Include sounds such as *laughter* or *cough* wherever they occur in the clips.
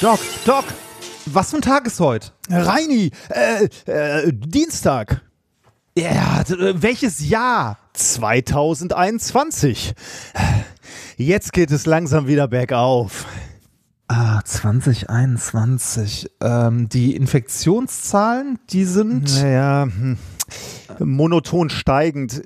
Doc, Doc, was für ein Tag ist heute? Reini, äh, äh, Dienstag. Ja, äh, welches Jahr? 2021. Jetzt geht es langsam wieder bergauf. Ah, 2021. Ähm, die Infektionszahlen, die sind. Naja, hm, monoton steigend.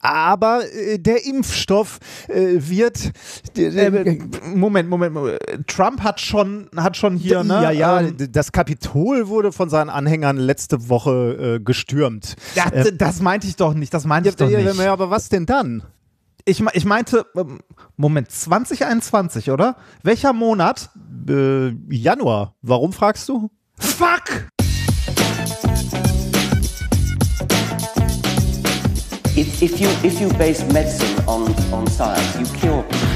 Aber äh, der Impfstoff äh, wird. Äh, Moment, Moment, Moment. Trump hat schon, hat schon hier, ne? Ja, ja, Ähm, das Kapitol wurde von seinen Anhängern letzte Woche äh, gestürmt. ja, d- das meinte ich doch nicht, das meinte ich doch nicht. ja, aber was denn dann? Ich, ich meinte, ähm, Moment, 2021, oder? Welcher Monat? Äh, Januar. Warum fragst du? Fuck! If, you, if you base medicine on, on science, you cure people.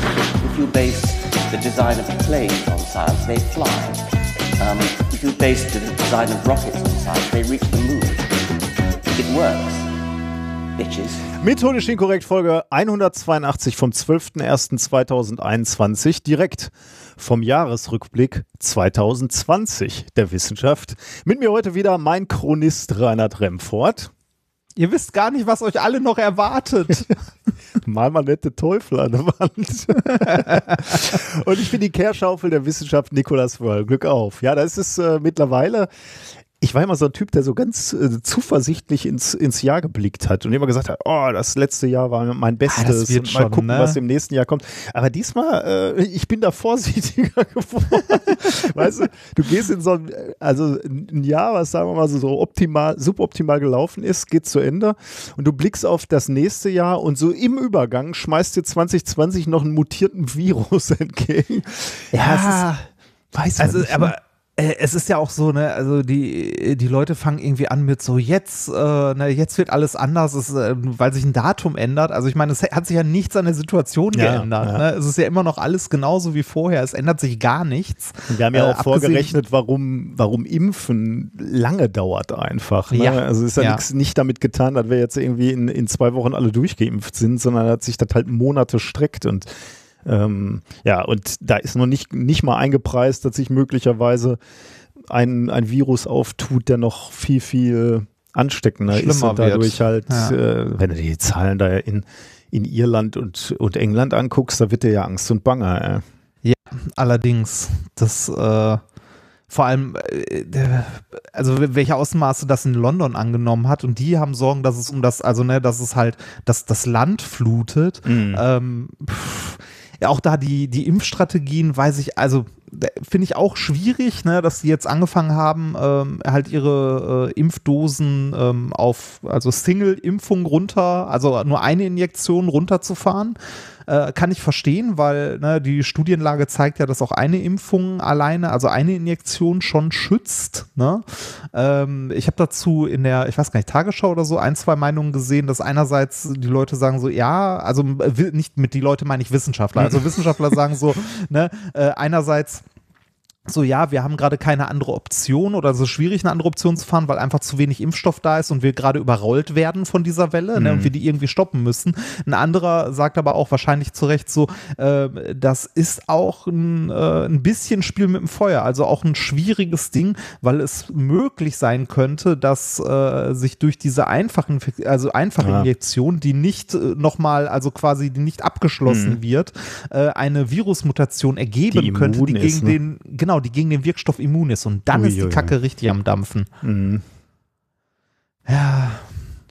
If you base the design of planes on science, they fly. Um, if you base the design of rockets on science, they reach the moon. It works. Bitches. Methodisch inkorrekt Folge 182 vom 12.01.2021 direkt vom Jahresrückblick 2020 der Wissenschaft. Mit mir heute wieder mein Chronist Reinhard Remfort. Ihr wisst gar nicht, was euch alle noch erwartet. *laughs* Mal mal nette Teufel an der Wand. *laughs* Und ich bin die Kehrschaufel der Wissenschaft Nikolas Wörl. Glück auf. Ja, das ist äh, mittlerweile. Ich war immer so ein Typ, der so ganz äh, zuversichtlich ins, ins Jahr geblickt hat und immer gesagt hat, oh, das letzte Jahr war mein Bestes wird und mal schon, gucken, ne? was im nächsten Jahr kommt. Aber diesmal, äh, ich bin da vorsichtiger *laughs* geworden. weißt du, du gehst in so ein, also ein Jahr, was sagen wir mal so, so optimal, suboptimal gelaufen ist, geht zu Ende und du blickst auf das nächste Jahr und so im Übergang schmeißt dir 2020 noch einen mutierten Virus *laughs* entgegen. Ja, es ist, weiß Also, nicht, aber ne? äh, es ist ja auch so, ne, also die, die Leute fangen irgendwie an mit so, jetzt, äh, ne, jetzt wird alles anders, es, äh, weil sich ein Datum ändert. Also ich meine, es hat sich ja nichts an der Situation Ja, geändert. ja. Ne? Es ist ja immer noch alles genauso wie vorher. Es ändert sich gar nichts. Wir haben ja Äh, auch abgesehen- vorgerechnet, warum, warum Impfen lange dauert einfach. Ne? Ja, Also ist ja, ja. Nix, nicht damit getan, dass wir jetzt irgendwie in, in zwei Wochen alle durchgeimpft sind, sondern hat sich das halt Monate streckt und ähm, ja, und da ist noch nicht, nicht mal eingepreist, dass sich möglicherweise ein, ein Virus auftut, der noch viel, viel ansteckender ist Schlimmer und dadurch wird. halt, Ja. äh, wenn du die Zahlen da in, in Irland und, und England anguckst, da wird dir ja Angst und Bange. Ey. Allerdings, das äh, vor allem, äh, also welche Ausmaße das in London angenommen hat und die haben Sorgen, dass es um das, also ne, dass es halt, dass das Land flutet. Ähm, pff, ja, auch da die, die Impfstrategien, weiß ich, also finde ich auch schwierig, ne, dass sie jetzt angefangen haben, ähm, halt ihre äh, Impfdosen ähm, auf, also Single-Impfung runter, also nur eine Injektion runterzufahren. Äh, kann ich verstehen, weil ne, die Studienlage zeigt ja, dass auch eine Impfung alleine, also eine Injektion schon schützt. Ne? Ähm, ich habe dazu in der, ich weiß gar nicht, Tagesschau oder so, ein, zwei Meinungen gesehen, dass einerseits die Leute sagen so, ja, also nicht mit die Leute meine ich Wissenschaftler, also Wissenschaftler sagen so, *laughs* ne, äh, einerseits so, ja, wir haben gerade keine andere Option oder es ist schwierig, eine andere Option zu fahren, weil einfach zu wenig Impfstoff da ist und wir gerade überrollt werden von dieser Welle ne, und wir die irgendwie stoppen müssen. Ein anderer sagt aber auch wahrscheinlich zu Recht so, äh, das ist auch ein, äh, ein bisschen Spiel mit dem Feuer, also auch ein schwieriges Ding, weil es möglich sein könnte, dass äh, sich durch diese einfachen, also einfache Ja. Injektion, die nicht äh, nochmal, also quasi die nicht abgeschlossen wird, äh, eine Virusmutation ergeben Die könnte, die gegen ist, ne? den, genau, die gegen den Wirkstoff immun ist. Und dann ist die. Kacke richtig am Dampfen. Mhm. Ja,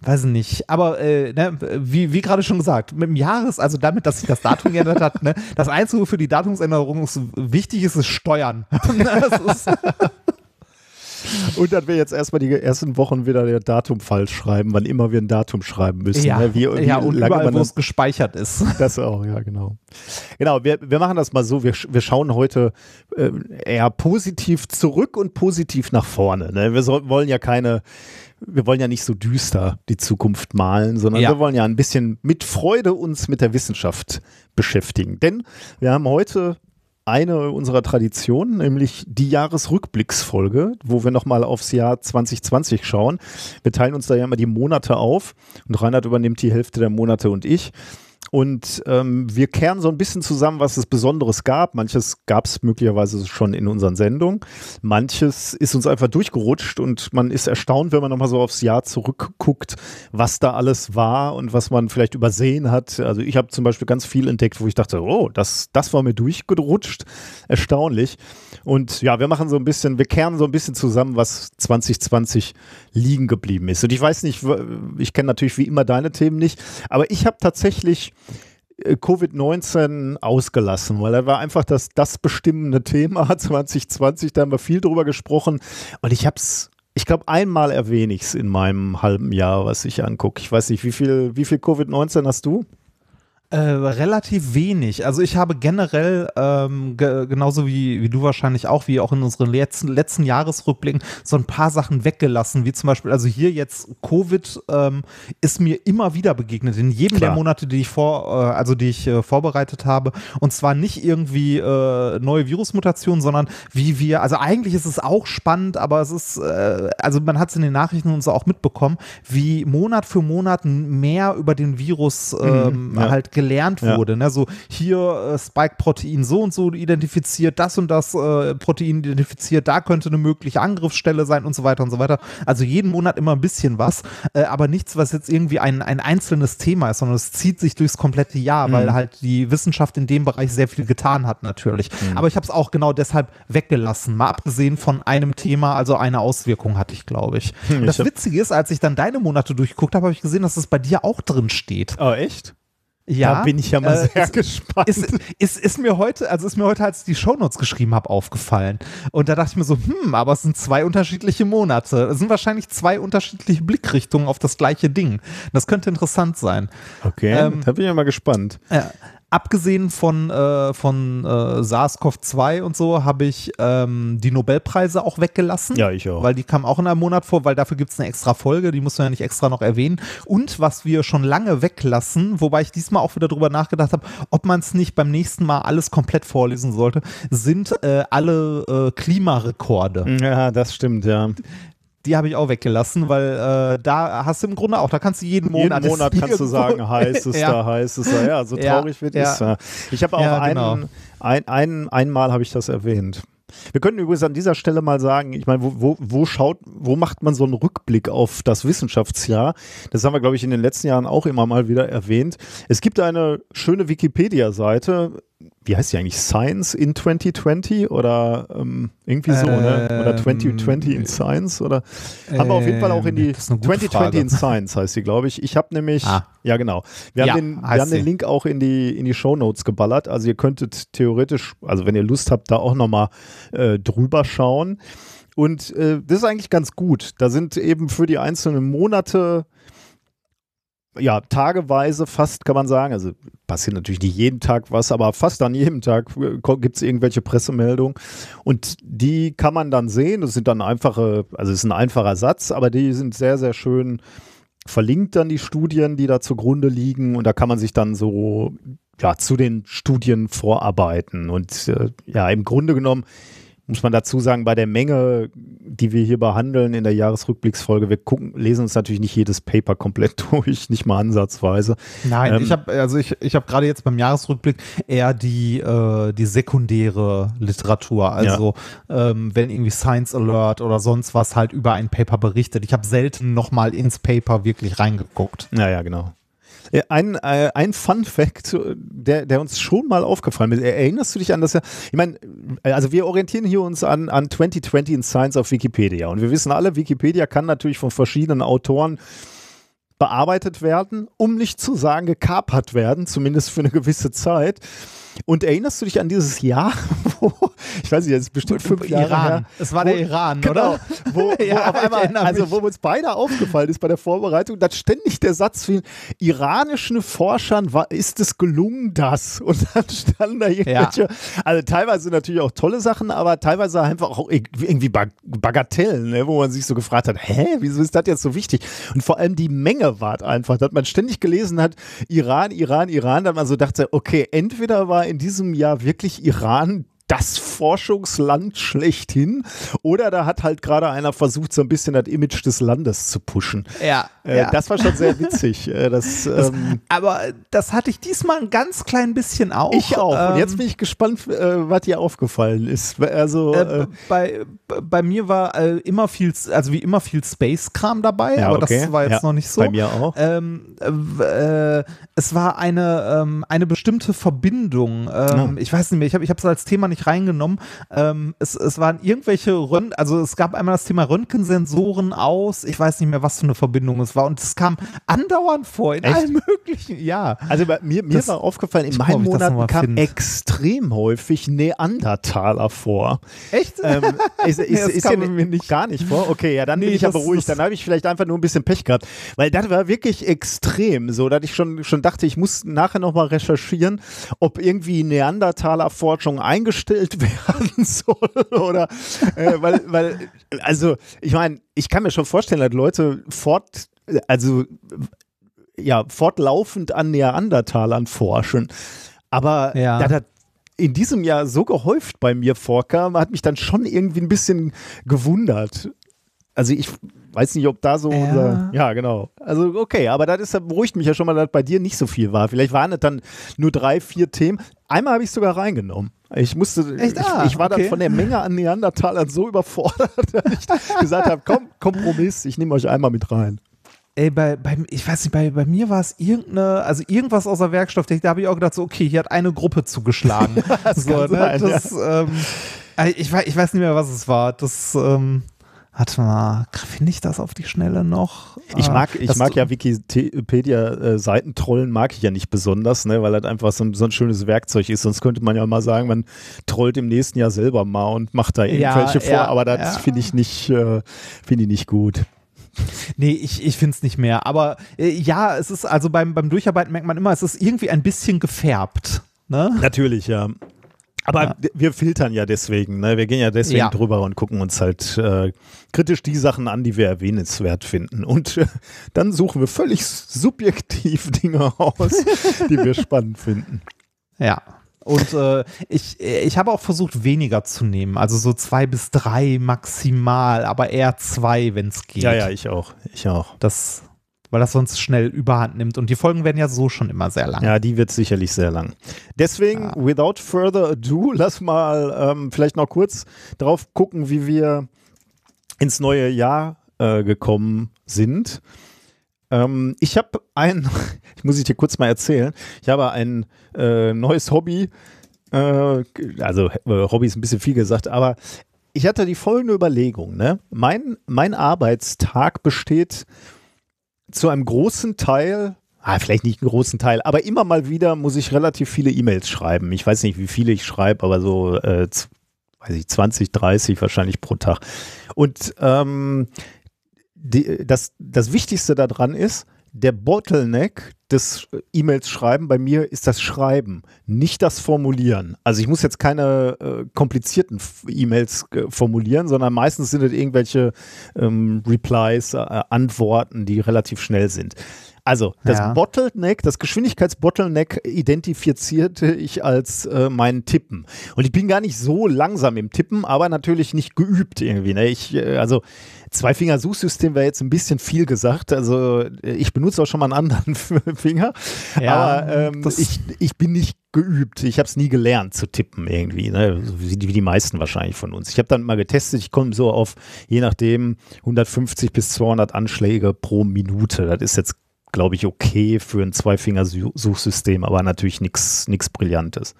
weiß ich nicht. Aber äh, ne, wie, wie gerade schon gesagt, mit dem Jahres, also damit, dass sich das Datum geändert hat, ne, das Einzige für die Datumsänderung ist, wichtig ist, ist Steuern. *laughs* das ist, *laughs* Und dass wir jetzt erstmal die ersten Wochen wieder das Datum falsch schreiben, wann immer wir ein Datum schreiben müssen. ja, ne? wie, wie ja, und überall, wo es gespeichert ist. *laughs* das auch, ja, genau. Genau, wir, wir machen das mal so, wir, wir schauen heute äh, eher positiv zurück und positiv nach vorne. Ne? Wir soll, wollen ja keine, wir wollen ja nicht so düster die Zukunft malen, sondern Ja. wir wollen ja ein bisschen mit Freude uns mit der Wissenschaft beschäftigen. Denn wir haben heute eine unserer Traditionen, nämlich die Jahresrückblicksfolge, wo wir nochmal aufs Jahr 2020 schauen. Wir teilen uns da ja immer die Monate auf und Reinhard übernimmt die Hälfte der Monate und ich. Und ähm, wir kehren so ein bisschen zusammen, was es Besonderes gab. Manches gab es möglicherweise schon in unseren Sendungen. Manches ist uns einfach durchgerutscht und man ist erstaunt, wenn man nochmal so aufs Jahr zurückguckt, was da alles war und was man vielleicht übersehen hat. Also ich habe zum Beispiel ganz viel entdeckt, wo ich dachte, oh, das, das war mir durchgerutscht. Erstaunlich. Und ja, wir machen so ein bisschen, wir kehren so ein bisschen zusammen, was 2020 liegen geblieben ist. Und ich weiß nicht, ich kenne natürlich wie immer deine Themen nicht, aber ich habe tatsächlich äh, Covid-19 ausgelassen, weil er war einfach das, das bestimmende Thema *laughs* 2020, da haben wir viel drüber gesprochen und ich habe es ich glaube, einmal erwähne ich es in meinem halben Jahr, was ich angucke. Ich weiß nicht, wie viel, wie viel Covid-19 hast du? Äh, relativ wenig. Also ich habe generell, ähm, ge genauso wie, wie du wahrscheinlich auch, wie auch in unseren letzten, letzten Jahresrückblicken, so ein paar Sachen weggelassen, wie zum Beispiel, also hier jetzt Covid ähm, ist mir immer wieder begegnet, in jedem Klar. der Monate, die ich vor, äh, also die ich äh, vorbereitet habe. Und zwar nicht irgendwie äh, neue Virusmutationen, sondern wie wir, also eigentlich ist es auch spannend, aber es ist, äh, also man hat es in den Nachrichten und so auch mitbekommen, wie Monat für Monat mehr über den Virus mhm, ähm, mhm, ja. halt gelernt wurde. Ja. Ne? So hier äh, Spike-Protein so und so identifiziert, das und das äh, Protein identifiziert, da könnte eine mögliche Angriffsstelle sein und so weiter und so weiter. Also jeden Monat immer ein bisschen was, äh, aber nichts, was jetzt irgendwie ein, ein einzelnes Thema ist, sondern es zieht sich durchs komplette Jahr, mhm. weil halt die Wissenschaft in dem Bereich sehr viel getan hat natürlich. Mhm. Aber ich habe es auch genau deshalb weggelassen, mal abgesehen von einem Thema, also eine Auswirkung hatte ich, glaube ich. Hm, das Witzige ist, als ich dann deine Monate durchgeguckt habe, habe ich gesehen, dass es das bei dir auch drin steht. Oh, echt? Ja, da bin ich ja mal äh, sehr ist, gespannt. Ist, ist, ist, mir heute, also ist mir heute, als ich die Shownotes geschrieben habe, aufgefallen. Und da dachte ich mir so, hm, aber es sind zwei unterschiedliche Monate. Es sind wahrscheinlich zwei unterschiedliche Blickrichtungen auf das gleiche Ding. Das könnte interessant sein. Okay, ähm, da bin ich ja mal gespannt. Ja abgesehen von, äh, von äh, SARS-CoV-2 und so, habe ich ähm, die Nobelpreise auch weggelassen. Ja, ich auch. Weil die kamen auch in einem Monat vor, weil dafür gibt es eine extra Folge, die muss man ja nicht extra noch erwähnen. Und was wir schon lange weglassen, wobei ich diesmal auch wieder drüber nachgedacht habe, ob man es nicht beim nächsten Mal alles komplett vorlesen sollte, sind äh, alle äh, Klimarekorde. Ja, das stimmt, ja die habe ich auch weggelassen, weil äh, da hast du im Grunde auch, da kannst du jeden Monat. Jeden Monat kannst du sagen, heiß ist *laughs* ja. da, heiß ist da. Ja, so traurig wird ja. es. Ich habe auch genau. einen, ein, ein, einmal habe ich das erwähnt. Wir könnten übrigens an dieser Stelle mal sagen, ich meine, wo, wo, wo schaut, wo macht man so einen Rückblick auf das Wissenschaftsjahr? Das haben wir, glaube ich, in den letzten Jahren auch immer mal wieder erwähnt. Es gibt eine schöne Wikipedia-Seite, wie heißt die eigentlich? Science in 2020 oder ähm, irgendwie so, ähm, ne? Oder 2020 ähm, in Science oder haben wir auf jeden Fall auch in die 2020 Frage. in Science heißt sie, glaube ich. Ich habe nämlich, ah. ja genau, wir, ja, haben, den, wir haben den Link auch in die, in die Show Notes geballert. Also ihr könntet theoretisch, also wenn ihr Lust habt, da auch nochmal äh, drüber schauen. Und äh, das ist eigentlich ganz gut. Da sind eben für die einzelnen Monate ja, tageweise fast kann man sagen, also passiert natürlich nicht jeden Tag was, aber fast an jedem Tag äh, gibt es irgendwelche Pressemeldungen. Und die kann man dann sehen. Das sind dann einfache, also es ist ein einfacher Satz, aber die sind sehr, sehr schön verlinkt dann die Studien, die da zugrunde liegen. Und da kann man sich dann so ja, zu den Studien vorarbeiten und äh, ja, im Grunde genommen muss man dazu sagen, bei der Menge, die wir hier behandeln in der Jahresrückblicksfolge, wir gucken, lesen uns natürlich nicht jedes Paper komplett *laughs* durch, nicht mal ansatzweise. Nein, ähm, ich habe also ich, ich habe gerade jetzt beim Jahresrückblick eher die äh, die sekundäre Literatur, also ja. ähm, wenn irgendwie Science Alert oder sonst was halt über ein Paper berichtet. Ich habe selten noch mal ins Paper wirklich reingeguckt. Naja, genau. Äh, ein, äh, ein Fun Fact, der, der uns schon mal aufgefallen ist. Erinnerst du dich an das? Ich meine, äh, also wir orientieren hier uns an, an 2020 in Science auf Wikipedia. Und wir wissen alle, Wikipedia kann natürlich von verschiedenen Autoren bearbeitet werden, um nicht zu sagen gekapert werden, zumindest für eine gewisse Zeit. Und erinnerst du dich an dieses Jahr, *laughs* *laughs* ich weiß nicht, das ist bestimmt fünf Jahre Iran. her. Es war wo, der Iran, genau, oder? Wo, *laughs* wo ja, auf einmal, also wo uns beide aufgefallen ist bei der Vorbereitung, dass ständig der Satz wie iranischen Forschern war, ist es gelungen, das? *laughs* Und dann standen da irgendwelche, ja. also teilweise natürlich auch tolle Sachen, aber teilweise einfach auch irgendwie Bagatellen, ne, wo man sich so gefragt hat, hä, wieso ist das jetzt so wichtig? Und vor allem die Menge war einfach, dass man ständig gelesen hat, Iran, Iran, Iran, dass man so dachte, okay, entweder war in diesem Jahr wirklich Iran das Forschungsland schlechthin. Oder da hat halt gerade einer versucht, so ein bisschen das Image des Landes zu pushen. Ja. Äh, ja. Das war schon sehr *laughs* witzig. Äh, das, Das, ähm, aber das hatte ich diesmal ein ganz klein bisschen auch. ich auch. Und Ähm, jetzt bin ich gespannt, äh, was dir aufgefallen ist. Also, äh, äh, bei, bei mir war äh, immer viel, also wie immer viel Space-Kram dabei, Ja, aber okay. das war jetzt Ja, noch nicht so. bei mir auch. Ähm, äh, es war eine, ähm, eine bestimmte Verbindung. Ähm, Ich weiß nicht mehr, ich habe ich es als Thema nicht reingenommen. Ähm, es, es waren irgendwelche Röntgen, also es gab einmal das Thema Röntgensensoren aus. Ich weiß nicht mehr, was für eine Verbindung es war. Und es kam andauernd vor in Echt? allen möglichen, ja. Also bei mir, mir Das- war aufgefallen, in meinen Monaten kam finde. extrem häufig Neandertaler vor. Echt? Ähm, ist *laughs* ist, Nee, das ist kam ja mir nicht. gar nicht vor. Okay, ja, dann Nee, bin ich das- beruhigt. das- Dann habe ich vielleicht einfach nur ein bisschen Pech gehabt. Weil das war wirklich extrem, so dass ich schon, schon dachte, ich muss nachher nochmal recherchieren, ob irgendwie Neandertaler-Forschung eingestellt *laughs* werden soll oder äh, weil, weil, also ich meine, ich kann mir schon vorstellen, dass Leute fort, also ja, fortlaufend an Neandertalern forschen. Aber Ja. da das in diesem Jahr so gehäuft bei mir vorkam, hat mich dann schon irgendwie ein bisschen gewundert. Also ich weiß nicht, ob da so Ja. unser, ja genau. Also okay, aber das ist, beruhigt mich ja schon mal, dass bei dir nicht so viel war. Vielleicht waren es dann nur drei, vier Themen. Einmal habe ich sogar reingenommen. Ich musste, Echt? ich, Ah, ich war dann okay. von der Menge an Neandertalern so überfordert, *laughs* dass ich gesagt habe, komm, Kompromiss, ich nehme euch einmal mit rein. Ey, bei, bei, ich weiß nicht, bei, bei mir war es irgendeine, also irgendwas aus der Werkstofftechnik, da habe ich auch gedacht, so, okay, hier hat eine Gruppe zugeschlagen. *laughs* so, kann sein, das, ähm, äh, ich, weiß, ich weiß nicht mehr, was es war. Das, ähm, warte mal, finde ich das auf die Schnelle noch? Ich Ah, mag, ich das- mag ja Wikipedia-Seitentrollen mag ich ja nicht besonders, ne, weil das einfach so ein, so ein schönes Werkzeug ist. Sonst könnte man ja mal sagen, man trollt im nächsten Jahr selber mal und macht da Ja, irgendwelche vor, ja, aber das ja. finde ich nicht, äh, finde ich nicht gut. Nee, ich, ich finde es nicht mehr. Aber äh, ja, es ist, also beim, beim Durcharbeiten merkt man immer, es ist irgendwie ein bisschen gefärbt. Ne? Natürlich, ja. Aber Ja. wir filtern ja deswegen, ne? Wir gehen ja deswegen Ja. drüber und gucken uns halt äh, kritisch die Sachen an, die wir erwähnenswert finden. Und äh, dann suchen wir völlig subjektiv *laughs* Dinge aus, die wir spannend finden. Ja. Und äh, ich, ich habe auch versucht, weniger zu nehmen. Also so zwei bis drei maximal, aber eher zwei, wenn es geht. Ja, ja, ich auch. Ich auch. Das, weil das sonst schnell überhand nimmt. Und die Folgen werden ja so schon immer sehr lang. Ja, die wird sicherlich sehr lang. Deswegen, Ja. without further ado, *laughs* lass mal ähm, vielleicht noch kurz drauf gucken, wie wir ins neue Jahr äh, gekommen sind. Ähm, ich habe ein, *laughs* ich muss ich dir kurz mal erzählen, ich habe ein äh, neues Hobby, äh, also äh, Hobby ist ein bisschen viel gesagt, aber ich hatte die folgende Überlegung. Ne? Mein, mein Arbeitstag besteht zu einem großen Teil, ah, vielleicht nicht einen großen Teil, aber immer mal wieder muss ich relativ viele E-Mails schreiben. Ich weiß nicht, wie viele ich schreibe, aber so äh, weiß ich, 20, 30 wahrscheinlich pro Tag. Und ähm, die, das, das Wichtigste daran ist, der Bottleneck des E-Mails schreiben bei mir ist das Schreiben, nicht das Formulieren. Also ich muss jetzt keine äh, komplizierten E-Mails äh, formulieren, sondern meistens sind es irgendwelche ähm, Replies, äh, Antworten, die relativ schnell sind. Also das Ja. Bottleneck, das Geschwindigkeitsbottleneck identifizierte ich als äh, meinen Tippen. Und ich bin gar nicht so langsam im Tippen, aber natürlich nicht geübt irgendwie. Ne? Ich, äh, also Zwei-Finger-Suchsystem wäre jetzt ein bisschen viel gesagt. Also ich benutze auch schon mal einen anderen *laughs* Finger. Ja, aber ähm, ich, ich bin nicht geübt. Ich habe es nie gelernt zu tippen irgendwie. Ne? Wie, die, wie die meisten wahrscheinlich von uns. Ich habe dann mal getestet. Ich komme so auf, je nachdem, 150 bis 200 Anschläge pro Minute. Das ist jetzt glaube ich, okay für ein Zweifinger-Suchsystem, aber natürlich nichts Brillantes.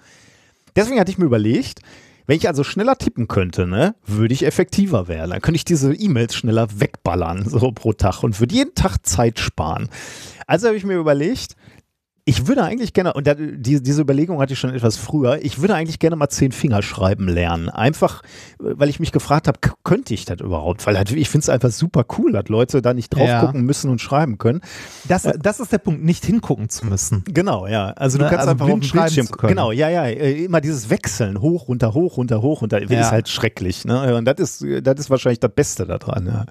Deswegen hatte ich mir überlegt, wenn ich also schneller tippen könnte, ne, würde ich effektiver werden. Dann könnte ich diese E-Mails schneller wegballern, so pro Tag und würde jeden Tag Zeit sparen. Also habe ich mir überlegt, ich würde eigentlich gerne, und da, die, diese Überlegung hatte ich schon etwas früher, ich würde eigentlich gerne mal zehn Finger schreiben lernen. Einfach, äh, weil ich mich gefragt habe, könnte ich das überhaupt? Weil halt, ich finde es einfach super cool, dass Leute da nicht drauf Ja. gucken müssen und schreiben können. Das, das ist der Punkt, nicht hingucken zu müssen. Genau, ja. Also du Ne, kannst also einfach auf dem Bildschirm können. Genau, ja, ja. äh, Immer dieses Wechseln, hoch, runter, hoch, runter, hoch, runter, Ja. ist halt schrecklich. Ne? Und das ist, das ist wahrscheinlich das Beste daran. Ja.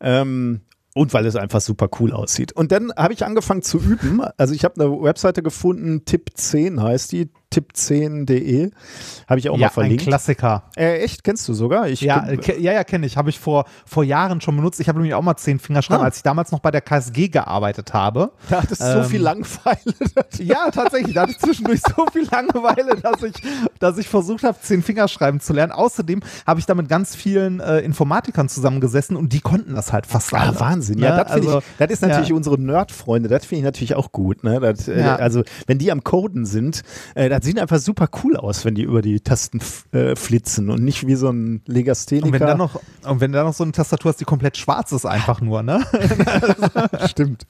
Ähm, und weil es einfach super cool aussieht. Und dann habe ich angefangen zu üben. Also ich habe eine Webseite gefunden, Tipp 10 heißt die, tip10.de. Habe ich auch ja, mal verlinkt. Ein Klassiker. Äh, echt? Kennst du sogar? Ich ja, ke ja, ja kenne ich. Habe ich vor, vor Jahren schon benutzt. Ich habe nämlich auch mal zehn Fingerschreiben, ah. als ich damals noch bei der KSG gearbeitet habe. Da hattest du ähm, so viel Langeweile. *laughs* ja, tatsächlich. Da hatte ich zwischendurch so viel Langeweile, dass ich, dass ich versucht habe, zehn Fingerschreiben zu lernen. Außerdem habe ich da mit ganz vielen äh, Informatikern zusammengesessen und die konnten das halt fast ah, alle. Wahnsinn. Ja, ne? das, also, ich, das ist natürlich ja. unsere Nerd-Freunde. Das finde ich natürlich auch gut. Ne? Das, äh, ja. Also, wenn die am Coden sind, äh, das sieht einfach super cool aus, wenn die über die Tasten äh, flitzen und nicht wie so ein Legastheniker. Und wenn da noch, und wenn da noch so eine Tastatur ist, die komplett schwarz ist, einfach nur, ne? *laughs* Stimmt.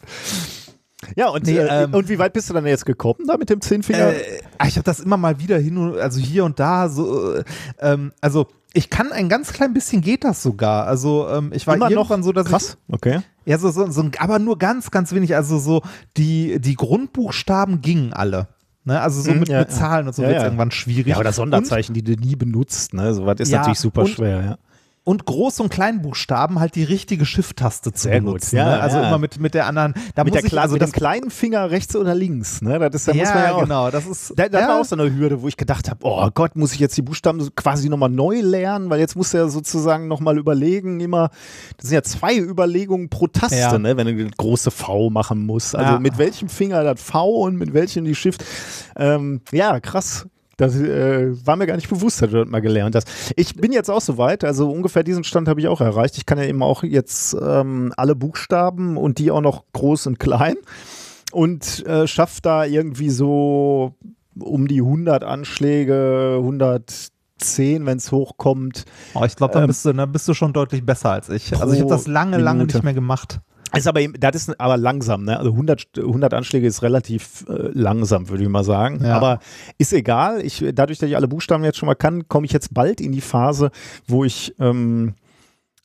Ja, und, nee, äh, ähm, und wie weit bist du dann jetzt gekommen da mit dem Zehnfinger? Äh, ich habe das immer mal wieder hin, und, also hier und da so, äh, ähm, also ich kann ein ganz klein bisschen geht das sogar. Also ähm, ich war immer irgendwann noch? so, dass Krass, ich, okay. Ja, so, so, so, aber nur ganz, ganz wenig. Also so die, die Grundbuchstaben gingen alle. Ne? Also so mhm, mit, ja, mit Zahlen und so ja, wird es ja. irgendwann schwierig. Ja, oder Sonderzeichen, und, die du nie benutzt. Ne? So was ist natürlich super und, schwer, ja und Groß- und Kleinbuchstaben halt die richtige Shift-Taste zu Sehr benutzen. Gut. Ja, ne? Also immer mit, mit der anderen. Da mit, muss der ich, also mit dem kleinen Finger rechts oder links. Ne? Das ist, da ja, muss man ja auch, genau. Das, ist, da, das war auch so eine Hürde, wo ich gedacht habe, oh Gott, muss ich jetzt die Buchstaben quasi nochmal neu lernen, weil jetzt muss er sozusagen nochmal überlegen, immer, das sind ja zwei Überlegungen pro Taste, ne? wenn du eine große V machen musst. Also mit welchem Finger das V und mit welchem die Shift. Ähm, ja, krass. Das äh, war mir gar nicht bewusst, dass du das mal gelernt hast. Ich bin jetzt auch so weit, also ungefähr diesen Stand habe ich auch erreicht. Ich kann ja eben auch jetzt ähm, alle Buchstaben und die auch noch groß und klein und äh, schaffe da irgendwie so um die 100 Anschläge, 110, wenn es hochkommt. Oh, ich glaube, dann, ähm, bist du, dann bist du schon deutlich besser als ich. Also ich habe das lange, lange nicht mehr gemacht. Ist aber, das ist aber langsam, ne? Also 100, 100 Anschläge ist relativ äh, langsam, würde ich mal sagen. Ja. Aber ist egal. Ich, dadurch, dass ich alle Buchstaben jetzt schon mal kann, komme ich jetzt bald in die Phase, wo ich, ähm,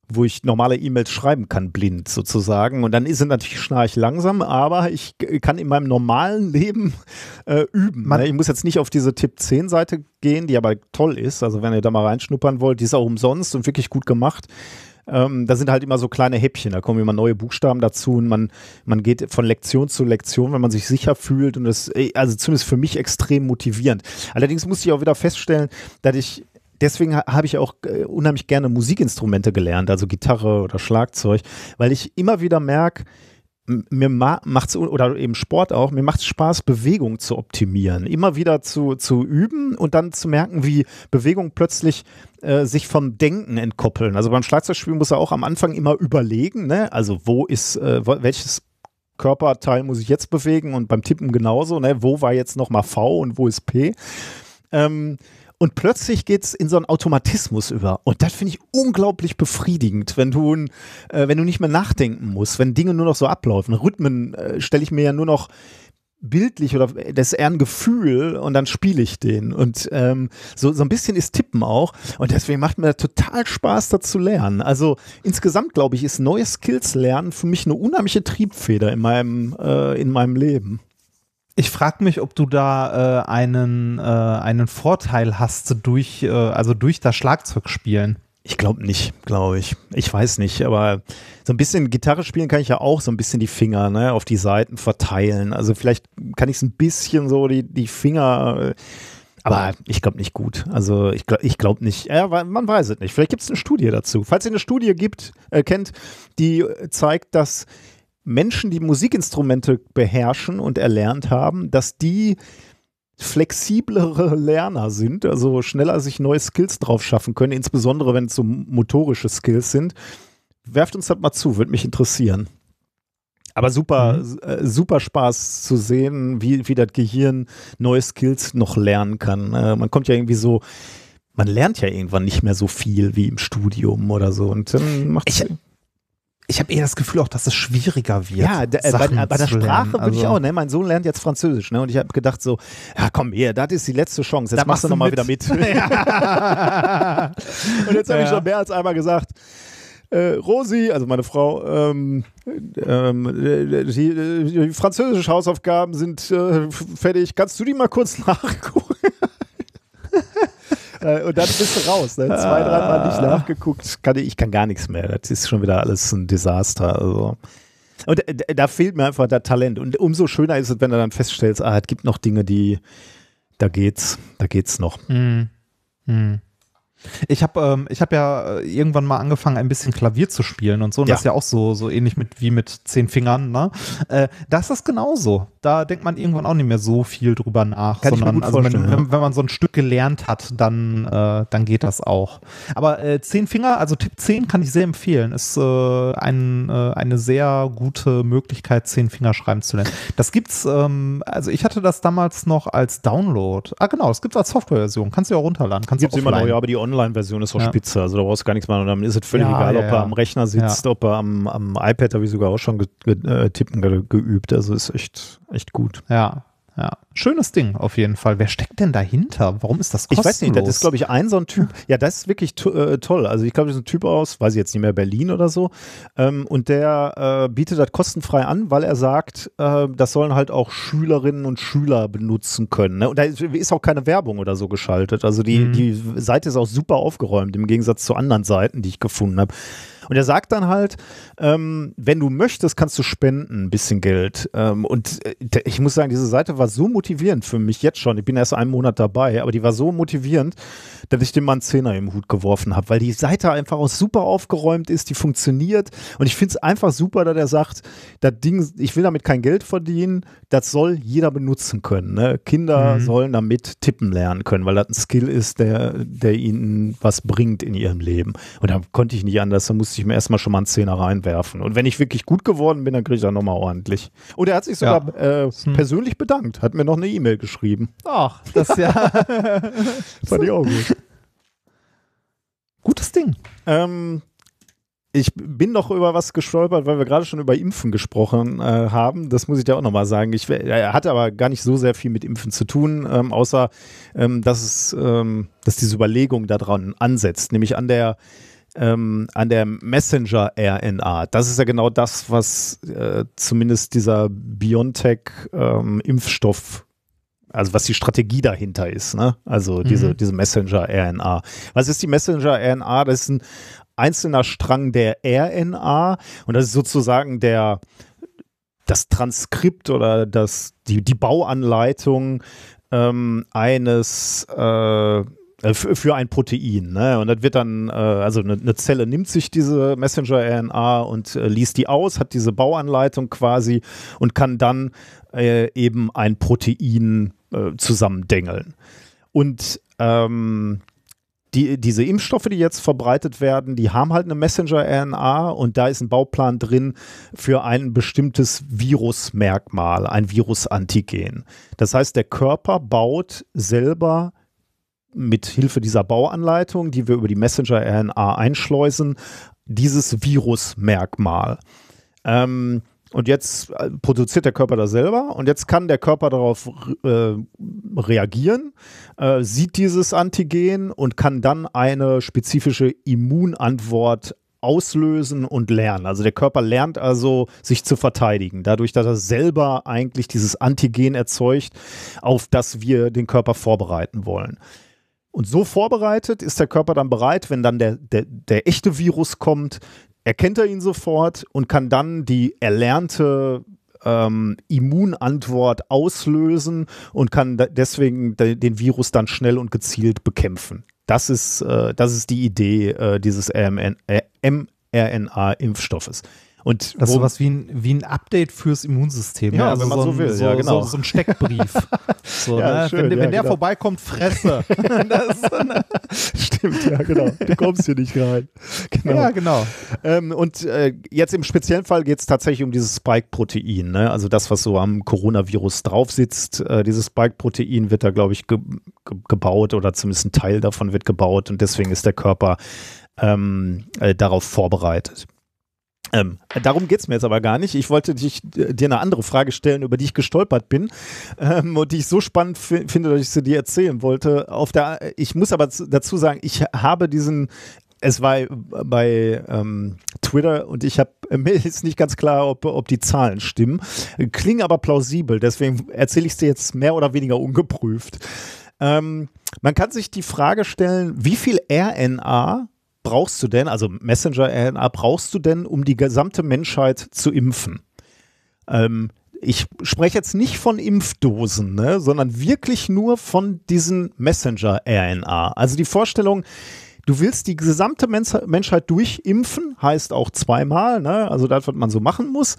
wo ich normale E-Mails schreiben kann, blind sozusagen. Und dann ist es natürlich schnarch langsam, aber ich kann in meinem normalen Leben äh, üben. Man, ne? Ich muss jetzt nicht auf diese Tipp 10 Seite gehen, die aber toll ist. Also wenn ihr da mal reinschnuppern wollt, die ist auch umsonst und wirklich gut gemacht. Ähm, da sind halt immer so kleine Häppchen, da kommen immer neue Buchstaben dazu und man, man geht von Lektion zu Lektion, wenn man sich sicher fühlt und das, also zumindest für mich extrem motivierend. Allerdings musste ich auch wieder feststellen, dass ich deswegen habe ich auch äh, unheimlich gerne Musikinstrumente gelernt, also Gitarre oder Schlagzeug, weil ich immer wieder merke, mir macht's oder eben Sport auch, mir macht es Spaß, Bewegung zu optimieren, immer wieder zu, zu üben und dann zu merken, wie Bewegung plötzlich äh, sich vom Denken entkoppeln. Also beim Schlagzeugspielen muss er auch am Anfang immer überlegen, ne? Also wo ist, äh, welches Körperteil muss ich jetzt bewegen und beim Tippen genauso, ne? Wo war jetzt nochmal V und wo ist P? Ähm, und plötzlich geht es in so einen Automatismus über. Und das finde ich unglaublich befriedigend, wenn du, äh, wenn du nicht mehr nachdenken musst, wenn Dinge nur noch so ablaufen. Rhythmen äh, stelle ich mir ja nur noch bildlich oder das ist eher ein Gefühl und dann spiele ich den. Und ähm, so, so ein bisschen ist Tippen auch. Und deswegen macht mir total Spaß, da zu lernen. Also insgesamt, glaube ich, ist neue Skills lernen für mich eine unheimliche Triebfeder in meinem, äh, in meinem Leben. Ich frage mich, ob du da äh, einen, äh, einen Vorteil hast durch, äh, also durch das Schlagzeugspielen. Ich glaube nicht, glaube ich. Ich weiß nicht, aber so ein bisschen Gitarre spielen kann ich ja auch so ein bisschen die Finger ne, auf die Seiten verteilen. Also vielleicht kann ich es ein bisschen so die, die Finger, äh, aber ich glaube nicht gut. Also ich glaube ich glaub nicht. Ja, man weiß es nicht. Vielleicht gibt es eine Studie dazu. Falls ihr eine Studie gibt, äh, kennt, die zeigt, dass Menschen, die Musikinstrumente beherrschen und erlernt haben, dass die flexiblere *laughs* Lerner sind, also schneller sich neue Skills drauf schaffen können, insbesondere wenn es so motorische Skills sind. Werft uns das mal zu, würde mich interessieren. Aber super, mhm. äh, super Spaß zu sehen, wie, wie das Gehirn neue Skills noch lernen kann. Äh, man kommt ja irgendwie so, man lernt ja irgendwann nicht mehr so viel wie im Studium oder so. Und dann macht ich, ich habe eher das Gefühl auch, dass es schwieriger wird. Ja, äh, bei, bei, der Sprache würde also, ich auch, ne? Mein Sohn lernt jetzt Französisch, ne? Und ich habe gedacht so, ja komm hier, das ist die letzte Chance. Jetzt machst du nochmal wieder mit. *laughs* *laughs* und jetzt habe ich schon mehr als einmal gesagt, äh, Rosi, also meine Frau, ähm, ähm, die, die französischen Hausaufgaben sind äh, fertig. Kannst du die mal kurz *laughs* nachgucken? Äh, und dann bist du raus. Ne? Zwei, dreimal nicht ah. nachgeguckt. Kann ich, ich kann gar nichts mehr. Das ist schon wieder alles ein Desaster. Also. Und da fehlt mir einfach das Talent. Und umso schöner ist es, wenn du dann feststellst, ah, es gibt noch Dinge, die, da geht's, da geht's noch. Hm. Hm. Ich habe ähm, ich hab ja äh, irgendwann mal angefangen, ein bisschen Klavier zu spielen und so. Und Ja. das ist ja auch so, so ähnlich mit, wie mit zehn Fingern. Ne? Äh, das ist genauso. Da denkt man irgendwann auch nicht mehr so viel drüber nach. Kann sondern gut also wenn, ja. wenn, wenn man so ein Stück gelernt hat, dann, äh, dann geht das auch. Aber äh, zehn Finger, also Tipp 10 kann ich sehr empfehlen. Ist äh, ein, äh, eine sehr gute Möglichkeit, zehn Finger schreiben zu lernen. Das gibt's, ähm, also ich hatte das damals noch als Download. Ah, genau, das gibt's als Softwareversion. Kannst du ja auch runterladen. Kannst Gibt's du immer noch, ja, aber die Online-Version ist auch Ja. spitze. Also da brauchst du gar nichts machen. Und dann ist es völlig Ja, egal, ja, ob er am Rechner sitzt, ob er am, am iPad, habe ich sogar auch schon ge, ge, äh, tippen ge, geübt. Also ist echt, echt gut. Ja, ja. Schönes Ding auf jeden Fall. Wer steckt denn dahinter? Warum ist das Ich kostenlos? weiß nicht, das ist, glaube ich, ein so ein Typ. Ja, das ist wirklich to äh, toll. Also ich glaube, das ist ein Typ aus, weiß ich jetzt nicht mehr, Berlin oder so. Ähm, und der äh, bietet das kostenfrei an, weil er sagt, äh, das sollen halt auch Schülerinnen und Schüler benutzen können. Ne? Und da ist, ist auch keine Werbung oder so geschaltet. Also die, Mhm. die Seite ist auch super aufgeräumt, im Gegensatz zu anderen Seiten, die ich gefunden habe. Und er sagt dann halt, ähm, wenn du möchtest, kannst du spenden, ein bisschen Geld. Ähm, und äh, ich muss sagen, diese Seite war so motivierend für mich jetzt schon. Ich bin erst einen Monat dabei, aber die war so motivierend, dass ich dem mal einen Zehner im Hut geworfen habe, weil die Seite einfach auch super aufgeräumt ist, die funktioniert. Und ich finde es einfach super, dass er sagt, das Ding, ich will damit kein Geld verdienen, das soll jeder benutzen können. Ne? Kinder Mhm. sollen damit tippen lernen können, weil das ein Skill ist, der, der ihnen was bringt in ihrem Leben. Und da konnte ich nicht anders, da musste ich mir erstmal schon mal einen Zehner reinwerfen. Und wenn ich wirklich gut geworden bin, dann kriege ich das nochmal ordentlich. Und er hat sich sogar äh, Hm. persönlich bedankt, hat mir noch eine E-Mail geschrieben. Ach, das ist ja *laughs* Fand ich auch gut. gutes Ding. Ähm, ich bin noch über was gestolpert, weil wir gerade schon über Impfen gesprochen äh, haben. Das muss ich dir auch nochmal sagen. Ich, er hatte aber gar nicht so sehr viel mit Impfen zu tun, ähm, außer ähm, dass, es, ähm, dass diese Überlegung daran ansetzt, nämlich an der ähm, an der Messenger-RNA. Das ist ja genau das, was äh, zumindest dieser BioNTech-Impfstoff also was die Strategie dahinter ist, ne? Also diese, Mhm. diese Messenger-RNA. Was ist die Messenger-RNA? Das ist ein einzelner Strang der RNA und das ist sozusagen der das Transkript oder das, die, die Bauanleitung ähm, eines äh, für, für ein Protein. Ne? Und das wird dann, äh, also eine, eine Zelle nimmt sich diese Messenger-RNA und äh, liest die aus, hat diese Bauanleitung quasi und kann dann äh, eben ein Protein äh, zusammendengeln. Und ähm, die, diese Impfstoffe, die jetzt verbreitet werden, die haben halt eine Messenger-RNA und da ist ein Bauplan drin für ein bestimmtes Virusmerkmal, ein Virusantigen. Das heißt, der Körper baut selber mit Hilfe dieser Bauanleitung, die wir über die Messenger-RNA einschleusen, dieses Virusmerkmal. Ähm, und jetzt äh, produziert der Körper das selber und jetzt kann der Körper darauf äh, reagieren, äh, sieht dieses Antigen und kann dann eine spezifische Immunantwort auslösen und lernen. Also der Körper lernt also, sich zu verteidigen, dadurch, dass er selber eigentlich dieses Antigen erzeugt, auf das wir den Körper vorbereiten wollen. Und so vorbereitet ist der Körper dann bereit, wenn dann der, der, der echte Virus kommt, erkennt er ihn sofort und kann dann die erlernte ähm, Immunantwort auslösen und kann deswegen de, den Virus dann schnell und gezielt bekämpfen. Das ist, äh, das ist die Idee äh, dieses äh, mRNA-Impfstoffes. Und Das ist sowas wie ein, wie ein Update fürs Immunsystem. Ja, ne? wenn man so, so ein, will, So, ja, genau. so, so ein Steckbrief. *laughs* so, Ja, ne? schön, wenn ja, wenn der genau. vorbeikommt, Fresse. *laughs* das, Stimmt, ja, genau. Du kommst hier nicht rein. Genau. Ja, genau. Ähm, und äh, jetzt im speziellen Fall geht es tatsächlich um dieses Spike-Protein, ne? also das, was so am Coronavirus drauf sitzt. Äh, dieses Spike-Protein wird da, glaube ich, ge ge gebaut oder zumindest ein Teil davon wird gebaut und deswegen ist der Körper ähm, äh, darauf vorbereitet. Ähm, darum geht es mir jetzt aber gar nicht. Ich wollte dich, äh, dir eine andere Frage stellen, über die ich gestolpert bin ähm, und die ich so spannend fi- finde, dass ich sie dir erzählen wollte. Auf der, ich muss aber zu- dazu sagen, ich habe diesen es war bei ähm, Twitter und ich habe *laughs* mir ist nicht ganz klar, ob, ob die Zahlen stimmen. Klingen aber plausibel, deswegen erzähle ich es dir jetzt mehr oder weniger ungeprüft. Ähm, man kann sich die Frage stellen, wie viel RNA brauchst du denn, also Messenger-RNA brauchst du denn, um die gesamte Menschheit zu impfen? Ähm, ich spreche jetzt nicht von Impfdosen, ne, sondern wirklich nur von diesen Messenger-RNA. Also die Vorstellung, du willst die gesamte Menschheit durchimpfen, heißt auch zweimal, ne, also das, was man so machen muss.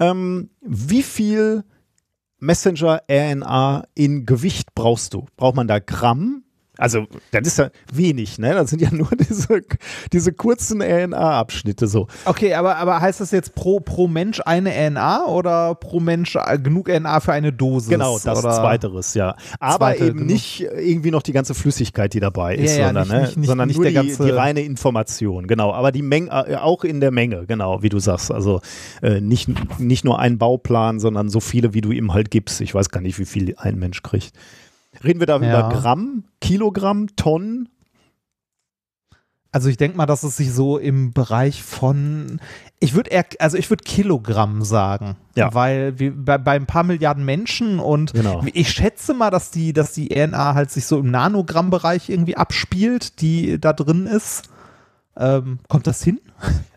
Ähm, wie viel Messenger-RNA in Gewicht brauchst du? Braucht man da Gramm? Also, das ist ja wenig, ne? Das sind ja nur *laughs* diese, diese kurzen RNA-Abschnitte so. Okay, aber, aber heißt das jetzt pro, pro Mensch eine RNA oder pro Mensch genug RNA für eine Dosis? Genau, das oder? Zweiteres, ja. Aber Zweite, eben genau. nicht irgendwie noch die ganze Flüssigkeit, die dabei ist, ja, sondern, ja, nicht, ne? nicht, sondern nicht nur die, die, reine Information, genau. Aber die Menge, äh, auch in der Menge, genau, wie du sagst. Also äh, nicht, nicht nur ein Bauplan, sondern so viele, wie du ihm halt gibst. Ich weiß gar nicht, wie viel ein Mensch kriegt. Reden wir da ja. über Gramm, Kilogramm, Tonnen? Also ich denke mal, dass es sich so im Bereich von, ich würde eher, also ich würde Kilogramm sagen, ja. weil wir, bei, bei ein paar Milliarden Menschen und genau. ich schätze mal, dass die, dass die RNA halt sich so im Nanogramm-Bereich irgendwie abspielt, die da drin ist. Ähm, kommt das hin?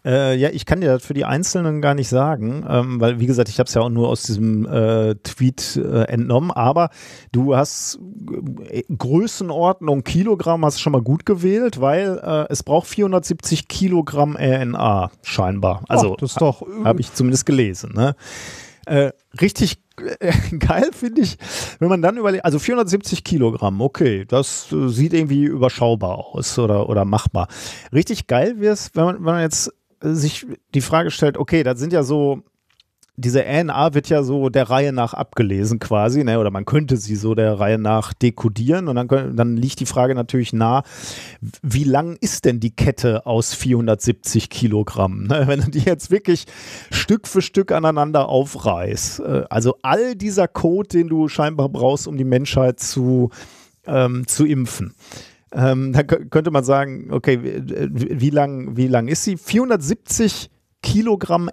Äh, ja, ich kann dir das für die Einzelnen gar nicht sagen, ähm, weil wie gesagt, ich habe es ja auch nur aus diesem äh, Tweet äh, entnommen, aber du hast äh, Größenordnung Kilogramm hast schon mal gut gewählt, weil äh, es braucht 470 Kilogramm RNA scheinbar. Also das ist doch habe ich zumindest gelesen. Ne? Äh, richtig *laughs* geil finde ich, wenn man dann überlegt, also 470 Kilogramm, okay, das äh, sieht irgendwie überschaubar aus oder, oder machbar. Richtig geil wäre es, wenn man, wenn man jetzt sich die Frage stellt, okay, das sind ja so diese RNA wird ja so der Reihe nach abgelesen quasi, ne? oder man könnte sie so der Reihe nach dekodieren und dann, dann liegt die Frage natürlich nah, wie lang ist denn die Kette aus 470 Kilogramm? Ne? *laughs* Wenn du die jetzt wirklich Stück für Stück aneinander aufreißt, äh, also all dieser Code, den du scheinbar brauchst, um die Menschheit zu, ähm, zu impfen. Ähm, da könnte man sagen, okay, wie, lang, wie lang ist sie? 470 Kilogramm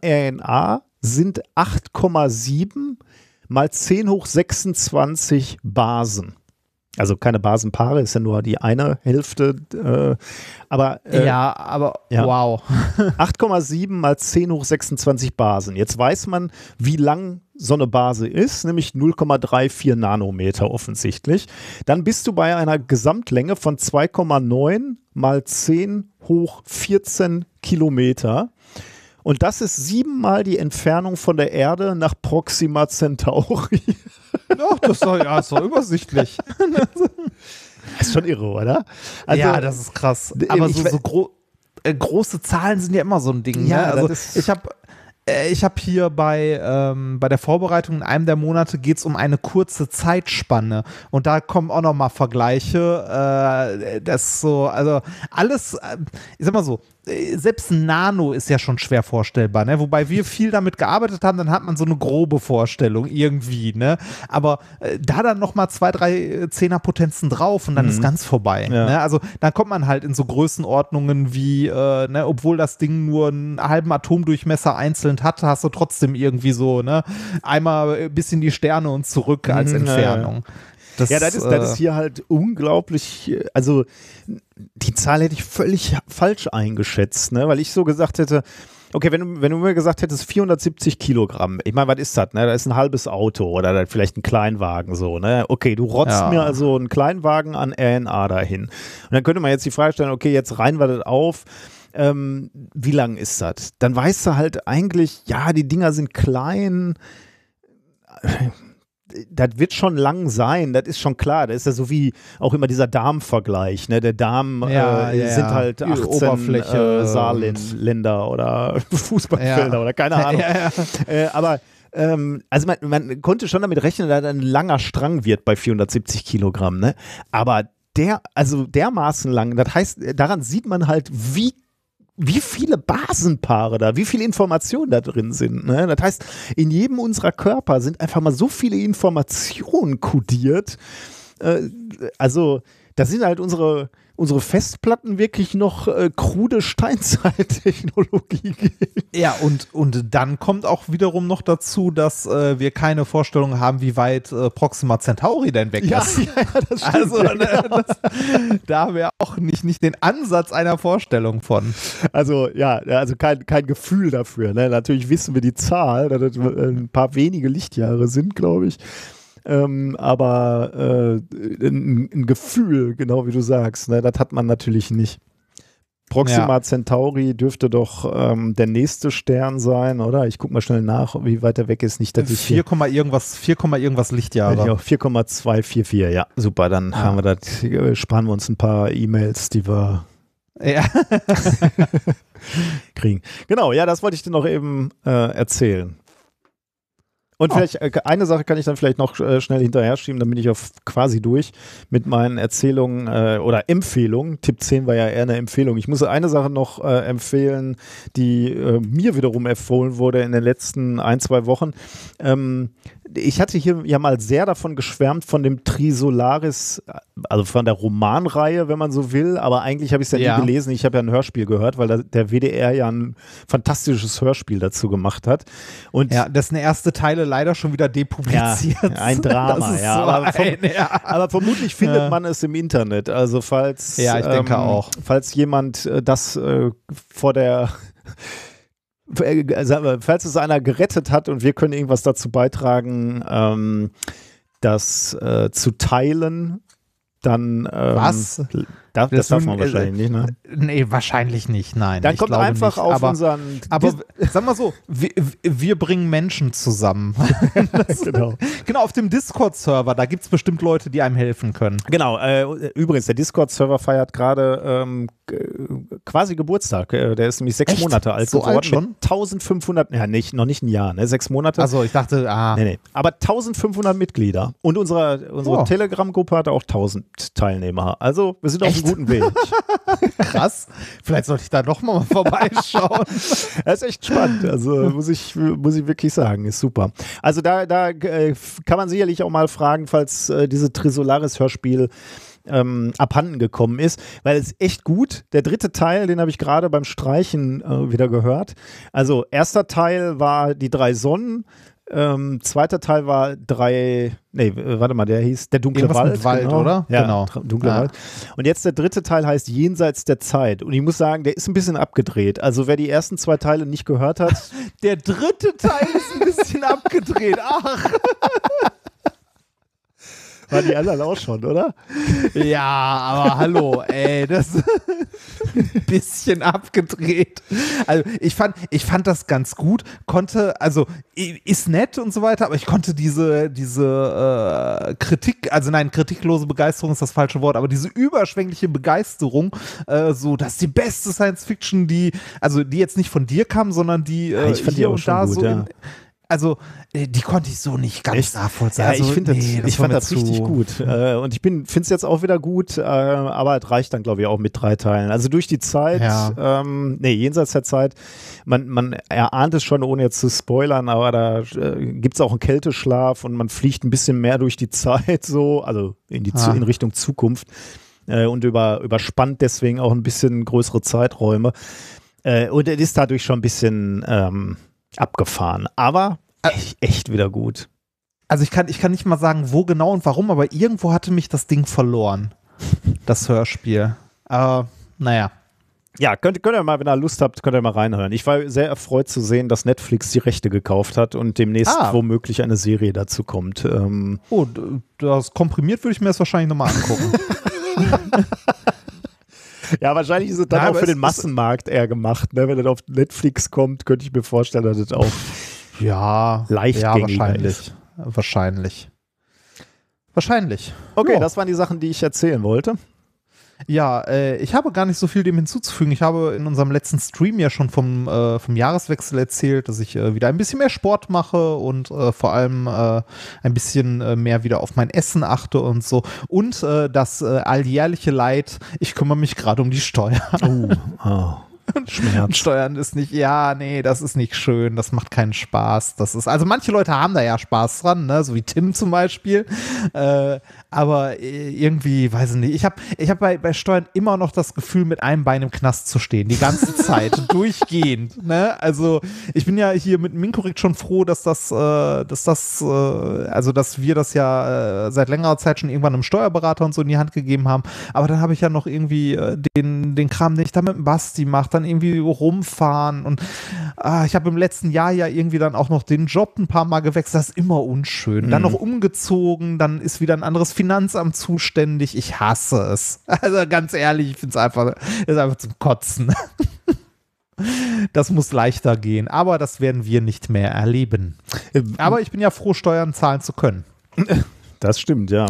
RNA sind 8,7 mal 10 hoch 26 Basen. Also keine Basenpaare, ist ja nur die eine Hälfte. Äh, aber äh, ja, aber ja. wow. *laughs* *laughs* 8,7 mal 10 hoch 26 Basen. Jetzt weiß man, wie lang so eine Base ist, nämlich 0,34 Nanometer offensichtlich. Dann bist du bei einer Gesamtlänge von 2,9 mal 10 hoch 14 Kilometer. Und das ist siebenmal die Entfernung von der Erde nach Proxima Centauri. *laughs* Ach, das ist doch, ja, ist doch übersichtlich. Das *laughs* ist schon irre, oder? Also, ja, das ist krass. Aber so, so gro äh, große Zahlen sind ja immer so ein Ding. Ja, ne? also ich habe ich habe hier bei, ähm, bei der Vorbereitung in einem der Monate geht es um eine kurze Zeitspanne und da kommen auch noch mal Vergleiche. Äh, das so, also alles, äh, ich sag mal so, äh, selbst Nano ist ja schon schwer vorstellbar, ne? Wobei wir viel damit gearbeitet haben, dann hat man so eine grobe Vorstellung irgendwie, ne? Aber äh, da dann noch mal zwei, drei äh, Zehnerpotenzen drauf und dann mhm. ist ganz vorbei. Ja. Ne? Also dann kommt man halt in so Größenordnungen wie, äh, ne, obwohl das Ding nur einen halben Atomdurchmesser einzeln hat, hast du trotzdem irgendwie so, ne, einmal bis in die Sterne und zurück als mhm, Entfernung. Ja, ja. Das, ja, das ist, das ist äh, hier halt unglaublich, also die Zahl hätte ich völlig falsch eingeschätzt, ne? weil ich so gesagt hätte, okay, wenn du, wenn du mir gesagt hättest 470 Kilogramm, ich meine, was ist das, ne? Das ist ein halbes Auto oder vielleicht ein Kleinwagen so, ne? Okay, du rotzt ja. mir also einen Kleinwagen an RNA dahin. Und dann könnte man jetzt die Frage stellen, okay, jetzt rein wir das auf, ähm, wie lang ist das? Dann weißt du halt eigentlich, ja, die Dinger sind klein, das wird schon lang sein, das ist schon klar. Das ist ja so wie auch immer dieser Darmvergleich. Ne? Der Darm ja, äh, ja, sind halt 18 Oberfläche, äh, Saarländer oder *laughs* Fußballfelder oder keine Ahnung. *laughs* Äh, aber ähm, also man, man, konnte schon damit rechnen, dass ein langer Strang wird bei 470 Kilogramm. Ne? Aber der, also dermaßen lang, das heißt, daran sieht man halt, wie wie viele Basenpaare da, wie viele Informationen da drin sind. Ne? Das heißt, in jedem unserer Körper sind einfach mal so viele Informationen kodiert. Äh, also Da sind halt unsere, unsere Festplatten wirklich noch äh, krude Steinzeittechnologie. *laughs* Ja, und, und dann kommt auch wiederum noch dazu, dass äh, wir keine Vorstellung haben, wie weit äh, Proxima Centauri denn weg Ja, ist. *laughs* ja, das stimmt. Also, ja, ne, *laughs* das, da haben wir auch nicht, nicht den Ansatz einer Vorstellung von. Also ja, ja, also kein, kein Gefühl dafür. Ne? Natürlich wissen wir die Zahl, dass das äh, ein paar wenige Lichtjahre sind, glaube ich. Ähm, aber äh, ein, ein Gefühl, genau wie du sagst, ne, das hat man natürlich nicht. Proxima Ja. Centauri dürfte doch ähm, der nächste Stern sein, oder? Ich guck mal schnell nach, wie weit er weg ist. Nicht, dass ich hier 4, irgendwas, 4, irgendwas Ja, Lichtjahre. 4,244, ja, super. Dann Ja. haben wir das, äh, sparen wir uns ein paar E-Mails, die wir Ja. *laughs* kriegen. Genau, ja, das wollte ich dir noch eben äh, erzählen. Und Oh. vielleicht äh, eine Sache kann ich dann vielleicht noch äh, schnell hinterher schieben, dann bin ich auf quasi durch mit meinen Erzählungen äh, oder Empfehlungen. Tipp 10 war ja eher eine Empfehlung. Ich muss eine Sache noch äh, empfehlen, die äh, mir wiederum empfohlen wurde in den letzten ein, zwei Wochen. Ähm, ich hatte hier ja mal sehr davon geschwärmt, von dem Trisolaris, also von der Romanreihe, wenn man so will, aber eigentlich habe ich es ja, Ja. nie gelesen. Ich habe ja ein Hörspiel gehört, weil der WDR ja ein fantastisches Hörspiel dazu gemacht hat. Und ja, dessen erste Teile leider schon wieder depubliziert. Ja, ein *laughs* Drama, Das ja, so aber vom- ein, ja. aber vermutlich findet Ja. man es im Internet. Also falls, Ja, ich denke auch. falls jemand äh, das äh, vor der falls es einer gerettet hat und wir können irgendwas dazu beitragen, ähm, das äh, zu teilen, dann ähm, Was? Das, Das darf man wahrscheinlich nicht, ne? Nee, wahrscheinlich nicht, nein. Dann kommt einfach nicht. auf aber, unseren Aber *laughs* sag mal so, wir, wir bringen Menschen zusammen. *laughs* genau. genau, auf dem Discord-Server, da gibt es bestimmt Leute, die einem helfen können. Genau, äh, übrigens, der Discord-Server feiert gerade ähm, quasi Geburtstag. Äh, der ist nämlich sechs Echt? Monate alt So geworden. alt schon? Mit 1500, ja, nicht, noch nicht ein Jahr, ne? Sechs Monate. Also ich dachte, ah, nee, nee. Aber 1500 Mitglieder. Und unsere, unsere Oh. Telegram-Gruppe hat auch 1000 Teilnehmer. Also, wir sind auf einem Echt? Guten Weg. *laughs* krass. Vielleicht sollte ich da doch mal vorbeischauen. *laughs* Das ist echt spannend. Also muss ich, muss ich wirklich sagen, ist super. Also da, da äh, kann man sicherlich auch mal fragen, falls äh, diese Trisolaris-Hörspiel ähm, abhanden gekommen ist, weil es echt gut. Der dritte Teil, den habe ich gerade beim Streichen äh, wieder gehört. Also erster Teil war die drei Sonnen. Ähm, zweiter Teil war drei, nee, warte mal, der hieß Der dunkle Irgendwas Wald. mit Wald, genau. oder? Ja, Genau. Dunkle Ja. Wald. Und jetzt der dritte Teil heißt Jenseits der Zeit. Und ich muss sagen, der ist ein bisschen abgedreht. Also wer die ersten zwei Teile nicht gehört hat, *laughs* Der dritte Teil ist ein bisschen abgedreht. Ach. *laughs* war die anderen auch schon, oder? Ja, aber hallo, ey, das ein *laughs* bisschen abgedreht. Also ich fand, ich fand das ganz gut, konnte, also ist nett und so weiter, aber ich konnte diese, diese äh, Kritik, also nein, kritiklose Begeisterung ist das falsche Wort, aber diese überschwängliche Begeisterung, äh, so, dass die beste Science Fiction, die, also die jetzt nicht von dir kam, sondern die äh, ich fand die hier auch und schon da gut, so ja. in, also, äh, die konnte ich so nicht ganz Echt? nachvollziehen. Ja, also, ich finde nee, das, ich fand das richtig gut. Äh, und ich finde es jetzt auch wieder gut, äh, aber es reicht dann, glaube ich, auch mit drei Teilen. Also durch die Zeit, Ja. ähm, nee, jenseits der Zeit, man, man erahnt es schon, ohne jetzt zu spoilern, aber da äh, gibt es auch einen Kälteschlaf und man fliegt ein bisschen mehr durch die *laughs* Zeit, so, also in, die, Ah. in Richtung Zukunft äh, und über, überspannt deswegen auch ein bisschen größere Zeiträume. Äh, und es ist dadurch schon ein bisschen ähm, abgefahren. Aber echt, echt wieder gut. Also ich kann, ich kann nicht mal sagen, wo genau und warum, aber irgendwo hatte mich das Ding verloren. Das Hörspiel. Aber naja. Ja, könnt, könnt ihr mal, wenn ihr Lust habt, könnt ihr mal reinhören. Ich war sehr erfreut zu sehen, dass Netflix die Rechte gekauft hat und demnächst Ah. womöglich eine Serie dazu kommt. Ähm, Oh, das komprimiert würde ich mir das wahrscheinlich nochmal angucken. *laughs* ja, wahrscheinlich ist es dann Ja, auch für den Massenmarkt eher gemacht. Ne? Wenn das auf Netflix kommt, könnte ich mir vorstellen, dass das auch. ja, Leicht ja, wahrscheinlich. Wahrscheinlich. Wahrscheinlich. Okay, Ja. das waren die Sachen, die ich erzählen wollte. Ja, äh, ich habe gar nicht so viel dem hinzuzufügen. Ich habe in unserem letzten Stream ja schon vom, äh, vom Jahreswechsel erzählt, dass ich äh, wieder ein bisschen mehr Sport mache und äh, vor allem äh, ein bisschen äh, mehr wieder auf mein Essen achte und so. Und das äh, alljährliche Leid, ich kümmere mich gerade um die Steuer. Oh, oh. Schmerz. Steuern ist nicht, ja, nee, das ist nicht schön, das macht keinen Spaß. Das ist, also manche Leute haben da ja Spaß dran, ne, so wie Tim zum Beispiel. Äh, aber äh, irgendwie, weiß ich nicht, ich habe ich hab bei, bei Steuern immer noch das Gefühl, mit einem Bein im Knast zu stehen, die ganze *laughs* Zeit, durchgehend. Ne? Also ich bin ja hier mit Minkorrekt schon froh, dass das, äh, dass das, äh, also dass wir das ja äh, seit längerer Zeit schon irgendwann einem Steuerberater und so in die Hand gegeben haben. Aber dann habe ich ja noch irgendwie äh, den, den Kram, den ich da mit dem Basti mache, dann irgendwie rumfahren und ah, ich habe im letzten Jahr ja irgendwie dann auch noch den Job ein paar Mal gewechselt. Das ist immer unschön. Dann Mhm. noch umgezogen, dann ist wieder ein anderes Finanzamt zuständig. Ich hasse es. *laughs* Also ganz ehrlich, ich finde es einfach, ist einfach zum Kotzen. *laughs* Das muss leichter gehen, aber das werden wir nicht mehr erleben. Aber ich bin ja froh, Steuern zahlen zu können. *laughs* Das stimmt, ja.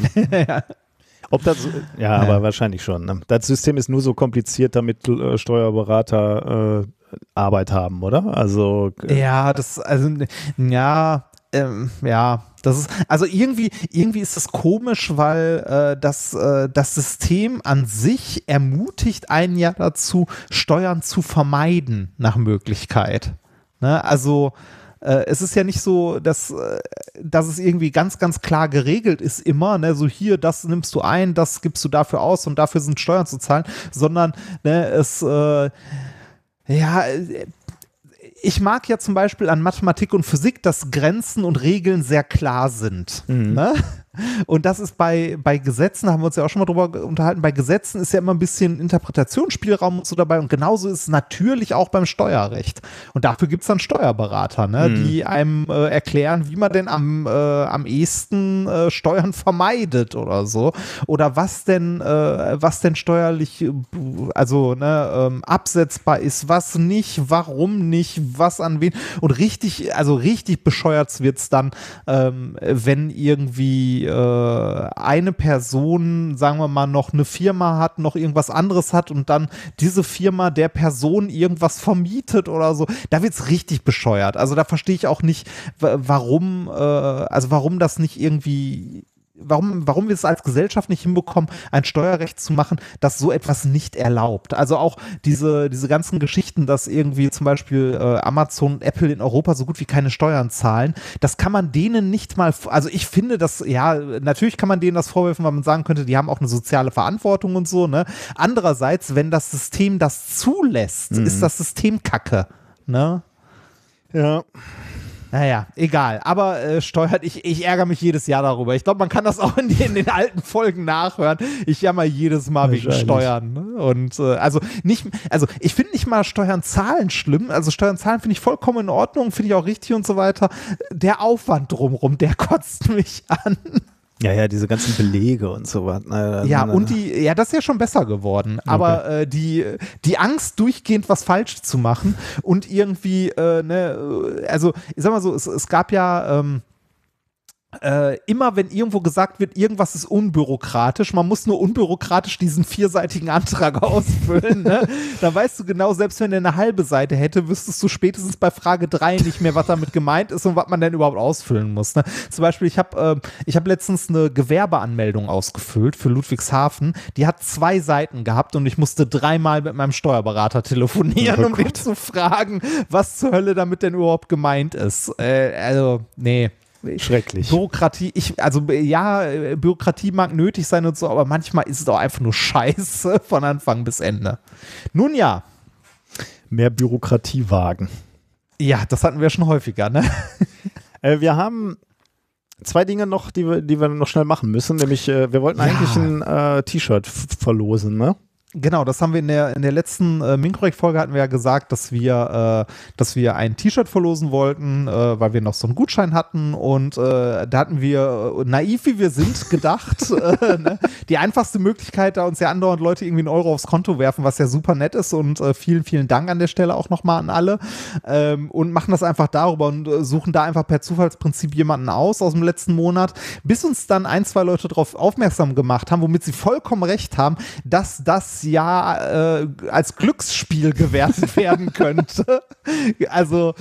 Ob das, ja, aber wahrscheinlich schon. Ne? Das System ist nur so kompliziert, damit äh, Steuerberater äh, Arbeit haben, oder? Also, äh, Ja, das, also, ja, ähm, ja, das ist, also irgendwie, irgendwie ist es komisch, weil äh, das, äh, das System an sich ermutigt einen ja dazu, Steuern zu vermeiden nach Möglichkeit. Ne? Also, äh, es ist ja nicht so, dass, äh, dass es irgendwie ganz, ganz klar geregelt ist immer, ne, so hier, das nimmst du ein, das gibst du dafür aus und dafür sind Steuern zu zahlen, sondern ne, es, äh, ja, äh, ich mag ja zum Beispiel an Mathematik und Physik, dass Grenzen und Regeln sehr klar sind. Ne? Und das ist bei, bei Gesetzen, haben wir uns ja auch schon mal drüber unterhalten, bei Gesetzen ist ja immer ein bisschen Interpretationsspielraum und so dabei. Und genauso ist es natürlich auch beim Steuerrecht. Und dafür gibt es dann Steuerberater, ne? die einem äh, erklären, wie man denn am, äh, am ehesten äh, Steuern vermeidet oder so. Oder was denn, äh, was denn steuerlich, äh, also ne, ähm, absetzbar ist, was nicht, warum nicht, was an wen. Und richtig, also richtig bescheuert wird es dann, ähm, wenn irgendwie äh, eine Person, sagen wir mal, noch eine Firma hat, noch irgendwas anderes hat und dann diese Firma der Person irgendwas vermietet oder so. Da wird es richtig bescheuert. Also da verstehe ich auch nicht, wa- warum, äh, also warum das nicht irgendwie warum, warum wir es als Gesellschaft nicht hinbekommen, ein Steuerrecht zu machen, das so etwas nicht erlaubt. Also auch diese, diese ganzen Geschichten, dass irgendwie zum Beispiel äh, Amazon und Apple in Europa so gut wie keine Steuern zahlen, das kann man denen nicht mal, also ich finde das, ja, natürlich kann man denen das vorwerfen, weil man sagen könnte, die haben auch eine soziale Verantwortung und so, ne? Andererseits, wenn das System das zulässt, ist das System Kacke, ne? ja. Naja, egal. Aber äh, steuert, ich, ich ärgere mich jedes Jahr darüber. Ich glaube, man kann das *laughs* auch in den, in den alten Folgen nachhören. Ich jammer jedes Mal wegen. Steuern. Ne? Und äh, also nicht, also ich finde nicht mal Steuern zahlen schlimm. Also Steuern zahlen finde ich vollkommen in Ordnung, finde ich auch richtig und so weiter. Der Aufwand drumrum, der *laughs* kotzt mich an. Ja, ja, diese ganzen Belege und so was. ne, Ja, und die, ja, das ist ja schon besser geworden. Aber äh, die, die Angst, durchgehend was falsch zu machen und irgendwie, äh, ne, äh, also ich sag mal so, es, es gab ja. Ähm, äh, immer wenn irgendwo gesagt wird, irgendwas ist unbürokratisch, man muss nur unbürokratisch diesen vierseitigen Antrag *laughs* ausfüllen, ne? dann weißt du genau, selbst wenn er eine halbe Seite hätte, wüsstest du spätestens bei Frage 3 nicht mehr, was damit gemeint ist und was man denn überhaupt ausfüllen muss. Ne? Zum Beispiel, ich habe äh, ich hab letztens eine Gewerbeanmeldung ausgefüllt für Ludwigshafen, die hat zwei Seiten gehabt und ich musste dreimal mit meinem Steuerberater telefonieren, Oh um den zu fragen, was zur Hölle damit denn überhaupt gemeint ist. Äh, also, nee. Schrecklich. Bürokratie, ich, also ja, äh, Bürokratie mag nötig sein und so, aber manchmal ist es auch einfach nur Scheiße *laughs* von Anfang bis Ende. Nun ja, Mehr Bürokratie wagen. ja, das hatten wir schon häufiger, ne? *laughs* Äh, wir haben zwei Dinge noch, die wir, die wir noch schnell machen müssen. Nämlich, äh, wir wollten Ja. eigentlich ein äh, T-Shirt verlosen, ne? Genau, das haben wir in der, in der letzten äh, Minkorrekt-Folge hatten wir ja gesagt, dass wir, äh, dass wir ein T-Shirt verlosen wollten, äh, weil wir noch so einen Gutschein hatten und äh, da hatten wir, äh, naiv wie wir sind, gedacht, *laughs* äh, ne? die einfachste Möglichkeit, da uns ja andauernd Leute irgendwie einen Euro aufs Konto werfen, was ja super nett ist und äh, vielen, vielen Dank an der Stelle auch nochmal an alle ähm, und machen das einfach darüber und suchen da einfach per Zufallsprinzip jemanden aus aus dem letzten Monat, bis uns dann ein, zwei Leute darauf aufmerksam gemacht haben, womit sie vollkommen recht haben, dass das Jahr äh, als Glücksspiel gewertet *laughs* werden könnte. Also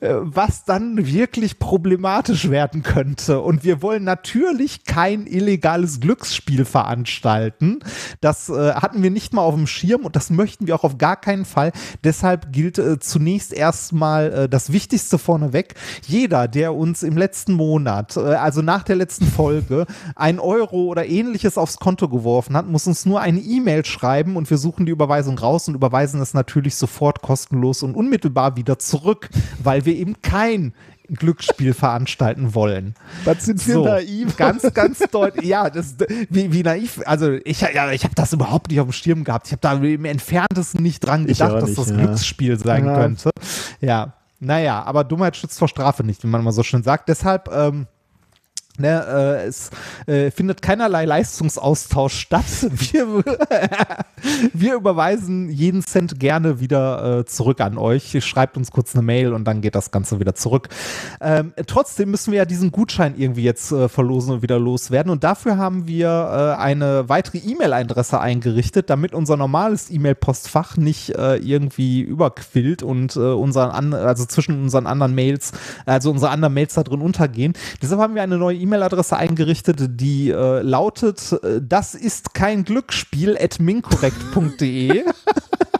äh, was dann wirklich problematisch werden könnte. Und wir wollen natürlich kein illegales Glücksspiel veranstalten. Das äh, hatten wir nicht mal auf dem Schirm und das möchten wir auch auf gar keinen Fall. Deshalb gilt äh, zunächst erstmal äh, das Wichtigste vorneweg. Jeder, der uns im letzten Monat, äh, also nach der letzten Folge, ein Euro oder ähnliches aufs Konto geworfen hat, muss uns nur eine E-Mail schreiben und wir suchen die Überweisung raus und überweisen es natürlich sofort kostenlos und unmittelbar wieder zurück, weil wir eben kein Glücksspiel *laughs* veranstalten wollen. Was sind wir So, naiv? Ganz, ganz *laughs* deutlich. Ja, das, wie, wie naiv. Also ich, ja, ich habe das überhaupt nicht auf dem Schirm gehabt. Ich habe da im Entferntesten nicht dran gedacht, auch dass nicht, das ja. Glücksspiel sein Ja. könnte. Ja, naja, aber Dummheit schützt vor Strafe nicht, wie man immer so schön sagt. Deshalb ähm, Ne, äh, es äh, findet keinerlei Leistungsaustausch *laughs* statt. Wir, wir überweisen jeden Cent gerne wieder äh, zurück an euch. Schreibt uns kurz eine Mail und dann geht das Ganze wieder zurück. Ähm, trotzdem müssen wir ja diesen Gutschein irgendwie jetzt äh, verlosen und wieder loswerden. Und dafür haben wir äh, eine weitere E-Mail-Adresse eingerichtet, damit unser normales E-Mail-Postfach nicht äh, irgendwie überquillt und unseren an, also zwischen unseren anderen Mails, also unsere anderen Mails da drin untergehen. Deshalb haben wir eine neue E-Mail-Adresse eingerichtet, die äh, lautet: äh, Das ist kein Glücksspiel at minkorrekt.de. *laughs*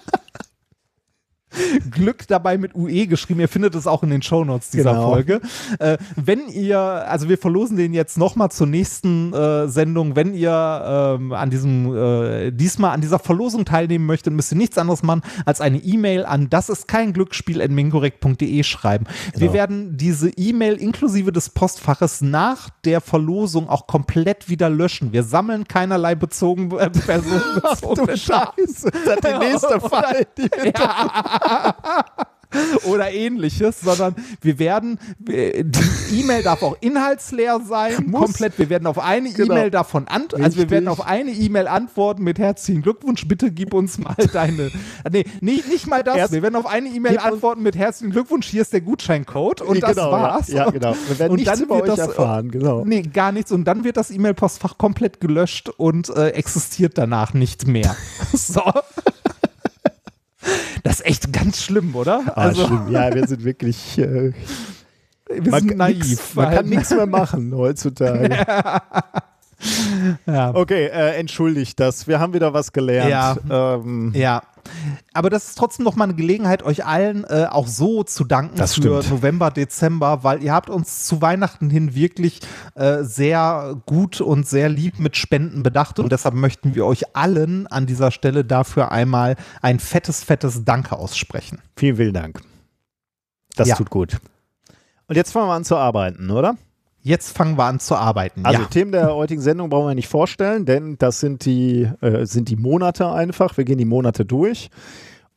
*laughs* Glück dabei mit UE geschrieben. Ihr findet es auch in den Shownotes dieser Genau. Folge. Äh, wenn ihr, also wir verlosen den jetzt nochmal zur nächsten äh, Sendung. Wenn ihr ähm, an diesem, äh, diesmal an dieser Verlosung teilnehmen möchtet, müsst ihr nichts anderes machen, als eine E-Mail an das ist kein Glücksspiel at minkorrekt.de schreiben. Wir Genau. werden diese E-Mail inklusive des Postfaches nach der Verlosung auch komplett wieder löschen. Wir sammeln keinerlei bezogen, äh, *laughs* personenbezogene Daten. Das ist der nächste *laughs* Fall. Die *laughs* oder ähnliches, sondern wir werden, wir- die E-Mail darf auch inhaltsleer sein, Muss. komplett. Wir werden auf eine Genau. E-Mail davon antworten, also wir werden auf eine E-Mail antworten mit herzlichen Glückwunsch, bitte gib uns mal deine, nee, nicht, nicht mal das, Erst- wir werden auf eine E-Mail antworten mit herzlichen Glückwunsch, hier ist der Gutscheincode und das genau, war's. Ja, ja, genau. Wir werden Und nichts dann wird das- erfahren, genau. Nee, gar nichts. Und dann wird das E-Mail-Postfach komplett gelöscht und äh, existiert danach nicht mehr. *laughs* so. Das ist echt ganz schlimm, oder? Ah, schlimm. Ja, wir sind wirklich. Äh, wir man sind naiv. nix- Man kann nichts mehr machen heutzutage. *laughs* Ja. Okay, äh, entschuldigt das. Wir haben wieder was gelernt. Ähm, Ja. Aber das ist trotzdem noch mal eine Gelegenheit, euch allen äh, auch so zu danken Das für stimmt. November, Dezember, weil ihr habt uns zu Weihnachten hin wirklich äh, sehr gut und sehr lieb mit Spenden bedacht und deshalb möchten wir euch allen an dieser Stelle dafür einmal ein fettes, fettes Danke aussprechen. Vielen, vielen Dank. Das Ja. tut gut. Und jetzt fangen wir an zu arbeiten, oder? Jetzt fangen wir an zu arbeiten. Also ja. Themen der heutigen Sendung brauchen wir nicht vorstellen, denn das sind die, äh, sind die Monate einfach. Wir gehen die Monate durch.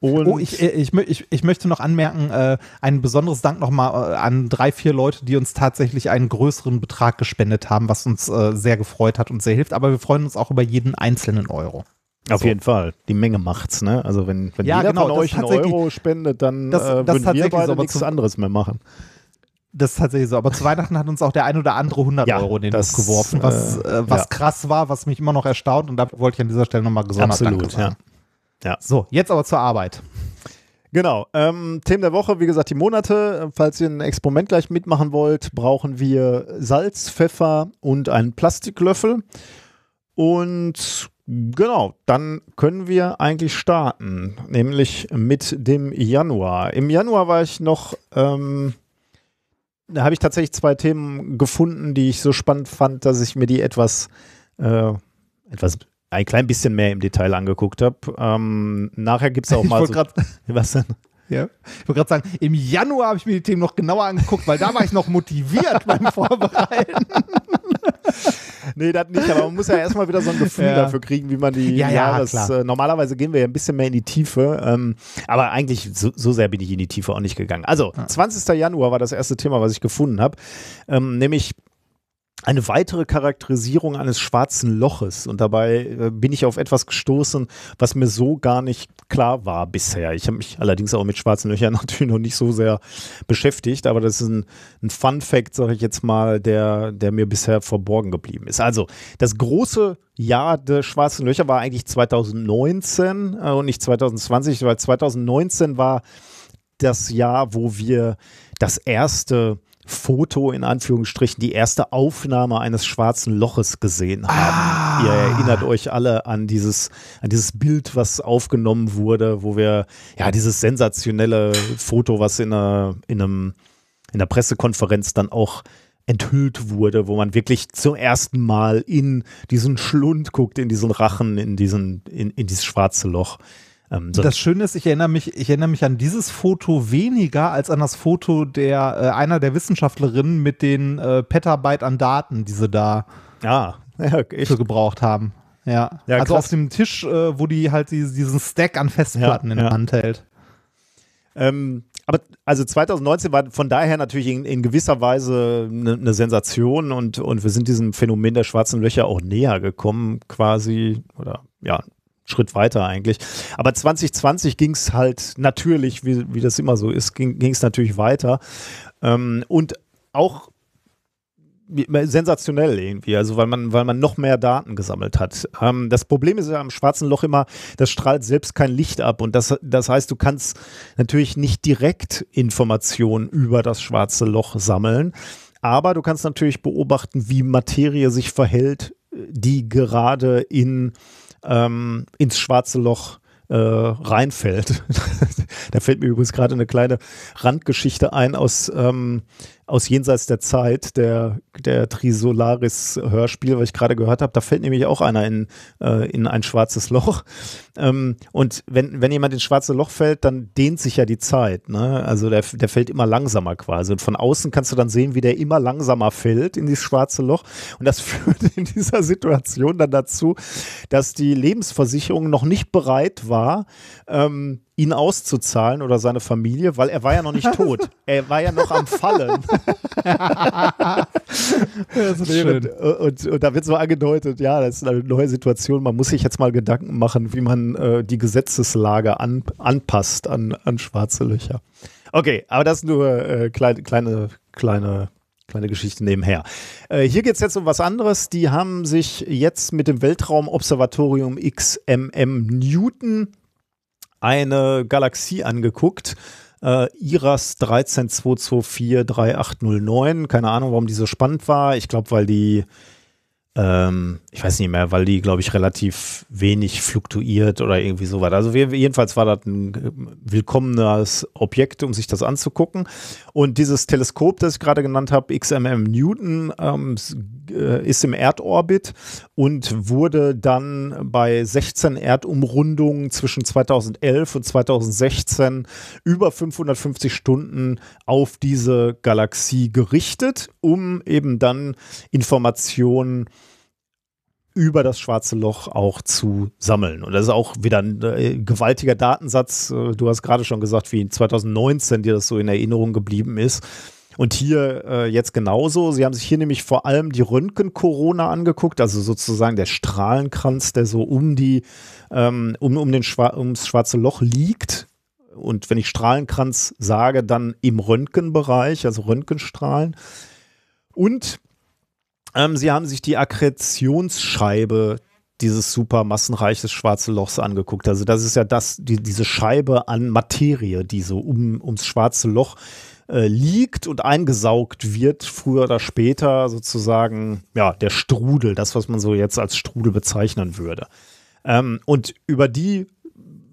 Und Oh, ich, äh, ich, ich, ich möchte noch anmerken, äh, ein besonderes Dank nochmal äh, an drei, vier Leute, die uns tatsächlich einen größeren Betrag gespendet haben, was uns äh, sehr gefreut hat und sehr hilft. Aber wir freuen uns auch über jeden einzelnen Euro. auf so. jeden Fall, die Menge macht's, ne? Also wenn, wenn Ja, jeder genau, von euch einen Euro spendet, dann das- äh, das würden wir tatsächlich so, beide aber nichts anderes mehr machen. Das ist tatsächlich so. Aber zu Weihnachten hat uns auch der ein oder andere 100 Ja, Euro in den das, Hof geworfen, was, äh, äh, was ja. krass war, was mich immer noch erstaunt. Und dafür wollte ich an dieser Stelle nochmal gesondert Absolut, Danke sagen. ja. So, jetzt aber zur Arbeit. Genau. Ähm, Themen der Woche, wie gesagt, die Monate. Falls ihr ein Experiment gleich mitmachen wollt, brauchen wir Salz, Pfeffer und einen Plastiklöffel. Und genau, dann können wir eigentlich starten, nämlich mit dem Januar. Im Januar war ich noch, ähm, da habe ich tatsächlich zwei Themen gefunden, die ich so spannend fand, dass ich mir die etwas, äh, etwas ein klein bisschen mehr im Detail angeguckt habe. Ähm, nachher gibt es auch Ich mal so, gerade *laughs* was denn? Ja. Ich wollte gerade sagen, im Januar habe ich mir die Themen noch genauer angeguckt, weil da war ich noch motiviert beim *laughs* Vorbereiten. Nee, das nicht, aber man muss ja erstmal wieder so ein Gefühl Ja. dafür kriegen, wie man die. Ja, ja, klar. Äh, normalerweise gehen wir ja ein bisschen mehr in die Tiefe, ähm, aber eigentlich so, so sehr bin ich in die Tiefe auch nicht gegangen. Also, 20. Januar war das erste Thema, was ich gefunden habe, ähm, nämlich eine weitere Charakterisierung eines schwarzen Loches. Und dabei äh, bin ich auf etwas gestoßen, was mir so gar nicht klar war bisher. Ich habe mich allerdings auch mit schwarzen Löchern *laughs* natürlich noch nicht so sehr beschäftigt, aber das ist ein, ein Fun Fact, sage ich jetzt mal, der, der mir bisher verborgen geblieben ist. Also, das große Jahr der schwarzen Löcher war eigentlich 2019 äh, und nicht 2020, weil 2019 war das Jahr, wo wir das erste Foto in Anführungsstrichen, die erste Aufnahme eines schwarzen Loches gesehen haben. Ah. Ihr erinnert euch alle an dieses, an dieses Bild, was aufgenommen wurde, wo wir, ja, dieses sensationelle Foto, was in, einer, in einem, in der Pressekonferenz dann auch enthüllt wurde, wo man wirklich zum ersten Mal in diesen Schlund guckt, in diesen Rachen, in diesen, in, in dieses schwarze Loch. Ähm, das Schöne ist, ich erinnere mich, ich erinnere mich an dieses Foto weniger als an das Foto der äh, einer der Wissenschaftlerinnen mit den äh, Petabyte an Daten, die sie da ah, *laughs* ja, für gebraucht haben. Ja, ja also krass. auf dem Tisch, äh, wo die halt die, diesen Stack an Festplatten ja, in der Hand hält. Ähm, aber also 2019 war von daher natürlich in, in gewisser Weise eine, eine, Sensation und, und wir sind diesem Phänomen der schwarzen Löcher auch näher gekommen, quasi, oder ja, Schritt weiter eigentlich. Aber 2020 ging es halt natürlich, wie, wie das immer so ist, ging es natürlich weiter. Ähm, und auch sensationell irgendwie, also weil man, weil man noch mehr Daten gesammelt hat. Ähm, das Problem ist ja am schwarzen Loch immer, das strahlt selbst kein Licht ab und das, das heißt, du kannst natürlich nicht direkt Informationen über das schwarze Loch sammeln, aber du kannst natürlich beobachten, wie Materie sich verhält, die gerade in ähm, ins schwarze Loch äh, reinfällt. *laughs* da fällt mir übrigens gerade eine kleine Randgeschichte ein aus ähm, aus Jenseits der Zeit, der, der Trisolaris-Hörspiel, was ich gerade gehört habe, da fällt nämlich auch einer in, äh, in ein schwarzes Loch. Ähm, und wenn, wenn jemand ins schwarze Loch fällt, dann dehnt sich ja die Zeit. Ne? Also der, der fällt immer langsamer quasi. Und von außen kannst du dann sehen, wie der immer langsamer fällt in dieses schwarze Loch. Und das *laughs* führt in dieser Situation dann dazu, dass die Lebensversicherung noch nicht bereit war, ähm, ihn auszuzahlen oder seine Familie, weil er war ja noch nicht *laughs* tot. er war ja noch am Fallen. *laughs* das ist schön. Und, und, und, da wird so angedeutet, ja, das ist eine neue Situation. Man muss sich jetzt mal Gedanken machen, wie man äh, die Gesetzeslage an, anpasst an, an schwarze Löcher. Okay, aber das nur äh, kleine, kleine, kleine kleine Geschichte nebenher. Äh, hier geht es jetzt um was anderes. Die haben sich jetzt mit dem Weltraumobservatorium XMM Newton eine Galaxie angeguckt. Äh, IRAS 132243809. Keine Ahnung, warum die so spannend war. Ich glaube, weil die ähm, ich weiß nicht mehr, weil die, glaube ich, relativ wenig fluktuiert oder irgendwie so weiter. Also wir, jedenfalls war das ein willkommenes Objekt, um sich das anzugucken. Und dieses Teleskop, das ich gerade genannt habe, XMM Newton, ähm, äh, ist im Erdorbit und wurde dann bei 16 Erdumrundungen zwischen 2011 und 2016 über 550 Stunden auf diese Galaxie gerichtet, um eben dann Informationen über das schwarze Loch auch zu sammeln. Und das ist auch wieder ein äh, gewaltiger Datensatz. Äh, du hast gerade schon gesagt, wie 2019 dir das so in Erinnerung geblieben ist. Und hier äh, jetzt genauso. Sie haben sich hier nämlich vor allem die Röntgen-Corona angeguckt, also sozusagen der Strahlenkranz, der so um die, ähm, um, um den Schwa ums schwarze Loch liegt. Und wenn ich Strahlenkranz sage, dann im Röntgenbereich, also Röntgenstrahlen. Und ähm, sie haben sich die Akkretionsscheibe dieses super massenreiches schwarze Lochs angeguckt. Also das ist ja das, die, diese Scheibe an Materie, die so um, ums schwarze Loch äh, liegt und eingesaugt wird, früher oder später sozusagen, ja, der Strudel, das, was man so jetzt als Strudel bezeichnen würde. Ähm, und über die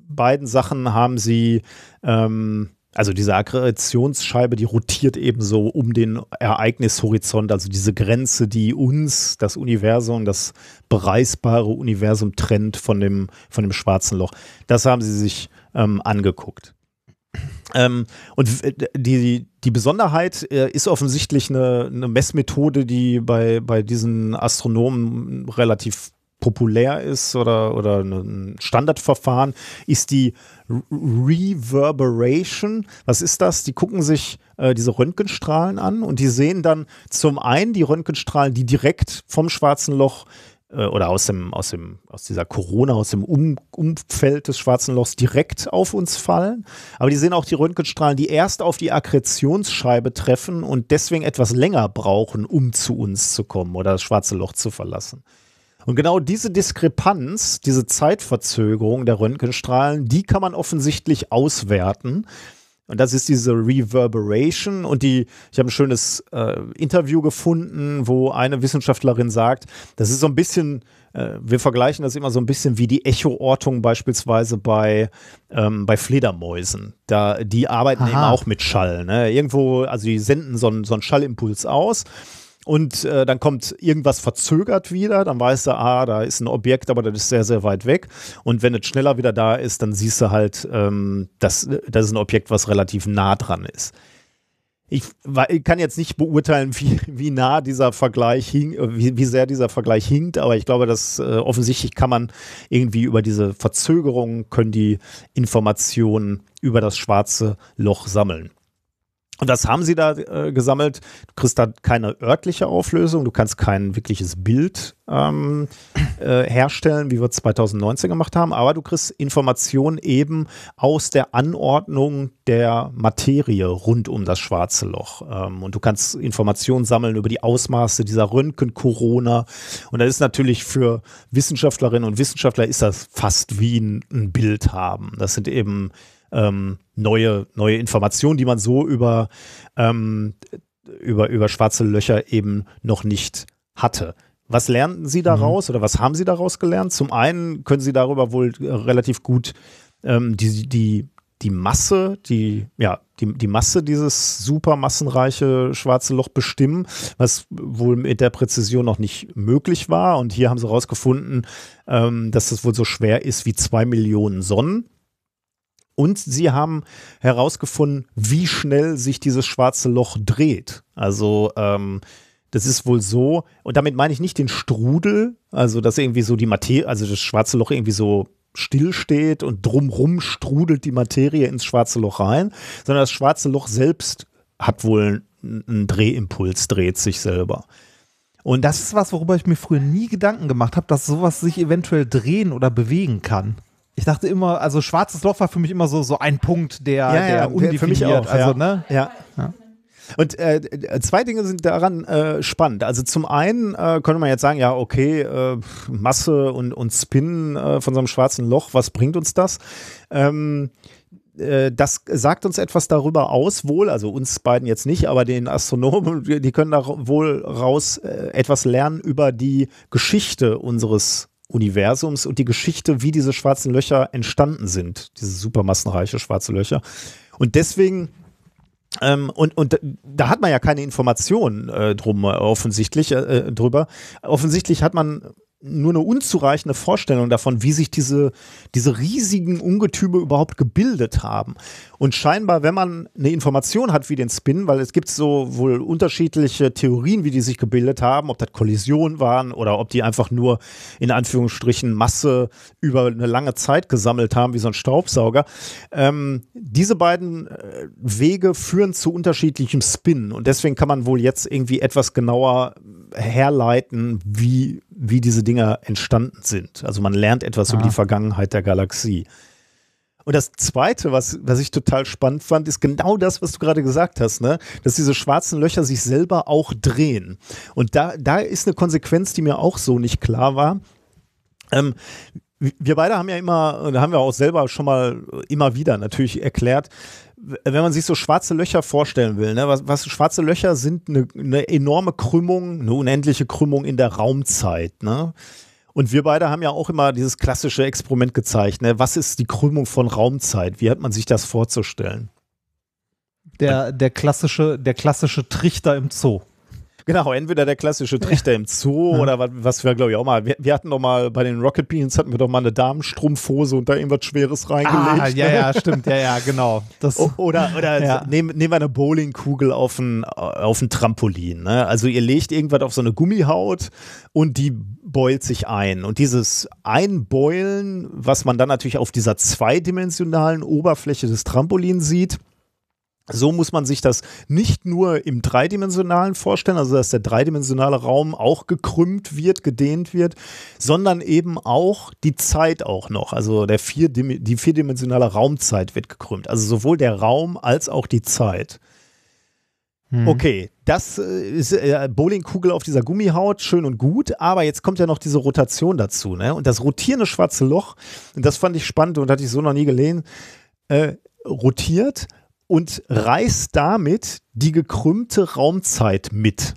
beiden Sachen haben sie ähm, also diese Aggressionsscheibe, die rotiert eben so um den Ereignishorizont, also diese Grenze, die uns, das Universum, das bereisbare Universum trennt von dem, von dem schwarzen Loch. Das haben sie sich ähm, angeguckt. Ähm, und die, die Besonderheit äh, ist offensichtlich eine, eine, Messmethode, die bei, bei diesen Astronomen relativ populär ist oder, oder ein Standardverfahren, ist die Reverberation. Was ist das? Die gucken sich äh, diese Röntgenstrahlen an und die sehen dann zum einen die Röntgenstrahlen, die direkt vom schwarzen Loch äh, oder aus dem, aus dem, aus dieser Corona, aus dem um Umfeld des schwarzen Lochs direkt auf uns fallen. Aber die sehen auch die Röntgenstrahlen, die erst auf die Akkretionsscheibe treffen und deswegen etwas länger brauchen, um zu uns zu kommen oder das schwarze Loch zu verlassen. Und genau diese Diskrepanz, diese Zeitverzögerung der Röntgenstrahlen, die kann man offensichtlich auswerten. Und das ist diese Reverberation. Und die, ich habe ein schönes äh, Interview gefunden, wo eine Wissenschaftlerin sagt, das ist so ein bisschen, äh, wir vergleichen das immer so ein bisschen wie die Echoortung beispielsweise bei, ähm, bei Fledermäusen. Da, die arbeiten Aha. eben auch mit Schall. Ne? Irgendwo, also die senden so einen, so einen Schallimpuls aus und äh, dann kommt irgendwas verzögert wieder, dann weißt du, ah, da ist ein Objekt, aber das ist sehr, sehr weit weg. Und wenn es schneller wieder da ist, dann siehst du halt, ähm, dass das ist ein Objekt, was relativ nah dran ist. Ich, ich kann jetzt nicht beurteilen, *laughs* wie, wie nah dieser Vergleich hing, wie, wie sehr dieser Vergleich hinkt, aber ich glaube, dass äh, offensichtlich kann man irgendwie über diese Verzögerungen können die Informationen über das schwarze Loch sammeln. Und das haben sie da äh, gesammelt. Du kriegst da keine örtliche Auflösung, du kannst kein wirkliches Bild ähm, äh, herstellen, wie wir 2019 gemacht haben, aber du kriegst Informationen eben aus der Anordnung der Materie rund um das schwarze Loch. Ähm, und du kannst Informationen sammeln über die Ausmaße dieser Röntgen-Corona. Und das ist natürlich für Wissenschaftlerinnen und Wissenschaftler ist das fast wie ein, ein Bild haben. Das sind eben ähm, neue, neue Informationen, die man so über, ähm, über, über schwarze Löcher eben noch nicht hatte. Was lernten Sie daraus mhm. oder was haben Sie daraus gelernt? Zum einen können Sie darüber wohl äh, relativ gut ähm, die, die, die Masse, die, ja, die, die Masse dieses supermassenreiche schwarze Loch bestimmen, was wohl mit der Präzision noch nicht möglich war. Und hier haben sie herausgefunden, ähm, dass das wohl so schwer ist wie zwei Millionen Sonnen. Und sie haben herausgefunden, wie schnell sich dieses schwarze Loch dreht. Also ähm, das ist wohl so, und damit meine ich nicht den Strudel, also dass irgendwie so die Materie, also das schwarze Loch irgendwie so stillsteht und drumrum strudelt die Materie ins schwarze Loch rein, sondern das schwarze Loch selbst hat wohl einen Drehimpuls, dreht sich selber. Und das ist was, worüber ich mir früher nie Gedanken gemacht habe, dass sowas sich eventuell drehen oder bewegen kann. Ich dachte immer, also schwarzes Loch war für mich immer so, so ein Punkt, der, ja, der ja, undefiniert. Für mich auch, also, ja. Ne? ja. ja. Und äh, zwei Dinge sind daran äh, spannend. Also zum einen äh, könnte man jetzt sagen, ja, okay, äh, Masse und, und Spin äh, von so einem schwarzen Loch, was bringt uns das? Ähm, äh, das sagt uns etwas darüber aus, wohl, also uns beiden jetzt nicht, aber den Astronomen, die können da wohl raus etwas lernen über die Geschichte unseres Universums und die Geschichte, wie diese schwarzen Löcher entstanden sind, diese supermassenreiche schwarze Löcher. Und deswegen ähm, und, und da hat man ja keine Informationen äh, drum äh, offensichtlich äh, drüber. Offensichtlich hat man nur eine unzureichende Vorstellung davon, wie sich diese, diese riesigen Ungetüme überhaupt gebildet haben. Und scheinbar, wenn man eine Information hat wie den Spin, weil es gibt so wohl unterschiedliche Theorien, wie die sich gebildet haben, ob das Kollisionen waren oder ob die einfach nur in Anführungsstrichen Masse über eine lange Zeit gesammelt haben, wie so ein Staubsauger. Ähm, diese beiden äh, Wege führen zu unterschiedlichem Spin und deswegen kann man wohl jetzt irgendwie etwas genauer herleiten, wie, wie diese Dinger entstanden sind. Also man lernt etwas ah. über die Vergangenheit der Galaxie. Und das Zweite, was, was ich total spannend fand, ist genau das, was du gerade gesagt hast, ne? dass diese schwarzen Löcher sich selber auch drehen. Und da, da ist eine Konsequenz, die mir auch so nicht klar war. Ähm, wir beide haben ja immer, da haben wir auch selber schon mal immer wieder natürlich erklärt, wenn man sich so schwarze Löcher vorstellen will, ne, was, was schwarze Löcher sind eine, eine, enorme Krümmung, eine unendliche Krümmung in der Raumzeit. Ne? Und wir beide haben ja auch immer dieses klassische Experiment gezeigt. Ne? Was ist die Krümmung von Raumzeit? Wie hat man sich das vorzustellen? Der, der, klassische, der klassische Trichter im Zoo. Genau, entweder der klassische Trichter im Zoo ja. oder was, was wir, glaube ich, auch mal. Wir, wir, hatten doch mal bei den Rocket Beans hatten wir doch mal eine Damenstrumpfhose und da irgendwas Schweres reingelegt. Ah, ja, ja, stimmt, ja, ja, genau. Das, oder oder ja. nehmen, nehmen wir eine Bowlingkugel auf ein, auf ein Trampolin. Ne? Also ihr legt irgendwas auf so eine Gummihaut und die beult sich ein. Und dieses Einbeulen, was man dann natürlich auf dieser zweidimensionalen Oberfläche des Trampolins sieht, So muss man sich das nicht nur im dreidimensionalen vorstellen, also dass der dreidimensionale Raum auch gekrümmt wird, gedehnt wird, sondern eben auch die Zeit auch noch. Also der vier, die vierdimensionale Raumzeit wird gekrümmt. Also sowohl der Raum als auch die Zeit. Hm. Okay, das äh, ist äh, Bowlingkugel auf dieser Gummihaut, schön und gut, aber jetzt kommt ja noch diese Rotation dazu, ne? Und das rotierende schwarze Loch, und das fand ich spannend und hatte ich so noch nie gelesen, äh, rotiert und reißt damit die gekrümmte Raumzeit mit.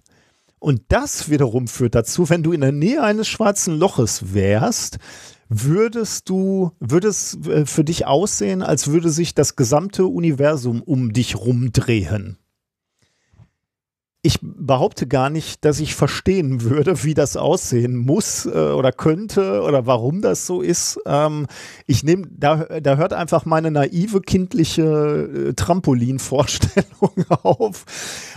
Und das wiederum führt dazu, wenn du in der Nähe eines schwarzen Loches wärst, würdest du, würde es äh, für dich aussehen, als würde sich das gesamte Universum um dich rumdrehen ich behaupte gar nicht, dass ich verstehen würde, wie das aussehen muss äh, oder könnte oder warum das so ist. Ähm, ich nehme, da, da hört einfach meine naive kindliche äh, Trampolinvorstellung *laughs* auf.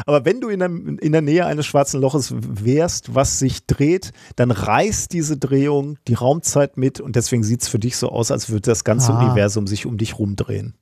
Aber wenn du in der, in der Nähe eines schwarzen Loches wärst, was sich dreht, dann reißt diese Drehung die Raumzeit mit und deswegen sieht es für dich so aus, als würde das ganze ah. Universum sich um dich rumdrehen.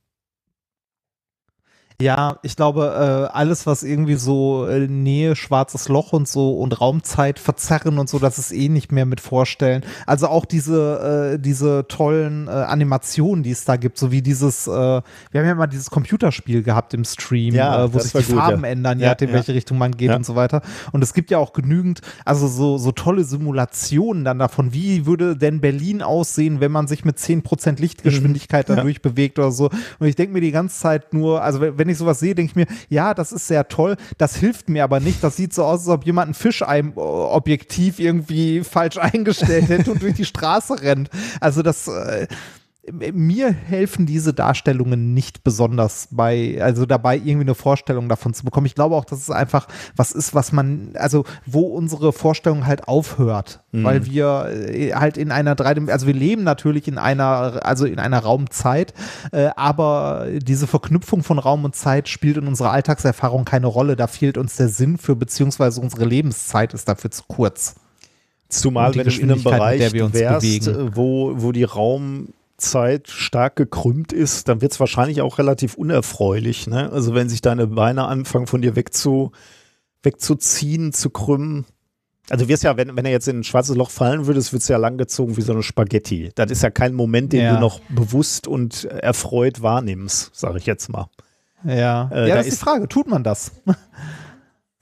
Ja, ich glaube, äh, alles, was irgendwie so äh, Nähe, schwarzes Loch und so und Raumzeit verzerren und so, das ist eh nicht mehr mit vorstellen. Also auch diese, äh, diese tollen Animationen, die es da gibt, so wie dieses, äh, wir haben ja mal dieses Computerspiel gehabt im Stream, ja, wo sich die gut, Farben ja. ändern, ja, in welche Richtung man geht und so weiter. Und es gibt ja auch genügend, also so, so tolle Simulationen dann davon, wie würde denn Berlin aussehen, wenn man sich mit 10% Lichtgeschwindigkeit mhm. dadurch bewegt oder so. Und ich denke mir die ganze Zeit nur, also wenn ich sowas sehe, denke ich mir, ja, das ist sehr toll, das hilft mir aber nicht. Das sieht so aus, als ob jemand ein Fischei-Objektiv irgendwie falsch eingestellt hätte und durch die Straße rennt. Also das. Äh, mir helfen diese Darstellungen nicht besonders bei, also dabei irgendwie eine Vorstellung davon zu bekommen. Ich glaube auch, dass es einfach was ist, was man, also wo unsere Vorstellung halt aufhört, mhm. weil wir äh, halt in einer drei, also wir leben natürlich in einer, also in einer Raumzeit, äh, aber diese Verknüpfung von Raum und Zeit spielt in unserer Alltagserfahrung keine Rolle. Da fehlt uns der Sinn für, beziehungsweise unsere Lebenszeit ist dafür zu kurz. Zumal wenn du in einem Bereich wärst, wo, wo die Raum Zeit stark gekrümmt ist, dann wird es wahrscheinlich auch relativ unerfreulich. Ne? Also wenn sich deine Beine anfangen von dir wegzu, wegzuziehen, zu krümmen. Also wirst ja, wenn, wenn er jetzt in ein schwarzes Loch fallen würde, wird es ja langgezogen wie so eine Spaghetti. Das ist ja kein Moment, den ja. du noch bewusst und erfreut wahrnimmst, sage ich jetzt mal. Ja, äh, ja, das ist die Frage. Tut man das?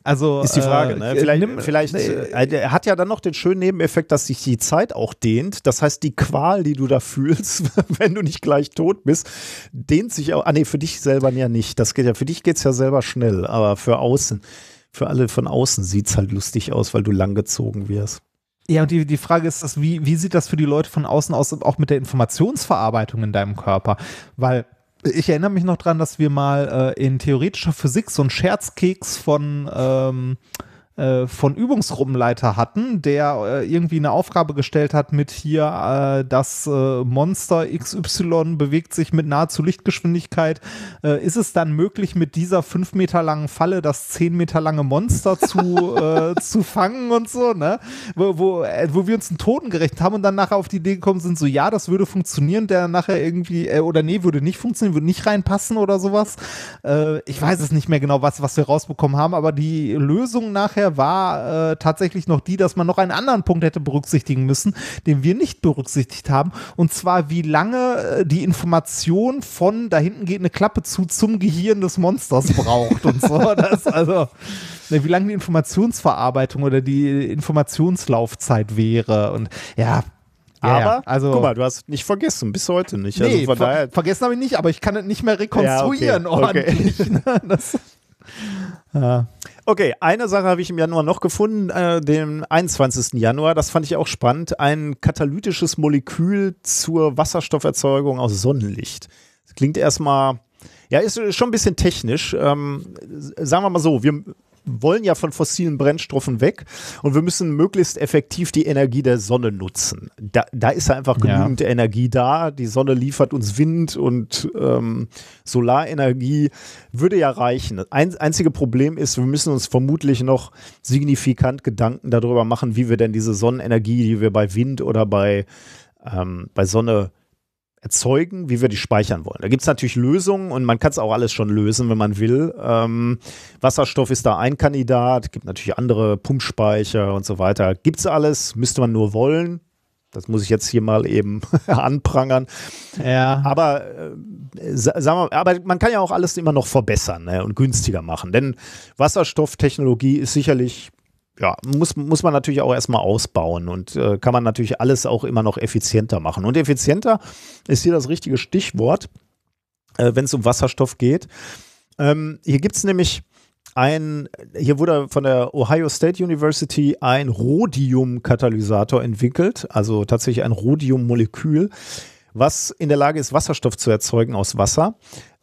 Also ist die Frage, äh, ne? Vielleicht, nimm, vielleicht äh, er hat ja dann noch den schönen Nebeneffekt, dass sich die Zeit auch dehnt. Das heißt, die Qual, die du da fühlst, *laughs* wenn du nicht gleich tot bist, dehnt sich auch. Ah nee, für dich selber ja nicht. Das geht ja für dich geht's ja selber schnell, aber für außen, für alle von außen sieht's halt lustig aus, weil du langgezogen wirst. Ja, und die, die Frage ist, das, wie, wie sieht das für die Leute von außen aus, auch mit der Informationsverarbeitung in deinem Körper? Weil ich erinnere mich noch dran, dass wir mal äh, in theoretischer Physik so einen Scherzkeks von ähm, äh, von Übungsgruppenleiter hatten, der äh, irgendwie eine Aufgabe gestellt hat mit hier, äh, das äh, Monster XY bewegt sich mit nahezu Lichtgeschwindigkeit. Äh, ist es dann möglich, mit dieser fünf Meter langen Falle das zehn Meter lange Monster zu, äh, *laughs* zu fangen und so, ne? Wo, wo, wo wir uns einen Toten gerechnet haben und dann nachher auf die Idee gekommen sind, so ja, das würde funktionieren, der nachher irgendwie, oder nee, würde nicht funktionieren, würde nicht reinpassen oder sowas. ich weiß es nicht mehr genau, was, was wir rausbekommen haben, aber die Lösung nachher nachher war äh, tatsächlich noch die, dass man noch einen anderen Punkt hätte berücksichtigen müssen, den wir nicht berücksichtigt haben. Und zwar, wie lange äh, die Information von da hinten geht eine Klappe zu zum Gehirn des Monsters braucht und so. *laughs* Das, also, ne, wie lange die Informationsverarbeitung oder die Informationslaufzeit wäre. Und ja, aber, ja, also, guck mal, du hast nicht vergessen, bis heute nicht. Also nee, ver vergessen habe ich nicht, aber ich kann es nicht mehr rekonstruieren ja, okay, ordentlich. Okay. Ne? Das. *laughs* Okay, eine Sache habe ich im Januar noch gefunden, äh, den 21. Januar, das fand ich auch spannend, ein katalytisches Molekül zur Wasserstofferzeugung aus Sonnenlicht. Das klingt erstmal, ja, ist schon ein bisschen technisch. Ähm, sagen wir mal so, wir wollen ja von fossilen Brennstoffen weg und wir müssen möglichst effektiv die Energie der Sonne nutzen. Da, da ist ja einfach genügend ja. Energie da. Die Sonne liefert uns Wind und ähm, Solarenergie würde ja reichen. Ein einzige Problem ist, wir müssen uns vermutlich noch signifikant Gedanken darüber machen, wie wir denn diese Sonnenenergie, die wir bei Wind oder bei, ähm, bei Sonne erzeugen, wie wir die speichern wollen. Da gibt es natürlich Lösungen und man kann es auch alles schon lösen, wenn man will. Ähm, Wasserstoff ist da ein Kandidat, gibt natürlich andere Pumpspeicher und so weiter. Gibt es alles, müsste man nur wollen. Das muss ich jetzt hier mal eben *laughs* anprangern. Ja. Aber, äh, sagen wir, aber man kann ja auch alles immer noch verbessern ne, und günstiger machen. Denn Wasserstofftechnologie ist sicherlich ja, muss, muss man natürlich auch erstmal ausbauen und äh, kann man natürlich alles auch immer noch effizienter machen. Und effizienter ist hier das richtige Stichwort, äh, wenn es um Wasserstoff geht. Ähm, hier gibt es nämlich ein, hier wurde von der Ohio State University ein Rhodium-Katalysator entwickelt, also tatsächlich ein Rhodium-Molekül, was in der Lage ist, Wasserstoff zu erzeugen aus Wasser.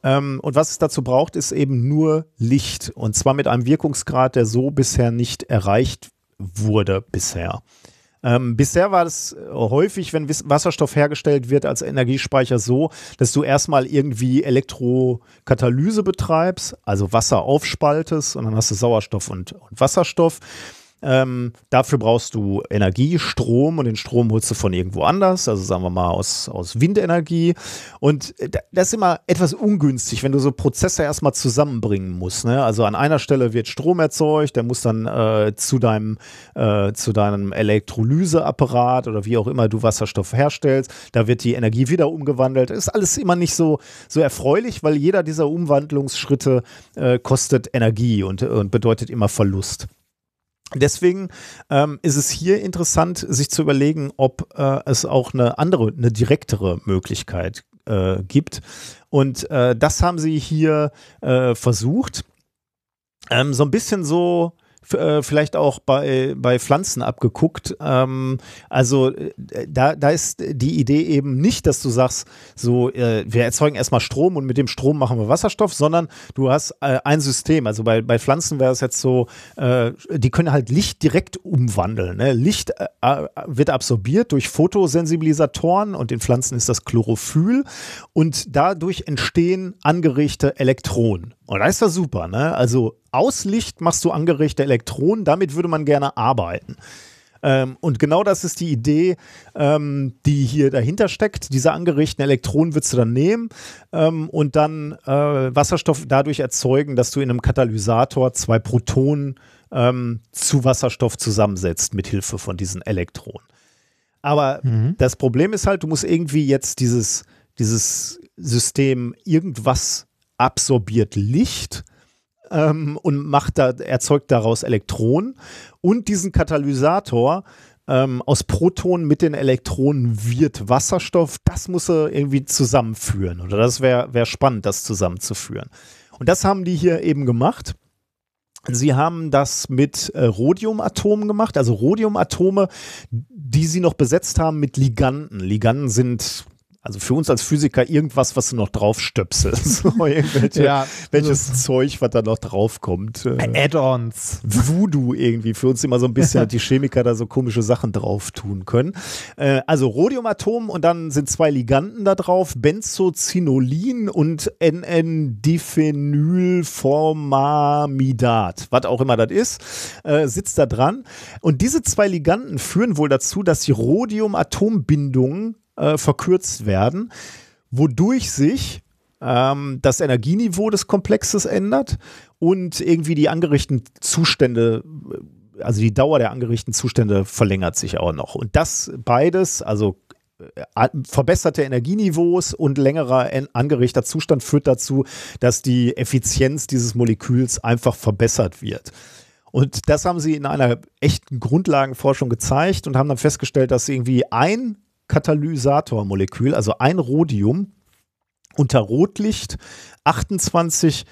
Ähm, und was es dazu braucht, ist eben nur Licht. Und zwar mit einem Wirkungsgrad, der so bisher nicht erreicht wurde bisher. Ähm, bisher war es häufig, wenn Wasserstoff hergestellt wird als Energiespeicher so, dass du erstmal irgendwie Elektrokatalyse betreibst, also Wasser aufspaltest und dann hast du Sauerstoff und, und Wasserstoff. Ähm, dafür brauchst du Energie, Strom und den Strom holst du von irgendwo anders, also sagen wir mal aus, aus Windenergie. Und das ist immer etwas ungünstig, wenn du so Prozesse erstmal zusammenbringen musst. Ne? Also an einer Stelle wird Strom erzeugt, der muss dann äh, zu deinem, äh, zu deinem Elektrolyseapparat oder wie auch immer du Wasserstoff herstellst, da wird die Energie wieder umgewandelt. Ist alles immer nicht so, so erfreulich, weil jeder dieser Umwandlungsschritte äh, kostet Energie und, und bedeutet immer Verlust. Deswegen ähm, ist es hier interessant, sich zu überlegen, ob äh, es auch eine andere, eine direktere Möglichkeit äh, gibt. Und äh, das haben sie hier äh, versucht. Ähm, so ein bisschen so äh, vielleicht auch bei, bei Pflanzen abgeguckt. Ähm, also äh, da, da ist die Idee eben nicht, dass du sagst, so, äh, wir erzeugen erstmal Strom und mit dem Strom machen wir Wasserstoff, sondern du hast äh, ein System. Also bei, bei Pflanzen wäre es jetzt so, die können halt Licht direkt umwandeln. Ne? Licht wird absorbiert durch Fotosensibilisatoren und in Pflanzen ist das Chlorophyll und dadurch entstehen angeregte Elektronen. Und das ist ja super, ne? Also aus Licht machst du angeregte Elektronen, damit würde man gerne arbeiten. Ähm, und genau das ist die Idee, ähm, die hier dahinter steckt. Diese angeregten Elektronen würdest du dann nehmen ähm, und dann äh, Wasserstoff dadurch erzeugen, dass du in einem Katalysator zwei Protonen ähm, zu Wasserstoff zusammensetzt mit Hilfe von diesen Elektronen. Aber mhm. das Problem ist halt, du musst irgendwie jetzt dieses, dieses System irgendwas absorbiert Licht ähm, und macht da, erzeugt daraus Elektronen und diesen Katalysator ähm, aus Protonen mit den Elektronen wird Wasserstoff. Das muss er irgendwie zusammenführen. Oder das wäre wär spannend, das zusammenzuführen. Und das haben die hier eben gemacht. Sie haben das mit äh, Rhodiumatomen gemacht, also Rhodiumatome, die sie noch besetzt haben mit Liganden. Liganden sind also für uns als Physiker irgendwas, was du noch draufstöpselst. *laughs* So irgendwelche, ja, welches also Zeug, was da noch draufkommt. Äh, Add-ons. Voodoo irgendwie. Für uns immer so ein bisschen, dass die Chemiker da so komische Sachen drauf tun können. Äh, also Rhodiumatom und dann sind zwei Liganden da drauf. Benzozinolin und NN-Diphenylformamidat. Was auch immer das ist, äh, sitzt da dran. Und diese zwei Liganden führen wohl dazu, dass die Rhodium-Atombindungen äh, verkürzt werden, wodurch sich ähm, das Energieniveau des Komplexes ändert und irgendwie die angerichteten Zustände äh, also die Dauer der angerichteten Zustände verlängert sich auch noch. Und das beides, also äh, verbesserte Energieniveaus und längerer angerichteter Zustand führt dazu, dass die Effizienz dieses Moleküls einfach verbessert wird. Und das haben sie in einer echten Grundlagenforschung gezeigt und haben dann festgestellt, dass irgendwie ein Katalysatormolekül, also ein Rhodium, unter Rotlicht 28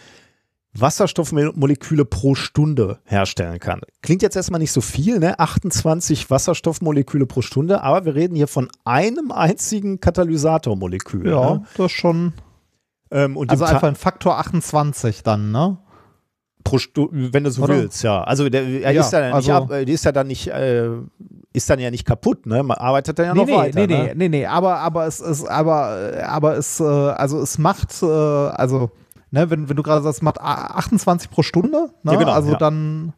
Wasserstoffmoleküle pro Stunde herstellen kann. Klingt jetzt erstmal nicht so viel, ne? 28 Wasserstoffmoleküle pro Stunde, aber wir reden hier von einem einzigen Katalysatormolekül. Ja, ne? das schon. Ähm, also einfach ein Faktor 28 dann, ne? Pro Stunde, wenn du so Oder? willst, ja. Also der, er ja, ist, ja also, nicht ab, ist ja dann nicht äh, ist dann ja nicht kaputt, ne? Man arbeitet dann ja nee, noch nee, weiter. Nee, ne? nee, nee, nee, aber, aber es ist, aber, aber es, äh, also es macht, äh, also, ne, wenn, wenn du gerade sagst, es macht 28 pro Stunde, ne? Ja, genau, also ja. dann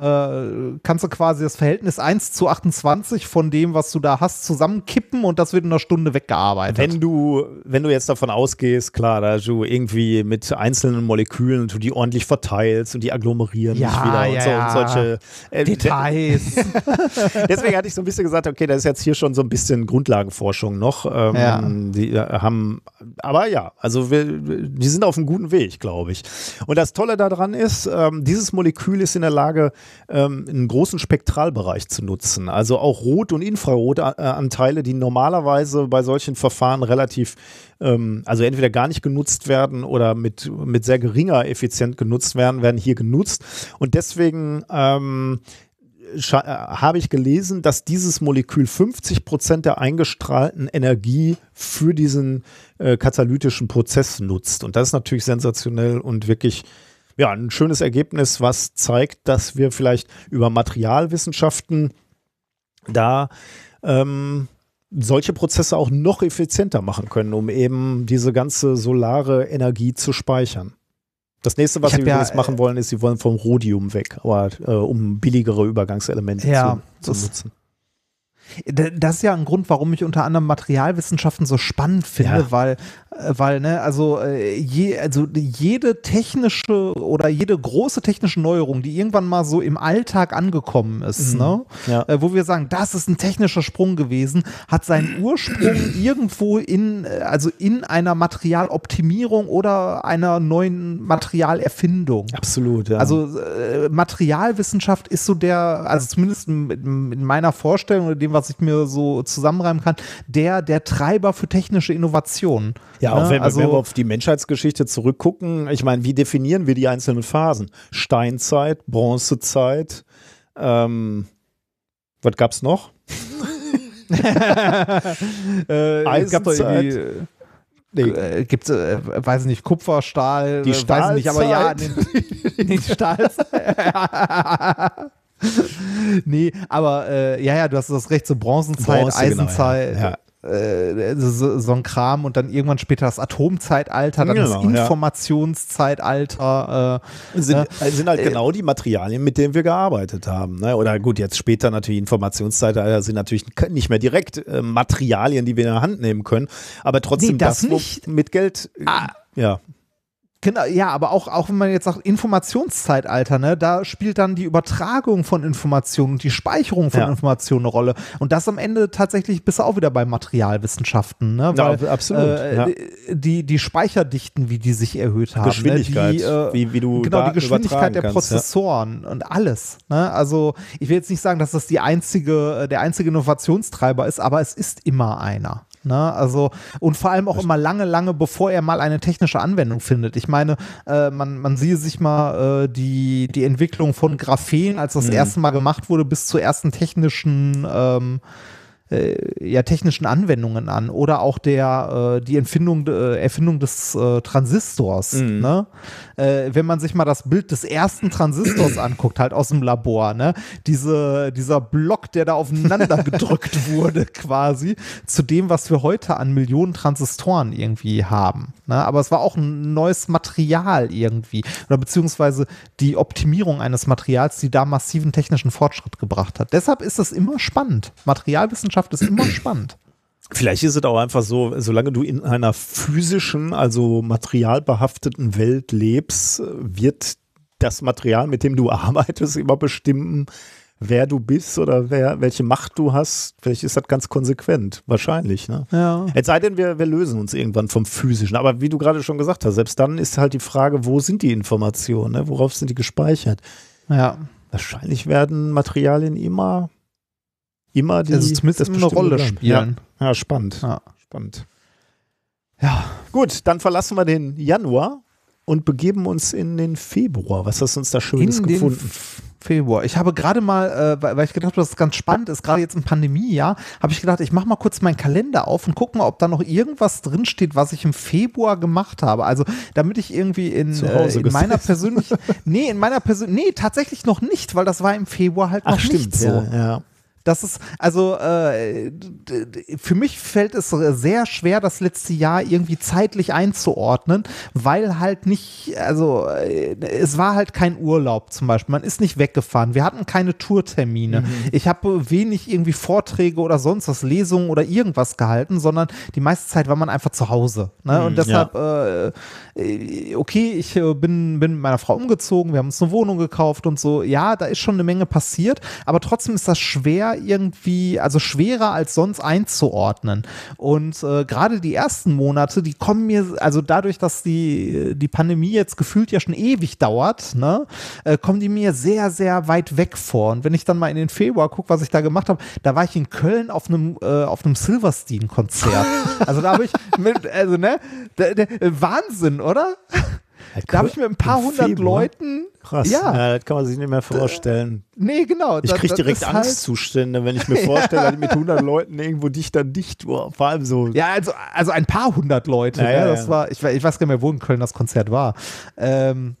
äh, kannst du quasi das Verhältnis 1 zu 28 von dem, was du da hast, zusammenkippen und das wird in einer Stunde weggearbeitet. Wenn du, wenn du jetzt davon ausgehst, klar, dass du irgendwie mit einzelnen Molekülen du die ordentlich verteilst und die agglomerieren Ja, nicht wieder ja, und, so, und solche äh, Details. *laughs* Deswegen hatte ich so ein bisschen gesagt, okay, das ist jetzt hier schon so ein bisschen Grundlagenforschung noch. Ähm, Ja. Die äh, haben, aber ja, also wir, die sind auf einem guten Weg, glaube ich. Und das Tolle daran ist, ähm, dieses Molekül ist in der Lage, ähm, einen großen Spektralbereich zu nutzen. Also auch Rot- und Infrarotanteile, die normalerweise bei solchen Verfahren relativ, ähm, also entweder gar nicht genutzt werden oder mit, mit sehr geringer Effizienz genutzt werden, werden hier genutzt. Und deswegen ähm, äh, habe ich gelesen, dass dieses Molekül 50 Prozent der eingestrahlten Energie für diesen äh, katalytischen Prozess nutzt. Und das ist natürlich sensationell und wirklich ja, ein schönes Ergebnis, was zeigt, dass wir vielleicht über Materialwissenschaften da ähm, solche Prozesse auch noch effizienter machen können, um eben diese ganze solare Energie zu speichern. Das nächste, was sie ja, übrigens machen wollen, ist, sie wollen vom Rhodium weg, aber äh, um billigere Übergangselemente Ja, zu, zu nutzen. Das ist ja ein Grund, warum ich unter anderem Materialwissenschaften so spannend finde, Ja. weil, äh, weil, ne, also, äh, je, also jede technische oder jede große technische Neuerung, die irgendwann mal so im Alltag angekommen ist, ne, Ja. äh, wo wir sagen, das ist ein technischer Sprung gewesen, hat seinen Ursprung *clears throat* irgendwo in, also in einer Materialoptimierung oder einer neuen Materialerfindung. Absolut, ja. Also Materialwissenschaft ist so der, also zumindest in, in meiner Vorstellung oder dem, was ich mir so zusammenreimen kann, der, der Treiber für technische Innovation. Ja, auch Ne? wenn, wir- also, wenn wir auf die Menschheitsgeschichte zurückgucken, ich meine, wie definieren wir die einzelnen Phasen? Steinzeit, Bronzezeit, ähm, was gab's noch? *laughs* *laughs* äh, Eisenzeit. Nee, äh, gibt äh, weiß ich nicht, Kupfer, Stahl, Die äh, weiß ich nicht, aber ja, Stahlzeit. die Stahlzeit. *laughs* *laughs* nee, aber äh, ja, ja, du hast das recht, so Bronzenzeit, Bronze, genau, Eisenzeit, ja. äh, so, so ein Kram und dann irgendwann später das Atomzeitalter, dann das Genau, ja. Informationszeitalter. Äh, sind, Ja. sind halt genau die Materialien, mit denen wir gearbeitet haben. Ne? Oder gut, jetzt später natürlich Informationszeitalter sind natürlich nicht mehr direkt äh, Materialien, die wir in der Hand nehmen können, aber trotzdem Nee, das das, nicht. mit Geld. äh, Ah. Ja, Genau, ja, aber auch, auch wenn man jetzt sagt Informationszeitalter, ne, da spielt dann die Übertragung von Informationen und die Speicherung von Ja. Informationen eine Rolle. Und das am Ende tatsächlich bist du auch wieder bei Materialwissenschaften, ne? Ja, Weil, absolut, Äh, ja. die, die Speicherdichten, wie die sich erhöht haben. Geschwindigkeit, ne? die, äh, wie- wie du Genau, Daten die Geschwindigkeit der kannst, ja. Prozessoren und alles. Ne? Also ich will jetzt nicht sagen, dass das die einzige, äh, der einzige Innovationstreiber ist, aber es ist immer einer. Ne? Also, und vor allem auch immer lange, lange, bevor er mal eine technische Anwendung findet. Ich meine, äh, man, man siehe sich mal äh, die, die Entwicklung von Graphen, als das erste Mal gemacht wurde, bis zur ersten technischen ähm, äh, ja, technischen Anwendungen an oder auch der äh, die Empfindung, äh, Erfindung des äh, Transistors. Ne? Äh, wenn man sich mal das Bild des ersten Transistors *clears throat* anguckt, halt aus dem Labor, ne? Diese, dieser Block, der da aufeinander *laughs* gedrückt wurde, quasi, zu dem, was wir heute an Millionen Transistoren irgendwie haben. Ne? Aber es war auch ein neues Material irgendwie. Oder beziehungsweise die Optimierung eines Materials, die da massiven technischen Fortschritt gebracht hat. Deshalb ist es immer spannend. Materialwissenschaft ist immer spannend. Vielleicht ist es auch einfach so, solange du in einer physischen, also materialbehafteten Welt lebst, wird das Material, mit dem du *laughs* arbeitest, immer bestimmen, wer du bist oder wer, welche Macht du hast. Vielleicht ist das ganz konsequent. Wahrscheinlich, ne? Ja. Es sei denn, wir, wir lösen uns irgendwann vom Physischen. Aber wie du gerade schon gesagt hast, selbst dann ist halt die Frage, wo sind die Informationen? Ne? Worauf sind die gespeichert? Ja. Wahrscheinlich werden Materialien immer, immer die Also zumindest das eine Rolle spielen. Ja, ja spannend. Ja. Spannend. Ja. Gut, dann verlassen wir den Januar und begeben uns in den Februar. Was hast du uns da Schönes in den gefunden? Februar. Ich habe gerade mal, äh, weil ich gedacht habe, das ist ganz spannend ist, gerade jetzt im Pandemiejahr, habe ich gedacht, ich mache mal kurz meinen Kalender auf und gucke mal, ob da noch irgendwas drinsteht, was ich im Februar gemacht habe. Also, damit ich irgendwie in, äh, in meiner *laughs* persönlichen, nee, in meiner persönlichen, nee, tatsächlich noch nicht, weil das war im Februar halt noch nicht so. ja, ja. Das ist, also äh, für mich fällt es sehr schwer, das letzte Jahr irgendwie zeitlich einzuordnen, weil halt nicht, also äh, es war halt kein Urlaub zum Beispiel. Man ist nicht weggefahren. Wir hatten keine Tourtermine. Mhm. Ich habe wenig irgendwie Vorträge oder sonst was, Lesungen oder irgendwas gehalten, sondern die meiste Zeit war man einfach zu Hause. Ne? Mhm, Und deshalb, ja. äh, okay, ich äh, bin, bin mit meiner Frau umgezogen, wir haben uns eine Wohnung gekauft und so. Ja, da ist schon eine Menge passiert, aber trotzdem ist das schwer irgendwie, also schwerer als sonst einzuordnen. Und äh, gerade die ersten Monate, die kommen mir, also dadurch, dass die, die Pandemie jetzt gefühlt ja schon ewig dauert, ne, äh, kommen die mir sehr, sehr weit weg vor. Und wenn ich dann mal in den Februar gucke, was ich da gemacht habe, da war ich in Köln auf einem, äh, auf einem Silverstein-Konzert. also da habe ich mit, also ne, der, der, Wahnsinn, oder? Da habe ich mit ein paar hundert Februar? Leuten. Krass. Ja. ja. das kann man sich nicht mehr vorstellen. Nee, genau. Ich kriege direkt halt Angstzustände, wenn ich mir *laughs* vorstelle, dass ich mit 100 Leuten irgendwo dicht an dicht, war. vor allem so. Ja, also, also ein paar hundert Leute. Ja, ja, das war, ich, ich weiß gar nicht mehr, wo in Köln das Konzert war. Ähm,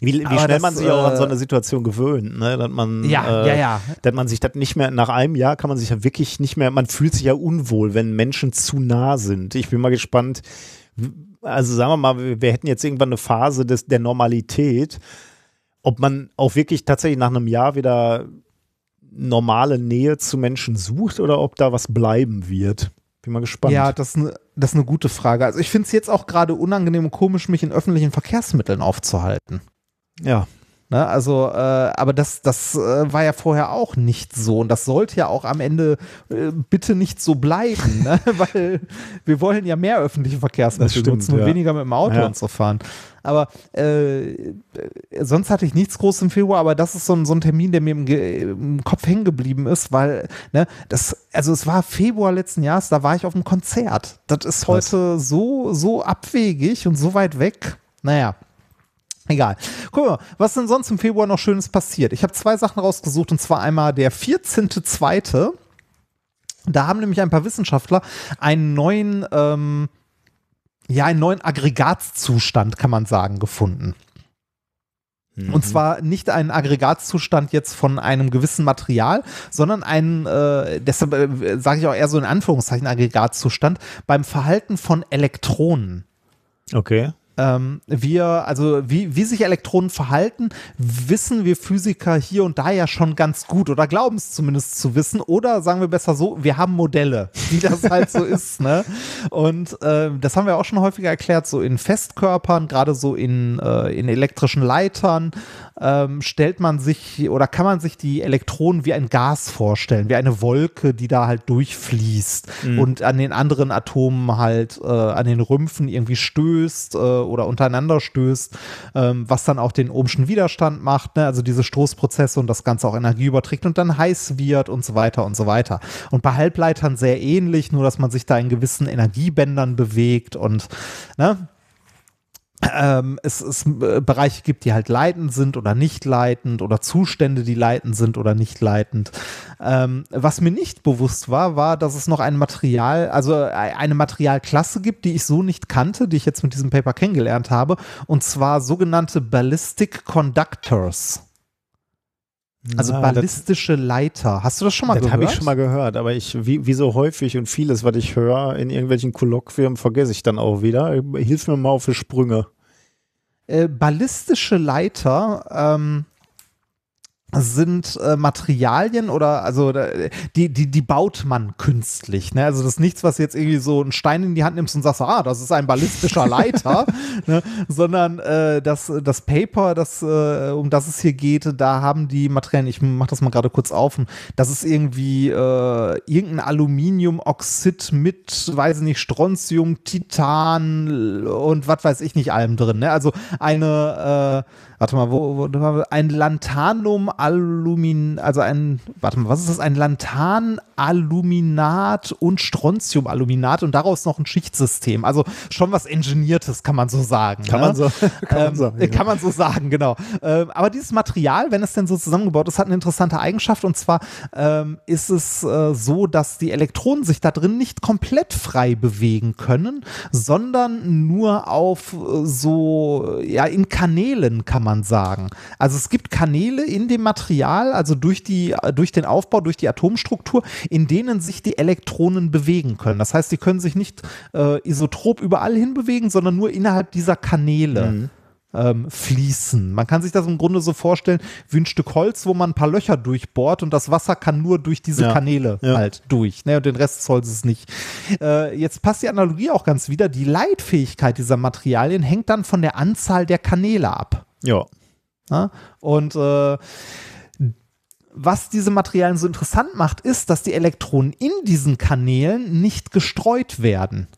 wie, wie schnell das, man sich auch an so äh, eine Situation gewöhnt, ne? dass man, ja, äh, ja, ja. dass man sich das nicht mehr, nach einem Jahr kann man sich ja wirklich nicht mehr, man fühlt sich ja unwohl, wenn Menschen zu nah sind. Ich bin mal gespannt, also sagen wir mal, wir hätten jetzt irgendwann eine Phase des, der Normalität, ob man auch wirklich tatsächlich nach einem Jahr wieder normale Nähe zu Menschen sucht oder ob da was bleiben wird. Bin mal gespannt. Ja, das ist eine, das ist eine gute Frage. Also ich finde es jetzt auch gerade unangenehm und komisch, mich in öffentlichen Verkehrsmitteln aufzuhalten. Ja. Ne, also, äh, aber das, das äh, war ja vorher auch nicht so und das sollte ja auch am Ende äh, bitte nicht so bleiben, ne? *laughs* weil wir wollen ja mehr öffentliche Verkehrsmittel stimmt, nutzen und ja. weniger mit dem Auto ja. und so fahren. Aber äh, sonst hatte ich nichts groß im Februar, aber das ist so ein, so ein Termin, der mir im, im Kopf hängen geblieben ist, weil, ne, das, also es war Februar letzten Jahres, da war ich auf einem Konzert. Das ist heute so, so abwegig und so weit weg. Naja. Egal. Guck mal, was denn sonst im Februar noch Schönes passiert? Ich habe zwei Sachen rausgesucht und zwar einmal der 14.2. Da haben nämlich ein paar Wissenschaftler einen neuen, ähm, ja, einen neuen Aggregatzustand, kann man sagen, gefunden. Mhm. Und zwar nicht einen Aggregatzustand jetzt von einem gewissen Material, sondern einen, äh, deshalb äh, sage ich auch eher so in Anführungszeichen Aggregatzustand beim Verhalten von Elektronen. Okay. Ähm, wir, also wie, wie sich Elektronen verhalten, wissen wir Physiker hier und da ja schon ganz gut oder glauben es zumindest zu wissen. Oder sagen wir besser so, wir haben Modelle, wie das halt so *laughs* ist. Ne? Und äh, das haben wir auch schon häufiger erklärt, so in Festkörpern, gerade so in, äh, in elektrischen Leitern ähm, stellt man sich oder kann man sich die Elektronen wie ein Gas vorstellen, wie eine Wolke, die da halt durchfließt mhm. und an den anderen Atomen halt äh, an den Rümpfen irgendwie stößt äh, oder untereinander stößt, ähm, was dann auch den ohmschen Widerstand macht, ne? also diese Stoßprozesse und das Ganze auch Energie überträgt und dann heiß wird und so weiter und so weiter. Und bei Halbleitern sehr ähnlich, nur dass man sich da in gewissen Energiebändern bewegt und ne? Ähm, es, es äh, Bereiche gibt, die halt leitend sind oder nicht leitend oder Zustände, die leitend sind oder nicht leitend. Ähm, was mir nicht bewusst war, war, dass es noch ein Material, also äh, eine Materialklasse gibt, die ich so nicht kannte, die ich jetzt mit diesem Paper kennengelernt habe, und zwar sogenannte Ballistic Conductors. Also ja, ballistische das, Leiter. Hast du das schon mal das gehört? Das habe ich schon mal gehört, aber ich, wie, wie so häufig und vieles, was ich höre in irgendwelchen Kolloquien, vergesse ich dann auch wieder. Hilf mir mal auf die Sprünge. Äh, ballistische Leiter ähm, sind äh, Materialien oder also die, die, die baut man künstlich. Ne? Also das ist nichts, was jetzt irgendwie so einen Stein in die Hand nimmst und sagst, ah, das ist ein ballistischer *laughs* Leiter, ne? sondern äh, das, das Paper, das, äh, um das es hier geht, da haben die Materialien, ich mach das mal gerade kurz auf, das ist irgendwie äh, irgendein Aluminiumoxid mit, weiß ich nicht, Strontium, Titan und was weiß ich nicht allem drin. Ne? Also eine äh, warte mal, wo, wo ein Lantanum Alumin, also ein, warte mal, was ist das? Ein Lantan-Aluminat und Strontium-Aluminat und daraus noch ein Schichtsystem. Also schon was Engineertes, kann man so sagen. Kann, ne? *laughs* man, so, kann, ähm, man, sagen, ja. kann man so sagen, genau. Ähm, aber dieses Material, wenn es denn so zusammengebaut ist, hat eine interessante Eigenschaft und zwar ähm, ist es äh, so, dass die Elektronen sich da drin nicht komplett frei bewegen können, sondern nur auf äh, so, ja, in Kanälen kann man man sagen. Also es gibt Kanäle in dem Material, also durch, die, durch den Aufbau, durch die Atomstruktur, in denen sich die Elektronen bewegen können. Das heißt, sie können sich nicht äh, isotrop überall hinbewegen, sondern nur innerhalb dieser Kanäle. Mhm ähm, fließen. Man kann sich das im Grunde so vorstellen wie ein Stück Holz, wo man ein paar Löcher durchbohrt und das Wasser kann nur durch diese ja, Kanäle ja. halt durch. Ne? Und den Rest des Holzes nicht. Äh, jetzt passt die Analogie auch ganz wieder. Die Leitfähigkeit dieser Materialien hängt dann von der Anzahl der Kanäle ab. Ja. ja? Und äh, was diese Materialien so interessant macht, ist, dass die Elektronen in diesen Kanälen nicht gestreut werden.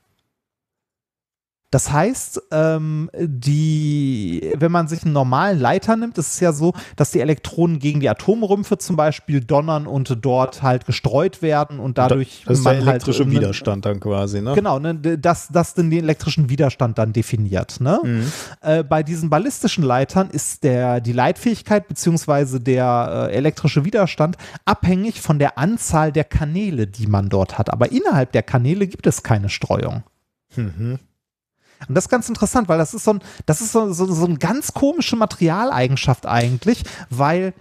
Das heißt, ähm, die, wenn man sich einen normalen Leiter nimmt, ist es ja so, dass die Elektronen gegen die Atomrümpfe zum Beispiel donnern und dort halt gestreut werden und dadurch. Das ist der halt elektrische halt, Widerstand dann quasi, ne? Genau, ne, das, das den elektrischen Widerstand dann definiert. Ne? Mhm. Äh, bei diesen ballistischen Leitern ist der, die Leitfähigkeit bzw. der äh, elektrische Widerstand abhängig von der Anzahl der Kanäle, die man dort hat. Aber innerhalb der Kanäle gibt es keine Streuung. Mhm. Und das ist ganz interessant, weil das ist so ein, das ist so, so, so eine ganz komische Materialeigenschaft eigentlich, weil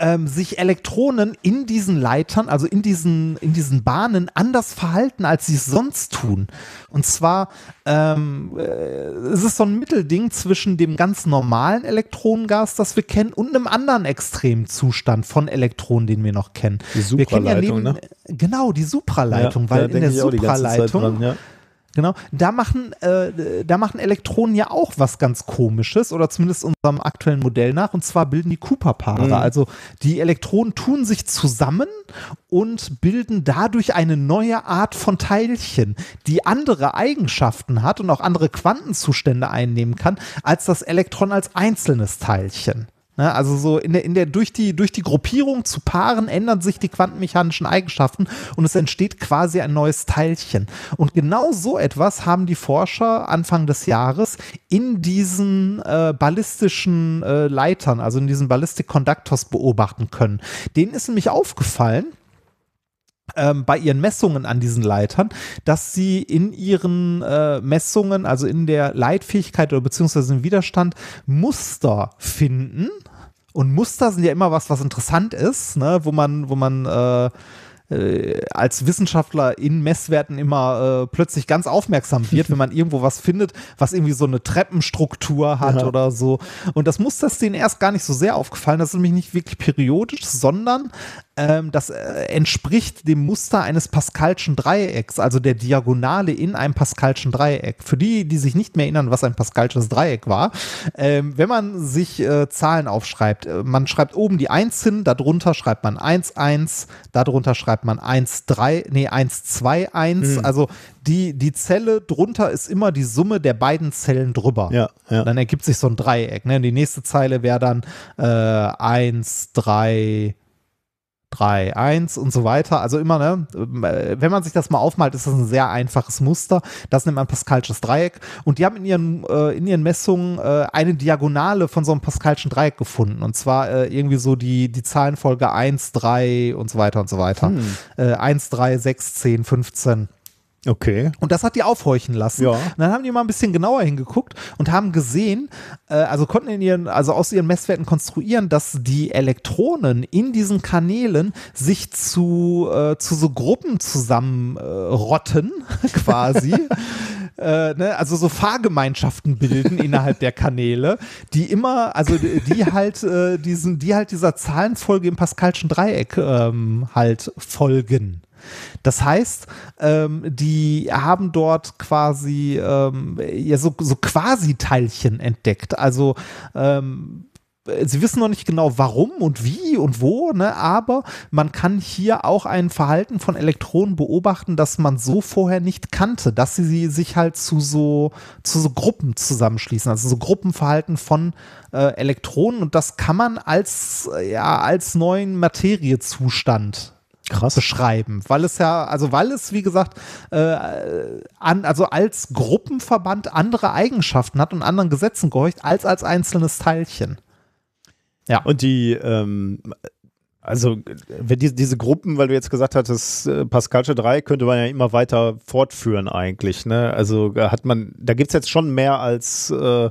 ähm, sich Elektronen in diesen Leitern, also in diesen, in diesen Bahnen anders verhalten, als sie es sonst tun. Und zwar ähm, äh, es ist so ein Mittelding zwischen dem ganz normalen Elektronengas, das wir kennen, und einem anderen Extremzustand von Elektronen, den wir noch kennen. Die Supraleitung, ja neben, ne? Genau, die Supraleitung, ja, weil in der Supraleitung. Genau, da machen, äh, da machen Elektronen ja auch was ganz Komisches oder zumindest unserem aktuellen Modell nach und zwar bilden die Cooper-Paare. Mhm. Also die Elektronen tun sich zusammen und bilden dadurch eine neue Art von Teilchen, die andere Eigenschaften hat und auch andere Quantenzustände einnehmen kann als das Elektron als einzelnes Teilchen. Ne, also so in der, in der, durch die, durch die Gruppierung zu Paaren ändern sich die quantenmechanischen Eigenschaften und es entsteht quasi ein neues Teilchen. Und genau so etwas haben die Forscher Anfang des Jahres in diesen äh, ballistischen äh, Leitern, also in diesen Ballistic Conductors beobachten können. Denen ist nämlich aufgefallen, ähm, bei ihren Messungen an diesen Leitern, dass sie in ihren äh, Messungen, also in der Leitfähigkeit oder beziehungsweise im Widerstand, Muster finden. Und Muster sind ja immer was, was interessant ist, ne? wo man, wo man äh, äh, als Wissenschaftler in Messwerten immer äh, plötzlich ganz aufmerksam wird, *laughs* wenn man irgendwo was findet, was irgendwie so eine Treppenstruktur hat ja. oder so. Und das Muster ist denen erst gar nicht so sehr aufgefallen. Das ist nämlich nicht wirklich periodisch, sondern ähm, das äh, entspricht dem Muster eines Pascalschen Dreiecks, also der Diagonale in einem Pascalschen Dreieck. Für die, die sich nicht mehr erinnern, was ein Pascalsches Dreieck war, ähm, wenn man sich äh, Zahlen aufschreibt, äh, man schreibt oben die 1 hin, darunter schreibt man 1, 1, darunter schreibt man 1, 3, nee, 1, 2, 1. Mhm. Also die, die Zelle drunter ist immer die Summe der beiden Zellen drüber. Ja, ja. Dann ergibt sich so ein Dreieck. Ne? Die nächste Zeile wäre dann äh, 1, 3, 3, 1 und so weiter. Also immer, ne, wenn man sich das mal aufmalt, ist das ein sehr einfaches Muster. Das nennt man Pascalsches Dreieck. Und die haben in ihren, äh, in ihren Messungen äh, eine Diagonale von so einem Pascalschen Dreieck gefunden. Und zwar äh, irgendwie so die, die Zahlenfolge 1, 3 und so weiter und so weiter. Hm. 1, 3, 6, 10, 15. Okay. Und das hat die aufhorchen lassen. Ja. Und dann haben die mal ein bisschen genauer hingeguckt und haben gesehen, äh, also konnten in ihren, also aus ihren Messwerten konstruieren, dass die Elektronen in diesen Kanälen sich zu, äh, zu so Gruppen zusammenrotten, äh, *laughs* quasi. *laughs* Äh, ne, also so Fahrgemeinschaften bilden innerhalb der Kanäle, die immer, also die halt äh, diesen, die halt dieser Zahlenfolge im Pascalschen Dreieck ähm, halt folgen. Das heißt, ähm, die haben dort quasi ähm, ja, so, so Quasi-Teilchen entdeckt. Also ähm, sie wissen noch nicht genau warum und wie und wo, ne, aber man kann hier auch ein Verhalten von Elektronen beobachten, das man so vorher nicht kannte, dass sie sich halt zu so, zu so Gruppen zusammenschließen, also so Gruppenverhalten von äh, Elektronen und das kann man als, ja, als neuen Materiezustand Krass. beschreiben, weil es ja, also weil es, wie gesagt, äh, an, also als Gruppenverband andere Eigenschaften hat und anderen Gesetzen gehorcht, als als einzelnes Teilchen. Ja. Und die, ähm, also wenn die, diese Gruppen, weil du jetzt gesagt hattest, äh, Pascalsche 3 könnte man ja immer weiter fortführen eigentlich, ne? Also hat man, da gibt es jetzt schon mehr als äh,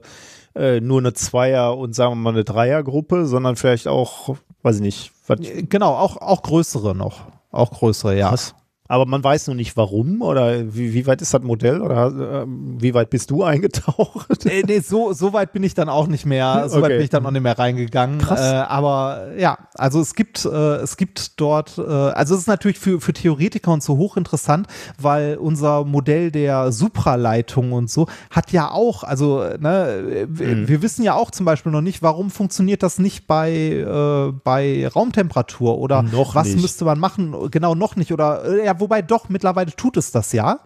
äh, nur eine Zweier- und sagen wir mal eine Dreiergruppe, sondern vielleicht auch, weiß ich nicht. Was, Genau, auch, auch größere noch. Auch größere, ja. Was? Aber man weiß noch nicht warum oder wie, wie weit ist das Modell oder äh, wie weit bist du *laughs* eingetaucht? Äh, nee, so, so weit bin ich dann auch nicht mehr, so weit Okay. bin ich dann auch nicht mehr reingegangen. Krass. Äh, aber ja, also es gibt, äh, es gibt dort, äh, also es ist natürlich für, für Theoretiker und so hochinteressant, weil unser Modell der Supraleitung und so hat ja auch, also ne, Mhm. wir wissen ja auch zum Beispiel noch nicht, warum funktioniert das nicht bei, äh, bei Raumtemperatur oder Noch was nicht. müsste man machen? Genau, noch nicht. Oder äh, ja, wobei doch, mittlerweile tut es das ja.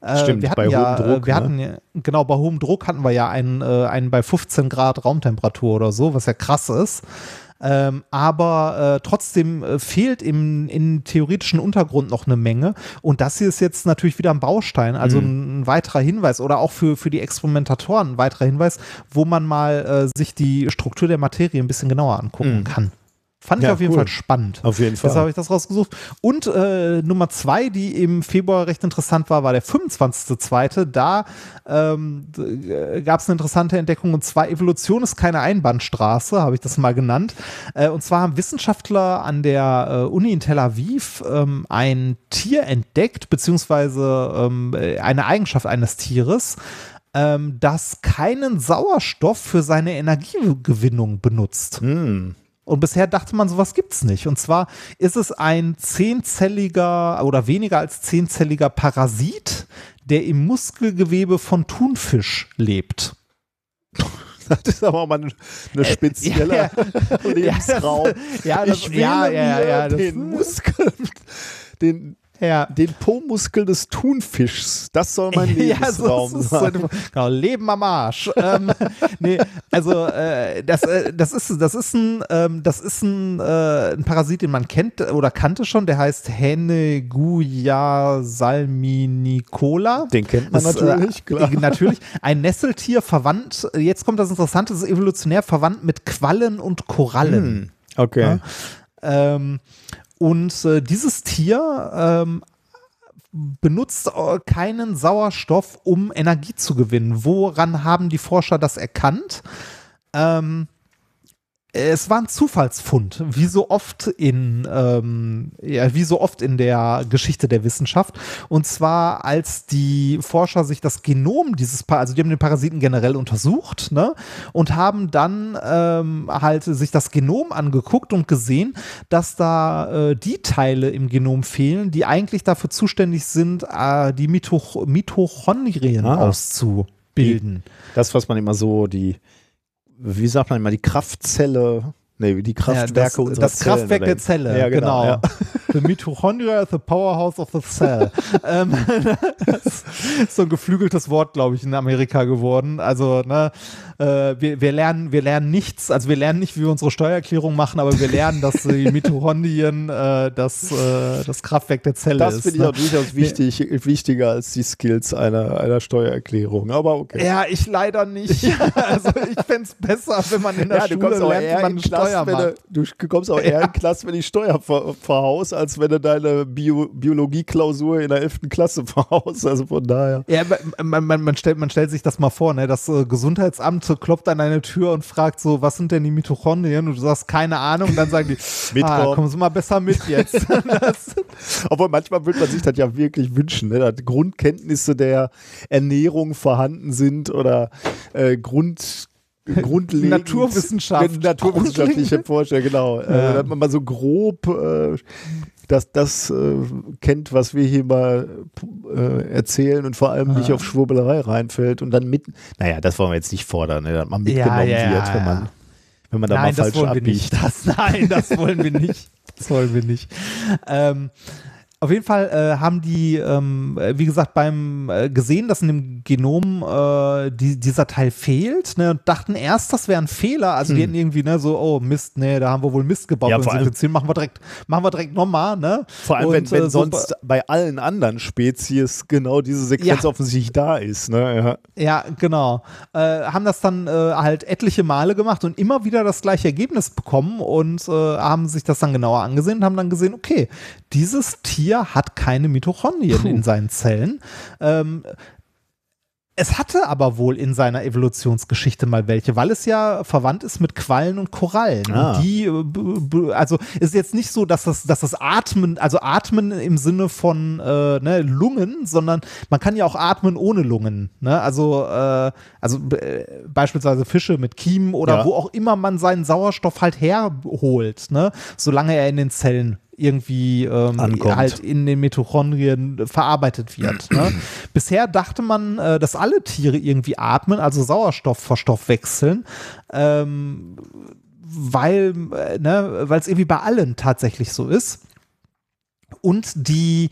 Äh, Stimmt, wir hatten bei ja, hohem Druck, äh, wir ne? hatten genau, bei hohem Druck hatten wir ja einen, äh, einen bei 15 Grad Raumtemperatur oder so, was ja krass ist. Ähm, aber äh, trotzdem äh, fehlt im, im theoretischen Untergrund noch eine Menge. Und das hier ist jetzt natürlich wieder ein Baustein, also ein, ein weiterer Hinweis oder auch für, für die Experimentatoren ein weiterer Hinweis, wo man mal äh, sich die Struktur der Materie ein bisschen genauer angucken kann. Fand ich Ja, auf jeden cool. Fall spannend. Auf jeden Fall. Deshalb habe ich das rausgesucht. Und äh, Nummer zwei, die im Februar recht interessant war, war der 25.2. Da ähm, gab es eine interessante Entdeckung und zwar Evolution ist keine Einbahnstraße, habe ich das mal genannt. Äh, und zwar haben Wissenschaftler an der äh, Uni in Tel Aviv ähm, ein Tier entdeckt, beziehungsweise ähm, äh, eine Eigenschaft eines Tieres, ähm, das keinen Sauerstoff für seine Energiegewinnung benutzt. Hm. Und bisher dachte man, sowas gibt's nicht. Und zwar ist es ein zehnzelliger oder weniger als zehnzelliger Parasit, der im Muskelgewebe von Thunfisch lebt. *laughs* Das ist aber auch mal ein eine spezieller *laughs* Lebensraum. ja, das- ich wähle ja, ja, ja, das- den Muskel, den, Ja. den Po-Muskel des Thunfischs. Das soll mein *laughs* Lebensraum so ist es sein. so, *laughs* genau, Leben am Arsch. ähm, *laughs* nee, also äh, das, äh, das ist das ist ein ähm, das ist ein, äh, ein Parasit, den man kennt oder kannte schon. Der heißt Heneguia salminicola. Den kennt man Das, natürlich, äh, klar. äh, Natürlich. Ein Nesseltier verwandt, jetzt kommt das Interessante, das ist evolutionär verwandt mit Quallen und Korallen. Hm. Okay. Ähm, und äh, dieses Tier ähm, benutzt äh, keinen Sauerstoff, um Energie zu gewinnen. Woran haben die Forscher das erkannt? Ähm, es war ein Zufallsfund, wie so oft in ähm, ja, wie so oft in der Geschichte der Wissenschaft. Und zwar als die Forscher sich das Genom dieses, Pa- also die haben den Parasiten generell untersucht, ne, und haben dann ähm, halt sich das Genom angeguckt und gesehen, dass da äh, die Teile im Genom fehlen, die eigentlich dafür zuständig sind, äh, die Mitoch Mitochondrien Ah. auszubilden. Das, was man immer so, die, wie sagt man immer, die Kraftzelle, nee, die Kraftwerke Ja, das, das Kraftwerk der Zelle, Ja, genau. genau. Ja. *laughs* The Mitochondria is the powerhouse of the cell. *laughs* ähm, *laughs* das ist so ein geflügeltes Wort, glaube ich, in Amerika geworden. Also, ne, äh, wir, wir, lernen, wir lernen nichts, also wir lernen nicht, wie wir unsere Steuererklärung machen, aber wir lernen, dass die *laughs* Mitochondrien äh, das, äh, das Kraftwerk der Zelle Das ist. finde ich ne? auch durchaus wichtig, wichtiger als die Skills einer, einer Steuererklärung. Aber okay. Ja, ich leider nicht. *laughs* also ich fände es besser, wenn man in der du Schule lernt, wie man Steuer Klasse, wenn macht. du, du kommst auch eher in Klasse, wenn die Steuer ver, verhaust, als wenn du deine Bio, Biologie-Klausur in der 11. Klasse *laughs* verhaust. Also von daher. Ja, man, man, man, stellt, man stellt sich das mal vor, ne? Das äh, Gesundheitsamt klopft an deine Tür und fragt so, was sind denn die Mitochondrien? Und du sagst, keine Ahnung. Und dann sagen die, *laughs* ah, kommen Sie mal besser mit jetzt. *laughs* *laughs* Obwohl manchmal würde man sich das ja wirklich wünschen, ne? dass Grundkenntnisse der Ernährung vorhanden sind oder äh, Grund. Grundlegend, Naturwissenschaft. Naturwissenschaftliche Forscher, genau. Äh, Ja. dass man mal so grob äh, das, das äh, kennt, was wir hier mal äh, erzählen und vor allem nicht auf Schwurbelerei reinfällt und dann mit, naja, das wollen wir jetzt nicht fordern, ne? dass man mitgenommen ja, wird, ja, wenn man, wenn man da nein, mal das falsch abbiegt. nicht. Das, nein, das wollen wir nicht. *laughs* Das wollen wir nicht. Ähm, auf jeden Fall äh, haben die, ähm, äh, wie gesagt, beim äh, gesehen, dass in dem Genom äh, die, dieser Teil fehlt, ne, und dachten erst, das wäre ein Fehler. Also die hätten irgendwie, ne, so, oh Mist, ne, da haben wir wohl Mist gebaut. Hm. Ja, vor allem- Sequenzieren. machen wir direkt, machen wir direkt nochmal, ne? Vor allem, wenn, Und, wenn äh, so sonst bei allen anderen Spezies genau diese Sequenz Ja. offensichtlich da ist. Ne? Ja. Ja, genau. Äh, haben das dann halt etliche Male gemacht und immer wieder das gleiche Ergebnis bekommen und haben sich das dann genauer angesehen und haben dann gesehen, okay, dieses Tier hat keine Mitochondrien in seinen Zellen. Ähm, Es hatte aber wohl in seiner Evolutionsgeschichte mal welche, weil es ja verwandt ist mit Quallen und Korallen. Ah. Und die, äh, also ist jetzt nicht so, dass das, dass das Atmen, also Atmen im Sinne von äh, ne, Lungen, sondern man kann ja auch atmen ohne Lungen. Ne? Also, äh, also äh, beispielsweise Fische mit Kiemen oder Ja. wo auch immer man seinen Sauerstoff halt herholt, ne? solange er in den Zellen irgendwie ähm, Ankommt. halt in den Mitochondrien verarbeitet wird. Ne? *clears throat* Bisher dachte man, äh, dass alle Tiere irgendwie atmen, also Sauerstoff verstoffwechseln, ähm, weil äh, ne, weil es irgendwie bei allen tatsächlich so ist. Und die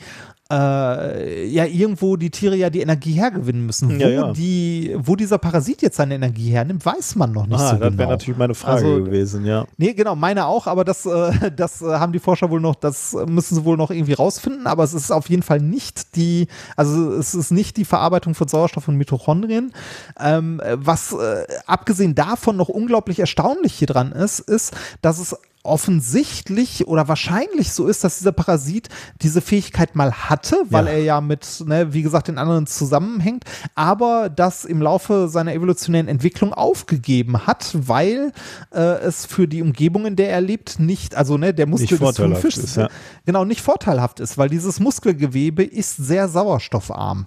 äh, ja irgendwo die Tiere ja die Energie hergewinnen müssen. Wo, Ja, ja. Die, wo dieser Parasit jetzt seine Energie hernimmt, weiß man noch nicht Ah, so das genau. wäre natürlich meine Frage Also, gewesen, ja. Nee, genau, meine auch, aber das, äh, *laughs* das äh, haben die Forscher wohl noch, das müssen sie wohl noch irgendwie rausfinden, aber es ist auf jeden Fall nicht die, also es ist nicht die Verarbeitung von Sauerstoff und Mitochondrien. Ähm, was äh, abgesehen davon noch unglaublich erstaunlich hier dran ist, ist, dass es offensichtlich oder wahrscheinlich so ist, dass dieser Parasit diese Fähigkeit mal hatte, weil Ja. er ja mit, ne, wie gesagt, den anderen zusammenhängt, aber das im Laufe seiner evolutionären Entwicklung aufgegeben hat, weil äh, es für die Umgebung, in der er lebt, nicht, also ne, der Muskel des ist, ja. genau nicht vorteilhaft ist, weil dieses Muskelgewebe ist sehr sauerstoffarm.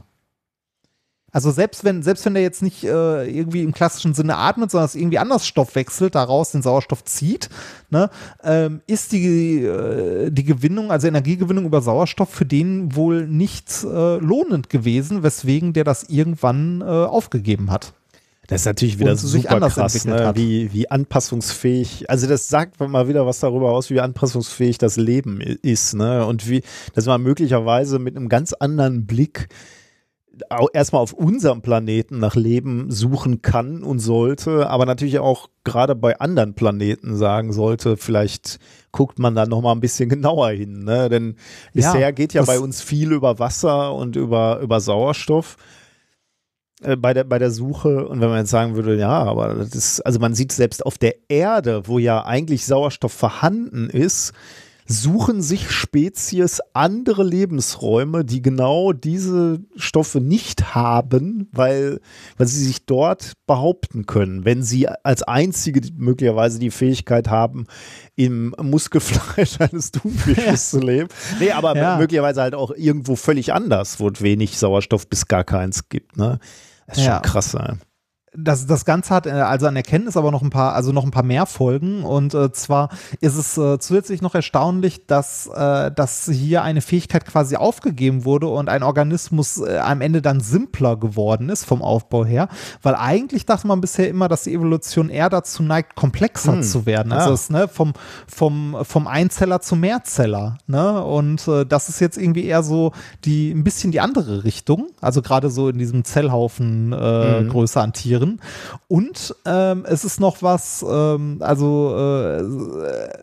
Also selbst wenn, selbst wenn der jetzt nicht äh, irgendwie im klassischen Sinne atmet, sondern es irgendwie anders Stoff wechselt, daraus den Sauerstoff zieht, ne, ähm, ist die, äh, die Gewinnung, also Energiegewinnung über Sauerstoff für den wohl nicht äh, lohnend gewesen, weswegen der das irgendwann äh, aufgegeben hat. Das ist natürlich wieder super anders krass, ne? wie, wie anpassungsfähig, also das sagt mal wieder was darüber aus, wie anpassungsfähig das Leben ist, ne? Und wie, dass man möglicherweise mit einem ganz anderen Blick erstmal auf unserem Planeten nach Leben suchen kann und sollte, aber natürlich auch gerade bei anderen Planeten sagen sollte, vielleicht guckt man da noch mal ein bisschen *laughs* genauer hin, ne? Denn Ja, bisher geht ja bei uns viel über Wasser und über, über Sauerstoff äh, bei der, bei der Suche. Und wenn man jetzt sagen würde, ja, aber das ist, also man sieht selbst auf der Erde, wo ja eigentlich Sauerstoff vorhanden ist, suchen sich Spezies andere Lebensräume, die genau diese Stoffe nicht haben, weil, weil sie sich dort behaupten können, wenn sie als einzige möglicherweise die Fähigkeit haben, im Muskelfleisch *laughs* eines Thunfisches *laughs* zu leben. Nee, aber Ja. möglicherweise halt auch irgendwo völlig anders, wo es wenig Sauerstoff bis gar keins gibt. Ne? Das ist Ja. schon krass. Ey. Das, das Ganze hat äh, also an Erkenntnis aber noch ein paar, also noch ein paar mehr Folgen. Und äh, zwar ist es äh, zusätzlich noch erstaunlich, dass, äh, dass hier eine Fähigkeit quasi aufgegeben wurde und ein Organismus äh, am Ende dann simpler geworden ist vom Aufbau her. Weil eigentlich dachte man bisher immer, dass die Evolution eher dazu neigt, komplexer Hm. zu werden. Also Ah. es, ne, vom, vom, vom Einzeller zum Mehrzeller. Ne? Und äh, das ist jetzt irgendwie eher so die ein bisschen die andere Richtung. Also gerade so in diesem Zellhaufen Mhm. Größe an Tieren. Und ähm, es ist noch was, ähm, also äh,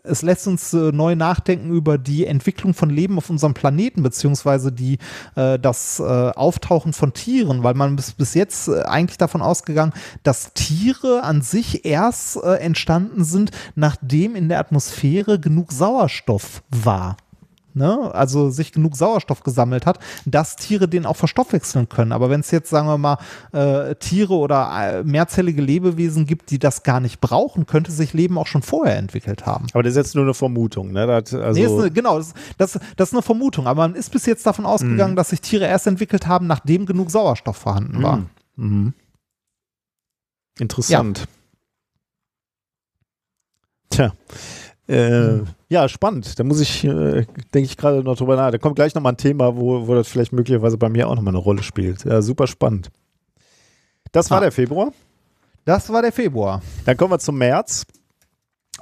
es lässt uns äh, neu nachdenken über die Entwicklung von Leben auf unserem Planeten, beziehungsweise die, äh, das äh, Auftauchen von Tieren, weil man bis, bis jetzt äh, eigentlich davon ausgegangen, dass Tiere an sich erst äh, entstanden sind, nachdem in der Atmosphäre genug Sauerstoff war ne, also sich genug Sauerstoff gesammelt hat, dass Tiere den auch verstoffwechseln können. Aber wenn es jetzt, sagen wir mal, äh, Tiere oder äh, mehrzellige Lebewesen gibt, die das gar nicht brauchen, könnte sich Leben auch schon vorher entwickelt haben. Aber das ist jetzt nur eine Vermutung. Ne? Das, also, nee, eine, genau, das, das, das ist eine Vermutung. Aber man ist bis jetzt davon ausgegangen, dass sich Tiere erst entwickelt haben, nachdem genug Sauerstoff vorhanden war. Mhm. Interessant. Tja. Äh, Ja, spannend. Da muss ich, äh, denke ich gerade noch drüber nach. Da kommt gleich nochmal ein Thema, wo, wo das vielleicht möglicherweise bei mir auch nochmal eine Rolle spielt. Ja, super spannend. Das war Ah. der Februar. Das war der Februar. Dann kommen wir zum März.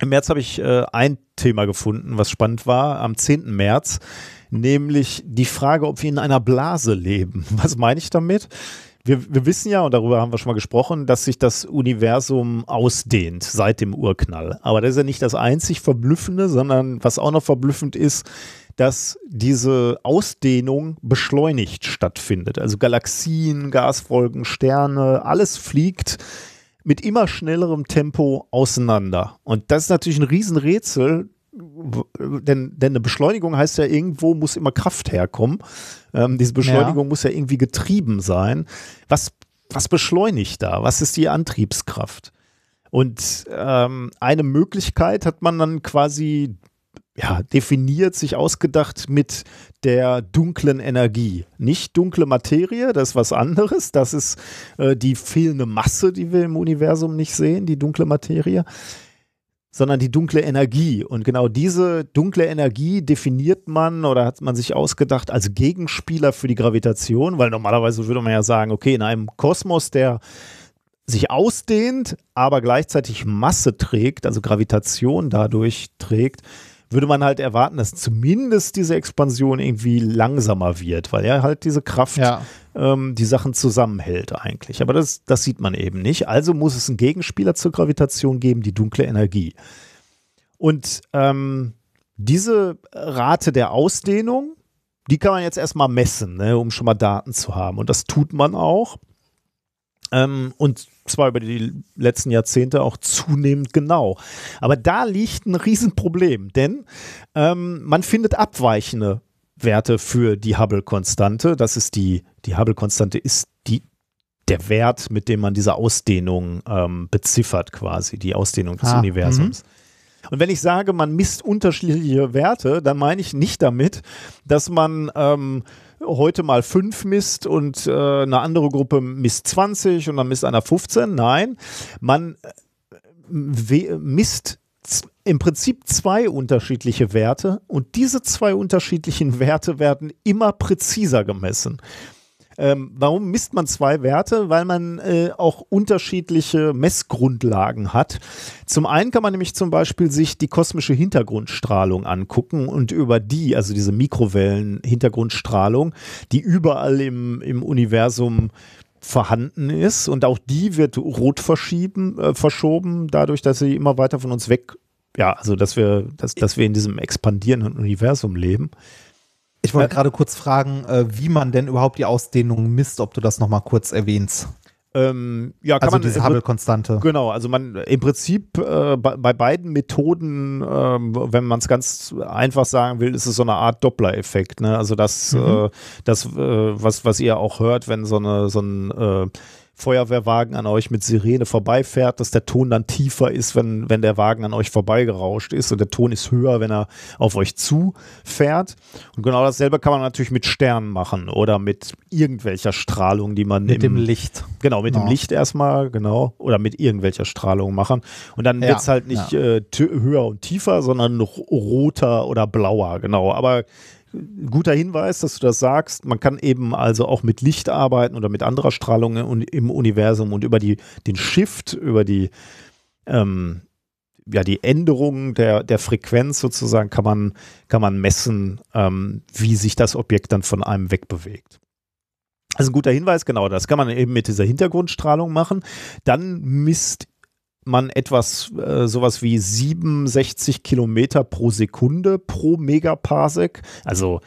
Im März habe ich äh, ein Thema gefunden, was spannend war, am 10. März, nämlich die Frage, ob wir in einer Blase leben. *laughs* Was meine ich damit? Wir, wir wissen ja, und darüber haben wir schon mal gesprochen, dass sich das Universum ausdehnt seit dem Urknall. Aber das ist ja nicht das einzig Verblüffende, sondern was auch noch verblüffend ist, dass diese Ausdehnung beschleunigt stattfindet. Also Galaxien, Gasfolgen, Sterne, alles fliegt mit immer schnellerem Tempo auseinander. Und das ist natürlich ein Riesenrätsel, denn, denn eine Beschleunigung heißt ja, irgendwo muss immer Kraft herkommen. Ähm, diese Beschleunigung muss ja irgendwie getrieben sein. Was was beschleunigt da? Was ist die Antriebskraft? Und ähm, eine Möglichkeit hat man dann quasi ja, definiert, sich ausgedacht mit der dunklen Energie. Nicht dunkle Materie, das ist was anderes. Das ist äh, die fehlende Masse, die wir im Universum nicht sehen, die dunkle Materie, sondern die dunkle Energie. Und genau diese dunkle Energie definiert man oder hat man sich ausgedacht als Gegenspieler für die Gravitation, weil normalerweise würde man ja sagen, okay, in einem Kosmos, der sich ausdehnt, aber gleichzeitig Masse trägt, also Gravitation dadurch trägt, würde man halt erwarten, dass zumindest diese Expansion irgendwie langsamer wird, weil ja halt diese Kraft Ja. ähm, die Sachen zusammenhält eigentlich. Aber das, das sieht man eben nicht. Also muss es einen Gegenspieler zur Gravitation geben, die dunkle Energie. Und ähm, diese Rate der Ausdehnung, die kann man jetzt erstmal messen, ne, um schon mal Daten zu haben. Und das tut man auch. Ähm, und zwar über die letzten Jahrzehnte auch zunehmend genau. Aber da liegt ein Riesenproblem, denn ähm, man findet abweichende Werte für die Hubble-Konstante. Das ist die, die Hubble-Konstante ist die, der Wert, mit dem man diese Ausdehnung ähm, beziffert, quasi, die Ausdehnung des Ah, Universums. Und wenn ich sage, man misst unterschiedliche Werte, dann meine ich nicht damit, dass man ähm, heute mal 5 misst und äh, eine andere Gruppe misst 20 und dann misst einer 15. Nein, man äh, misst im Prinzip zwei unterschiedliche Werte und diese zwei unterschiedlichen Werte werden immer präziser gemessen. Ähm, warum misst man zwei Werte? Weil man äh, auch unterschiedliche Messgrundlagen hat. Zum einen kann man nämlich zum Beispiel sich die kosmische Hintergrundstrahlung angucken und über die, also diese Mikrowellen-Hintergrundstrahlung, die überall im, im Universum vorhanden ist und auch die wird rot verschieben, äh, verschoben, dadurch, dass sie immer weiter von uns weg, ja, also dass wir, dass, dass wir in diesem expandierenden Universum leben. Ich wollte gerade kurz fragen, äh, wie man denn überhaupt die Ausdehnung misst, ob du das nochmal kurz erwähnst. Ähm, ja, kann Also man diese Hubble-Konstante. Genau, also man im Prinzip äh, bei, bei beiden Methoden, ähm, wenn man es ganz einfach sagen will, ist es so eine Art Doppler-Effekt. Ne? Also das, äh, das äh, was, was ihr auch hört, wenn so, eine, so ein äh, Feuerwehrwagen an euch mit Sirene vorbeifährt, dass der Ton dann tiefer ist, wenn, wenn der Wagen an euch vorbeigerauscht ist und der Ton ist höher, wenn er auf euch zufährt. Und genau dasselbe kann man natürlich mit Sternen machen oder mit irgendwelcher Strahlung, die man Mit im, dem Licht. Genau, mit dem Genau. Licht erstmal, genau. Oder mit irgendwelcher Strahlung machen. Und dann Ja, wird's halt nicht äh, tö- höher und tiefer, sondern noch roter oder blauer, genau. Aber guter Hinweis, dass du das sagst. Man kann eben also auch mit Licht arbeiten oder mit anderer Strahlung im Universum und über die, den Shift, über die, ähm, ja, die Änderung der, der Frequenz sozusagen kann man, kann man messen, ähm, wie sich das Objekt dann von einem wegbewegt. Also ein guter Hinweis, genau, das kann man eben mit dieser Hintergrundstrahlung machen. Dann misst man etwas, äh, sowas wie 67 Kilometer pro Sekunde pro Megaparsec, also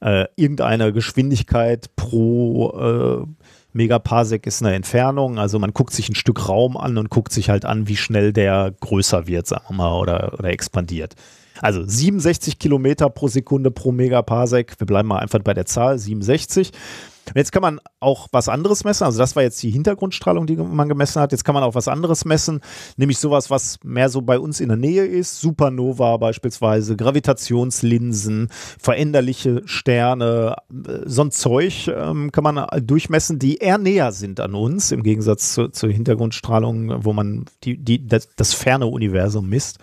äh, irgendeine Geschwindigkeit pro äh, Megaparsec ist eine Entfernung, also man guckt sich ein Stück Raum an und guckt sich halt an, wie schnell der größer wird, sagen wir mal, oder, oder expandiert. Also 67 Kilometer pro Sekunde pro Megaparsec, wir bleiben mal einfach bei der Zahl, 67. Und Jetzt kann man auch was anderes messen. Also das war jetzt die Hintergrundstrahlung, die man gemessen hat. Jetzt kann man auch was anderes messen, nämlich sowas, was mehr so bei uns in der Nähe ist. Supernova beispielsweise, Gravitationslinsen, veränderliche Sterne, äh, so ein Zeug ähm, kann man durchmessen, die eher näher sind an uns, im Gegensatz zu, zur Hintergrundstrahlung, wo man die, die, das, das ferne Universum misst.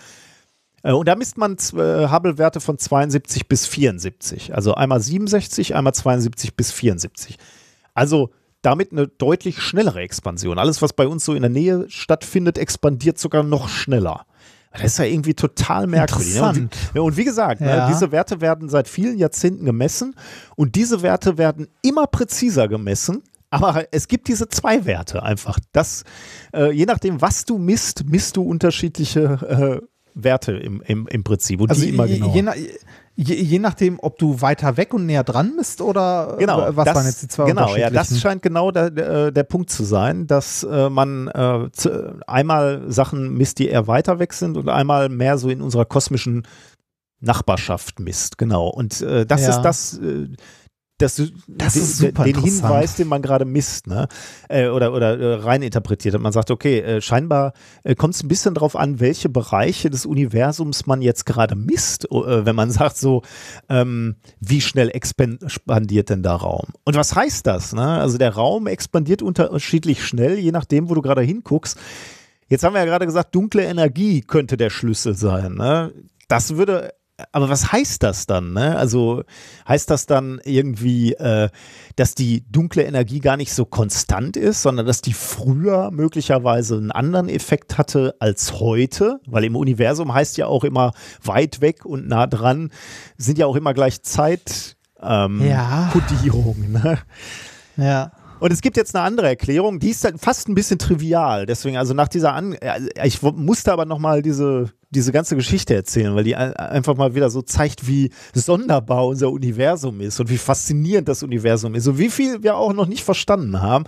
Äh, Und da misst man äh, Hubble-Werte von 72 bis 74. Also einmal 67, einmal 72 bis 74. Also damit eine deutlich schnellere Expansion. Alles, was bei uns so in der Nähe stattfindet, expandiert sogar noch schneller. Das ist ja irgendwie total merkwürdig. Ne? Und, Interessant. wie, und wie gesagt, ne, Ja. diese Werte werden seit vielen Jahrzehnten gemessen und diese Werte werden immer präziser gemessen. Aber es gibt diese zwei Werte einfach. Das, äh, je nachdem, was du misst, misst du unterschiedliche äh, Werte im, im, im Prinzip. Und Also die immer je, genauer. je, je, je nachdem, ob du weiter weg und näher dran bist oder Genau, äh, was das, waren jetzt die zwei Genau, ja, das scheint genau der, der, der Punkt zu sein, dass äh, man äh, zu, einmal Sachen misst, die eher weiter weg sind und einmal mehr so in unserer kosmischen Nachbarschaft misst. Genau. Und äh, das Ja. ist das, äh, dass du Das den, ist super den. Hinweis, den man gerade misst, ne? Äh, oder oder äh, rein interpretiert hat. Man sagt, okay, äh, scheinbar kommt es ein bisschen drauf an, welche Bereiche des Universums man jetzt gerade misst, wenn man *laughs* sagt so, ähm, wie schnell expandiert denn der Raum? Und was heißt das? Ne? Also der Raum expandiert unterschiedlich schnell, je nachdem, wo du gerade hinguckst. Jetzt haben wir ja gerade gesagt, dunkle Energie könnte der Schlüssel sein. Ne? Das würde, aber was heißt das dann? Ne? Also heißt das dann irgendwie, äh, dass die dunkle Energie gar nicht so konstant ist, sondern dass die früher möglicherweise einen anderen Effekt hatte als heute? Weil im Universum heißt ja auch immer weit weg und nah dran, sind ja auch immer gleich Zeit. Ähm, Ja. Kodierung, ne? Ja. Und es gibt jetzt eine andere Erklärung, die ist dann fast ein bisschen trivial. Deswegen, also nach dieser An ich musste aber nochmal diese, diese ganze Geschichte erzählen, weil die ein- einfach mal wieder so zeigt, wie sonderbar unser Universum ist und wie faszinierend das Universum ist und wie viel wir auch noch nicht verstanden haben.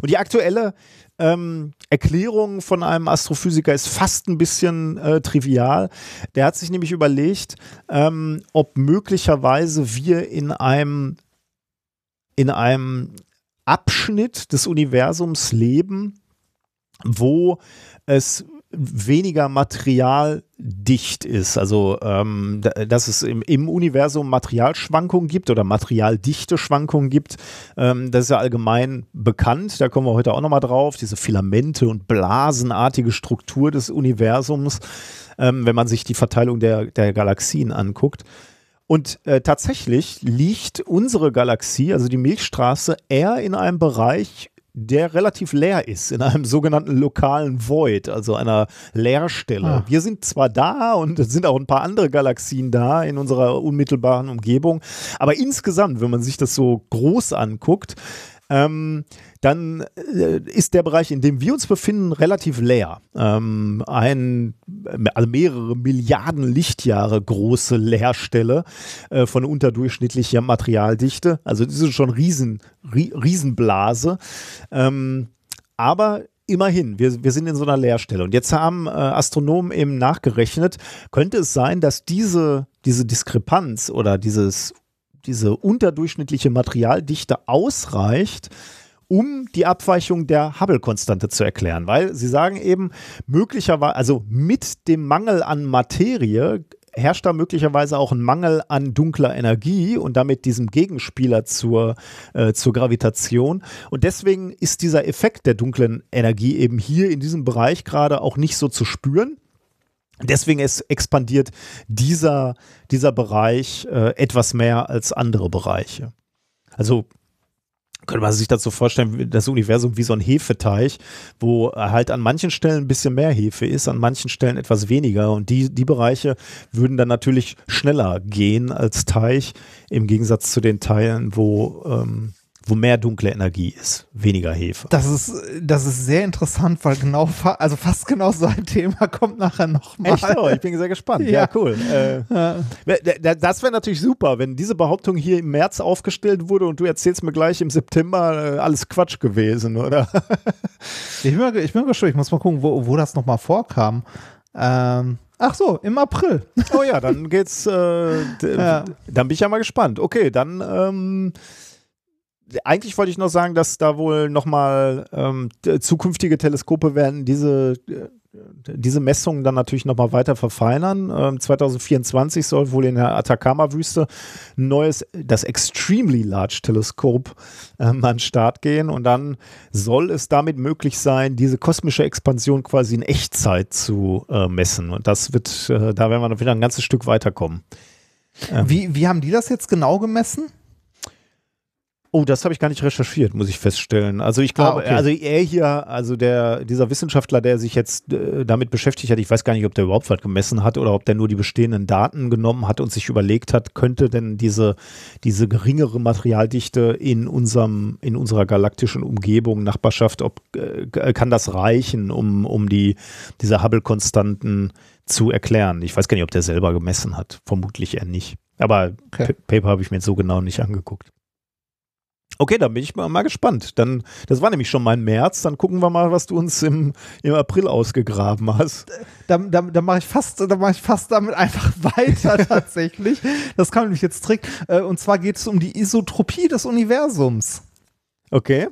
Und die aktuelle ähm, Erklärung von einem Astrophysiker ist fast ein bisschen äh, trivial. Der hat sich nämlich überlegt, ähm, ob möglicherweise wir in einem in einem Abschnitt des Universums leben, wo es weniger materialdicht ist. Also, ähm, da- dass es im, im Universum Materialschwankungen gibt oder Materialdichteschwankungen gibt. Ähm, das ist ja allgemein bekannt. Da kommen wir heute auch nochmal drauf. Diese Filamente und blasenartige Struktur des Universums, ähm, wenn man sich die Verteilung der, der Galaxien anguckt. Und äh, tatsächlich liegt unsere Galaxie, also die Milchstraße, eher in einem Bereich, der relativ leer ist, in einem sogenannten lokalen Void, also einer Leerstelle. Ah. Wir sind zwar da und es sind auch ein paar andere Galaxien da in unserer unmittelbaren Umgebung, aber insgesamt, wenn man sich das so groß anguckt, ähm, dann äh, ist der Bereich, in dem wir uns befinden, relativ leer. Ähm, ein, also mehrere Milliarden Lichtjahre große Leerstelle äh, von unterdurchschnittlicher Materialdichte. Also das ist schon riesen, rie, Riesenblase. Ähm, aber immerhin, wir, wir sind in so einer Leerstelle. Und jetzt haben äh, Astronomen eben nachgerechnet, könnte es sein, dass diese, diese Diskrepanz oder dieses, diese unterdurchschnittliche Materialdichte ausreicht, um die Abweichung der Hubble-Konstante zu erklären. Weil sie sagen eben, möglicherweise, also mit dem Mangel an Materie herrscht da möglicherweise auch ein Mangel an dunkler Energie und damit diesem Gegenspieler zur, äh, zur Gravitation. Und deswegen ist dieser Effekt der dunklen Energie eben hier in diesem Bereich gerade auch nicht so zu spüren. Deswegen es expandiert dieser, dieser Bereich äh, etwas mehr als andere Bereiche. Also könnte man sich das so vorstellen, das Universum wie so ein Hefeteich, wo halt an manchen Stellen ein bisschen mehr Hefe ist, an manchen Stellen etwas weniger. Und die, die Bereiche würden dann natürlich schneller gehen als Teich, im Gegensatz zu den Teilen, wo, ähm, wo mehr dunkle Energie ist, weniger Hefe. Das ist, das ist sehr interessant, weil genau, also fast genau so ein Thema kommt nachher nochmal. Echt? Oh, ich bin sehr gespannt. Ja, Ja. cool. Äh, das wäre natürlich super, wenn diese Behauptung hier im März aufgestellt wurde und du erzählst mir gleich im September äh, alles Quatsch gewesen, oder? *laughs* Ich bin, mal, ich bin gespannt, ich muss mal gucken, wo, wo das nochmal vorkam. Ähm, ach so, im April. Oh ja, dann geht's. Äh, *laughs* Ja. Dann bin ich ja mal gespannt. Okay, dann. Ähm, eigentlich wollte ich noch sagen, dass da wohl nochmal ähm, zukünftige Teleskope werden diese, äh, diese Messungen dann natürlich nochmal weiter verfeinern. Ähm, 2024 soll wohl in der Atacama-Wüste ein neues, das Extremely Large Teleskop ähm, an den Start gehen und dann soll es damit möglich sein, diese kosmische Expansion quasi in Echtzeit zu äh, messen. Und das wird, äh, da werden wir noch wieder ein ganzes Stück weiterkommen. Wie, wie haben die das jetzt genau gemessen? Oh, das habe ich gar nicht recherchiert, muss ich feststellen. Also ich glaube, Ah, okay. also er hier, also der, dieser Wissenschaftler, der sich jetzt äh, damit beschäftigt hat, ich weiß gar nicht, ob der überhaupt was gemessen hat oder ob der nur die bestehenden Daten genommen hat und sich überlegt hat, könnte denn diese, diese geringere Materialdichte in unserem, in unserer galaktischen Umgebung, Nachbarschaft, ob, äh, kann das reichen, um, um die, diese Hubble-Konstanten zu erklären? Ich weiß gar nicht, ob der selber gemessen hat. Vermutlich eher nicht. Aber Okay. Paper habe ich mir jetzt so genau nicht angeguckt. Okay, dann bin ich mal, mal, gespannt. Dann, das war nämlich schon mein März. Dann gucken wir mal, was du uns im, im April ausgegraben hast. Da, da, da mache ich fast, mache ich fast damit einfach *laughs* weiter tatsächlich. Das kann nämlich jetzt trick. Äh, und zwar geht es um die Isotropie des Universums. Okay.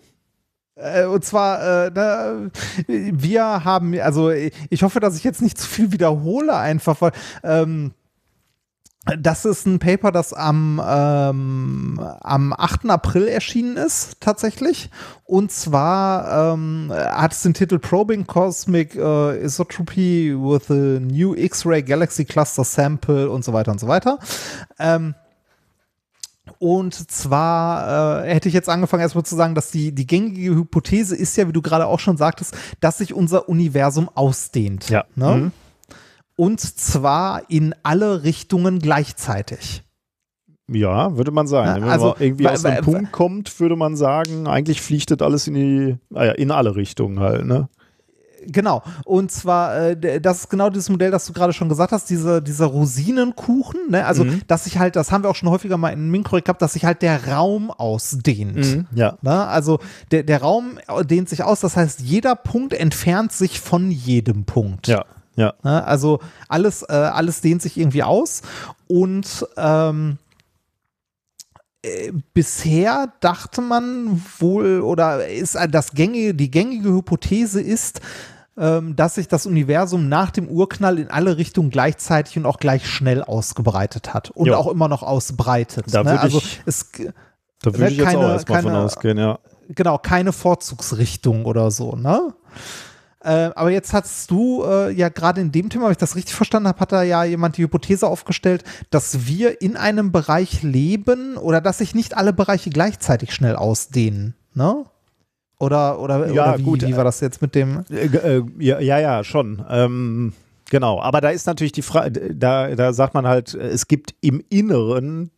Äh, und zwar, äh, wir haben, also ich hoffe, dass ich jetzt nicht zu viel wiederhole, einfach, weil ähm, das ist ein Paper, das am, ähm, am 8. April erschienen ist, tatsächlich. Und zwar ähm, hat es den Titel Probing Cosmic uh, Isotropy with a New X-Ray Galaxy Cluster Sample und so weiter und so weiter. Ähm, und zwar äh, hätte ich jetzt angefangen, erstmal zu sagen, dass die, die gängige Hypothese ist ja, wie du gerade auch schon sagtest, dass sich unser Universum ausdehnt. Ja. Ne? Mhm. Und zwar in alle Richtungen gleichzeitig. Ja, würde man sagen. Wenn also, man irgendwie aus einem Punkt kommt, würde man sagen, eigentlich fliegt das alles in die, ah ja, in alle Richtungen halt, ne? Genau. Und zwar, äh, das ist genau dieses Modell, das du gerade schon gesagt hast, diese, dieser Rosinenkuchen, ne? Also, mhm. dass sich halt, das haben wir auch schon häufiger mal in Minkorrekt gehabt, dass sich halt der Raum ausdehnt. Mhm, ja. Ne? Also, der, der Raum dehnt sich aus, das heißt, jeder Punkt entfernt sich von jedem Punkt. Ja. Ja. Ne? Also alles, äh, alles dehnt sich irgendwie aus und ähm, äh, bisher dachte man wohl oder ist das gängige, die gängige Hypothese ist, ähm, dass sich das Universum nach dem Urknall in alle Richtungen gleichzeitig und auch gleich schnell ausgebreitet hat und jo. auch immer noch ausbreitet. Da ne? Also ich, es da würde ne, ich jetzt keine, auch erstmal von ausgehen, ja. Genau, keine Vorzugsrichtung oder so, ne? Äh, aber jetzt hast du äh, ja gerade in dem Thema, wenn ich das richtig verstanden habe, hat da ja jemand die Hypothese aufgestellt, dass wir in einem Bereich leben oder dass sich nicht alle Bereiche gleichzeitig schnell ausdehnen, ne? Oder, oder, ja, oder wie, gut. wie war das jetzt mit dem? Äh, äh, ja, ja, ja, schon. Ähm, genau, aber da ist natürlich die Frage, da, da sagt man halt, es gibt im Inneren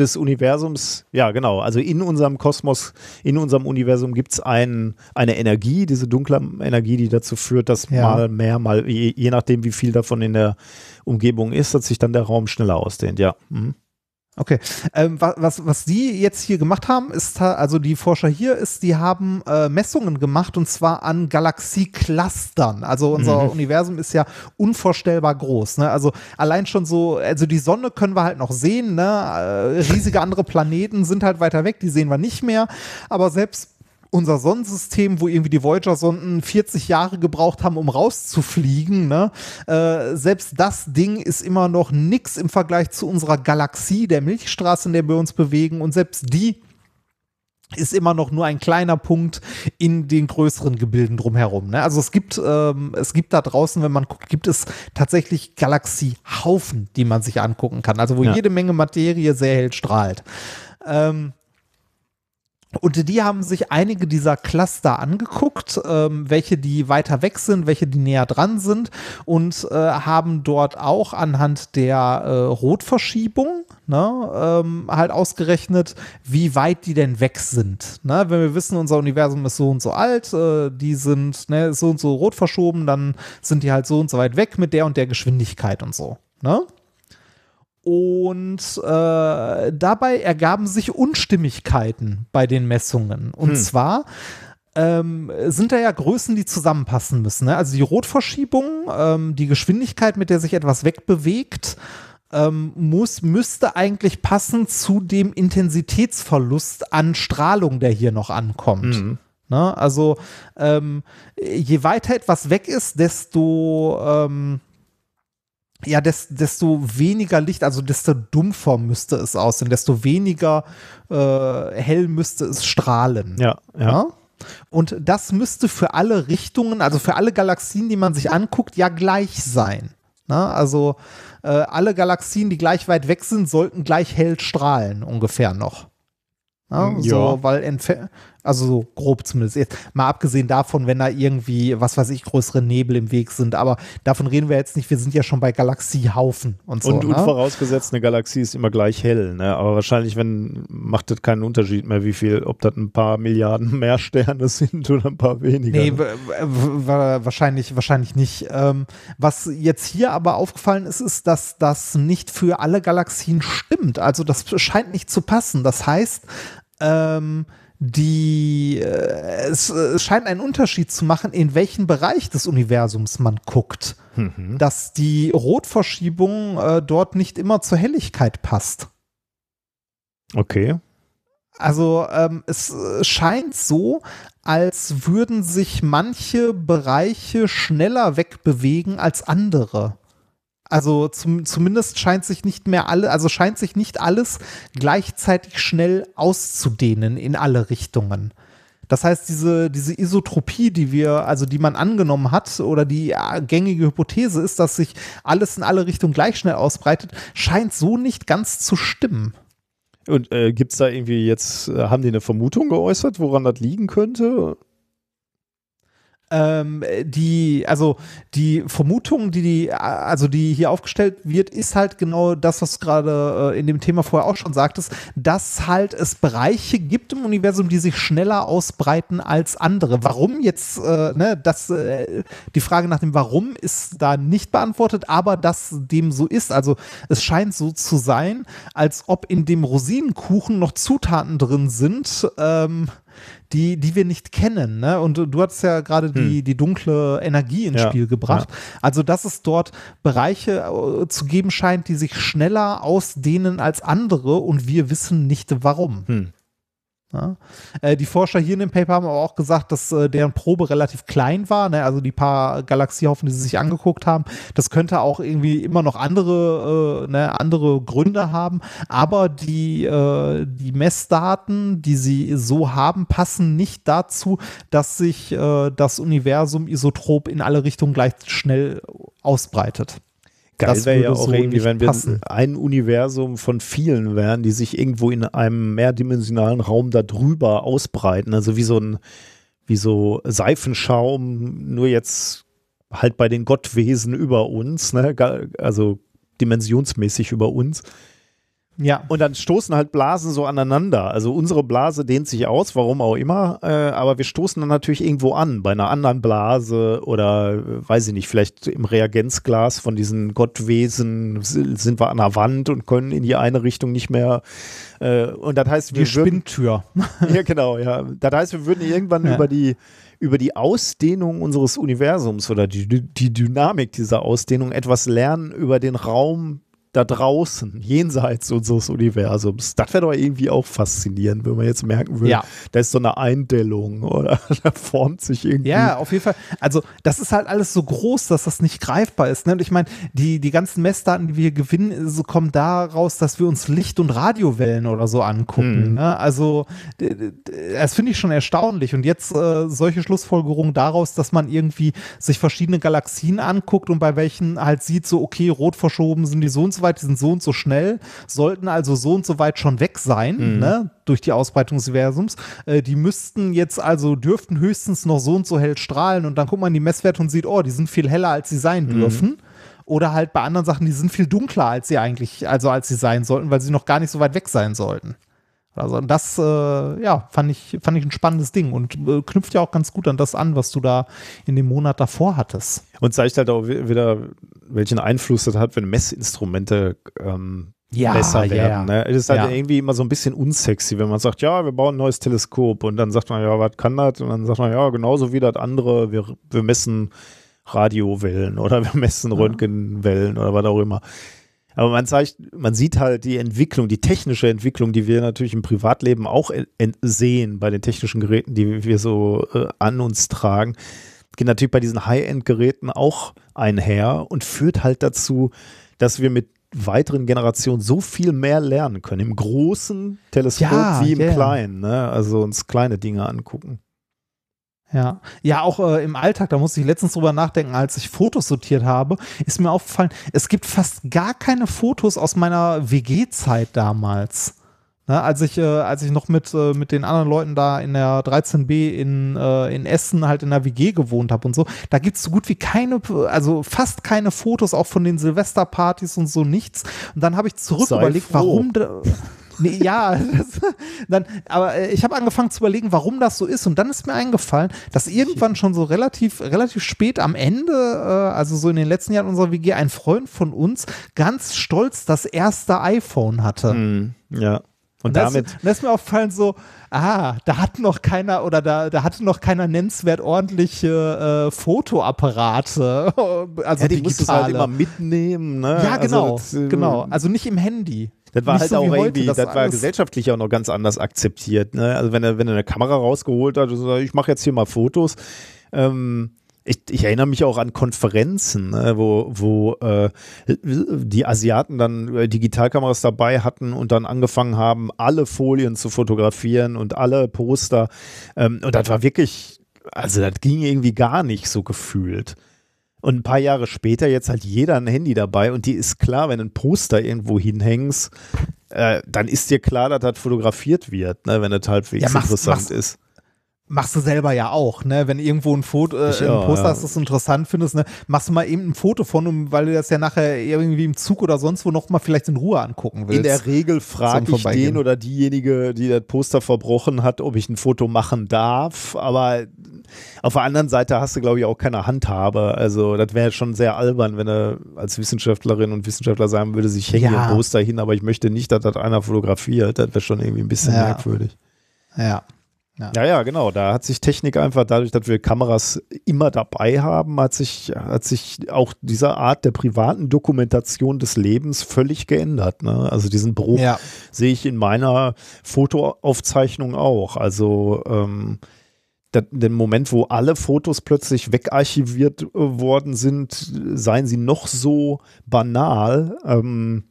des Universums, ja genau, also in unserem Kosmos, in unserem Universum gibt es ein, eine Energie, diese dunkle Energie, die dazu führt, dass ja. mal mehr, mal je, je, nachdem, wie viel davon in der Umgebung ist, dass sich dann der Raum schneller ausdehnt, ja. Mhm. Okay. Ähm, was, was, was die jetzt hier gemacht haben, ist, also die Forscher hier, ist, die haben äh, Messungen gemacht und zwar an Galaxieclustern. Also unser mhm. Universum ist ja unvorstellbar groß. Ne? Also allein schon so, also die Sonne können wir halt noch sehen, ne? Äh, riesige andere Planeten sind halt weiter weg, die sehen wir nicht mehr. Aber selbst unser Sonnensystem, wo irgendwie die Voyager-Sonden 40 Jahre gebraucht haben, um rauszufliegen, ne? Äh, selbst das Ding ist immer noch nix im Vergleich zu unserer Galaxie, der Milchstraße, in der wir uns bewegen. Und selbst die ist immer noch nur ein kleiner Punkt in den größeren Gebilden drumherum. Ne? Also es gibt, ähm, es gibt da draußen, wenn man guckt, gibt es tatsächlich Galaxiehaufen, die man sich angucken kann. Also wo ja. jede Menge Materie sehr hell strahlt. Ähm, und die haben sich einige dieser Cluster angeguckt, ähm, welche die weiter weg sind, welche die näher dran sind und äh, haben dort auch anhand der äh, Rotverschiebung ne, ähm, halt ausgerechnet, wie weit die denn weg sind. Ne? Wenn wir wissen, unser Universum ist so und so alt, äh, die sind ne, so und so rot verschoben, dann sind die halt so und so weit weg mit der und der Geschwindigkeit und so. Ne? Und äh, dabei ergaben sich Unstimmigkeiten bei den Messungen. Und hm. zwar ähm, sind da ja Größen, die zusammenpassen müssen. Ne? Also die Rotverschiebung, ähm, die Geschwindigkeit, mit der sich etwas wegbewegt, ähm, muss, müsste eigentlich passen zu dem Intensitätsverlust an Strahlung, der hier noch ankommt. Mhm. Ne? Also ähm, je weiter etwas weg ist, desto ähm, ja, des, desto weniger Licht, also desto dumpfer müsste es aussehen, desto weniger äh, hell müsste es strahlen. Ja, ja, ja. Und das müsste für alle Richtungen, also für alle Galaxien, die man sich anguckt, ja gleich sein. Na, also äh, alle Galaxien, die gleich weit weg sind, sollten gleich hell strahlen, ungefähr noch. Na, ja. So, weil also so grob zumindest. Jetzt mal abgesehen davon, wenn da irgendwie, was weiß ich, größere Nebel im Weg sind. Aber davon reden wir jetzt nicht. Wir sind ja schon bei Galaxiehaufen und so. Und, ne? und vorausgesetzt, eine Galaxie ist immer gleich hell. Ne? Aber wahrscheinlich, wenn, macht das keinen Unterschied mehr, wie viel, ob das ein paar Milliarden *laughs* mehr Sterne sind oder ein paar weniger. Nee, wahrscheinlich, wahrscheinlich nicht. Ähm, was jetzt hier aber aufgefallen ist, ist, dass das nicht für alle Galaxien stimmt. Also das scheint nicht zu passen. Das heißt, ähm, die äh, es, es, scheint einen Unterschied zu machen, in welchen Bereich des Universums man guckt. Mhm. Dass die Rotverschiebung äh, dort nicht immer zur Helligkeit passt. Okay. Also ähm, es scheint so, als würden sich manche Bereiche schneller wegbewegen als andere. Also zum, zumindest scheint sich nicht mehr alle, also scheint sich nicht alles gleichzeitig schnell auszudehnen in alle Richtungen. Das heißt, diese, diese Isotropie, die wir, also die man angenommen hat, oder die gängige Hypothese ist, dass sich alles in alle Richtungen gleich schnell ausbreitet, scheint so nicht ganz zu stimmen. Und äh, gibt es da irgendwie jetzt, äh, haben die eine Vermutung geäußert, woran das liegen könnte? Ähm, die, also die Vermutung, die die, also die hier aufgestellt wird, ist halt genau das, was du gerade äh, in dem Thema vorher auch schon sagtest, dass halt es Bereiche gibt im Universum, die sich schneller ausbreiten als andere. Warum jetzt, äh, ne, das, äh, die Frage nach dem Warum ist da nicht beantwortet, aber dass dem so ist. Also es scheint so zu sein, als ob in dem Rosinenkuchen noch Zutaten drin sind, ähm, die, die wir nicht kennen. Ne? Und du hattest ja gerade die, hm. die dunkle Energie ins ja, Spiel gebracht. Ja. Also, dass es dort Bereiche äh, zu geben scheint, die sich schneller ausdehnen als andere und wir wissen nicht warum. Hm. Ja. Äh, die Forscher hier in dem Paper haben aber auch gesagt, dass äh, deren Probe relativ klein war, ne? also die paar Galaxiehaufen, die sie sich angeguckt haben. Das könnte auch irgendwie immer noch andere, äh, ne, andere Gründe haben, aber die, äh, die Messdaten, die sie so haben, passen nicht dazu, dass sich das Universum isotrop in alle Richtungen gleich schnell ausbreitet. Geil wäre ja auch so irgendwie, wenn wir ein Universum von vielen wären, die sich irgendwo in einem mehrdimensionalen Raum darüber ausbreiten. Also wie so ein, wie so Seifenschaum, nur jetzt halt bei den Gottwesen über uns, ne? also dimensionsmäßig über uns. Ja. Und dann stoßen halt Blasen so aneinander. Also unsere Blase dehnt sich aus, warum auch immer, äh, aber wir stoßen dann natürlich irgendwo an, bei einer anderen Blase oder äh, weiß ich nicht, vielleicht im Reagenzglas von diesen Gottwesen sind wir an der Wand und können in die eine Richtung nicht mehr. Äh, und das heißt, wir die Spinntür. *laughs* ja, genau, ja. Das heißt, wir würden irgendwann ja. über die über die Ausdehnung unseres Universums oder die, die Dynamik dieser Ausdehnung etwas lernen über den Raum, da draußen, jenseits unseres Universums. Das wäre doch irgendwie auch faszinierend, wenn man jetzt merken würde, ja. da ist so eine Eindellung oder *laughs* da formt sich irgendwie. Ja, auf jeden Fall. Also, das ist halt alles so groß, dass das nicht greifbar ist. Ne? Und ich meine, die, die ganzen Messdaten, die wir gewinnen, so kommen daraus, dass wir uns Licht- und Radiowellen oder so angucken. Mhm. Ne? Also, das finde ich schon erstaunlich. Und jetzt äh, solche Schlussfolgerungen daraus, dass man irgendwie sich verschiedene Galaxien anguckt und bei welchen halt sieht, so, okay, rot verschoben sind die so und so weit, die sind so und so schnell, sollten also so und so weit schon weg sein, mhm. ne, durch die Ausbreitung des Universums. Äh, die müssten jetzt also, dürften höchstens noch so und so hell strahlen und dann guckt man in die Messwerte und sieht, oh, die sind viel heller, als sie sein mhm. dürfen. Oder halt bei anderen Sachen, die sind viel dunkler, als sie eigentlich, also als sie sein sollten, weil sie noch gar nicht so weit weg sein sollten. Also das, äh, ja, fand ich, fand ich ein spannendes Ding und äh, knüpft ja auch ganz gut an das an, was du da in dem Monat davor hattest. Und zeigt halt auch wieder, welchen Einfluss das hat, wenn Messinstrumente ähm, ja, besser werden. Ja, Ne? Es ist halt ja. irgendwie immer so ein bisschen unsexy, wenn man sagt, ja, wir bauen ein neues Teleskop und dann sagt man, ja, was kann das? Und dann sagt man, ja, genauso wie das andere, wir, wir messen Radiowellen *laughs* oder wir messen Röntgenwellen oder was auch immer. Aber man zeigt, man sieht halt die Entwicklung, die technische Entwicklung, die wir natürlich im Privatleben auch sehen bei den technischen Geräten, die wir so äh, an uns tragen, geht natürlich bei diesen High-End-Geräten auch einher und führt halt dazu, dass wir mit weiteren Generationen so viel mehr lernen können. Im großen Teleskop ja, wie im yeah. kleinen. Ne? Also uns kleine Dinge angucken. Ja, ja, auch äh, im Alltag, da musste ich letztens drüber nachdenken, als ich Fotos sortiert habe, ist mir aufgefallen, es gibt fast gar keine Fotos aus meiner WG-Zeit damals. Ne, als ich, äh, als ich noch mit, äh, mit den anderen Leuten da in der 13b in, äh, in Essen halt in der WG gewohnt habe und so, da gibt es so gut wie keine, also fast keine Fotos, auch von den Silvesterpartys und so nichts. Und dann habe ich zurück Sei überlegt, froh. warum. *laughs* Nee, ja, *laughs* das, dann, aber äh, ich habe angefangen zu überlegen, warum das so ist. Und dann ist mir eingefallen, dass irgendwann schon so relativ, relativ spät am Ende, äh, also so in den letzten Jahren unserer WG, ein Freund von uns ganz stolz das erste iPhone hatte. Mm, ja. Und, Und da damit, ist, da ist mir aufgefallen so, ah, da hat noch keiner oder da, da hatte noch keiner nennenswert ordentliche äh, Fotoapparate. *laughs* Also ja, die musst du halt digitale. immer mitnehmen. Ne? ja, genau, Also, das, äh, genau. Also nicht im Handy. Das war halt so auch irgendwie, das, das war gesellschaftlich auch noch ganz anders akzeptiert. Ne? Also wenn er, wenn er eine Kamera rausgeholt hat, so, ich mache jetzt hier mal Fotos. Ähm, ich, ich erinnere mich auch an Konferenzen, ne, wo, wo äh, die Asiaten dann äh, Digitalkameras dabei hatten und dann angefangen haben, alle Folien zu fotografieren und alle Poster. Ähm, und das war wirklich, also das ging irgendwie gar nicht so gefühlt. Und ein paar Jahre später jetzt halt jeder ein Handy dabei und die ist klar, wenn ein Poster irgendwo hinhängst, äh, dann ist dir klar, dass das fotografiert wird, ne, wenn das halbwegs Ja, mach's- interessant mach's- ist. Machst du selber ja auch, ne? Wenn irgendwo ein Foto, äh, Ich ein Poster ja. hast, das du interessant findest, ne? Machst du mal eben ein Foto von, um, weil du das ja nachher irgendwie im Zug oder sonst wo noch mal vielleicht in Ruhe angucken willst. In der Regel frage ich den oder diejenige, die das Poster verbrochen hat, ob ich ein Foto machen darf. Aber auf der anderen Seite hast du, glaube ich, auch keine Handhabe. Also das wäre schon sehr albern, wenn er als Wissenschaftlerin und Wissenschaftler sagen würde, ich hänge Ja. hier ein Poster hin, aber ich möchte nicht, dass das einer fotografiert. Das wäre schon irgendwie ein bisschen Ja. merkwürdig. ja. Ja, ja, genau. Da hat sich Technik einfach dadurch, dass wir Kameras immer dabei haben, hat sich, hat sich auch diese Art der privaten Dokumentation des Lebens völlig geändert. Ne? Also diesen Bruch Ja. sehe ich in meiner Fotoaufzeichnung auch. Also ähm, den Moment, wo alle Fotos plötzlich wegarchiviert äh, worden sind, seien sie noch so banal, ähm,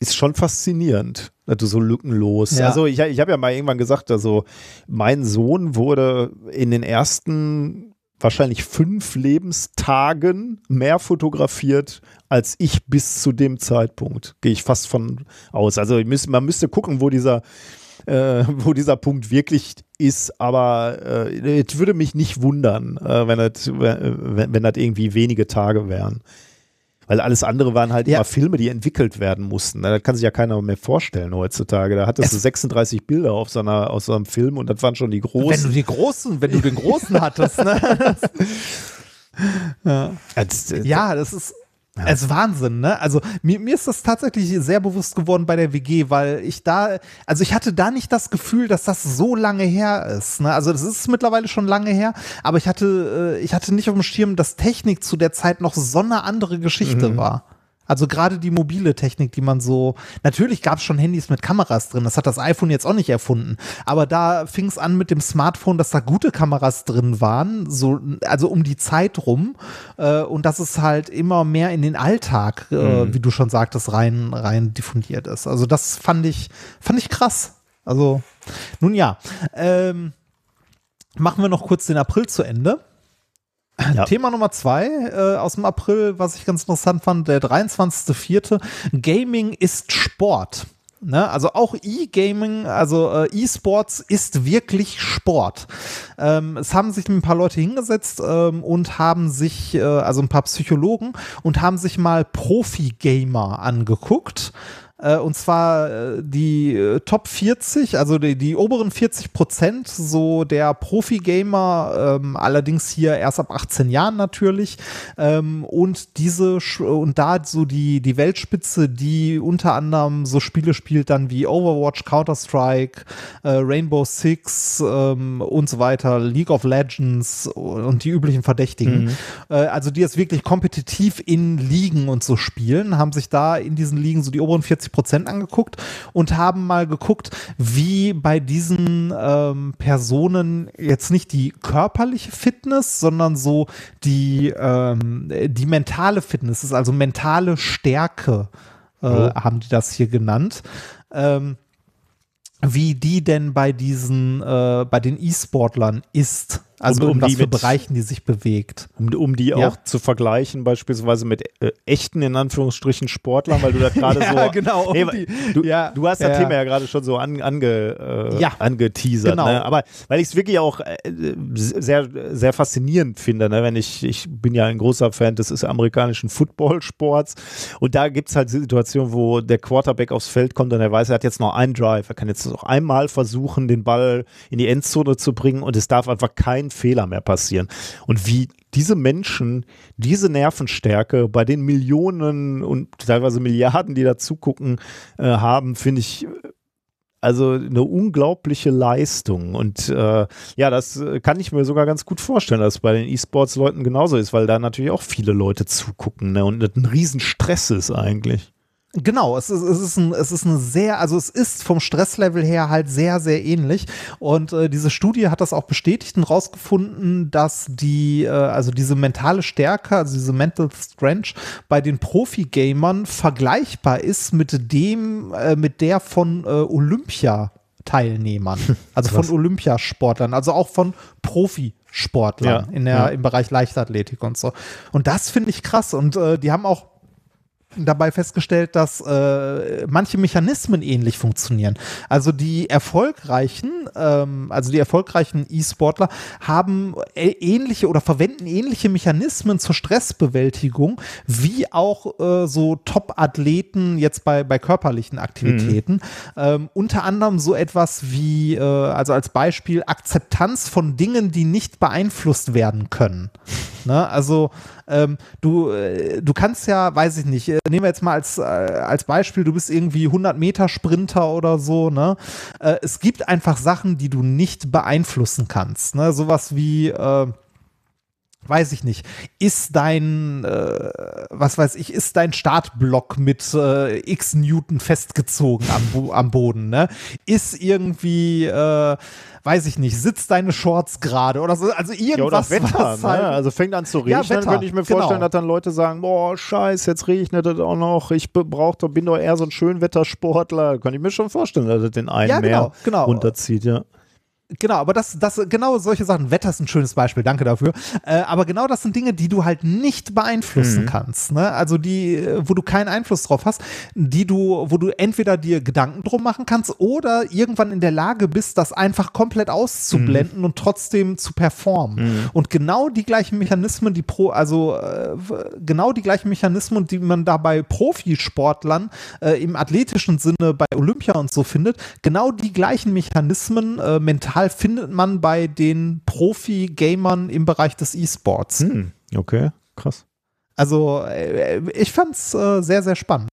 ist schon faszinierend, du so lückenlos. Ja. Also ich, ich habe ja mal irgendwann gesagt, also mein Sohn wurde in den ersten wahrscheinlich fünf Lebenstagen mehr fotografiert als ich bis zu dem Zeitpunkt. Gehe ich fast von aus. Also müß, man müsste gucken, wo dieser äh, wo dieser Punkt wirklich ist, aber äh, es würde mich nicht wundern, äh, wenn das wenn, wenn das irgendwie wenige Tage wären. Weil alles andere waren halt Ja. immer Filme, die entwickelt werden mussten. Das kann sich ja keiner mehr vorstellen heutzutage. Da hattest du 36 Bilder auf so einer, aus so einem Film und das waren schon die Wenn du großen. die großen, wenn du den großen hattest, ne? *laughs* ja. Das, äh, ja, das ist. Es ist Wahnsinn, ne? Also mir, mir ist das tatsächlich sehr bewusst geworden bei der WG, weil ich da, also ich hatte da nicht das Gefühl, dass das so lange her ist. Ne? Also das ist mittlerweile schon lange her, aber ich hatte, äh, ich hatte nicht auf dem Schirm, dass Technik zu der Zeit noch so eine andere Geschichte war. Also gerade die mobile Technik, die man so, natürlich gab es schon Handys mit Kameras drin, das hat das iPhone jetzt auch nicht erfunden, aber da fing es an mit dem Smartphone, dass da gute Kameras drin waren, so, also um die Zeit rum äh, und dass es halt immer mehr in den Alltag, äh, wie du schon sagtest, rein, rein diffundiert ist. Also das fand ich, fand ich krass. Also, nun ja, ähm, machen wir noch kurz den April zu Ende. Ja. *clears throat* Thema Nummer zwei äh, aus dem April, was ich ganz interessant fand, der 23.04. Gaming ist Sport. Ne? Also auch E-Gaming, also äh, E-Sports ist wirklich Sport. Ähm, es haben sich ein paar Leute hingesetzt ähm, und haben sich, äh, also ein paar Psychologen, und haben sich mal Profi-Gamer angeguckt. Äh, und zwar äh, die äh, Top 40, also die, die oberen 40 Prozent so der Profi-Gamer, ähm, allerdings hier erst ab 18 Jahren natürlich. Ähm, und diese und da so die, die Weltspitze, die unter anderem so Spiele spielt dann wie Overwatch, Counter-Strike, äh, Rainbow Six ähm, und so weiter, League of Legends und die üblichen Verdächtigen. Äh, also die es wirklich kompetitiv in Ligen und so spielen, haben sich da in diesen Ligen so die oberen 40 Prozent angeguckt und haben mal geguckt, wie bei diesen ähm, Personen jetzt nicht die körperliche Fitness, sondern so die, ähm, die mentale Fitness ist, also mentale Stärke, äh, Oh. haben die das hier genannt. Ähm, wie die denn bei diesen, äh, bei den E-Sportlern ist. Also Um- um in was die für mit- Bereichen die sich bewegt. Um, um die Ja. auch zu vergleichen, beispielsweise mit äh, echten, in Anführungsstrichen, Sportlern, weil du da gerade *laughs* Ja, so. genau, um Nee, die- du, ja, du hast das ja. Thema ja gerade schon so an, ange, äh, angeteasert. Genau. Ne? Aber weil ich es wirklich auch äh, sehr, sehr faszinierend finde, ne? wenn ich, ich bin ja ein großer Fan des amerikanischen Footballsports und da gibt es halt Situationen, wo der Quarterback aufs Feld kommt und er weiß, er hat jetzt noch einen Drive. Er kann jetzt noch einmal versuchen, den Ball in die Endzone zu bringen und es darf einfach kein Fehler mehr passieren. Und wie diese Menschen diese Nervenstärke bei den Millionen und teilweise Milliarden, die da zugucken, äh, haben, finde ich also eine unglaubliche Leistung. Und äh, ja, das kann ich mir sogar ganz gut vorstellen, dass es bei den E-Sports-Leuten genauso ist, weil da natürlich auch viele Leute zugucken ne? und ein Riesenstress ist eigentlich. Genau, es ist, es ist ein, es ist eine sehr, also es ist vom Stresslevel her halt sehr, sehr ähnlich. Und äh, diese Studie hat das auch bestätigt und rausgefunden, dass die, äh, also diese mentale Stärke, also diese Mental Strength bei den Profi-Gamern vergleichbar ist mit dem, äh, mit der von äh, Olympia. Teilnehmern, *laughs* also von Olympiasportlern, also auch von Profisportlern Ja, in der, ja. im Bereich Leichtathletik und so. Und das finde ich krass. Und äh, die haben auch dabei festgestellt, dass äh, manche Mechanismen ähnlich funktionieren. Also die erfolgreichen, ähm, also die erfolgreichen E-Sportler haben äh, ähnliche oder verwenden ähnliche Mechanismen zur Stressbewältigung wie auch äh, so Top-Athleten jetzt bei, bei körperlichen Aktivitäten. Ähm, unter anderem so etwas wie, äh, also als Beispiel Akzeptanz von Dingen, die nicht beeinflusst werden können. Ne? Also ähm, du, äh, du kannst ja, weiß ich nicht, äh, nehmen wir jetzt mal als, äh, als Beispiel, du bist irgendwie 100 Meter Sprinter oder so, ne? Äh, es gibt einfach Sachen, die du nicht beeinflussen kannst, ne? Sowas wie, äh, weiß ich nicht, ist dein, äh, was weiß ich, ist dein Startblock mit äh, x Newton festgezogen am, am Boden, ne? Ist irgendwie, äh, weiß ich nicht, sitzt deine Shorts gerade oder so, also Ja, irgendwas, Wetter, was ne? halt, Also fängt an zu Ja, regnen, Wetter, könnte ich mir vorstellen, genau. dass dann Leute sagen, boah, scheiß, jetzt regnet es auch noch, ich brauch doch, bin doch eher so ein Schönwettersportler. Kann ich mir schon vorstellen, dass das den einen Ja, genau, mehr genau. runterzieht, ja. Genau, aber das, das, genau solche Sachen. Wetter ist ein schönes Beispiel, danke dafür. Äh, aber genau das sind Dinge, die du halt nicht beeinflussen Mhm. kannst. Ne? Also die, äh, wo du keinen Einfluss drauf hast, die du, wo du entweder dir Gedanken drum machen kannst oder irgendwann in der Lage bist, das einfach komplett auszublenden Mhm. und trotzdem zu performen. Und genau die gleichen Mechanismen, die pro, also äh, genau die gleichen Mechanismen, die man da bei Profisportlern äh, im athletischen Sinne bei Olympia und so findet, genau die gleichen Mechanismen äh, mental findet man bei den Profi-Gamern im Bereich des E-Sports. Hm, okay, krass. Also äh, ich fand's äh, sehr, sehr spannend.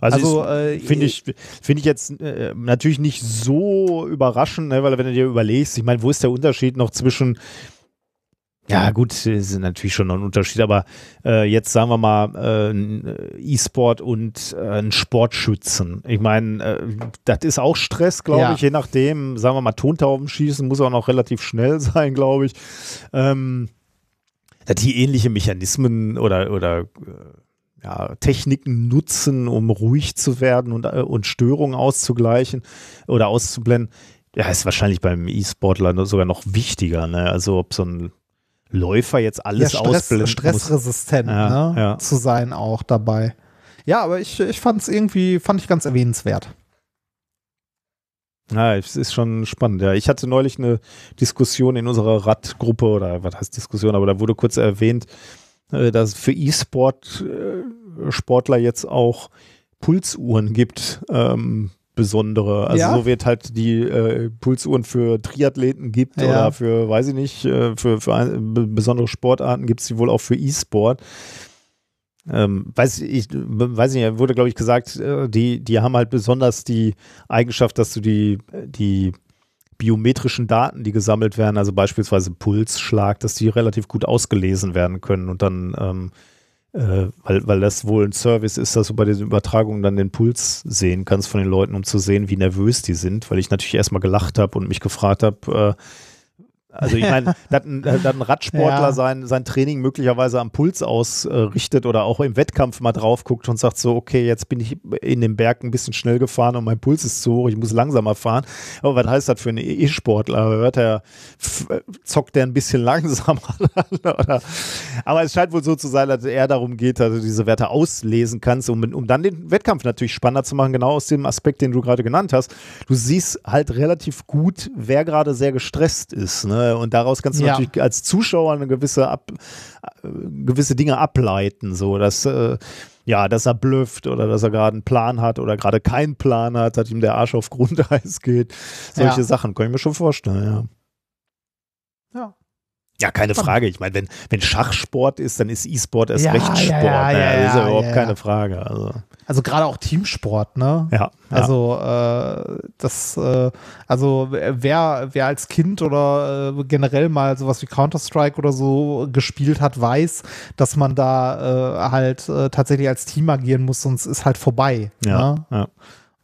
Also, Also, äh, finde ich, finde ich jetzt äh, natürlich nicht so überraschend, ne, weil wenn du dir überlegst, ich meine, wo ist der Unterschied noch zwischen ja, gut, ist natürlich schon noch ein Unterschied, aber äh, jetzt sagen wir mal äh, ein E-Sport und äh, ein Sportschützen. Ich meine, äh, das ist auch Stress, glaube Ja. ich, je nachdem, sagen wir mal, Tontauben schießen muss auch noch relativ schnell *laughs* sein, glaube ich. Ähm, dass die ähnliche Mechanismen oder, oder äh, ja, Techniken nutzen, um ruhig zu werden und, äh, und Störungen auszugleichen oder auszublenden, ja, ist wahrscheinlich beim E-Sportler sogar noch wichtiger. Ne? Also ob so ein Läufer jetzt alles ja, Stress, ausblenden stressresistent Ja, ne, ja. zu sein auch dabei. Ja, aber ich, ich fand es irgendwie, fand ich ganz erwähnenswert. Ja, es ist schon spannend. Ja, ich hatte neulich eine Diskussion in unserer Radgruppe oder was heißt Diskussion, aber da wurde kurz erwähnt, äh, dass es für E-Sport äh, Sportler jetzt auch Pulsuhren gibt, ähm, besondere. Also Ja? so wird halt die äh, Pulsuhren für Triathleten gibt Ja. oder für, weiß ich nicht, äh, für, für ein, be- besondere Sportarten gibt es die wohl auch für E-Sport. Ähm, weiß ich, weiß nicht, wurde glaube ich gesagt, äh, die, die haben halt besonders die Eigenschaft, dass du die, die biometrischen Daten, die gesammelt werden, also beispielsweise Pulsschlag, dass die relativ gut ausgelesen werden können und dann, ähm, äh, weil, weil das wohl ein Service ist, dass du bei diesen Übertragungen dann den Puls sehen kannst von den Leuten, um zu sehen, wie nervös die sind, weil ich natürlich erstmal gelacht habe und mich gefragt habe, äh, also ich meine, *laughs* dass ein, ein Radsportler Ja. sein, sein Training möglicherweise am Puls ausrichtet oder auch im Wettkampf mal drauf guckt und sagt so, okay, jetzt bin ich in den Berg ein bisschen schnell gefahren und mein Puls ist zu hoch, ich muss langsamer fahren. Aber was heißt das für einen E-Sportler? Hört er, f- zockt der ein bisschen *laughs* langsamer? oder? Aber es scheint wohl so zu sein, dass es eher darum geht, dass du diese Werte auslesen kannst, um, um dann den Wettkampf natürlich spannender zu machen, genau aus dem Aspekt, den du gerade genannt hast. Du siehst halt relativ gut, wer gerade sehr gestresst ist. Ne? Und daraus kannst du Ja. natürlich als Zuschauer eine gewisse, Ab, äh, gewisse Dinge ableiten, so dass äh, ja, dass er blufft oder dass er gerade einen Plan hat oder gerade keinen Plan hat, dass ihm der Arsch auf Grundeis *laughs* geht. Solche Ja. Sachen kann ich mir schon vorstellen, ja. Ja. Ja, keine Frage. Ich meine, wenn, wenn Schachsport ist, dann ist E-Sport erst Ja, recht ja, Sport. ja, ne? ja, das ist ja ja, überhaupt ja. keine Frage. Also, Also gerade auch Teamsport, ne? ja. ja. Also äh, das, äh, also wer, wer als Kind oder äh, generell mal sowas wie Counter-Strike oder so gespielt hat, weiß, dass man da äh, halt äh, tatsächlich als Team agieren muss, sonst ist halt vorbei. ja, Ne? ja.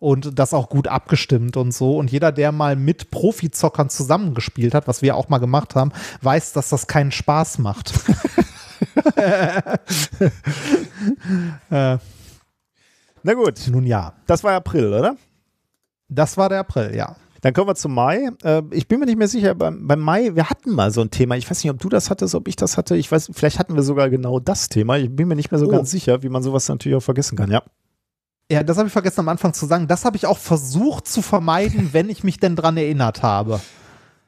Und das auch gut abgestimmt und so. Und jeder, der mal mit Profizockern zusammengespielt hat, was wir auch mal gemacht haben, weiß, dass das keinen Spaß macht. *laughs* äh, Na gut, nun ja, das war April, oder? das war der April, ja. Dann kommen wir zum Mai. Äh, ich bin mir nicht mehr sicher, beim, beim Mai, wir hatten mal so ein Thema. Ich weiß nicht, ob du das hattest, ob ich das hatte. Ich weiß, vielleicht hatten wir sogar genau das Thema. Ich bin mir nicht mehr so Oh. ganz sicher, wie man sowas natürlich auch vergessen kann. Ja. Ja, das habe ich vergessen am Anfang zu sagen. Das habe ich auch versucht zu vermeiden, wenn ich mich denn dran erinnert habe.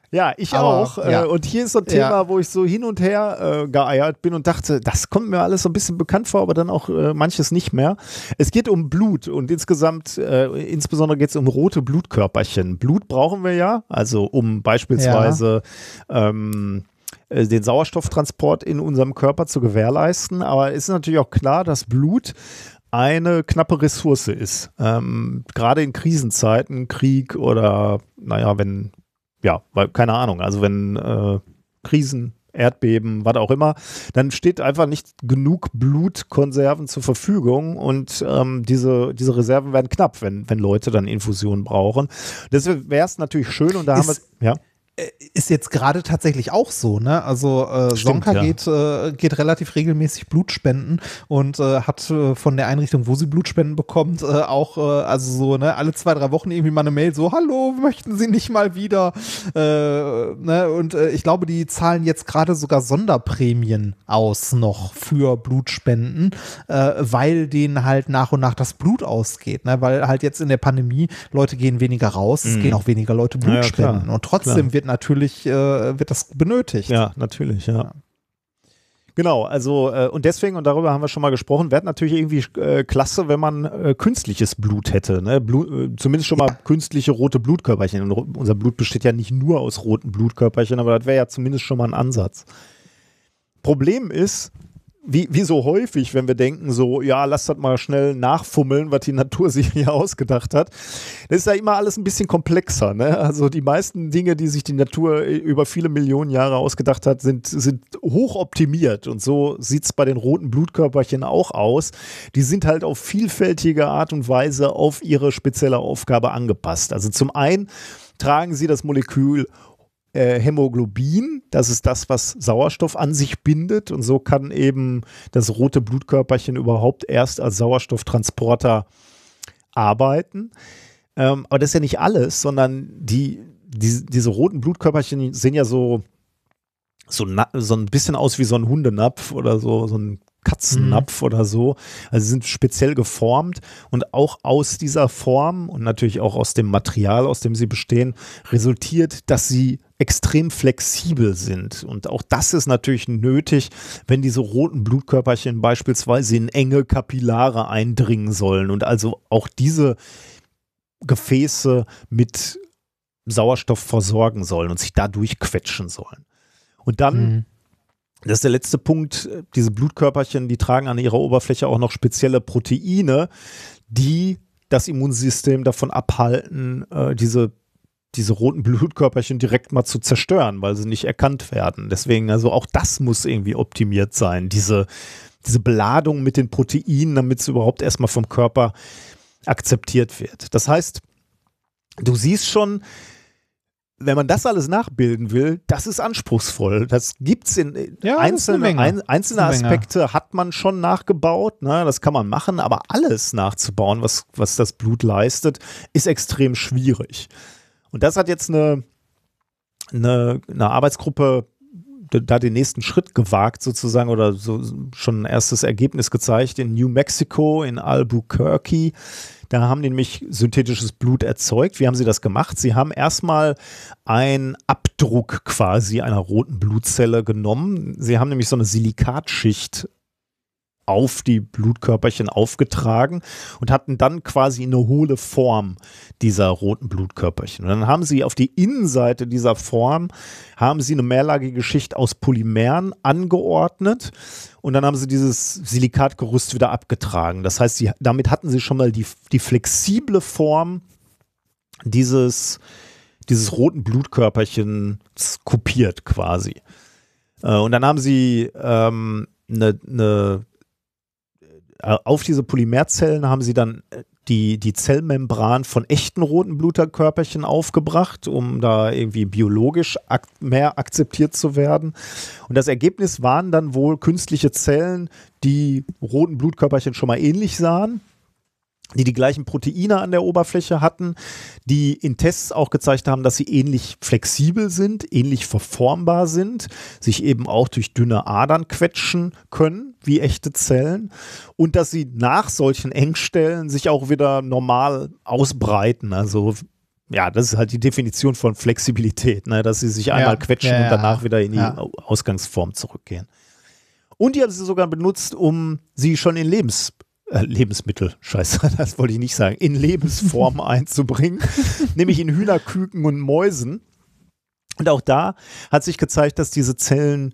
Ja, ich Aber, auch. Äh, ja. Und hier ist so ein Thema, Ja. wo ich so hin und her äh, geeiert bin und dachte, das kommt mir alles so ein bisschen bekannt vor, aber dann auch äh, manches nicht mehr. Es geht um Blut und insgesamt, äh, insbesondere geht es um rote Blutkörperchen. Blut brauchen wir ja, also um beispielsweise ähm, äh, den Sauerstofftransport in unserem Körper zu gewährleisten. Aber es ist natürlich auch klar, dass Blut eine knappe Ressource ist. Ähm, Gerade in Krisenzeiten, Krieg oder, naja, wenn ja, weil, keine Ahnung, also wenn äh, Krisen, Erdbeben, was auch immer, dann steht einfach nicht genug Blutkonserven zur Verfügung und ähm, diese, diese Reserven werden knapp, wenn, wenn Leute dann Infusionen brauchen. Deswegen wäre es natürlich schön und da haben wir, Ist- ja, Ist jetzt gerade tatsächlich auch so, ne? Also äh, Sonka ja. geht, äh, geht relativ regelmäßig Blut spenden und äh, hat äh, von der Einrichtung, wo sie Blutspenden bekommt, äh, auch, äh, also so, ne, alle zwei, drei Wochen irgendwie mal eine Mail, so, hallo, möchten Sie nicht mal wieder? Äh, ne? Und äh, ich glaube, die zahlen jetzt gerade sogar Sonderprämien aus noch für Blutspenden, äh, weil denen halt nach und nach das Blut ausgeht, ne? Weil halt jetzt in der Pandemie Leute gehen weniger raus, es Mhm. gehen auch weniger Leute Blut Ja. Und trotzdem Klar. wird natürlich, äh, wird das benötigt. Ja, natürlich, ja. Genau, also äh, und deswegen, und darüber haben wir schon mal gesprochen, wäre natürlich irgendwie äh, klasse, wenn man äh, künstliches Blut hätte. Ne? Blut, äh, zumindest schon mal künstliche rote Blutkörperchen. Und unser Blut besteht ja nicht nur aus roten Blutkörperchen, aber das wäre ja zumindest schon mal ein Ansatz. Problem ist, wie, wie so häufig, wenn wir denken, so, ja, lass das mal schnell nachfummeln, was die Natur *laughs* sich hier ausgedacht hat. Das ist ja immer alles ein bisschen komplexer. Ne? Also die meisten Dinge, die sich die Natur äh, über viele Millionen Jahre ausgedacht hat, sind, sind hoch. Und so sieht es bei den roten Blutkörperchen auch aus. Die sind halt auf vielfältige Art und Weise auf ihre spezielle Aufgabe angepasst. Also zum einen tragen sie das Molekül äh, Hämoglobin, das ist das, was Sauerstoff an sich bindet und so kann eben das rote Blutkörperchen überhaupt erst als Sauerstofftransporter arbeiten. Ähm, aber das ist ja nicht alles, sondern die, die, diese roten Blutkörperchen sehen ja so, so, so ein bisschen aus wie so ein Hundenapf oder so, so ein Katzennapf oder so. Also sie sind speziell geformt und auch aus dieser Form und natürlich auch aus dem Material, aus dem sie bestehen, resultiert, dass sie extrem flexibel sind. Und auch das ist natürlich nötig, wenn diese roten Blutkörperchen beispielsweise in enge Kapillare eindringen sollen und also auch diese Gefäße mit Sauerstoff versorgen sollen und sich dadurch quetschen sollen. Und dann Mhm. Das ist der letzte Punkt. Diese Blutkörperchen, die tragen an ihrer Oberfläche auch noch spezielle Proteine, die das Immunsystem davon abhalten, äh, diese, diese roten Blutkörperchen direkt mal zu zerstören, weil sie nicht erkannt werden. Deswegen, also auch das muss irgendwie optimiert sein, diese, diese Beladung mit den Proteinen, damit es überhaupt erstmal vom Körper akzeptiert wird. Das heißt, du siehst schon, wenn man das alles nachbilden will, das ist anspruchsvoll. Das gibt es in Ja, ist eine einzelne, ein, einzelne. Aspekte hat man schon nachgebaut, ne? das kann man machen, aber alles nachzubauen, was, was das Blut leistet, ist extrem schwierig. Und das hat jetzt eine, eine, eine Arbeitsgruppe da den nächsten Schritt gewagt sozusagen oder so schon ein erstes Ergebnis gezeigt in New Mexico, in Albuquerque. Da haben die nämlich synthetisches Blut erzeugt. Wie haben sie das gemacht? Sie haben erstmal einen Abdruck quasi einer roten Blutzelle genommen. Sie haben nämlich so eine Silikatschicht auf die Blutkörperchen aufgetragen und hatten dann quasi eine hohle Form dieser roten Blutkörperchen. Und dann haben sie auf die Innenseite dieser Form haben sie eine mehrlagige Schicht aus Polymeren angeordnet und dann haben sie dieses Silikatgerüst wieder abgetragen. Das heißt, sie, damit hatten sie schon mal die, die flexible Form dieses, dieses roten Blutkörperchens kopiert quasi. Äh, und dann haben sie ähm, eine, eine auf diese Polymerzellen haben sie dann äh, die, die Zellmembran von echten roten Blutkörperchen aufgebracht, um da irgendwie biologisch ak mehr akzeptiert zu werden. Und das Ergebnis waren dann wohl künstliche Zellen, die roten Blutkörperchen schon mal ähnlich sahen die die gleichen Proteine an der Oberfläche hatten, die in Tests auch gezeigt haben, dass sie ähnlich flexibel sind, ähnlich verformbar sind, sich eben auch durch dünne Adern quetschen können, wie echte Zellen, und dass sie nach solchen Engstellen sich auch wieder normal ausbreiten. Also ja, das ist halt die Definition von Flexibilität, ne? dass sie sich einmal ja, quetschen ja, und danach wieder in die Ausgangsform zurückgehen. Und die haben sie sogar benutzt, um sie schon in Lebens äh, Lebensmittel, scheiße, *laughs* das wollte ich nicht sagen, in Lebensform *laughs* einzubringen, nämlich in Hühnerküken und Mäusen. Und auch da hat sich gezeigt, dass diese Zellen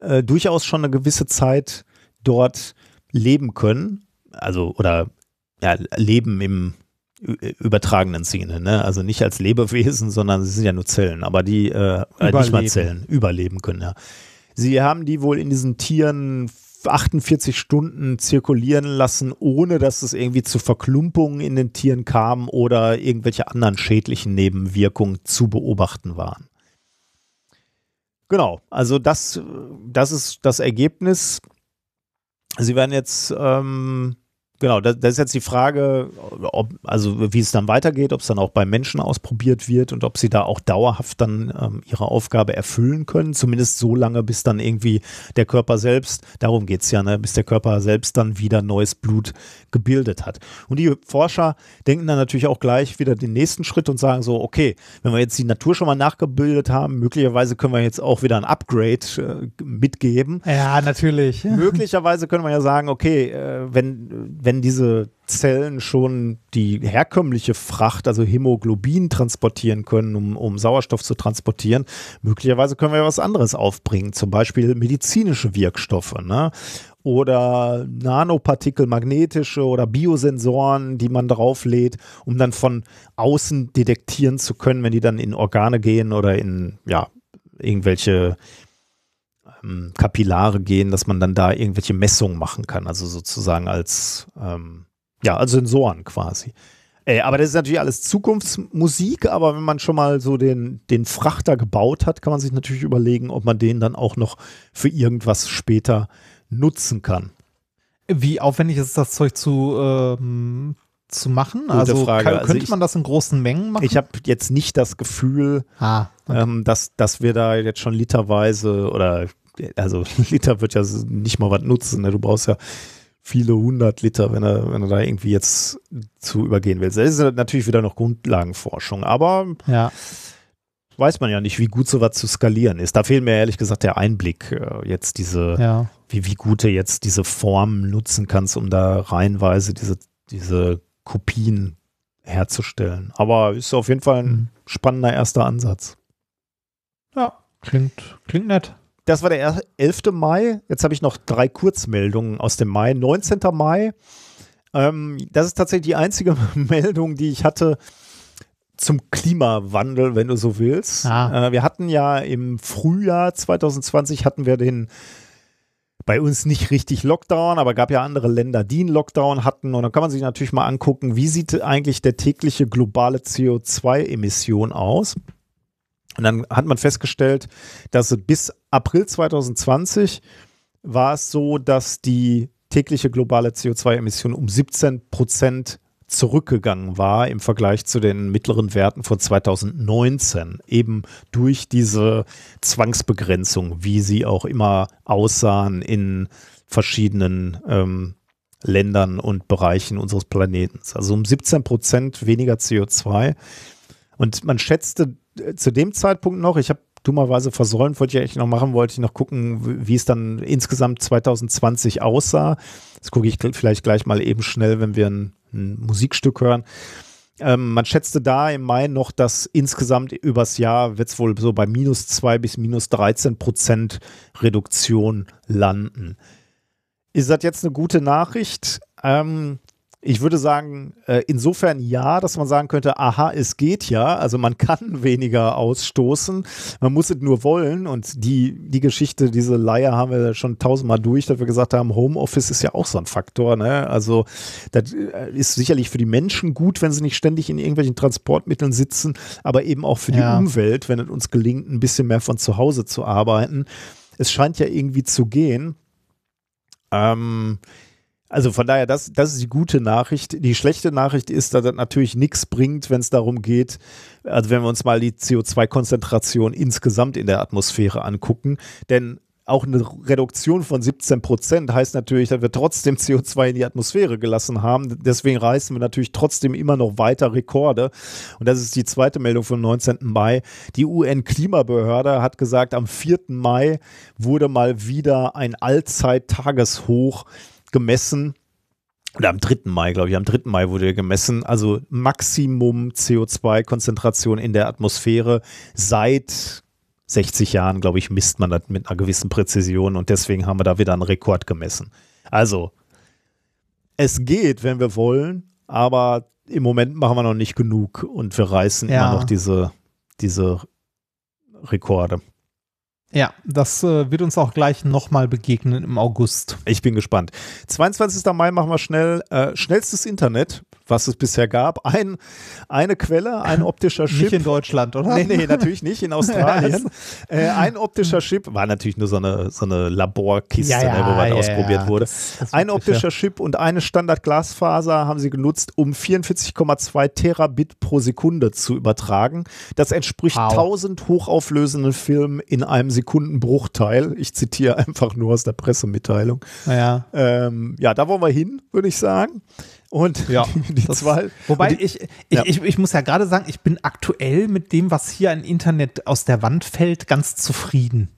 äh, durchaus schon eine gewisse Zeit dort leben können. Also, oder ja, leben im übertragenen Sinne, ne? Also nicht als Lebewesen, sondern sie sind ja nur Zellen, aber die äh, nicht mal Zellen überleben können, ja. Sie haben die wohl in diesen Tieren 48 Stunden zirkulieren lassen, ohne dass es irgendwie zu Verklumpungen in den Tieren kam oder irgendwelche anderen schädlichen Nebenwirkungen zu beobachten waren. Genau, also das, das ist das Ergebnis. Sie werden jetzt ähm, Genau, das, das, ist jetzt die Frage, ob, also wie es dann weitergeht, ob es dann auch bei Menschen ausprobiert wird und ob sie da auch dauerhaft dann ähm, ihre Aufgabe erfüllen können, zumindest so lange, bis dann irgendwie der Körper selbst, darum geht es ja, ne, bis der Körper selbst dann wieder neues Blut gebildet hat. Und die Forscher denken dann natürlich auch gleich wieder den nächsten Schritt und sagen so, okay, wenn wir jetzt die Natur schon mal nachgebildet haben, möglicherweise können wir jetzt auch wieder ein Upgrade äh, mitgeben. Ja, natürlich. Möglicherweise können wir ja sagen, okay, äh, wenn, wenn wenn diese Zellen schon die herkömmliche Fracht, also Hämoglobin, transportieren können, um, um Sauerstoff zu transportieren, möglicherweise können wir ja was anderes aufbringen, zum Beispiel medizinische Wirkstoffe. Ne? oder Nanopartikel, magnetische oder Biosensoren, die man drauflädt, um dann von außen detektieren zu können, wenn die dann in Organe gehen oder in ja, irgendwelche ähm, Kapillare gehen, dass man dann da irgendwelche Messungen machen kann, also sozusagen als, ähm, ja, als Sensoren quasi. Äh, aber das ist natürlich alles Zukunftsmusik, aber wenn man schon mal so den, den Frachter gebaut hat, kann man sich natürlich überlegen, ob man den dann auch noch für irgendwas später nutzen kann. Wie aufwendig ist das Zeug zu, ähm, zu machen? Gute also Frage. Kann, also könnte also ich, man das in großen Mengen machen? Ich habe jetzt nicht das Gefühl, ah, okay. ähm, dass, dass wir da jetzt schon literweise oder also *laughs* Liter wird ja nicht mal was nutzen. Ne? Du brauchst ja viele hundert Liter, wenn er, wenn er da irgendwie jetzt zu übergehen willst. Das ist natürlich wieder noch Grundlagenforschung, aber ja. weiß man ja nicht, wie gut sowas zu skalieren ist. Da fehlt mir ehrlich gesagt der Einblick, äh, jetzt diese, ja. wie, wie gut du jetzt diese Form nutzen kannst, um da reihenweise diese, diese Kopien herzustellen. Aber ist auf jeden Fall ein mhm. spannender erster Ansatz. Ja, klingt, klingt nett. Das war der 11. Mai. Jetzt habe ich noch drei Kurzmeldungen aus dem Mai. 19. Mai. Ähm, das ist tatsächlich die einzige *laughs* Meldung, die ich hatte zum Klimawandel, wenn du so willst. Ah. Äh, wir hatten ja im Frühjahr 2020 hatten wir den bei uns nicht richtig Lockdown, aber gab ja andere Länder, die einen Lockdown hatten. Und dann kann man sich natürlich mal angucken, wie sieht eigentlich der tägliche globale CO2-Emission aus. Und dann hat man festgestellt, dass bis April 2020 war es so, dass die tägliche globale CO2-Emission um 17 Prozent zurückgegangen war im Vergleich zu den mittleren Werten von 2019, eben durch diese Zwangsbegrenzung, wie sie auch immer aussahen in verschiedenen ähm, Ländern und Bereichen unseres Planeten. Also um 17 Prozent weniger CO2. Und man schätzte zu dem Zeitpunkt noch, ich habe dummerweise versäumt, wollte ich eigentlich noch machen, wollte ich noch gucken, wie es dann insgesamt 2020 aussah. Das gucke ich vielleicht gleich mal eben schnell, wenn wir ein, ein Musikstück hören. Ähm, man schätzte da im Mai noch, dass insgesamt übers Jahr wird es wohl so bei minus 2 bis minus 13 Prozent Reduktion landen. Ist das jetzt eine gute Nachricht? Ähm, ich würde sagen, äh, insofern ja, dass man sagen könnte, aha, es geht ja. Also man kann *laughs* weniger ausstoßen. Man muss es nur wollen. Und die, die Geschichte, diese Leier haben wir schon tausendmal durch, dass wir gesagt haben, Homeoffice ist ja auch so ein Faktor. Ne? Also das äh, ist sicherlich für die Menschen gut, wenn sie nicht ständig in irgendwelchen Transportmitteln sitzen, aber eben auch für die ja. Umwelt, wenn es uns gelingt, ein bisschen mehr von zu Hause zu arbeiten. Es scheint ja irgendwie zu gehen. Ähm, also von daher, das, das ist die gute Nachricht. Die schlechte Nachricht ist, dass das natürlich nichts bringt, wenn es darum geht, also wenn wir uns mal die CO2-Konzentration insgesamt in der Atmosphäre angucken. Denn auch eine Reduktion von 17 Prozent heißt natürlich, dass wir trotzdem CO2 in die Atmosphäre gelassen haben. Deswegen reißen wir natürlich trotzdem immer noch weiter Rekorde. Und das ist die zweite Meldung vom 19. Mai. Die UN-Klimabehörde hat gesagt, am 4. Mai wurde mal wieder ein Allzeit-Tageshoch gemessen. Oder am 3. Mai, glaube ich, am 3. Mai wurde gemessen. Also Maximum CO2-Konzentration in der Atmosphäre seit 60 Jahren, glaube ich, misst man das mit einer gewissen Präzision und deswegen haben wir da wieder einen Rekord gemessen. Also, es geht, wenn wir wollen, aber im Moment machen wir noch nicht genug und wir reißen ja. immer noch diese, diese Rekorde. Ja, das äh, wird uns auch gleich nochmal begegnen im August. Ich bin gespannt. 22. Mai machen wir schnell. Äh, schnellstes Internet was es bisher gab. Ein, eine Quelle, ein optischer Chip. Nicht in Deutschland, oder? Nee, nee, natürlich nicht, in *laughs* Australien. äh, ein optischer Chip, war natürlich nur so eine, so eine Laborkiste, ja, ja, ne, wo was ja, ausprobiert wurde. Das, das ein optischer Chip und eine Standard-Glasfaser haben sie genutzt, um 44,2 Terabit pro Sekunde zu übertragen. Das entspricht wow. 1000 hochauflösenden Filmen in einem Sekundenbruchteil. Ich zitiere *laughs* einfach nur aus der Pressemitteilung. Ja, ähm, ja da wollen wir hin, würde ich sagen. Und ja, *laughs* die das, zwei. Wobei die, ich, ich, ja. ich, ich, muss ja gerade sagen, ich bin aktuell mit dem, was hier an Internet aus der Wand fällt, ganz zufrieden.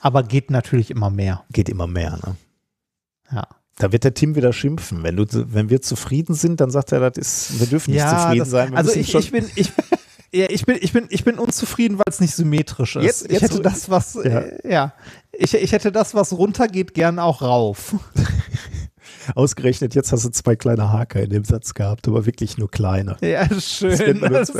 Aber geht natürlich immer mehr. Geht immer mehr, ne? Ja. Da wird der Tim wieder schimpfen. Wenn, du, wenn wir zufrieden sind, dann sagt er, das ist, wir dürfen nicht ja, zufrieden das, sein. Wir also ich, ich bin, ich, ja, ich bin, ich bin, ich bin unzufrieden, weil es nicht symmetrisch ist. Jetzt, jetzt ich hätte das, was, ja. Äh, ja. Ich, ich hätte das, was runtergeht, gern auch rauf. *laughs* Ausgerechnet jetzt hast du zwei kleine Haker in dem Satz gehabt, aber wirklich nur kleine. Ja, schön. Das,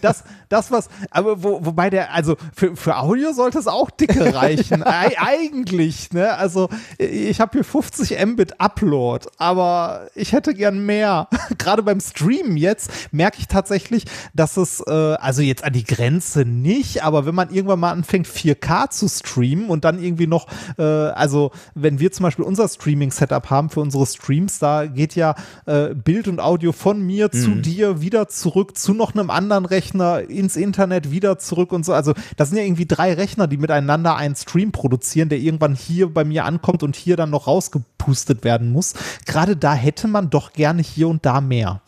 das, das, was, aber wo, wobei der, also für, für Audio sollte es auch dicke reichen. *laughs* e eigentlich, ne? Also ich habe hier 50 Mbit Upload, aber ich hätte gern mehr. *laughs* Gerade beim Streamen jetzt merke ich tatsächlich, dass es, äh, also jetzt an die Grenze nicht, aber wenn man irgendwann mal anfängt 4K zu streamen und dann irgendwie noch, äh, also wenn wir zum Beispiel unser Streaming-Setup haben für unsere Streams, da geht ja äh, Bild und Audio von mir mhm. zu dir, wieder zurück zu noch einem anderen Rechner, ins Internet, wieder zurück und so. Also das sind ja irgendwie drei Rechner, die miteinander einen Stream produzieren, der irgendwann hier bei mir ankommt und hier dann noch rausgepustet werden muss. Gerade da hätte man doch gerne hier und da mehr.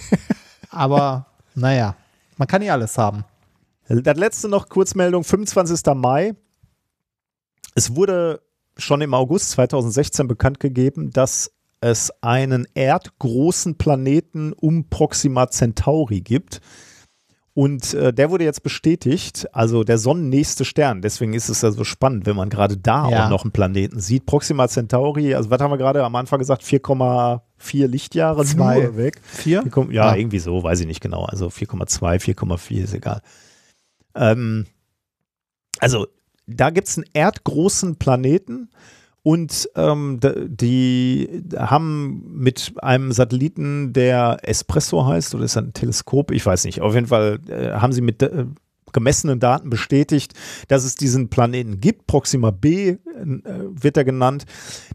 *laughs* Aber naja, man kann nicht alles haben. Das letzte noch Kurzmeldung, 25. Mai. Es wurde schon im August 2016 bekannt gegeben, dass es einen erdgroßen Planeten um Proxima Centauri gibt. Und äh, der wurde jetzt bestätigt, also der sonnennächste Stern. Deswegen ist es ja so spannend, wenn man gerade da ja. auch noch einen Planeten sieht. Proxima Centauri, also was haben wir gerade am Anfang gesagt? 4,4 Lichtjahre Zwei. nur weg. Vier? Ja, ja, irgendwie so, weiß ich nicht genau. Also 4,2, 4,4 ist egal. Ähm, also da gibt es einen erdgroßen Planeten und ähm, die haben mit einem Satelliten, der Espresso heißt, oder ist ein Teleskop, ich weiß nicht, auf jeden Fall äh, haben sie mit äh, gemessenen Daten bestätigt, dass es diesen Planeten gibt. Proxima B äh, wird er genannt.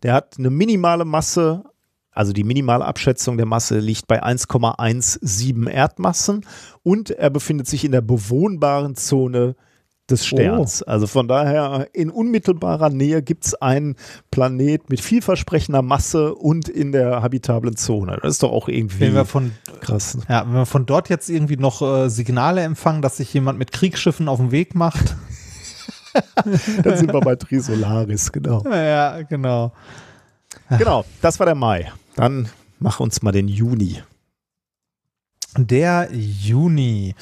Der hat eine minimale Masse, also die minimale Abschätzung der Masse liegt bei 1,17 Erdmassen und er befindet sich in der bewohnbaren Zone des Sterns. Oh. Also von daher in unmittelbarer Nähe gibt es einen Planet mit vielversprechender Masse und in der habitablen Zone. Das ist doch auch irgendwie wenn wir von, krass. Ja, wenn wir von dort jetzt irgendwie noch äh, Signale empfangen, dass sich jemand mit Kriegsschiffen auf den Weg macht. *laughs* Dann sind wir bei Trisolaris, genau. Ja, genau. Genau, das war der Mai. Dann mach uns mal den Juni. Der Juni.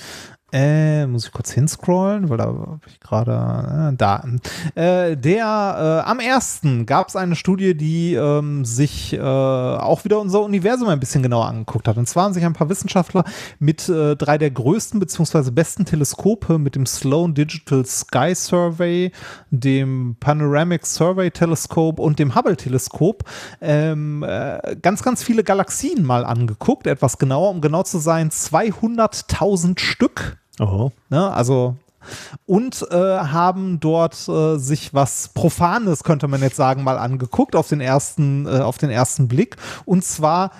Äh, muss ich kurz hinscrollen, weil da habe ich gerade äh, da. Äh, der äh, am ersten gab es eine Studie, die ähm, sich äh, auch wieder unser Universum ein bisschen genauer angeguckt hat. Und zwar haben sich ein paar Wissenschaftler mit äh, drei der größten bzw. besten Teleskope, mit dem Sloan Digital Sky Survey, dem Panoramic Survey Telescope und dem Hubble Teleskop ähm, äh, ganz, ganz viele Galaxien mal angeguckt. Etwas genauer, um genau zu sein, 200.000 Stück. Oh. Ne? Also und äh, haben dort äh, sich was Profanes, könnte man jetzt sagen, mal angeguckt auf den ersten, äh, auf den ersten Blick. Und zwar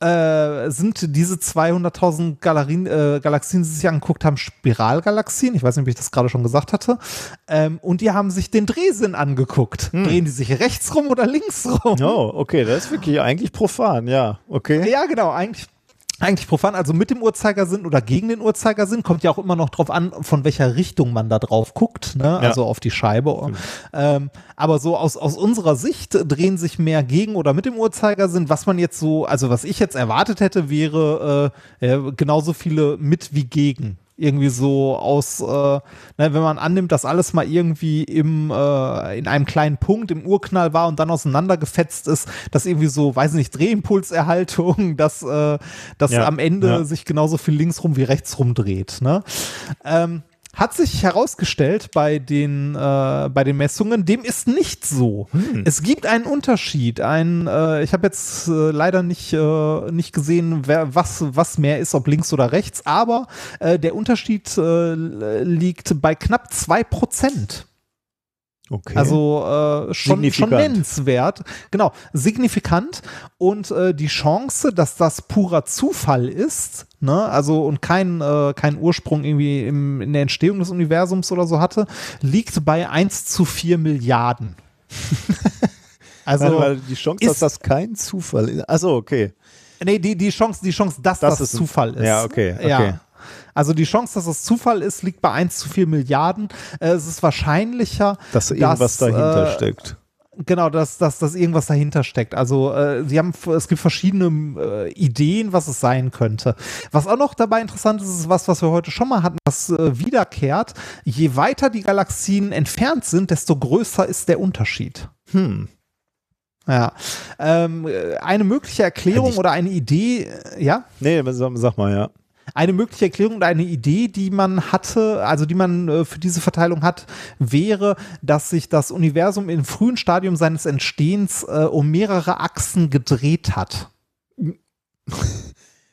äh, sind diese 200.000 Galerien, äh, Galaxien, die sie sich angeguckt haben, Spiralgalaxien. Ich weiß nicht, ob ich das gerade schon gesagt hatte. Ähm, und die haben sich den Drehsinn angeguckt. Hm. Drehen die sich rechts rum oder links rum? Oh, okay, das ist wirklich eigentlich profan, ja. Okay. Ja, genau, eigentlich. Eigentlich profan, also mit dem Uhrzeigersinn oder gegen den Uhrzeigersinn, kommt ja auch immer noch drauf an, von welcher Richtung man da drauf guckt, ne? also auf die Scheibe. Ähm, aber so aus, aus unserer Sicht drehen sich mehr gegen oder mit dem Uhrzeigersinn. Was man jetzt so, also was ich jetzt erwartet hätte, wäre äh, äh, genauso viele mit wie gegen irgendwie so aus, äh, ne, wenn man annimmt, dass alles mal irgendwie im, äh, in einem kleinen Punkt im Urknall war und dann auseinandergefetzt ist, dass irgendwie so, weiß nicht, Drehimpulserhaltung, *laughs* dass, äh, dass Ja, am Ende ja. sich genauso viel links rum wie rechts rum dreht. Ne? Ähm, hat sich herausgestellt bei den, äh, bei den Messungen, dem ist nicht so. Es gibt einen Unterschied. Ein, äh, ich habe jetzt äh, leider nicht, äh, nicht gesehen, wer, was, was mehr ist, ob links oder rechts, aber äh, der Unterschied äh, liegt bei knapp zwei Prozent. Okay. Also äh, schon, schon nennenswert. Genau, signifikant. Und äh, die Chance, dass das purer Zufall ist, ne, also und kein, äh, kein Ursprung irgendwie im, in der Entstehung des Universums oder so hatte, liegt bei 1 zu 4 Milliarden. *laughs* also, die Chance, dass das kein Zufall ist. Achso, okay. nee, die, die Chance, die Chance, dass Das das, ist Zufall ist. Ja, okay, okay. Ja. Also die Chance, dass es Zufall ist, liegt bei 1 zu 4 Milliarden. Äh, es ist wahrscheinlicher, Dass irgendwas dahinter äh, steckt. Genau, dass, dass, dass irgendwas dahinter steckt. Also äh, sie haben, es gibt verschiedene äh, Ideen, was es sein könnte. Was auch noch dabei interessant ist, ist was, was wir heute schon mal hatten, was äh, wiederkehrt. Je weiter die Galaxien entfernt sind, desto größer ist der Unterschied. Hm. Ja. Ähm, äh, eine mögliche Erklärung ich- oder eine Idee, äh, ja? Nee, sag, sag mal, ja. Eine mögliche Erklärung oder eine Idee, die man hatte, also die man äh, für diese Verteilung hat, wäre, dass sich das Universum im frühen Stadium seines Entstehens äh, um mehrere Achsen gedreht hat. *laughs*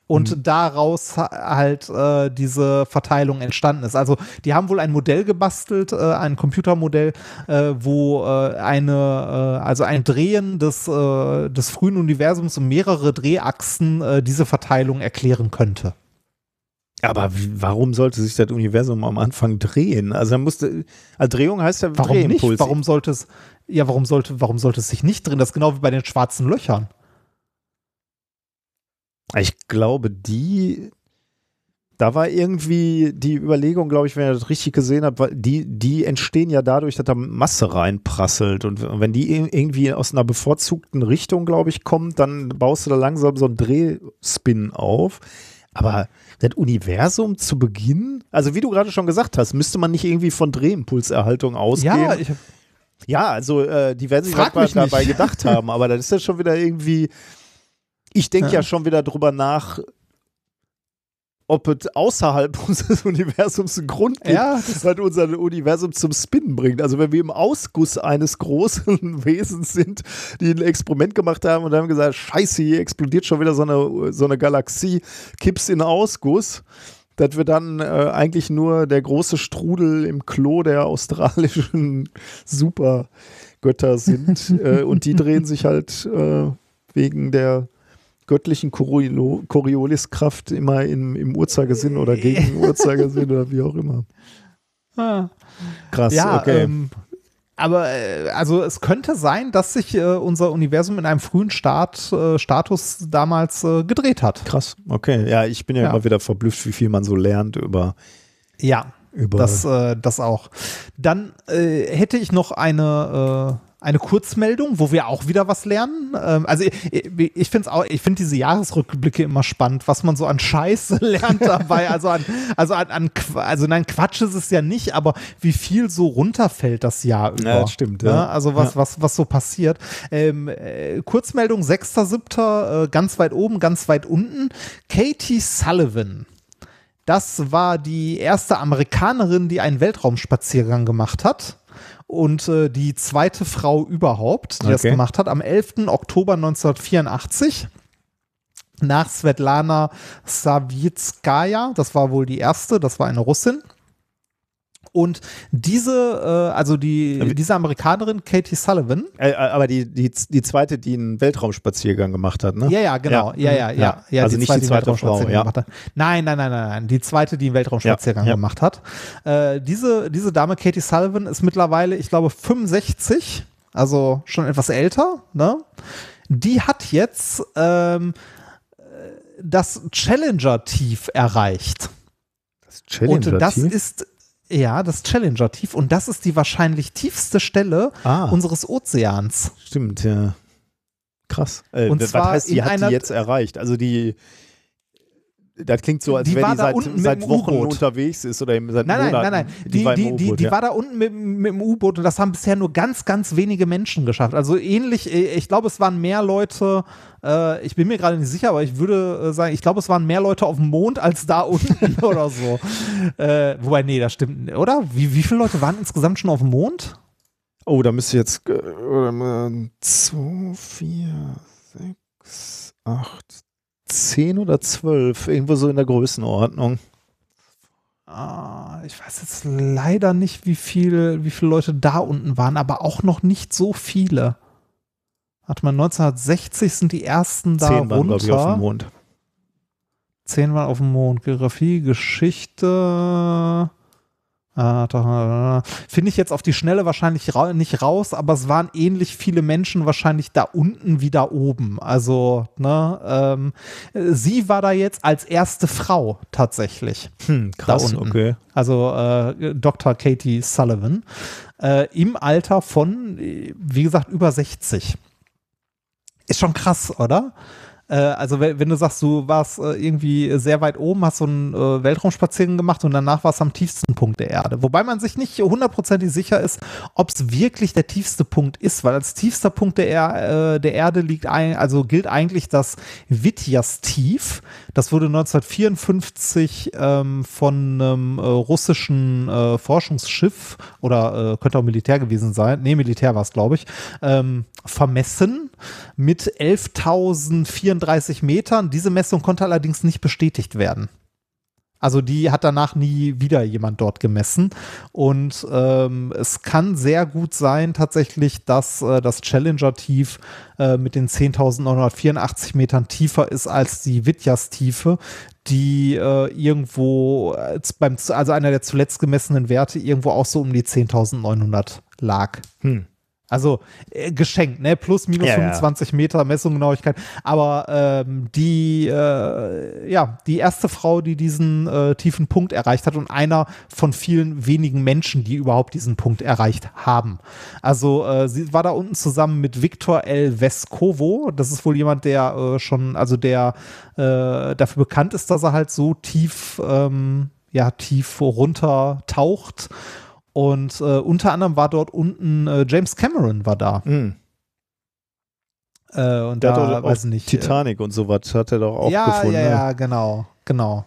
Und daraus ha- halt äh, diese Verteilung entstanden ist. Also die haben wohl ein Modell gebastelt, äh, ein Computermodell, äh, wo äh, eine, äh, also ein Drehen des, äh, des frühen Universums um mehrere Drehachsen diese Verteilung erklären könnte. Aber warum sollte sich das Universum am Anfang drehen? Also dann musste, also Drehung heißt ja Warum nicht? Drehimpuls. Warum sollte es, ja, warum sollte, warum sollte es sich nicht drehen? Das ist genau wie bei den schwarzen Löchern. Ich glaube, die, da war irgendwie die Überlegung, glaube ich, wenn ich das richtig gesehen habe, weil die, die entstehen ja dadurch, dass da Masse reinprasselt. Und wenn die ir- irgendwie aus einer bevorzugten Richtung, glaube ich, kommt, dann baust du da langsam so einen Drehspin auf. Aber das Universum zu Beginn, also wie du gerade schon gesagt hast, müsste man nicht irgendwie von Drehimpulserhaltung ausgehen? Ja, ich, Ja, also äh, die werden sich nicht. dabei gedacht haben, aber das ist ja schon wieder irgendwie. Ich denke ja. Ja. schon wieder drüber nach, ob es außerhalb *laughs* unseres Universums einen Grund gibt, Ja, das- was unser Universum zum Spinnen bringt. Also wenn wir im Ausguss eines großen *laughs* Wesens sind, die ein Experiment gemacht haben und haben gesagt, scheiße, hier explodiert schon wieder so eine, so eine Galaxie, kippst in Ausguss, dass wir dann äh, eigentlich nur der große Strudel im Klo der australischen *laughs* Supergötter sind. äh, und die drehen sich halt äh, wegen der göttlichen Chorilo- Corioliskraft immer im, im Uhrzeigersinn oder gegen *laughs* Uhrzeigersinn oder wie auch immer. Ah. Krass, ja, okay. ähm, aber äh, also es könnte sein, dass sich äh, unser Universum in einem frühen Start, äh, Status damals äh, gedreht hat. Krass, okay. Ja, ich bin ja, Ja. immer wieder verblüfft, wie viel man so lernt über Ja. Überall. Das, äh, das auch. Dann äh, hätte ich noch eine, eine Kurzmeldung, wo wir auch wieder was lernen. Ähm, also ich, ich finde auch, ich finde diese Jahresrückblicke immer spannend, was man so an Scheiße *laughs* lernt dabei. Also an, also an, an also nein, Quatsch ist es ja nicht, aber wie viel so runterfällt das Jahr über. Ja, das stimmt, ja. Ne? Also was, Ja. was, was so passiert. Ähm, äh, Kurzmeldung 6.7., äh, ganz weit oben, ganz weit unten. Katie Sullivan. Das war die erste Amerikanerin, die einen Weltraumspaziergang gemacht hat. Und äh, die zweite Frau überhaupt, die das Okay. gemacht hat, am 11. Oktober 1984 nach Svetlana Savitskaya. Das war wohl die erste, das war eine Russin. Und diese, äh, also die, diese Amerikanerin, Katie Sullivan, Äh, aber die, die, die zweite, die einen Weltraumspaziergang gemacht hat, ne? ja, ja, genau. Ja, ja, ja. ja, also nicht die zweite Frau, Weltraumspaziergang ja. gemacht hat. Nein, nein, nein, nein, nein. Die zweite, die einen Weltraumspaziergang Ja, ja. gemacht hat. Äh, diese, diese Dame, Katie Sullivan, ist mittlerweile, ich glaube, 65, also schon etwas älter. Ne? Die hat jetzt ähm, äh, das Challenger-Tief erreicht. Das Und das Challenger-Tief? ist, ja, das Challenger-Tief. Und das ist die wahrscheinlich tiefste Stelle Ah. unseres Ozeans. Stimmt, ja. Krass. Äh, Und was zwar heißt, die hat einer- die jetzt erreicht? Also die, das klingt so, als Die wenn die seit, seit Wochen unterwegs ist oder eben seit Nein, nein, Monaten. nein, nein. Die, die, die, die ja. war da unten mit, mit dem U-Boot und das haben bisher nur ganz, ganz wenige Menschen geschafft. Also ähnlich, äh, ich glaube, es waren mehr Leute, äh, ich bin mir gerade nicht sicher, aber ich würde äh, sagen, ich glaube, es waren mehr Leute auf dem Mond als da *laughs* unten oder so. Äh, wobei, nee, das stimmt, oder? Wie, wie viele Leute waren insgesamt schon auf dem Mond? Oh, da müsste jetzt äh, warte mal, zwei, vier, sechs, acht, zehn oder zwölf, irgendwo so in der Größenordnung. Ah, ich weiß jetzt leider nicht, wie viel, wie viele Leute da unten waren, aber auch noch nicht so viele. Warte mal, 1960 sind die ersten da Zehn waren, glaube ich, auf dem runter. Mond. Zehn waren auf dem Mond. Geografie, Geschichte. Ah, da- Finde ich jetzt auf die Schnelle wahrscheinlich ra nicht raus, aber es waren ähnlich viele Menschen wahrscheinlich da unten wie da oben. Also, ne, ähm, sie war da jetzt als erste Frau tatsächlich. Hm, krass, okay. Also äh, Dr. Katie Sullivan. Äh, Im Alter von, äh, wie gesagt, über 60. Ist schon krass, oder? Äh, also wenn, wenn du sagst, du warst äh, irgendwie sehr weit oben, hast so einen äh, Weltraumspaziergang gemacht und danach warst du am tiefsten Punkt der Erde. Wobei man sich nicht hundertprozentig sicher ist, ob es wirklich der tiefste Punkt ist, weil als tiefster Punkt der, er äh, der Erde liegt, ein, also gilt eigentlich das Vityas-Tief. Das wurde 1954 ähm, von einem äh, russischen äh, Forschungsschiff oder äh, könnte auch Militär gewesen sein, nee, Militär war es, glaube ich, ähm, vermessen mit 11.034 Metern. Diese Messung konnte allerdings nicht bestätigt werden. Also die hat danach nie wieder jemand dort gemessen. Und ähm, es kann sehr gut sein tatsächlich, dass äh, das Challenger-Tief äh, mit den 10.984 Metern tiefer ist als die Vityas-Tiefe, die äh, irgendwo, beim, also einer der zuletzt gemessenen Werte, irgendwo auch so um die 10.900 lag. Hm. Also äh, geschenkt, ne? Plus, minus Ja, ja. 25 Meter Messungsgenauigkeit. Aber ähm, die, äh, ja, die erste Frau, die diesen äh, tiefen Punkt erreicht hat und einer von vielen wenigen Menschen, die überhaupt diesen Punkt erreicht haben. Also äh, sie war da unten zusammen mit Viktor L. Vescovo. Das ist wohl jemand, der äh, schon, also der äh, dafür bekannt ist, dass er halt so tief, ähm, ja, tief runter taucht. Und äh, unter anderem war dort unten äh, James Cameron war da. Hm. Äh, und Der da, weiß nicht. Titanic und sowas hat er doch äh, auch ja, gefunden. ja, ne? ja, genau, genau.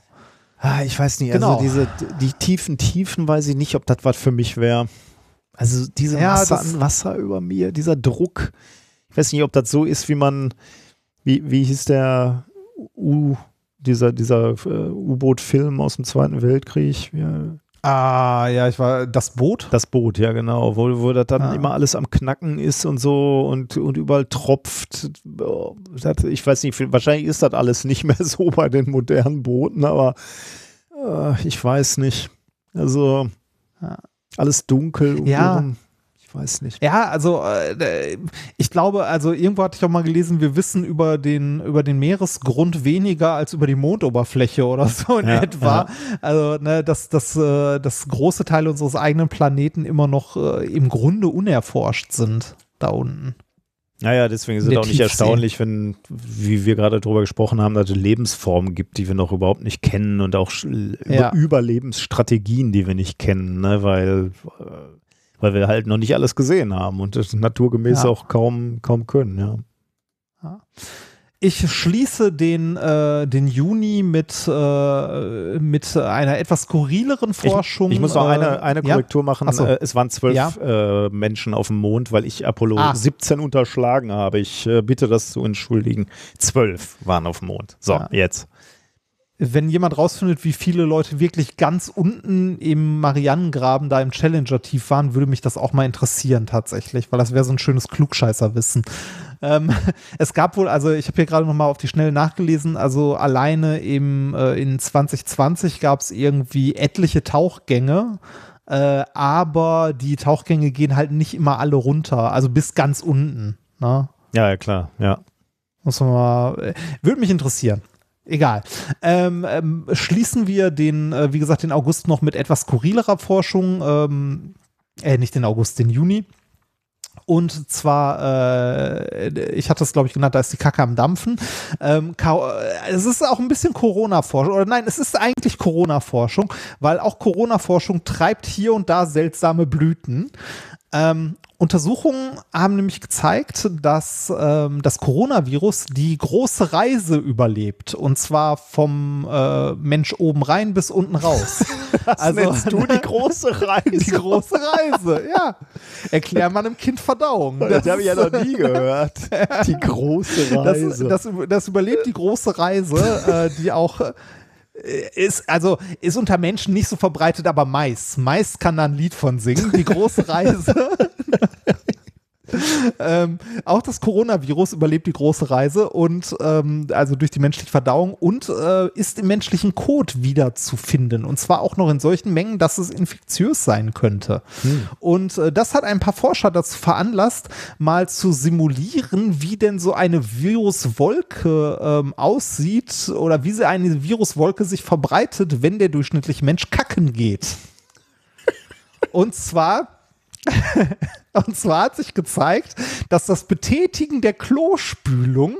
Ah, ich weiß nicht, Genau. also diese, die tiefen Tiefen weiß ich nicht, ob das was für mich wäre. Also diese Ja, Masse an Wasser über mir, dieser Druck. Ich weiß nicht, ob das so ist, wie man, wie, wie hieß der U, dieser, dieser äh, U-Boot-Film aus dem Zweiten Weltkrieg? Ja, Ah, ja, ich war das Boot. das Boot, ja genau, wo, wo das dann Ah. immer alles am Knacken ist und so und, und überall tropft. Oh, das, ich weiß nicht, wahrscheinlich ist das alles nicht mehr *laughs* so bei den modernen Booten, aber äh, ich weiß nicht. Also alles dunkel. um Ja. Weiß nicht. Ja, also äh, ich glaube, also irgendwo hatte ich auch mal gelesen, wir wissen über den, über den Meeresgrund weniger als über die Mondoberfläche oder so in Ja, etwa. Also, ne, dass, dass, äh, dass große Teile unseres eigenen Planeten immer noch äh, im Grunde unerforscht sind da unten. Naja, deswegen ist es auch nicht Tiefsee. erstaunlich, wenn, wie wir gerade drüber gesprochen haben, dass es Lebensformen gibt, die wir noch überhaupt nicht kennen und auch Ja. Überlebensstrategien, die wir nicht kennen, ne? weil, äh, weil wir halt noch nicht alles gesehen haben und das naturgemäß Ja. auch kaum, kaum können, ja. Ich schließe den, äh, den Juni mit, äh, mit einer etwas skurrileren Forschung. Ich, ich muss noch äh, eine, eine ja? Korrektur machen. Ach so. Äh, Es waren zwölf Ja. äh, Menschen auf dem Mond, weil ich Apollo Ah. 17 unterschlagen habe. Ich bitte das zu entschuldigen. Zwölf waren auf dem Mond. So, Ja. jetzt. Wenn jemand rausfindet, wie viele Leute wirklich ganz unten im Marianengraben da im Challenger tief waren, würde mich das auch mal interessieren tatsächlich, weil das wäre so ein schönes Klugscheißerwissen. Ähm, *laughs* es gab wohl, also ich habe hier gerade noch mal auf die Schnelle nachgelesen, also alleine im, äh, in 2020 gab es irgendwie etliche Tauchgänge, äh, aber die Tauchgänge gehen halt nicht immer alle runter, also bis ganz unten. Ne? Ja, ja, klar, ja. Muss man mal, äh, würde mich interessieren. Egal. Ähm, ähm, schließen wir den, äh, wie gesagt, den August noch mit etwas skurrilerer Forschung. Ähm, äh, nicht den August, den Juni. Und zwar, äh, ich hatte es, glaube ich, genannt, da ist die Kacke am Dampfen. Ähm, äh, es ist auch ein bisschen Corona-Forschung, oder nein, es ist eigentlich Corona-Forschung, weil auch Corona-Forschung treibt hier und da seltsame Blüten. Ähm, Untersuchungen haben nämlich gezeigt, dass ähm, das Coronavirus die große Reise überlebt. Und zwar vom äh, Mensch oben rein bis unten raus. *laughs* also, nennst du die *laughs* große Reise? die große Reise, ja. Erklär mal einem Kind Verdauung. Das habe ich ja noch nie *laughs* gehört. Die große das, Reise. das, das überlebt die große Reise, äh, die auch ist, also ist unter Menschen nicht so verbreitet, aber Mais. Mais kann da ein Lied von singen. Die große Reise. *laughs* ähm, auch das Coronavirus überlebt die große Reise und ähm, also durch die menschliche Verdauung und äh, ist im menschlichen Kot wiederzufinden. Und zwar auch noch in solchen Mengen, dass es infektiös sein könnte. Und äh, das hat ein paar Forscher dazu veranlasst, mal zu simulieren, wie denn so eine Viruswolke ähm, aussieht oder wie sie eine Viruswolke sich verbreitet, wenn der durchschnittliche Mensch kacken geht. Und zwar *laughs* und zwar hat sich gezeigt, dass das Betätigen der Klospülung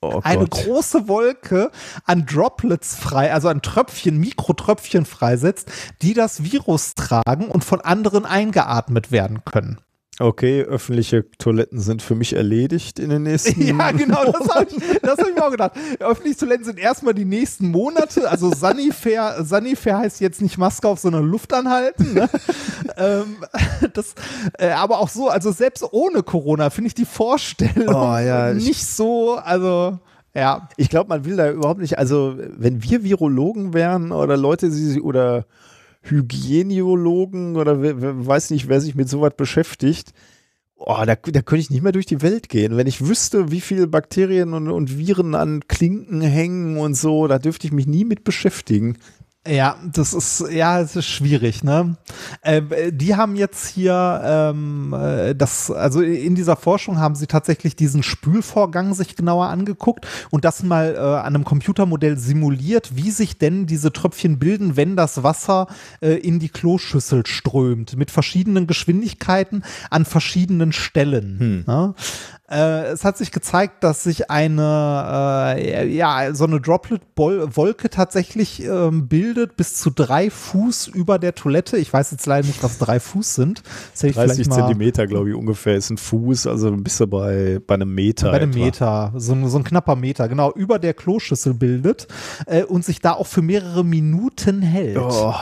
oh eine große Wolke an Droplets frei, also an Tröpfchen, Mikrotröpfchen freisetzt, die das Virus tragen und von anderen eingeatmet werden können. Okay, öffentliche Toiletten sind für mich erledigt in den nächsten *laughs* Ja, genau, das habe ich, das hab ich mir auch gedacht. Öffentliche Toiletten sind erstmal die nächsten Monate, also Sanifair, Sanifair heißt jetzt nicht Maske auf, sondern Luft anhalten. Ne? *laughs* ähm, das, äh, aber auch so, also selbst ohne Corona finde ich die Vorstellung Oh, ja, ich- nicht so, also ja. Ich glaube, man will da überhaupt nicht, also wenn wir Virologen wären oder Leute, die oder Hygieniologen oder weiß nicht, wer sich mit sowas beschäftigt, oh, da, da könnte ich nicht mehr durch die Welt gehen. Wenn ich wüsste, wie viele Bakterien und, und Viren an Klinken hängen und so, da dürfte ich mich nie mit beschäftigen. Ja, das ist, ja, es ist schwierig, ne? Äh, die haben jetzt hier, ähm, äh, das, also in dieser Forschung haben sie tatsächlich diesen Spülvorgang sich genauer angeguckt und das mal äh, an einem Computermodell simuliert, wie sich denn diese Tröpfchen bilden, wenn das Wasser äh, in die Kloschüssel strömt, mit verschiedenen Geschwindigkeiten an verschiedenen Stellen. Ne? Äh, es hat sich gezeigt, dass sich eine, äh, ja, so eine Droplet-Wolke tatsächlich ähm, bildet bis zu drei Fuß über der Toilette. Ich weiß jetzt leider nicht, was drei Fuß sind. Das hätte ich 30 vielleicht mal Zentimeter, glaube ich, ungefähr ist ein Fuß, also bist du bei, bei einem Meter. bei einem etwa. Meter, so, ein- so ein knapper Meter, genau, über der Kloschüssel bildet äh, und sich da auch für mehrere Minuten hält. Oh,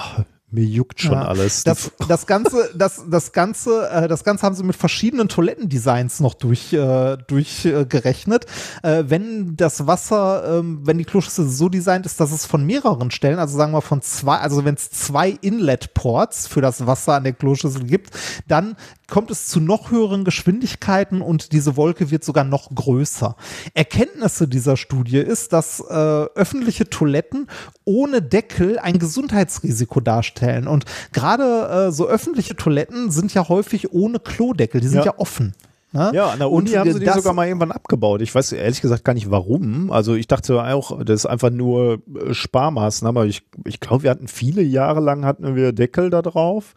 mir juckt schon Ja. alles. Das, das Ganze, das, das Ganze, äh, das Ganze haben sie mit verschiedenen Toilettendesigns noch durch, äh, durchgerechnet. Äh, gerechnet. äh, wenn das Wasser, ähm, wenn die Kloschüssel so designt ist, dass es von mehreren Stellen, also sagen wir von zwei, also wenn es zwei Inlet-Ports für das Wasser an der Kloschüssel gibt, dann kommt es zu noch höheren Geschwindigkeiten und diese Wolke wird sogar noch größer. Erkenntnisse dieser Studie ist, dass äh, öffentliche Toiletten ohne Deckel ein Gesundheitsrisiko darstellen. Und gerade äh, so öffentliche Toiletten sind ja häufig ohne Klodeckel, die sind ja, Ja. offen. Ne? Ja, an der Uni Und haben sie die sogar mal irgendwann abgebaut. Ich weiß ehrlich gesagt gar nicht warum. Also ich dachte auch, das ist einfach nur äh, Sparmaßnahme. Aber ich, ich glaube, wir hatten viele Jahre lang hatten wir Deckel da drauf.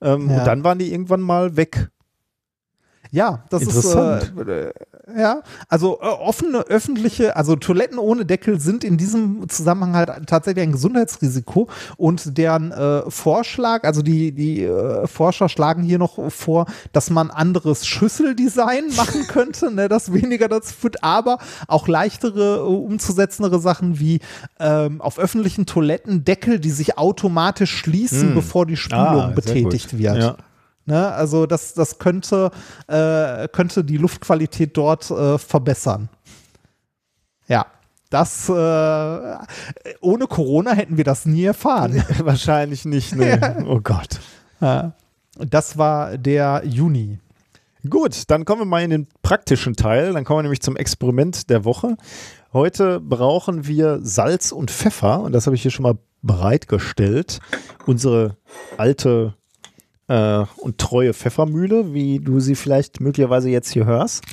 Ähm, Ja. Und dann waren die irgendwann mal weg. Ja, das Interessant. ist äh, ja, also äh, offene öffentliche, also Toiletten ohne Deckel sind in diesem Zusammenhang halt tatsächlich ein Gesundheitsrisiko und deren äh, Vorschlag, also die die äh, Forscher schlagen hier noch vor, dass man anderes Schüsseldesign *laughs* machen könnte, ne, das weniger dazu führt, aber auch leichtere äh, umzusetzendere Sachen wie ähm, auf öffentlichen Toiletten Deckel, die sich automatisch schließen, Hm. bevor die Spülung Ah, betätigt wird. Ja. Ne? Also das, das könnte, äh, könnte die Luftqualität dort äh, verbessern. Ja, das äh, ohne Corona hätten wir das nie erfahren. *laughs* Wahrscheinlich nicht, ne. Oh Gott. Ja. das war der Juni. Gut, dann kommen wir mal in den praktischen Teil. Dann kommen wir nämlich zum Experiment der Woche. Heute brauchen wir Salz und Pfeffer und das habe ich hier schon mal bereitgestellt. Unsere alte äh, und treue Pfeffermühle, wie du sie vielleicht möglicherweise jetzt hier hörst.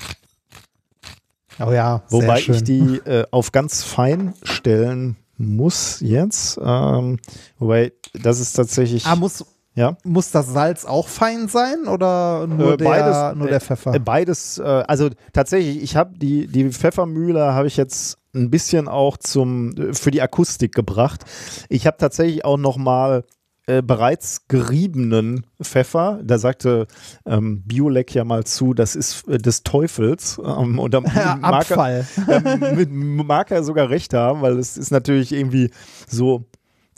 Oh ja, Wobei sehr schön. ich die äh, auf ganz fein stellen muss jetzt. Ähm, wobei das ist tatsächlich. Ah, muss, ja. muss das Salz auch fein sein oder nur, Äh, der, beides, nur äh, der Pfeffer? Äh, Beides, äh, also tatsächlich, ich habe die, die Pfeffermühle habe ich jetzt ein bisschen auch zum, äh, für die Akustik gebracht. Ich habe tatsächlich auch noch mal äh, bereits geriebenen Pfeffer, da sagte ähm, Biolek ja mal zu, das ist äh, des Teufels. Ähm, und da *laughs* mag er, Abfall. ähm, mit, mag er sogar recht haben, weil es ist natürlich irgendwie so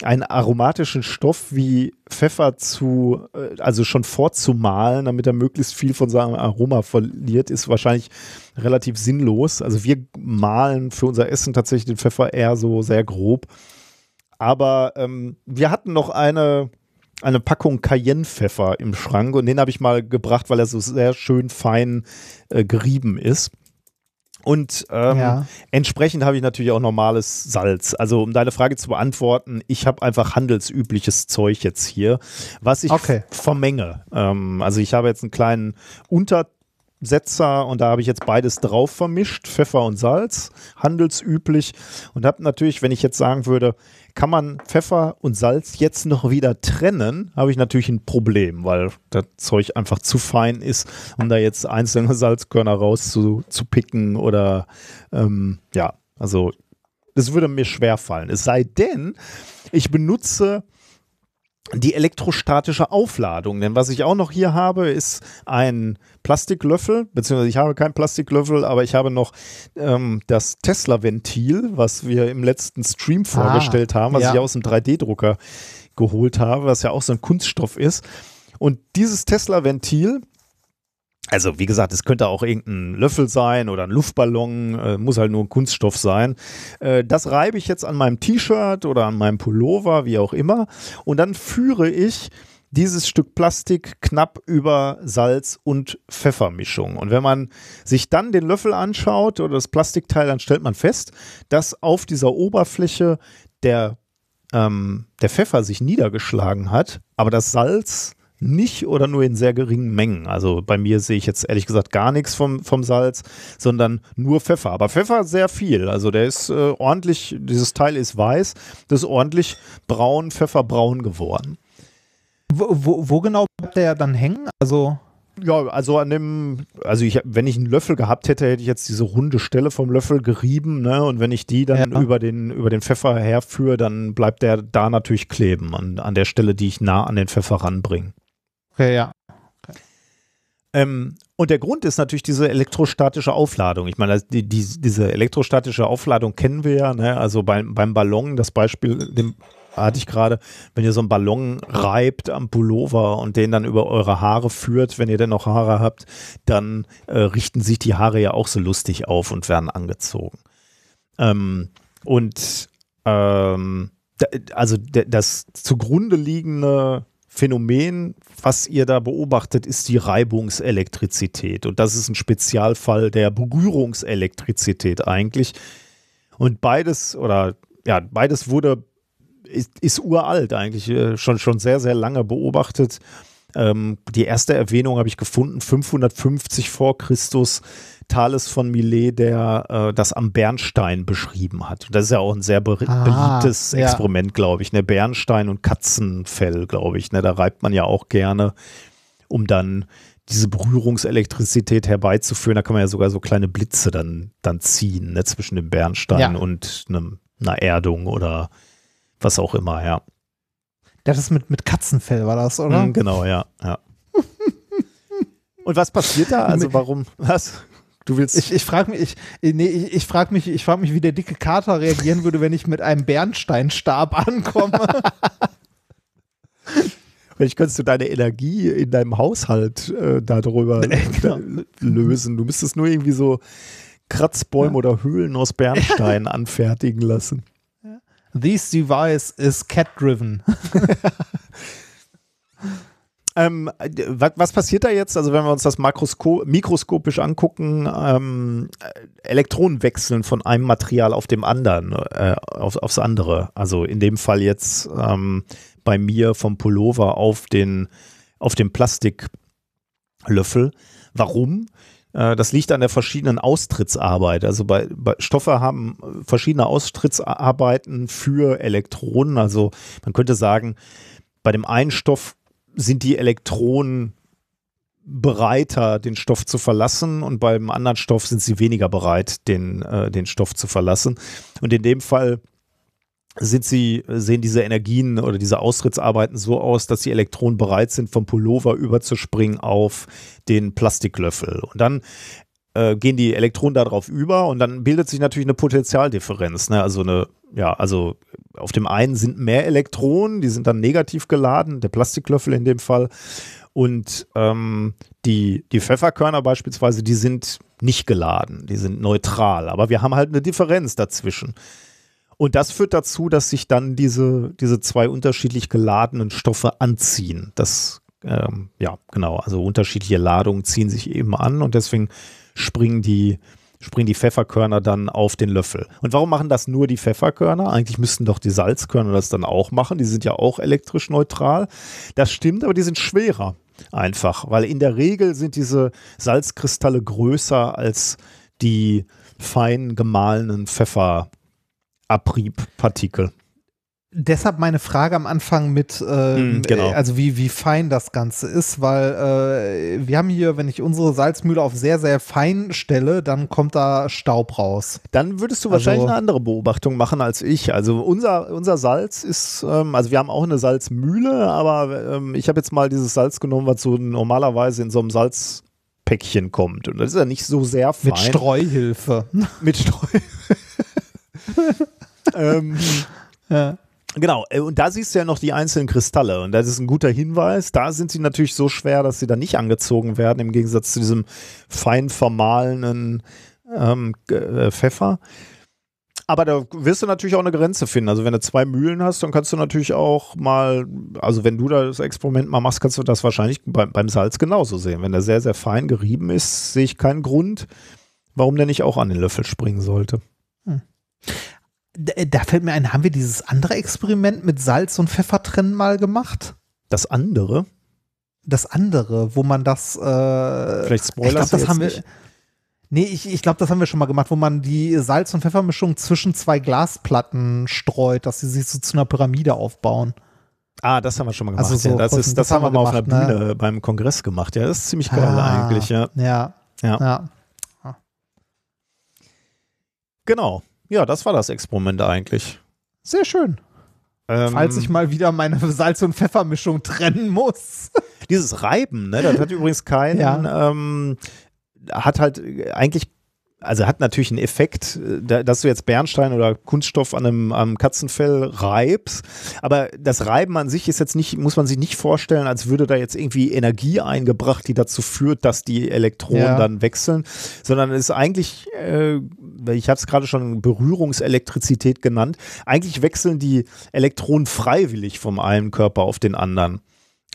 einen aromatischen Stoff wie Pfeffer zu, äh, also schon vorzumalen, damit er möglichst viel von seinem Aroma verliert, ist wahrscheinlich relativ sinnlos. Also wir malen für unser Essen tatsächlich den Pfeffer eher so sehr grob. Aber ähm, wir hatten noch eine, eine Packung Cayennepfeffer im Schrank und den habe ich mal gebracht, weil er so sehr schön fein äh, gerieben ist. Und ähm, Ja. entsprechend habe ich natürlich auch normales Salz. Also um deine Frage zu beantworten, ich habe einfach handelsübliches Zeug jetzt hier, was ich Okay. vermenge. Ähm, also ich habe jetzt einen kleinen Untersetzer und da habe ich jetzt beides drauf vermischt, Pfeffer und Salz, handelsüblich. Und habe natürlich, wenn ich jetzt sagen würde, kann man Pfeffer und Salz jetzt noch wieder trennen, habe ich natürlich ein Problem, weil das Zeug einfach zu fein ist, um da jetzt einzelne Salzkörner rauszupicken zu picken oder ähm, ja, also das würde mir schwer fallen. Es sei denn, ich benutze die elektrostatische Aufladung. Denn was ich auch noch hier habe, ist ein Plastiklöffel, beziehungsweise ich habe keinen Plastiklöffel, aber ich habe noch ähm, das Tesla-Ventil, was wir im letzten Stream vorgestellt haben, was ja. ich aus dem 3D-Drucker geholt habe, was ja auch so ein Kunststoff ist. Und dieses Tesla-Ventil, also wie gesagt, es könnte auch irgendein Löffel sein oder ein Luftballon, äh, muss halt nur ein Kunststoff sein. Äh, das reibe ich jetzt an meinem T-Shirt oder an meinem Pullover, wie auch immer. Und dann führe ich dieses Stück Plastik knapp über Salz- und Pfeffermischung. Und wenn man sich dann den Löffel anschaut oder das Plastikteil, dann stellt man fest, dass auf dieser Oberfläche der, ähm, der Pfeffer sich niedergeschlagen hat, aber das Salz nicht oder nur in sehr geringen Mengen. Also bei mir sehe ich jetzt ehrlich gesagt gar nichts vom, vom Salz, sondern nur Pfeffer. Aber Pfeffer sehr viel. Also der ist äh, ordentlich, dieses Teil ist weiß, das ist ordentlich braun, Pfefferbraun geworden. Wo, wo, genau bleibt der dann hängen? Also, Ja, also an dem, also ich, wenn ich einen Löffel gehabt hätte, hätte ich jetzt diese runde Stelle vom Löffel gerieben, ne? Und wenn ich die dann Ja. über den, über den Pfeffer herführe, dann bleibt der da natürlich kleben, an, an der Stelle, die ich nah an den Pfeffer ranbringe. okay, ja. Ähm, und der Grund ist natürlich diese elektrostatische Aufladung. Ich meine, die, die, diese elektrostatische Aufladung kennen wir ja. Ne? Also beim, beim Ballon, das Beispiel, dem hatte ich gerade, wenn ihr so einen Ballon reibt am Pullover und den dann über eure Haare führt, wenn ihr denn noch Haare habt, dann äh, richten sich die Haare ja auch so lustig auf und werden angezogen. Ähm, und ähm, also das zugrunde liegende Phänomen, was ihr da beobachtet, ist die Reibungselektrizität. Und das ist ein Spezialfall der Berührungselektrizität eigentlich. Und beides, oder ja, beides wurde, ist, ist uralt eigentlich, äh, schon, schon sehr, sehr lange beobachtet. Ähm, die erste Erwähnung habe ich gefunden, 550 vor Christus Thales von Millet, der äh, das am Bernstein beschrieben hat. Und das ist ja auch ein sehr be ah, beliebtes ja. Experiment, glaube ich. Ne? Bernstein und Katzenfell, glaube ich. Ne? Da reibt man ja auch gerne, um dann diese Berührungselektrizität herbeizuführen. Da kann man ja sogar so kleine Blitze dann, dann ziehen ne? zwischen dem Bernstein ja. und einem, einer Erdung oder was auch immer, ja. Das ist mit, mit Katzenfell, war das, oder? Mm, genau, ja. ja. *laughs* Und was passiert da? Also warum? Was? Du willst. Ich, ich frage mich, ich, nee, ich, ich frage mich, ich frage mich, wie der dicke Kater reagieren würde, wenn ich mit einem Bernsteinstab ankomme. *laughs* Vielleicht könntest du deine Energie in deinem Haushalt äh, darüber *laughs* genau. lösen. Du müsstest nur irgendwie so Kratzbäume ja. oder Höhlen aus Bernstein anfertigen lassen. This device is cat-driven. *laughs* Ähm, was, was, passiert da jetzt? Also wenn wir uns das mikroskopisch angucken, ähm, Elektronen wechseln von einem Material auf dem anderen, äh, auf, aufs andere. Also in dem Fall jetzt ähm, bei mir vom Pullover auf den, auf den Plastiklöffel. Warum? Äh, das liegt an der verschiedenen Austrittsarbeit. Also bei, bei, Stoffe haben verschiedene Austrittsarbeiten für Elektronen. Also man könnte sagen, bei dem einen Stoff sind die Elektronen bereiter, den Stoff zu verlassen und beim anderen Stoff sind sie weniger bereit, den, äh, den Stoff zu verlassen. Und in dem Fall sind sie, sehen diese Energien oder diese Austrittsarbeiten so aus, dass die Elektronen bereit sind, vom Pullover überzuspringen auf den Plastiklöffel. Und dann äh, gehen die Elektronen darauf über und dann bildet sich natürlich eine Potentialdifferenz. Ne? Also eine, ja, also auf dem einen sind mehr Elektronen, die sind dann negativ geladen, der Plastiklöffel in dem Fall. Und ähm, die, die Pfefferkörner beispielsweise, die sind nicht geladen, die sind neutral. Aber wir haben halt eine Differenz dazwischen. Und das führt dazu, dass sich dann diese, diese zwei unterschiedlich geladenen Stoffe anziehen. Das, ähm, ja, genau, also unterschiedliche Ladungen ziehen sich eben an und deswegen springen die, springen die Pfefferkörner dann auf den Löffel. Und warum machen das nur die Pfefferkörner? Eigentlich müssten doch die Salzkörner das dann auch machen. Die sind ja auch elektrisch neutral. Das stimmt, aber die sind schwerer einfach, weil in der Regel sind diese Salzkristalle größer als die fein gemahlenen Pfefferabriebpartikel deshalb meine Frage am Anfang mit, äh, genau. also wie, wie fein das Ganze ist, weil äh, wir haben hier, wenn ich unsere Salzmühle auf sehr, sehr fein stelle, dann kommt da Staub raus. Dann würdest du wahrscheinlich also, eine andere Beobachtung machen als ich. Also unser, unser Salz ist, ähm, also wir haben auch eine Salzmühle, aber ähm, ich habe jetzt mal dieses Salz genommen, was so normalerweise in so einem Salzpäckchen kommt. Und das ist ja nicht so sehr fein. Mit Streuhilfe. Mit Streuhilfe. *laughs* ähm, *laughs* ja. Genau, äh, und da siehst du ja noch die einzelnen Kristalle und das ist ein guter Hinweis. Da sind sie natürlich so schwer, dass sie dann nicht angezogen werden, im Gegensatz zu diesem fein vermahlenen ähm, äh, Pfeffer. Aber da wirst du natürlich auch eine Grenze finden. Also wenn du zwei Mühlen hast, dann kannst du natürlich auch mal, also wenn du das Experiment mal machst, kannst du das wahrscheinlich beim, beim Salz genauso sehen. Wenn der sehr, sehr fein gerieben ist, sehe ich keinen Grund, warum der nicht auch an den Löffel springen sollte. Hm da fällt mir ein, haben wir dieses andere Experiment mit Salz und Pfeffer trennen mal gemacht? Das andere? Das andere, wo man das. Äh, Vielleicht Spoiler. Ich glaube, das haben wir. Nee, ich, ich glaube, das haben wir schon mal gemacht, wo man die Salz- und Pfeffermischung zwischen zwei Glasplatten streut, dass sie sich so zu einer Pyramide aufbauen. Ah, das haben wir schon mal gemacht. Also so, ja, das, ist, das, das, haben wir mal auf der Bühne ne? beim Kongress gemacht. Ja, das ist ziemlich geil ah, eigentlich. Ja. Ja. ja. ja. Genau. Ja, das war das Experiment eigentlich. Sehr schön. Ähm, Falls ich mal wieder meine Salz- und Pfeffermischung trennen muss. Dieses Reiben, ne, das hat übrigens keinen, ja. ähm, hat halt eigentlich also hat natürlich einen Effekt, äh, dass du jetzt Bernstein oder Kunststoff an einem, am Katzenfell reibst. Aber das Reiben an sich ist jetzt nicht, muss man sich nicht vorstellen, als würde da jetzt irgendwie Energie eingebracht, die dazu führt, dass die Elektronen ja. dann wechseln, sondern es ist eigentlich, äh, ich habe es gerade schon Berührungselektrizität genannt, eigentlich wechseln die Elektronen freiwillig vom einen Körper auf den anderen.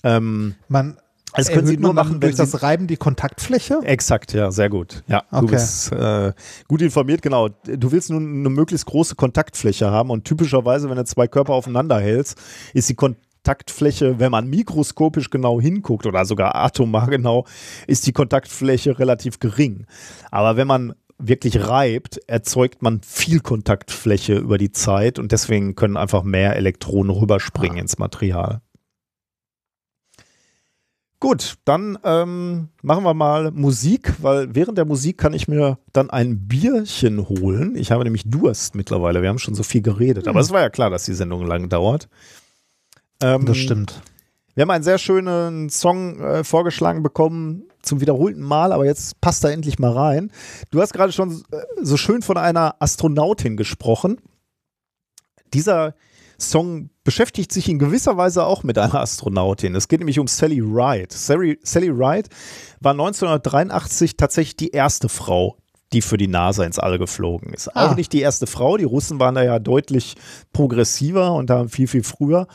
Ähm, Man, das können Sie nur machen, wenn durch Sie das Reiben die Kontaktfläche. Exakt, ja, sehr gut. Ja, du Okay. bist äh, gut informiert, genau. Du willst nun eine möglichst große Kontaktfläche haben und typischerweise, wenn du zwei Körper aufeinander hältst, ist die Kontaktfläche, wenn man mikroskopisch genau hinguckt oder sogar atomar genau, ist die Kontaktfläche relativ gering. Aber wenn man wirklich reibt, erzeugt man viel Kontaktfläche über die Zeit und deswegen können einfach mehr Elektronen rüberspringen ins Material. Gut, dann ähm, machen wir mal Musik, weil während der Musik kann ich mir dann ein Bierchen holen. Ich habe nämlich Durst mittlerweile. Wir haben schon so viel geredet, aber es war ja klar, dass die Sendung lang dauert. Ähm, Das stimmt. wir haben einen sehr schönen Song äh, vorgeschlagen bekommen zum wiederholten Mal, aber jetzt passt da endlich mal rein. Du hast gerade schon äh, so schön von einer Astronautin gesprochen. Dieser Song beschäftigt sich in gewisser Weise auch mit einer Astronautin. Es geht nämlich um Sally Ride. Sally, Sally Ride war 1983 tatsächlich die erste Frau, die für die NASA ins All geflogen ist. Ah. Auch nicht die erste Frau. Die Russen waren da ja deutlich progressiver und haben viel, viel früher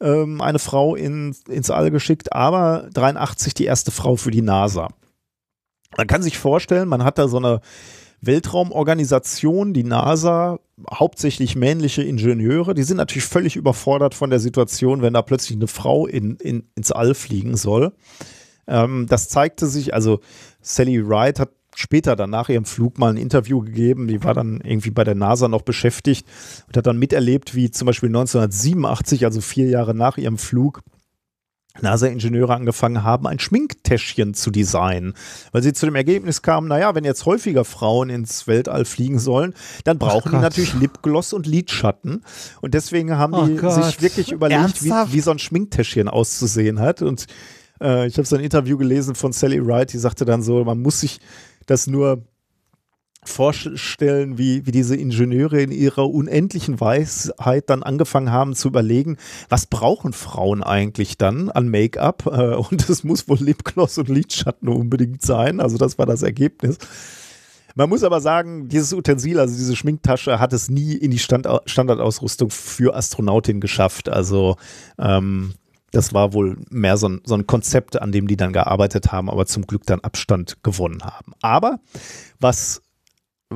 ähm, eine Frau in, ins All geschickt, aber 83 die erste Frau für die NASA. Man kann sich vorstellen, man hat da so eine Weltraumorganisation, die NASA, hauptsächlich männliche Ingenieure, die sind natürlich völlig überfordert von der Situation, wenn da plötzlich eine Frau in, in, ins All fliegen soll. Ähm, das zeigte sich, also Sally Ride hat später dann nach ihrem Flug mal ein Interview gegeben, die war dann irgendwie bei der NASA noch beschäftigt und hat dann miterlebt, wie zum Beispiel 1987, also vier Jahre nach ihrem Flug, NASA-Ingenieure angefangen haben, ein Schminktäschchen zu designen, weil sie zu dem Ergebnis kamen, naja, wenn jetzt häufiger Frauen ins Weltall fliegen sollen, dann brauchen die natürlich Lipgloss und Lidschatten. Und deswegen haben Oh die Gott. sich wirklich überlegt, wie, wie so ein Schminktäschchen auszusehen hat. Und äh, ich habe so ein Interview gelesen von Sally Wright, die sagte dann so, man muss sich das nur vorstellen, wie, wie diese Ingenieure in ihrer unendlichen Weisheit dann angefangen haben zu überlegen, was brauchen Frauen eigentlich dann an Make-up? Äh, Und es muss wohl Lipgloss und Lidschatten unbedingt sein. Also das war das Ergebnis. Man muss aber sagen, dieses Utensil, also diese Schminktasche, hat es nie in die Stand Standardausrüstung für Astronautin geschafft. Also ähm, das war wohl mehr so ein, so ein Konzept, an dem die dann gearbeitet haben, aber zum Glück dann Abstand gewonnen haben. Aber was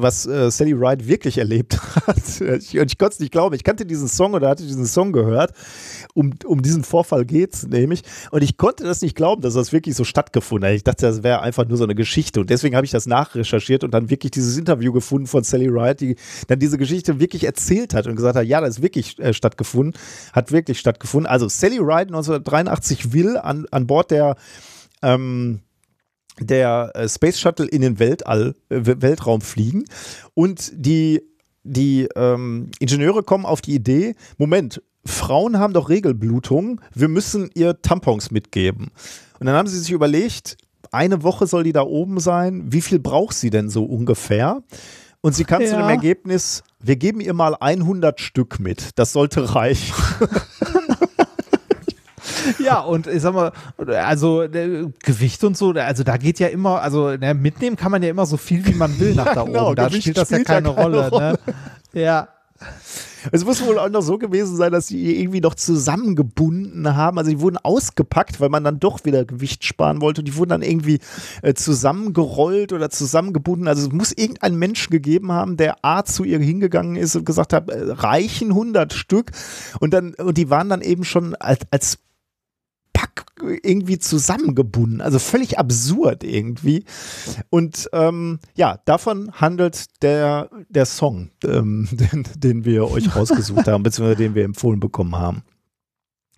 was äh, Sally Ride wirklich erlebt hat. ich, und ich konnte es nicht glauben. Ich kannte diesen Song oder hatte diesen Song gehört. Um, um diesen Vorfall geht es nämlich. Und ich konnte das nicht glauben, dass das wirklich so stattgefunden hat. Ich dachte, das wäre einfach nur so eine Geschichte. Und deswegen habe ich das nachrecherchiert und dann wirklich dieses Interview gefunden von Sally Ride, die dann diese Geschichte wirklich erzählt hat und gesagt hat, ja, das ist wirklich äh, stattgefunden. Hat wirklich stattgefunden. Also Sally Ride 1983 will an, an Bord der ähm, der äh, Space Shuttle in den Weltall, äh, Weltraum fliegen und die, die ähm, Ingenieure kommen auf die Idee, Moment, Frauen haben doch Regelblutung, wir müssen ihr Tampons mitgeben. Und dann haben sie sich überlegt, eine Woche soll die da oben sein, wie viel braucht sie denn so ungefähr? Und sie kam zu dem Ja. Ergebnis, wir geben ihr mal 100 Stück mit, das sollte reichen. *laughs* *laughs* Ja, und ich sag mal, also äh, Gewicht und so, also da geht ja immer, also ne, mitnehmen kann man ja immer so viel, wie man will nach da genau, oben. Da Gewicht spielt das ja keine, keine Rolle, Rolle. Ne? Ja. Es muss wohl auch noch so gewesen sein, dass sie irgendwie noch zusammengebunden haben. Also die wurden ausgepackt, weil man dann doch wieder Gewicht sparen wollte. Die wurden dann irgendwie äh, zusammengerollt oder zusammengebunden. Also es muss irgendeinen Menschen gegeben haben, der A zu ihr hingegangen ist und gesagt hat, äh, reichen 100 Stück. Und dann und die waren dann eben schon als, als Pack irgendwie zusammengebunden. Also völlig absurd irgendwie. Und ähm, ja, davon handelt der, der Song, ähm, *laughs* den, den wir euch *laughs* rausgesucht haben, beziehungsweise den wir empfohlen bekommen haben.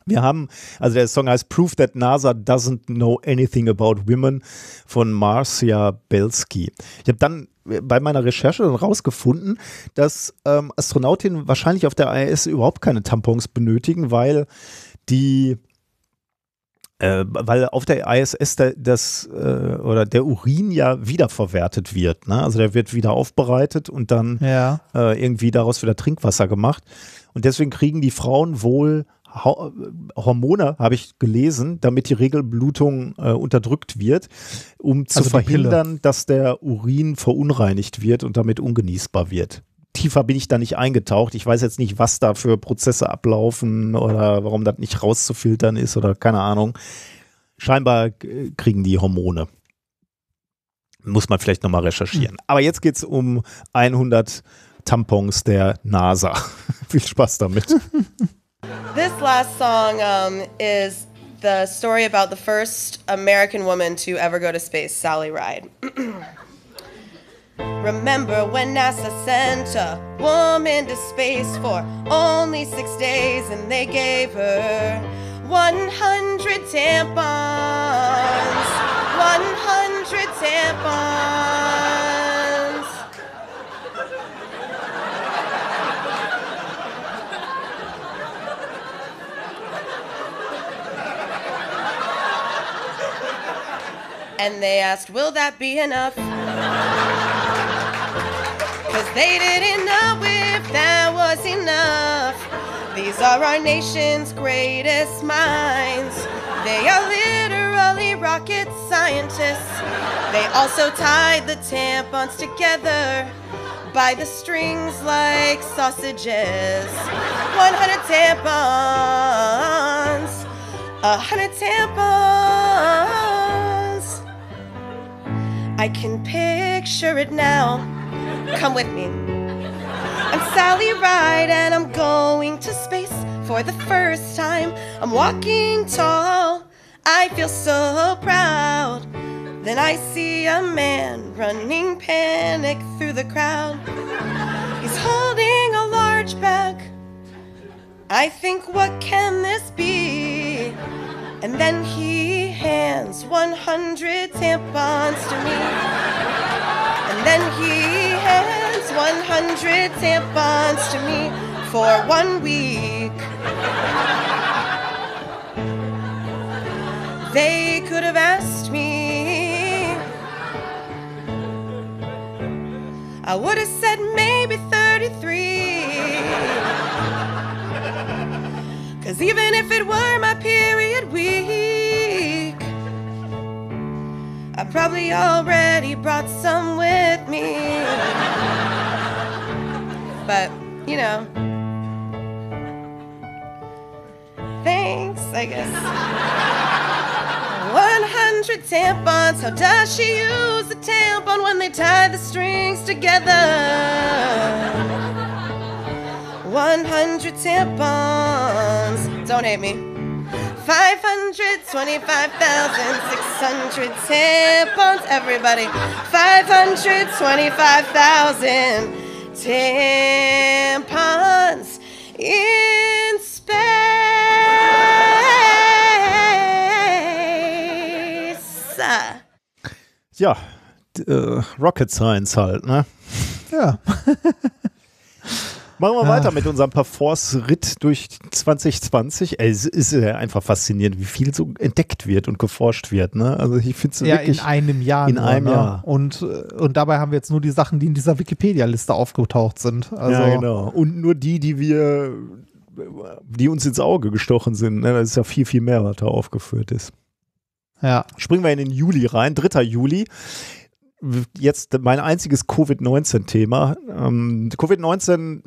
Wir haben, also der Song heißt Proof That NASA Doesn't Know Anything About Women von Marcia Belsky. Ich habe dann bei meiner Recherche dann rausgefunden, dass ähm, Astronautinnen wahrscheinlich auf der ISS überhaupt keine Tampons benötigen, weil die äh, weil auf der ISS der, das äh, oder der Urin ja wiederverwertet wird. Ne? Also der wird wieder aufbereitet und dann Ja. äh, irgendwie daraus wieder Trinkwasser gemacht. Und deswegen kriegen die Frauen wohl Ho Hormone, habe ich gelesen, damit die Regelblutung äh, unterdrückt wird, um zu Also verhindern, dass der Urin verunreinigt wird und damit ungenießbar wird. Tiefer bin ich da nicht eingetaucht. Ich weiß jetzt nicht, was da für Prozesse ablaufen oder warum das nicht rauszufiltern ist oder keine Ahnung. Scheinbar äh, kriegen die Hormone. Muss man vielleicht nochmal recherchieren. Mhm. Aber jetzt geht es um 100 Tampons der NASA. *laughs* Viel Spaß damit. *laughs* This last song um, is the story about the first American woman to ever go to space, Sally Ride. *clears throat* Remember when NASA sent a woman to space for only six days and they gave her 100 tampons. 100 tampons. And they asked, Will that be enough? Cause they didn't know if that was enough. These are our nation's greatest minds. They are literally rocket scientists. They also tied the tampons together by the strings like sausages. 100 tampons, 100 tampons. I can picture it now Come with me. I'm Sally Ride and I'm going to space for the first time. I'm walking tall. I feel so proud. Then I see a man running panic through the crowd. He's holding a large bag. I think, what can this be? And then he hands 100 tampons to me. And then he hands 100 tampons to me for one week. They could have asked me. I would have said maybe 33. Cause even if it were my period week, I probably already brought some with me. But, you know. Thanks, I guess. 100 tampons. How does she use a tampon when they tie the strings together? 100 tampons. Don't hate me. 525,600 tampons, everybody. 525,000 tampons in space. Ja, äh, Rocket Science halt, ne? Ja. *laughs* Machen wir weiter mit unserem Parforce-Ritt durch 2020. Es ist ja einfach faszinierend, wie viel so entdeckt wird und geforscht wird. Ne? Also ich finde es ja, wirklich in einem Jahr. In nur, einem ne? Jahr. Und, und dabei haben wir jetzt nur die Sachen, die in dieser Wikipedia-Liste aufgetaucht sind. Also, ja, genau. Und nur die, die wir, die uns ins Auge gestochen sind. Ne? Das ist ja viel, viel mehr, was da aufgeführt ist. Ja. Springen wir in den Juli rein, 3. Juli jetzt mein einziges Covid-19-Thema. Ähm, Covid-19,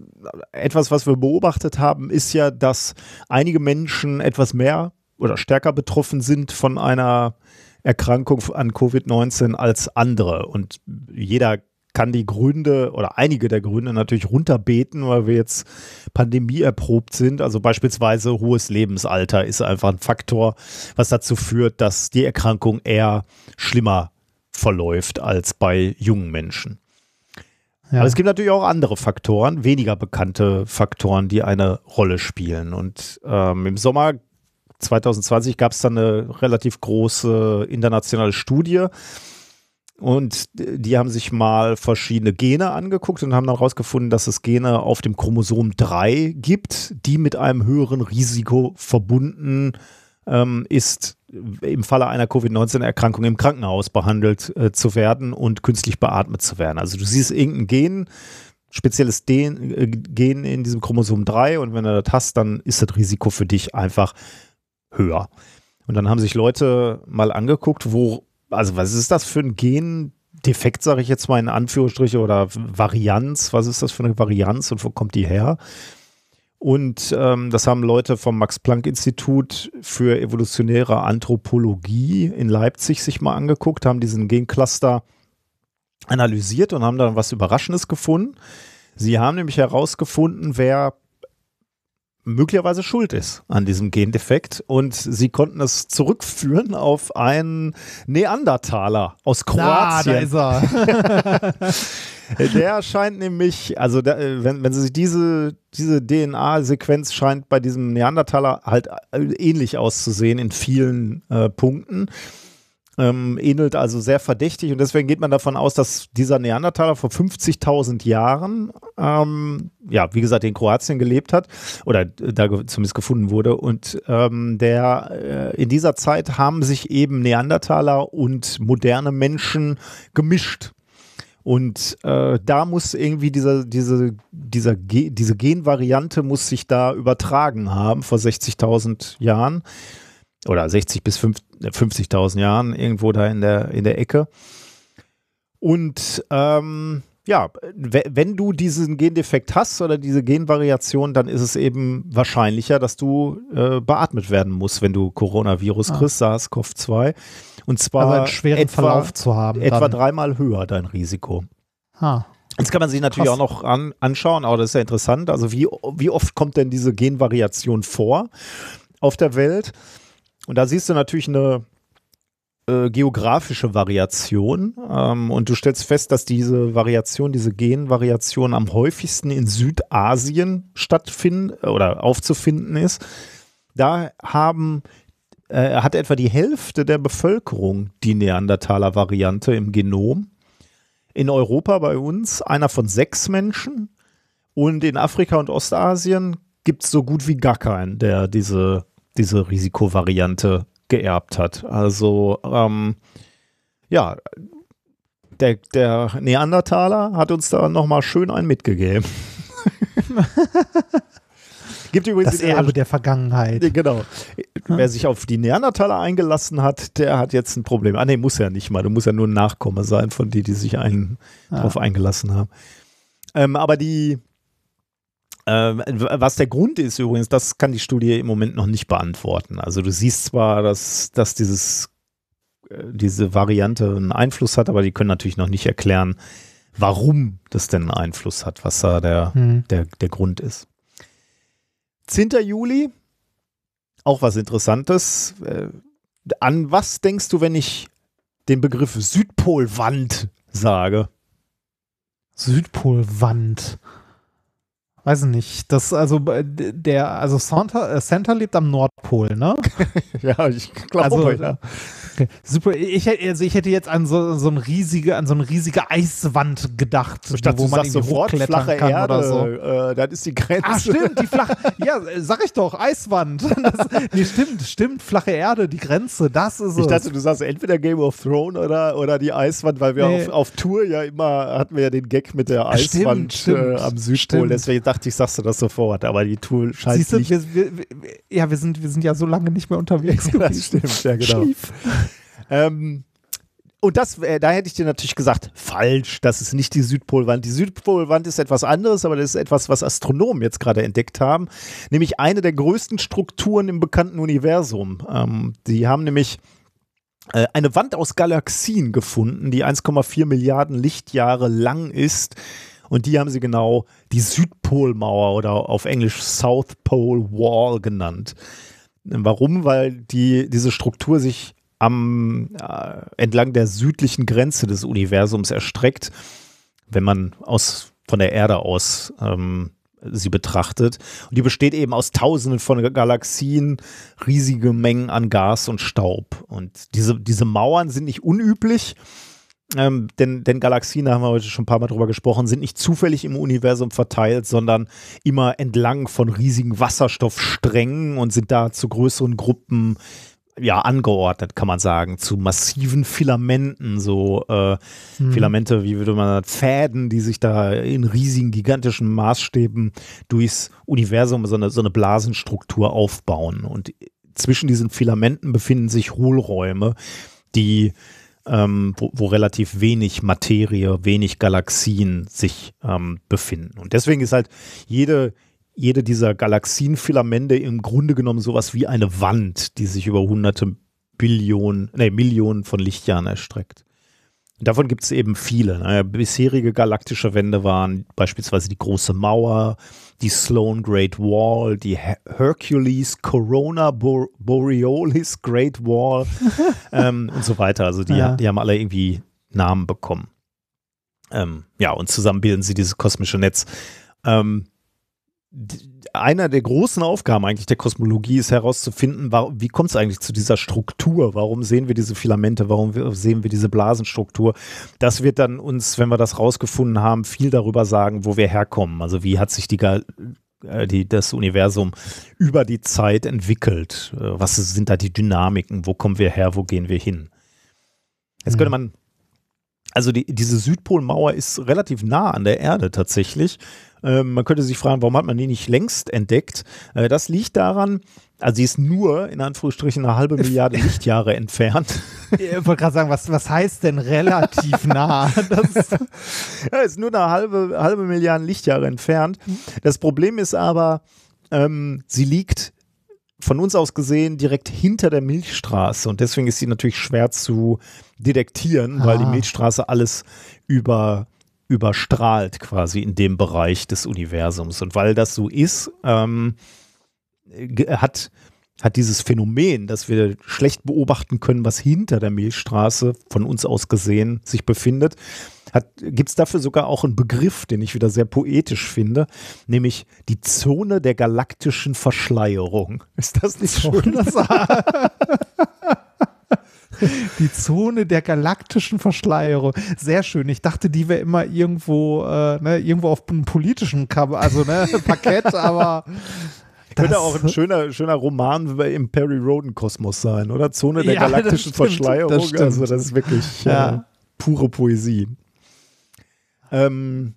etwas, was wir beobachtet haben, ist ja, dass einige Menschen etwas mehr oder stärker betroffen sind von einer Erkrankung an Covid-19 als andere. Und jeder kann die Gründe oder einige der Gründe natürlich runterbeten, weil wir jetzt Pandemie erprobt sind. Also beispielsweise hohes Lebensalter ist einfach ein Faktor, was dazu führt, dass die Erkrankung eher schlimmer verläuft als bei jungen Menschen. Ja. Aber es gibt natürlich auch andere Faktoren, weniger bekannte Faktoren, die eine Rolle spielen. Und ähm, im Sommer 2020 gab es dann eine relativ große internationale Studie. Und die haben sich mal verschiedene Gene angeguckt und haben dann herausgefunden, dass es Gene auf dem Chromosom 3 gibt, die mit einem höheren Risiko verbunden ähm, ist, im Falle einer Covid-19-Erkrankung im Krankenhaus behandelt äh, zu werden und künstlich beatmet zu werden. Also du siehst irgendein Gen, spezielles Den, äh, Gen in diesem Chromosom 3 und wenn du das hast, dann ist das Risiko für dich einfach höher. Und dann haben sich Leute mal angeguckt, wo, also was ist das für ein Gen, Defekt, sage ich jetzt mal in Anführungsstriche, oder Varianz. Was ist das für eine Varianz und wo kommt die her? Und ähm, das haben Leute vom Max-Planck-Institut für evolutionäre Anthropologie in Leipzig sich mal angeguckt, haben diesen Gencluster analysiert und haben dann was Überraschendes gefunden. Sie haben nämlich herausgefunden, wer möglicherweise schuld ist an diesem Gendefekt und sie konnten es zurückführen auf einen Neandertaler aus Kroatien. Ah, da ist er. *laughs* der scheint nämlich, also der, äh, wenn, wenn sie sich diese, diese DNA-Sequenz scheint bei diesem Neandertaler halt äh, ähnlich auszusehen in vielen äh, Punkten. Ähm, ähnelt also sehr verdächtig und deswegen geht man davon aus, dass dieser Neandertaler vor 50.000 Jahren, ähm, ja, wie gesagt, in Kroatien gelebt hat oder da zumindest gefunden wurde und ähm, der äh, in dieser Zeit haben sich eben Neandertaler und moderne Menschen gemischt. Und äh, da muss irgendwie dieser, diese, dieser Ge diese Genvariante muss sich da übertragen haben vor 60.000 Jahren oder 60 bis 50.000 Jahren irgendwo da in der, in der Ecke. Und ähm, ja, wenn du diesen Gendefekt hast oder diese Genvariation, dann ist es eben wahrscheinlicher, dass du äh, beatmet werden musst, wenn du Coronavirus ah. kriegst, SARS-CoV-2. Und zwar also einen schweren etwa, Verlauf zu haben. Etwa dann. dreimal höher dein Risiko. Ah. Jetzt kann man sich natürlich Krass. auch noch an, anschauen, aber das ist ja interessant. Also wie, wie oft kommt denn diese Genvariation vor auf der Welt? Und da siehst du natürlich eine äh, geografische Variation ähm, und du stellst fest, dass diese Variation, diese Genvariation am häufigsten in Südasien stattfinden oder aufzufinden ist. Da haben äh, hat etwa die Hälfte der Bevölkerung die Neandertaler-Variante im Genom. In Europa bei uns einer von sechs Menschen und in Afrika und Ostasien gibt es so gut wie gar keinen, der diese diese Risikovariante geerbt hat. Also ähm, ja, der, der Neandertaler hat uns da nochmal schön einen mitgegeben. *laughs* Gibt übrigens das Erbe der Vergangenheit. Genau. Hm? Wer sich auf die Neandertaler eingelassen hat, der hat jetzt ein Problem. Ah, nee, muss ja nicht mal. Du musst ja nur ein Nachkomme sein von denen, die sich ein, ah. darauf eingelassen haben. Ähm, aber die, was der Grund ist übrigens, das kann die Studie im Moment noch nicht beantworten. Also du siehst zwar, dass, dass dieses, äh, diese Variante einen Einfluss hat, aber die können natürlich noch nicht erklären, warum das denn einen Einfluss hat, was da der, hm. der, der Grund ist. 10. Juli, auch was Interessantes. Äh, an was denkst du, wenn ich den Begriff Südpolwand sage? Südpolwand. Weiß nicht. Das, also, der, also Santa, äh, Santa lebt am Nordpol, ne? *laughs* ja, ich glaube, also, ja. *laughs* Super. Ich, also ich hätte jetzt an so, so, ein riesige, an so eine riesige Eiswand gedacht, dachte, wo man sofort flache kann Erde, oder so. Äh, das ist die Grenze. Ah, stimmt, die flache, *laughs* ja, sag ich doch, Eiswand. *laughs* Das, nee, stimmt, stimmt, flache Erde, die Grenze, das ist Ich dachte, du sagst entweder Game of Thrones oder, oder die Eiswand, weil wir nee. auf, auf Tour ja immer, hatten wir ja den Gag mit der Eiswand stimmt, äh, am Südpol, stimmt. deswegen dachte ich, sagst du das sofort, aber die Tour scheint Siehst du, nicht. Wir, wir, ja, wir sind, wir sind ja so lange nicht mehr unterwegs gewesen. das stimmt, ja genau. Ähm, und das, äh, da hätte ich dir natürlich gesagt, falsch, das ist nicht die Südpolwand. Die Südpolwand ist etwas anderes, aber das ist etwas, was Astronomen jetzt gerade entdeckt haben, nämlich eine der größten Strukturen im bekannten Universum. Ähm, die haben nämlich äh, eine Wand aus Galaxien gefunden, die 1,4 Milliarden Lichtjahre lang ist. Und die haben sie genau die Südpolmauer oder auf Englisch South Pole Wall genannt. Warum? Weil die, diese Struktur sich am, äh, entlang der südlichen Grenze des Universums erstreckt, wenn man aus, von der Erde aus ähm, sie betrachtet. Und die besteht eben aus Tausenden von Galaxien, riesige Mengen an Gas und Staub. Und diese, diese Mauern sind nicht unüblich. Ähm, denn, denn Galaxien, da haben wir heute schon ein paar Mal drüber gesprochen, sind nicht zufällig im Universum verteilt, sondern immer entlang von riesigen Wasserstoffsträngen und sind da zu größeren Gruppen ja, angeordnet, kann man sagen, zu massiven Filamenten, so äh, hm. Filamente, wie würde man das, Fäden, die sich da in riesigen, gigantischen Maßstäben durchs Universum so eine, so eine Blasenstruktur aufbauen. Und zwischen diesen Filamenten befinden sich Hohlräume, die ähm, wo, wo, relativ wenig Materie, wenig Galaxien sich ähm, befinden. Und deswegen ist halt jede, jede dieser Galaxienfilamente im Grunde genommen sowas wie eine Wand, die sich über hunderte Billionen, nee, Millionen von Lichtjahren erstreckt. Davon gibt es eben viele. Ne? Bisherige galaktische Wände waren beispielsweise die Große Mauer, die Sloan Great Wall, die Hercules Corona Borealis Great Wall *laughs* ähm, und so weiter. Also die, ja. die haben alle irgendwie Namen bekommen. Ähm, ja, und zusammen bilden sie dieses kosmische Netz. Ähm, einer der großen Aufgaben eigentlich der Kosmologie ist herauszufinden, wie kommt es eigentlich zu dieser Struktur? Warum sehen wir diese Filamente? Warum sehen wir diese Blasenstruktur? Das wird dann uns, wenn wir das rausgefunden haben, viel darüber sagen, wo wir herkommen. Also wie hat sich die, äh, die, das Universum über die Zeit entwickelt? Äh, was sind da die Dynamiken? Wo kommen wir her? Wo gehen wir hin? Jetzt könnte mhm. man, also die, diese Südpolmauer ist relativ nah an der Erde tatsächlich. Ähm, man könnte sich fragen, warum hat man die nicht längst entdeckt? Äh, das liegt daran, also sie ist nur in Anführungsstrichen eine halbe Milliarde *laughs* Lichtjahre entfernt. Ich wollte gerade sagen, was, was heißt denn relativ *laughs* nah? Das ja, ist nur eine halbe, halbe Milliarde Lichtjahre entfernt. Das Problem ist aber, ähm, sie liegt von uns aus gesehen direkt hinter der Milchstraße und deswegen ist sie natürlich schwer zu detektieren, ah. weil die ah. Milchstraße alles über überstrahlt quasi in dem Bereich des Universums. Und weil das so ist, ähm, hat, hat dieses Phänomen, dass wir schlecht beobachten können, was hinter der Milchstraße von uns aus gesehen sich befindet, gibt es dafür sogar auch einen Begriff, den ich wieder sehr poetisch finde, nämlich die Zone der galaktischen Verschleierung. Ist das nicht schön? *laughs* *laughs* *laughs* Die Zone der galaktischen Verschleierung. Sehr schön. Ich dachte, die wäre immer irgendwo, äh, ne, irgendwo auf einem politischen Cover, also ne, *laughs* Parkett, aber. *laughs* Könnte auch ein schöner, schöner Roman im Perry Roden Kosmos sein, oder? Zone der ja, galaktischen das Verschleierung. Das also das ist wirklich ja. äh, pure Poesie. Ähm,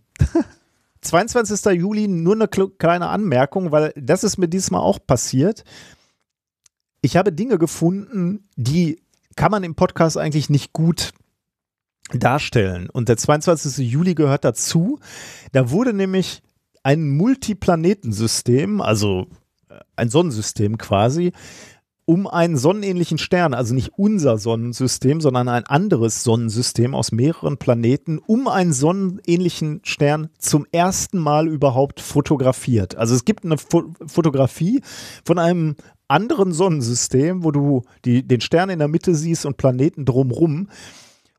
22. Juli, nur eine kleine Anmerkung, weil das ist mir diesmal auch passiert. Ich habe Dinge gefunden, die kann man im Podcast eigentlich nicht gut darstellen. Und der 22. Juli gehört dazu. Da wurde nämlich ein Multiplanetensystem, also äh, ein Sonnensystem quasi, um einen sonnenähnlichen Stern, also nicht unser Sonnensystem, sondern ein anderes Sonnensystem aus mehreren Planeten, um einen sonnenähnlichen Stern zum ersten Mal überhaupt fotografiert. Also es gibt eine Fo Fotografie von einem anderen Sonnensystem, wo du die, den Stern in der Mitte siehst und Planeten drumrum.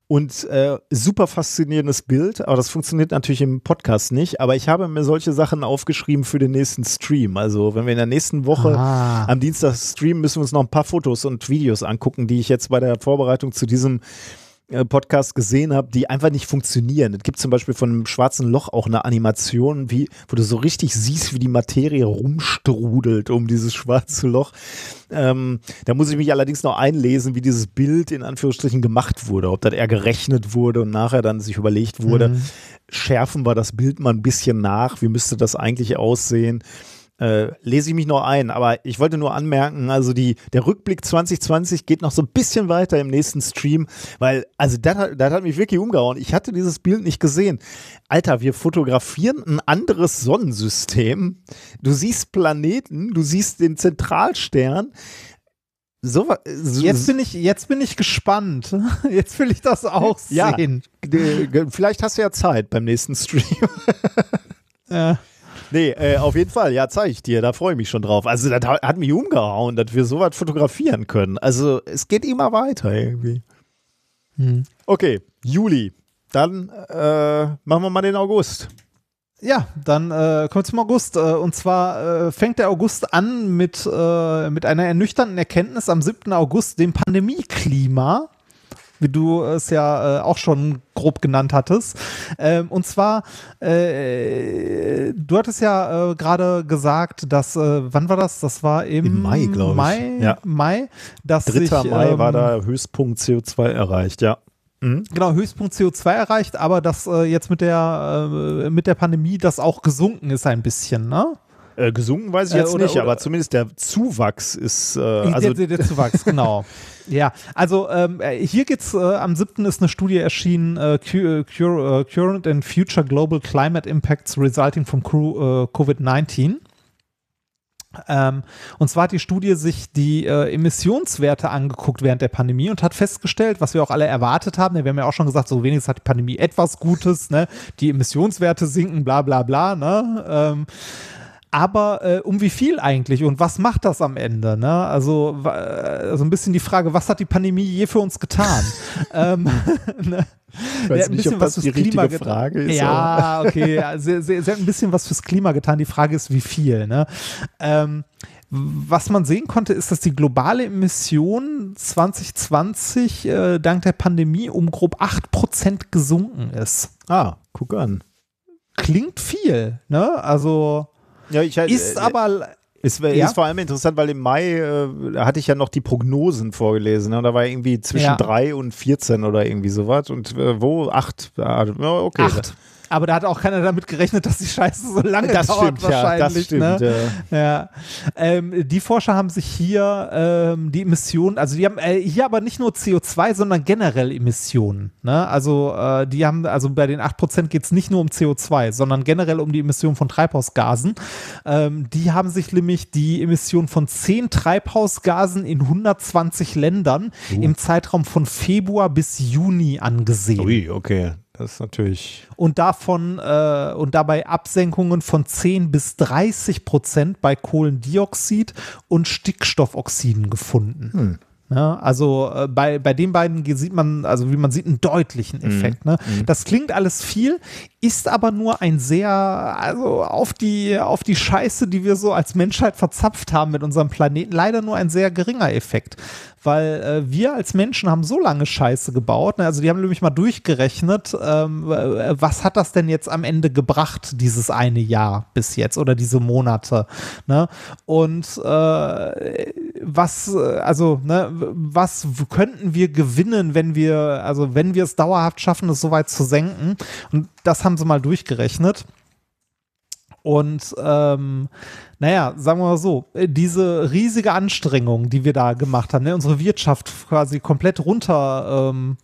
Und äh, super faszinierendes Bild, aber das funktioniert natürlich im Podcast nicht. Aber ich habe mir solche Sachen aufgeschrieben für den nächsten Stream. Also wenn wir in der nächsten Woche ah. am Dienstag streamen, müssen wir uns noch ein paar Fotos und Videos angucken, die ich jetzt bei der Vorbereitung zu diesem äh, Podcast gesehen habe, die einfach nicht funktionieren. Es gibt zum Beispiel von einem schwarzen Loch auch eine Animation, wie, wo du so richtig siehst, wie die Materie rumstrudelt um dieses schwarze Loch. Ähm, da muss ich mich allerdings noch einlesen, wie dieses Bild in Anführungsstrichen gemacht wurde, ob das eher gerechnet wurde und nachher dann sich überlegt wurde, mhm. schärfen wir das Bild mal ein bisschen nach, wie müsste das eigentlich aussehen? Äh, lese ich mich noch ein. Aber ich wollte nur anmerken, also die, der Rückblick 2020 geht noch so ein bisschen weiter im nächsten Stream, weil, also das, das hat mich wirklich umgehauen. Ich hatte dieses Bild nicht gesehen. Alter, wir fotografieren ein anderes Sonnensystem. Du siehst Planeten, du siehst den Zentralstern. So, so, jetzt bin ich, jetzt bin ich gespannt. *laughs* Jetzt will ich das auch sehen. Ja, vielleicht hast du ja Zeit beim nächsten Stream. ja. Nee, äh, auf jeden Fall, ja, zeige ich dir, da freue ich mich schon drauf. Also, das hat mich umgehauen, dass wir sowas fotografieren können. Also, es geht immer weiter irgendwie. Hm. Okay, Juli. Dann äh, machen wir mal den August. Ja, dann äh, kommen wir zum August. Äh, und zwar äh, fängt der August an mit, äh, mit einer ernüchternden Erkenntnis am 7. August, dem Pandemieklima wie du es ja äh, auch schon grob genannt hattest. Ähm, und zwar, äh, du hattest ja äh, gerade gesagt, dass, äh, wann war das? Das war im, Im Mai, glaube ich. Mai, ja. Mai. Dass 3. Sich, Mai ähm, war da Höchstpunkt CO2 erreicht, ja. Mhm. Genau, Höchstpunkt CO2 erreicht, aber dass äh, jetzt mit der, äh, mit der Pandemie das auch gesunken ist ein bisschen, ne? Äh, gesunken weiß ich Äh, jetzt oder- nicht, oder- aber zumindest der Zuwachs ist, äh, also der, der, der Zuwachs, genau. *laughs* Ja, also ähm, äh, hier geht's äh, am 7. ist eine Studie erschienen, äh, äh, Cur- äh, Current and Future Global Climate Impacts Resulting from Cru- äh, COVID-19. Ähm, und zwar hat die Studie sich die äh, Emissionswerte angeguckt während der Pandemie und hat festgestellt, was wir auch alle erwartet haben. Wir haben ja auch schon gesagt, so wenigstens hat die Pandemie etwas Gutes, ne? Die Emissionswerte sinken, bla bla bla, ne? Ähm, aber äh, um wie viel eigentlich und was macht das am Ende? Ne? Also, wa- also ein bisschen die Frage, was hat die Pandemie je für uns getan? *laughs* ähm, *laughs* ne? ich weiß Der hat ein nicht, bisschen ob was das die fürs Klima richtige getan. Frage ist. Ja, *laughs* okay. Ja, sie, sie, sie hat ein bisschen was fürs Klima getan. Die Frage ist, wie viel. Ne? Ähm, was man sehen konnte, ist, dass die globale Emission 2020 äh, dank der Pandemie um grob 8% gesunken ist. Ah, guck an. Klingt viel, ne? Also Ja, ich, ist äh, aber Es wär- Ja. ist vor allem interessant, weil im Mai äh, hatte ich ja noch die Prognosen vorgelesen. Ne? Und da war irgendwie zwischen Ja. 3 und 14 oder irgendwie sowas. Und äh, wo? 8. Ja, okay. acht. Aber da hat auch keiner damit gerechnet, dass die Scheiße so lange Das dauert stimmt, ja. wahrscheinlich. Das stimmt. ne? ja. Ja, ähm, die Forscher haben sich hier ähm, die Emissionen, also die haben äh, hier aber nicht nur CO2, sondern generell Emissionen. Ne? Also äh, die haben, also bei den 8% geht es nicht nur um CO2, sondern generell um die Emission von Treibhausgasen. Ähm, die haben sich nämlich die Emission von 10 Treibhausgasen in 120 Ländern im Zeitraum von Februar bis Juni angesehen Ui, okay. Das ist natürlich. und davon äh, und dabei Absenkungen von 10 bis 30 Prozent bei Kohlendioxid und Stickstoffoxiden gefunden. Ja, also äh, bei, bei den beiden sieht man, also wie man sieht, einen deutlichen Effekt. Ne? Das klingt alles viel, ist aber nur ein sehr, also auf die, auf die Scheiße, die wir so als Menschheit verzapft haben mit unserem Planeten, leider nur ein sehr geringer Effekt. Weil äh, wir als Menschen haben so lange Scheiße gebaut, ne? also die haben nämlich mal durchgerechnet, ähm, äh, was hat das denn jetzt am Ende gebracht, dieses eine Jahr bis jetzt oder diese Monate. Ne? Und äh, was, äh, also, ne, was könnten wir gewinnen, wenn wir, also wenn wir es dauerhaft schaffen, es so weit zu senken? Und das haben sie mal durchgerechnet. Und ähm, naja, sagen wir mal so, diese riesige Anstrengung, die wir da gemacht haben, ne, unsere Wirtschaft quasi komplett runter, ähm,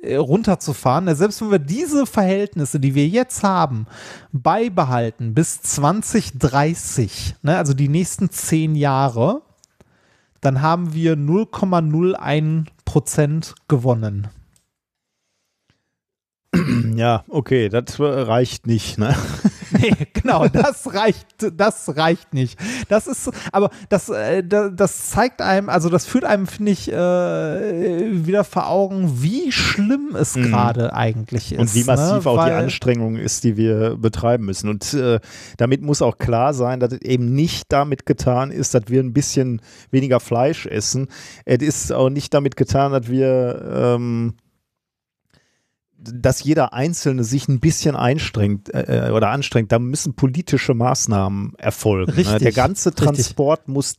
äh, runterzufahren, ne, selbst wenn wir diese Verhältnisse, die wir jetzt haben, beibehalten bis 2030, ne, also die nächsten zehn Jahre, dann haben wir 0,01 Prozent gewonnen. *clears throat* Ja, okay, das reicht nicht. Ne? *laughs* Nee, genau, das reicht, das reicht nicht. Das ist, aber das, äh, da- das zeigt einem, also das führt einem, finde ich, äh, wieder vor Augen, wie schlimm es gerade eigentlich ist. Mhm. Und wie massiv ne? auch die Weil- Anstrengung ist, die wir betreiben müssen. Und äh, damit muss auch klar sein, dass es eben nicht damit getan ist, dass wir ein bisschen weniger Fleisch essen. Es ist auch nicht damit getan, dass wir ähm, dass jeder Einzelne sich ein bisschen einstrengt äh, oder anstrengt, da müssen politische Maßnahmen erfolgen. ne? Richtig, Der ganze richtig. Transport muss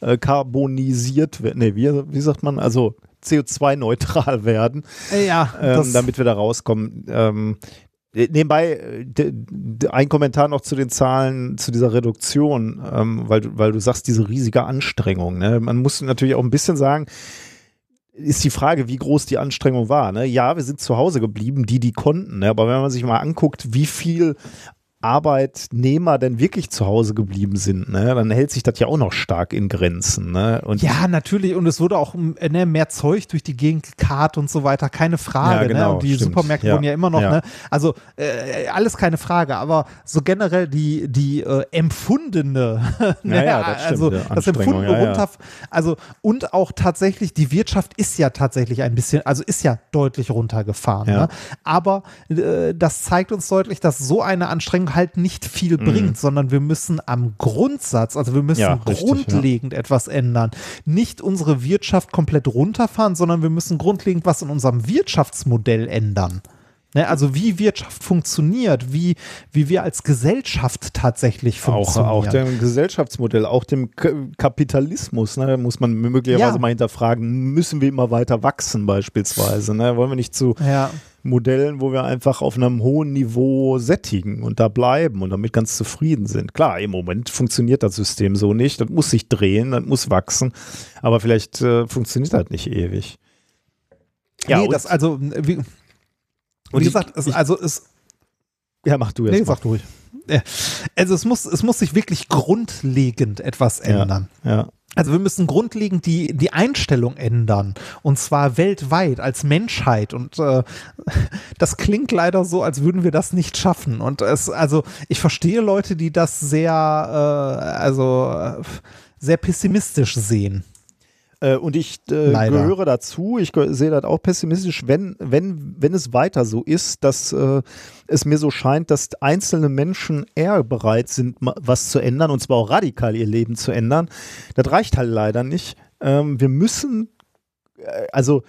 dekarbonisiert werden. Nee, wie, wie sagt man? Also CO2-neutral *laughs* werden Äh, ja, ähm, damit wir da rauskommen. Ähm, äh, nebenbei, äh, ein Kommentar noch zu den Zahlen, zu dieser Reduktion, ähm, weil, du- weil du sagst, diese riesige Anstrengung. Ne? Man muss natürlich auch ein bisschen sagen, ist die Frage, wie groß die Anstrengung war. Ne? Ja, wir sind zu Hause geblieben, die, die konnten. Ne? Aber wenn man sich mal anguckt, wie viel Arbeitnehmer denn wirklich zu Hause geblieben sind, ne? dann hält sich das ja auch noch stark in Grenzen. Ne? Und ja, natürlich. Und es wurde auch ne, mehr Zeug durch die Gegend gekarrt und so weiter. Keine Frage. Ja, genau, ne? Und die stimmt. Supermärkte Ja. wurden ja immer noch, Ja. ne? Also äh, alles keine Frage. Aber so generell die, die äh, empfundene, *laughs* ne? Ja, das stimmt, also das empfundene runter, also und auch tatsächlich, die Wirtschaft ist ja tatsächlich ein bisschen, also ist ja deutlich runtergefahren. Ne? Aber äh, das zeigt uns deutlich, dass so eine Anstrengung halt nicht viel bringt, sondern wir müssen am Grundsatz, also wir müssen Mhm. Ja, richtig, ja. grundlegend etwas ändern. Nicht unsere Wirtschaft komplett runterfahren, sondern wir müssen grundlegend was in unserem Wirtschaftsmodell ändern. Ne, also wie Wirtschaft funktioniert, wie, wie wir als Gesellschaft tatsächlich Auch, funktionieren. auch dem Gesellschaftsmodell, auch dem K Kapitalismus, ne, muss man möglicherweise Ja. mal hinterfragen, müssen wir immer weiter wachsen beispielsweise, ne? wollen wir nicht zu ja. Modellen, wo wir einfach auf einem hohen Niveau sättigen und da bleiben und damit ganz zufrieden sind. Klar, im Moment funktioniert das System so nicht, das muss sich drehen, das muss wachsen, aber vielleicht äh, funktioniert das nicht ewig. Ja, nee, das also, wie, Und wie ich- gesagt, es, ich- also es, Ja, mach du jetzt nee, mal. sag du ruhig. Ja, Also es muss, es muss sich wirklich grundlegend etwas ändern. Ja. Also wir müssen grundlegend die, die Einstellung ändern. Und zwar weltweit als Menschheit. Und äh, *laughs* das klingt leider so, als würden wir das nicht schaffen. Und es, also ich verstehe Leute, die das sehr, äh, also äh, sehr pessimistisch sehen. Äh, und ich äh, gehöre dazu. Ich sehe das auch pessimistisch, wenn, wenn, wenn es weiter so ist, dass äh, es mir so scheint, dass einzelne Menschen eher bereit sind, was zu ändern, und zwar auch radikal ihr Leben zu ändern. Das reicht halt leider nicht. Ähm, wir müssen, äh, also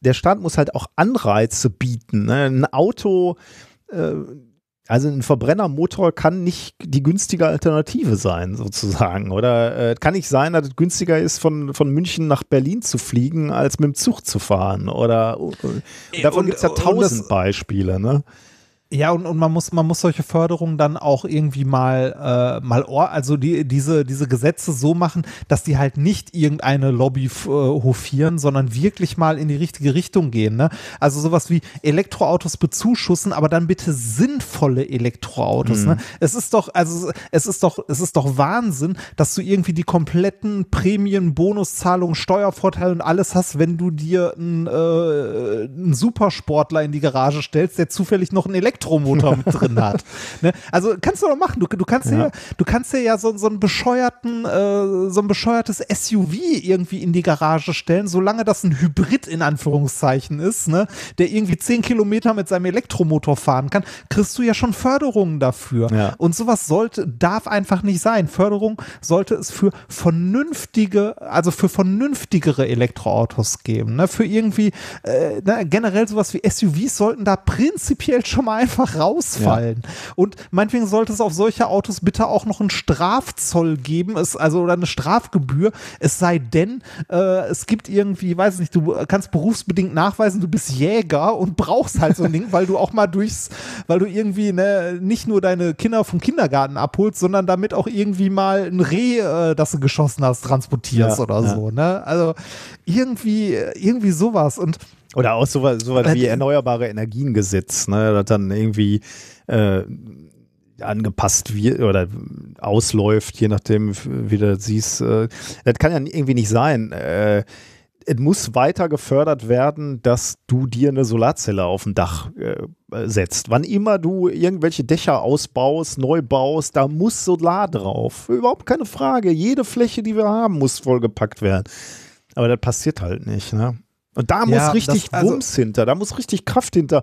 der Staat muss halt auch Anreize bieten. Ne? Ein Auto, äh, also ein Verbrennermotor kann nicht die günstige Alternative sein, sozusagen. Oder äh, kann nicht sein, dass es günstiger ist, von, von München nach Berlin zu fliegen, als mit dem Zug zu fahren. Oder äh, davon gibt es ja tausend das- Beispiele. Ne? Ja, und, und man muss, man muss solche Förderungen dann auch irgendwie mal, äh, mal, or also die, diese, diese Gesetze so machen, dass die halt nicht irgendeine Lobby äh, hofieren, sondern wirklich mal in die richtige Richtung gehen. Ne? Also sowas wie Elektroautos bezuschussen, aber dann bitte sinnvolle Elektroautos. Ne? Es ist doch, also es ist doch, es ist doch Wahnsinn, dass du irgendwie die kompletten Prämien, Bonuszahlungen, Steuervorteile und alles hast, wenn du dir einen, äh, einen Supersportler in die Garage stellst, der zufällig noch einen Elektromotor mit drin hat. *laughs* Ne? Also kannst du doch machen. Du, du kannst ja, Ja. du kannst dir ja so, so einen bescheuerten, äh, so ein bescheuertes SUV irgendwie in die Garage stellen, solange das ein Hybrid in Anführungszeichen ist, ne? der irgendwie 10 Kilometer mit seinem Elektromotor fahren kann, kriegst du ja schon Förderungen dafür. Ja. Und sowas sollte, darf einfach nicht sein. Förderung sollte es für vernünftige, also für vernünftigere Elektroautos geben. Ne? Für irgendwie, äh, ne, generell sowas wie SUVs sollten da prinzipiell schon mal einfach rausfallen. Und meinetwegen sollte es auf solche Autos bitte auch noch einen Strafzoll geben, es, also oder eine Strafgebühr, es sei denn, äh, es gibt irgendwie, weiß nicht, du kannst berufsbedingt nachweisen, du bist Jäger und brauchst halt so ein Ding, *laughs* weil du auch mal durchs, weil du irgendwie ne, nicht nur deine Kinder vom Kindergarten abholst, sondern damit auch irgendwie mal ein Reh, äh, das du geschossen hast, transportierst Ja, oder ja. so. Ne? Also irgendwie, irgendwie sowas. Und Oder auch sowas, sowas Äh, wie erneuerbare Energiengesetz, ne, das dann irgendwie äh, angepasst wird oder ausläuft, je nachdem, wie du das siehst. Äh, das kann ja irgendwie nicht sein. Äh, es muss weiter gefördert werden, dass du dir eine Solarzelle auf dem Dach äh, setzt. Wann immer du irgendwelche Dächer ausbaust, neu baust, da muss Solar drauf. Überhaupt keine Frage. Jede Fläche, die wir haben, muss vollgepackt werden. Aber das passiert halt nicht, ne? Und da muss Ja, richtig das- also- Wumms hinter, da muss richtig Kraft hinter.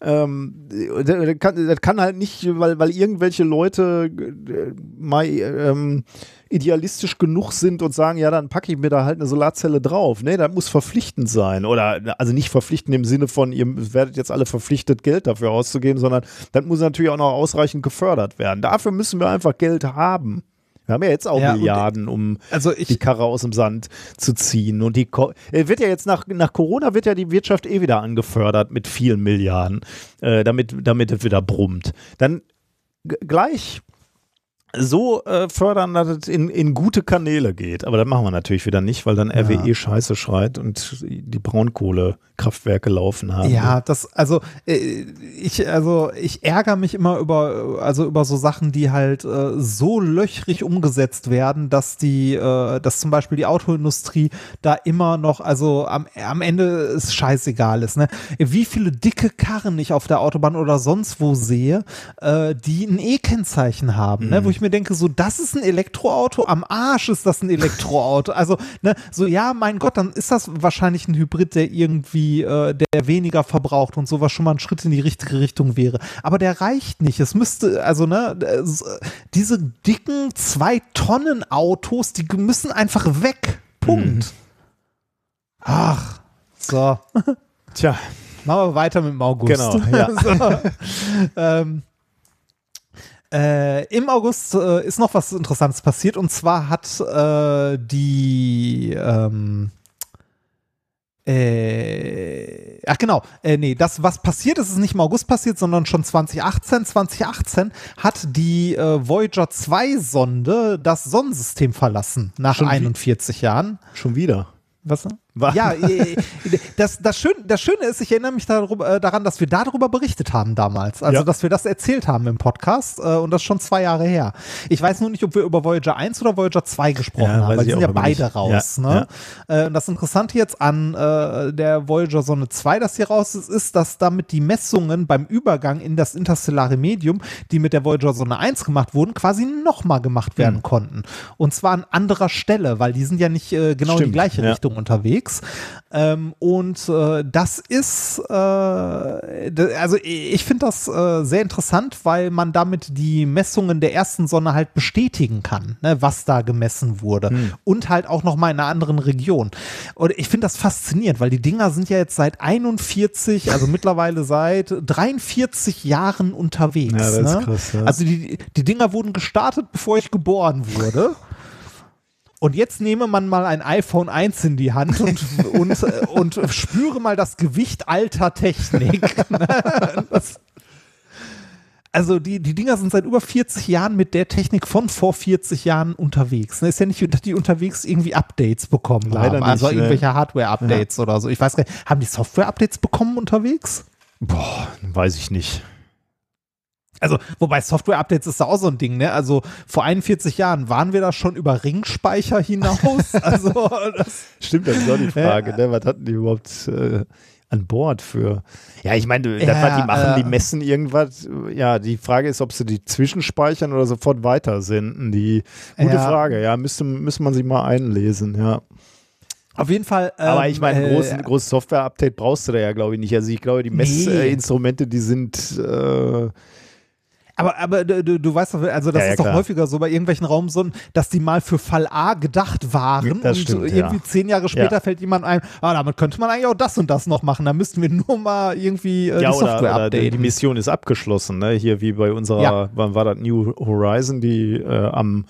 Ähm, das, das kann, das kann halt nicht, weil, weil irgendwelche Leute äh, mal ähm, idealistisch genug sind und sagen, ja, dann packe ich mir da halt eine Solarzelle drauf. Nee, das muss verpflichtend sein. Oder also nicht verpflichtend im Sinne von, ihr werdet jetzt alle verpflichtet, Geld dafür auszugeben, sondern das muss natürlich auch noch ausreichend gefördert werden. Dafür müssen wir einfach Geld haben. Wir haben ja jetzt auch Ja, Milliarden, um also die ich, Karre aus dem Sand zu ziehen. Und die Ko äh, wird ja jetzt nach, nach Corona wird ja die Wirtschaft eh wieder angefördert mit vielen Milliarden, äh, damit, damit es wieder brummt. Dann gleich so äh, fördern, dass es in, in gute Kanäle geht. Aber das machen wir natürlich wieder nicht, weil dann RWE Scheiße schreit und die Braunkohlekraftwerke laufen haben. Ja, das, also äh, ich, also ich ärgere mich immer über, also über so Sachen, die halt äh, so löchrig umgesetzt werden, dass die, äh, dass zum Beispiel die Autoindustrie da immer noch, also am, am Ende ist scheißegal ist, ne? Wie viele dicke Karren ich auf der Autobahn oder sonst wo sehe, äh, die ein E-Kennzeichen haben, ne? Wo ich mir denke, so, das ist ein Elektroauto, am Arsch ist das ein Elektroauto. Also, ne, so, ja, mein Gott, dann ist das wahrscheinlich ein Hybrid, der irgendwie, äh, der weniger verbraucht und sowas schon mal ein Schritt in die richtige Richtung wäre. Aber der reicht nicht. Es müsste, also, ne, diese dicken zwei Tonnen Autos, die müssen einfach weg. Punkt. Ach, so. *laughs* Tja, Machen wir weiter mit dem August. Genau, *laughs* ja. so. ähm, äh, Im August äh, ist noch was Interessantes passiert und zwar hat äh, die ähm, äh, ach genau, äh, nee, das, was passiert ist, ist nicht im August passiert, sondern schon 2018. 2018 hat die äh, Voyager 2 Sonde das Sonnensystem verlassen, nach Schon wie- 41 Jahren. Schon wieder. Was? War- Ja, das, das, Schöne, das Schöne ist, ich erinnere mich darüber, äh, daran, dass wir darüber berichtet haben damals. Also, Ja. dass wir das erzählt haben im Podcast äh, und das schon zwei Jahre her. Ich weiß nur nicht, ob wir über Voyager 1 oder Voyager 2 gesprochen Ja, haben, weil die sind ja beide nicht. raus. Ja, ne? Äh, und das Interessante jetzt an äh, der Voyager Sonne 2, das hier raus ist, ist, dass damit die Messungen beim Übergang in das interstellare Medium, die mit der Voyager Sonne 1 gemacht wurden, quasi nochmal gemacht werden konnten. Und zwar an anderer Stelle, weil die sind ja nicht äh, genau in die Stimmt, gleiche ja. Richtung unterwegs. Ähm, und äh, das ist, äh, also ich finde das äh, sehr interessant, weil man damit die Messungen der ersten Sonne halt bestätigen kann, ne, was da gemessen wurde. Und halt auch nochmal in einer anderen Region. Und ich finde das faszinierend, weil die Dinger sind ja jetzt seit 41, also mittlerweile seit 43 Jahren unterwegs. Ja, das ist ne? krass, ja. Also die, die Dinger wurden gestartet, bevor ich geboren wurde. Und jetzt nehme man mal ein iPhone 1 in die Hand und, *laughs* und, und spüre mal das Gewicht alter Technik. *laughs* das, also die, die Dinger sind seit über 40 Jahren mit der Technik von vor 40 Jahren unterwegs. Es ist ja nicht, dass die unterwegs irgendwie Updates bekommen Leider haben. Also nicht, ne? irgendwelche Hardware-Updates oder so. Ich weiß gar nicht, haben die Software-Updates bekommen unterwegs? Boah, weiß ich nicht. Also, wobei Software-Updates ist da auch so ein Ding, ne? Also vor 41 Jahren waren wir da schon über Ringspeicher hinaus. *laughs* also, das, Stimmt, das ist auch die Frage, ne? Was hatten die überhaupt äh, an Bord für? Ja, ich meine, das, Ja, die machen, äh, die messen irgendwas. Ja, die Frage ist, ob sie die zwischenspeichern oder sofort weitersenden. Die gute Ja. Frage, ja, müsste, müsste man sich mal einlesen, ja. auf jeden Fall. Ähm, Aber ich meine, ein äh, großes, großes Software-Update brauchst du da ja, glaube ich, nicht. Also ich glaube, die Nee. Messinstrumente, die sind äh, Aber, aber du, du, weißt doch, also das Ja, ja, ist doch klar. häufiger so bei irgendwelchen Raumsonden, dass die mal für Fall A gedacht waren Das und stimmt, irgendwie ja. zehn Jahre später fällt jemand ein, ah, damit könnte man eigentlich auch das und das noch machen. Da müssten wir nur mal irgendwie äh, ja, die oder, Software oder die, die. Mission ist abgeschlossen, ne? Hier wie bei unserer, wann war das, New Horizon, die äh, am,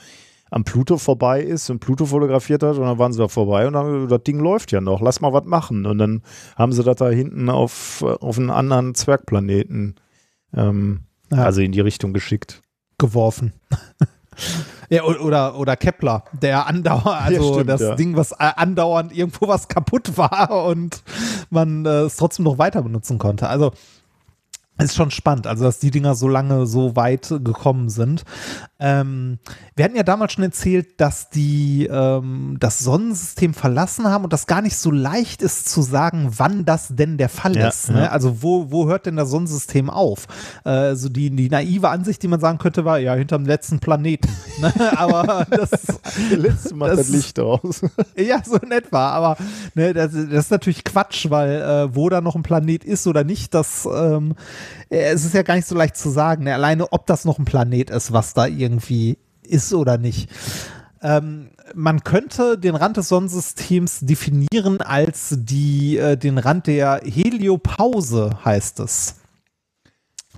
am Pluto vorbei ist und Pluto fotografiert hat und dann waren sie da vorbei und dann, das Ding läuft ja noch, lass mal was machen. Und dann haben sie das da hinten auf, auf einen anderen Zwergplaneten ähm, Ja. also in die Richtung geschickt. geworfen. *laughs* ja, oder, oder Kepler, der andauernd, *laughs* also stimmt, das ja. Ding, was äh, andauernd irgendwo was *laughs* kaputt war und man äh, es trotzdem noch weiter benutzen konnte. Also ist schon spannend, also dass die Dinger so lange so weit gekommen sind. Ähm, wir hatten ja damals schon erzählt, dass die ähm, das Sonnensystem verlassen haben und das gar nicht so leicht ist zu sagen, wann das denn der Fall Ja, ist. Ne? ja. Also wo, wo hört denn das Sonnensystem auf? Äh, also die, die naive Ansicht, die man sagen könnte, war ja hinterm letzten Planeten. *laughs* ne? Aber das *laughs* Der letzte macht Das- das, Licht aus. *laughs* ja, so in etwa. Aber ne, das, das ist natürlich Quatsch, weil äh, wo da noch ein Planet ist oder nicht, das ähm, äh, es ist ja gar nicht so leicht zu sagen. Ne? Alleine, ob das noch ein Planet ist, was da irgendwie ist oder nicht. Ähm, man könnte den Rand des Sonnensystems definieren als die, äh, den Rand der Heliopause, heißt es.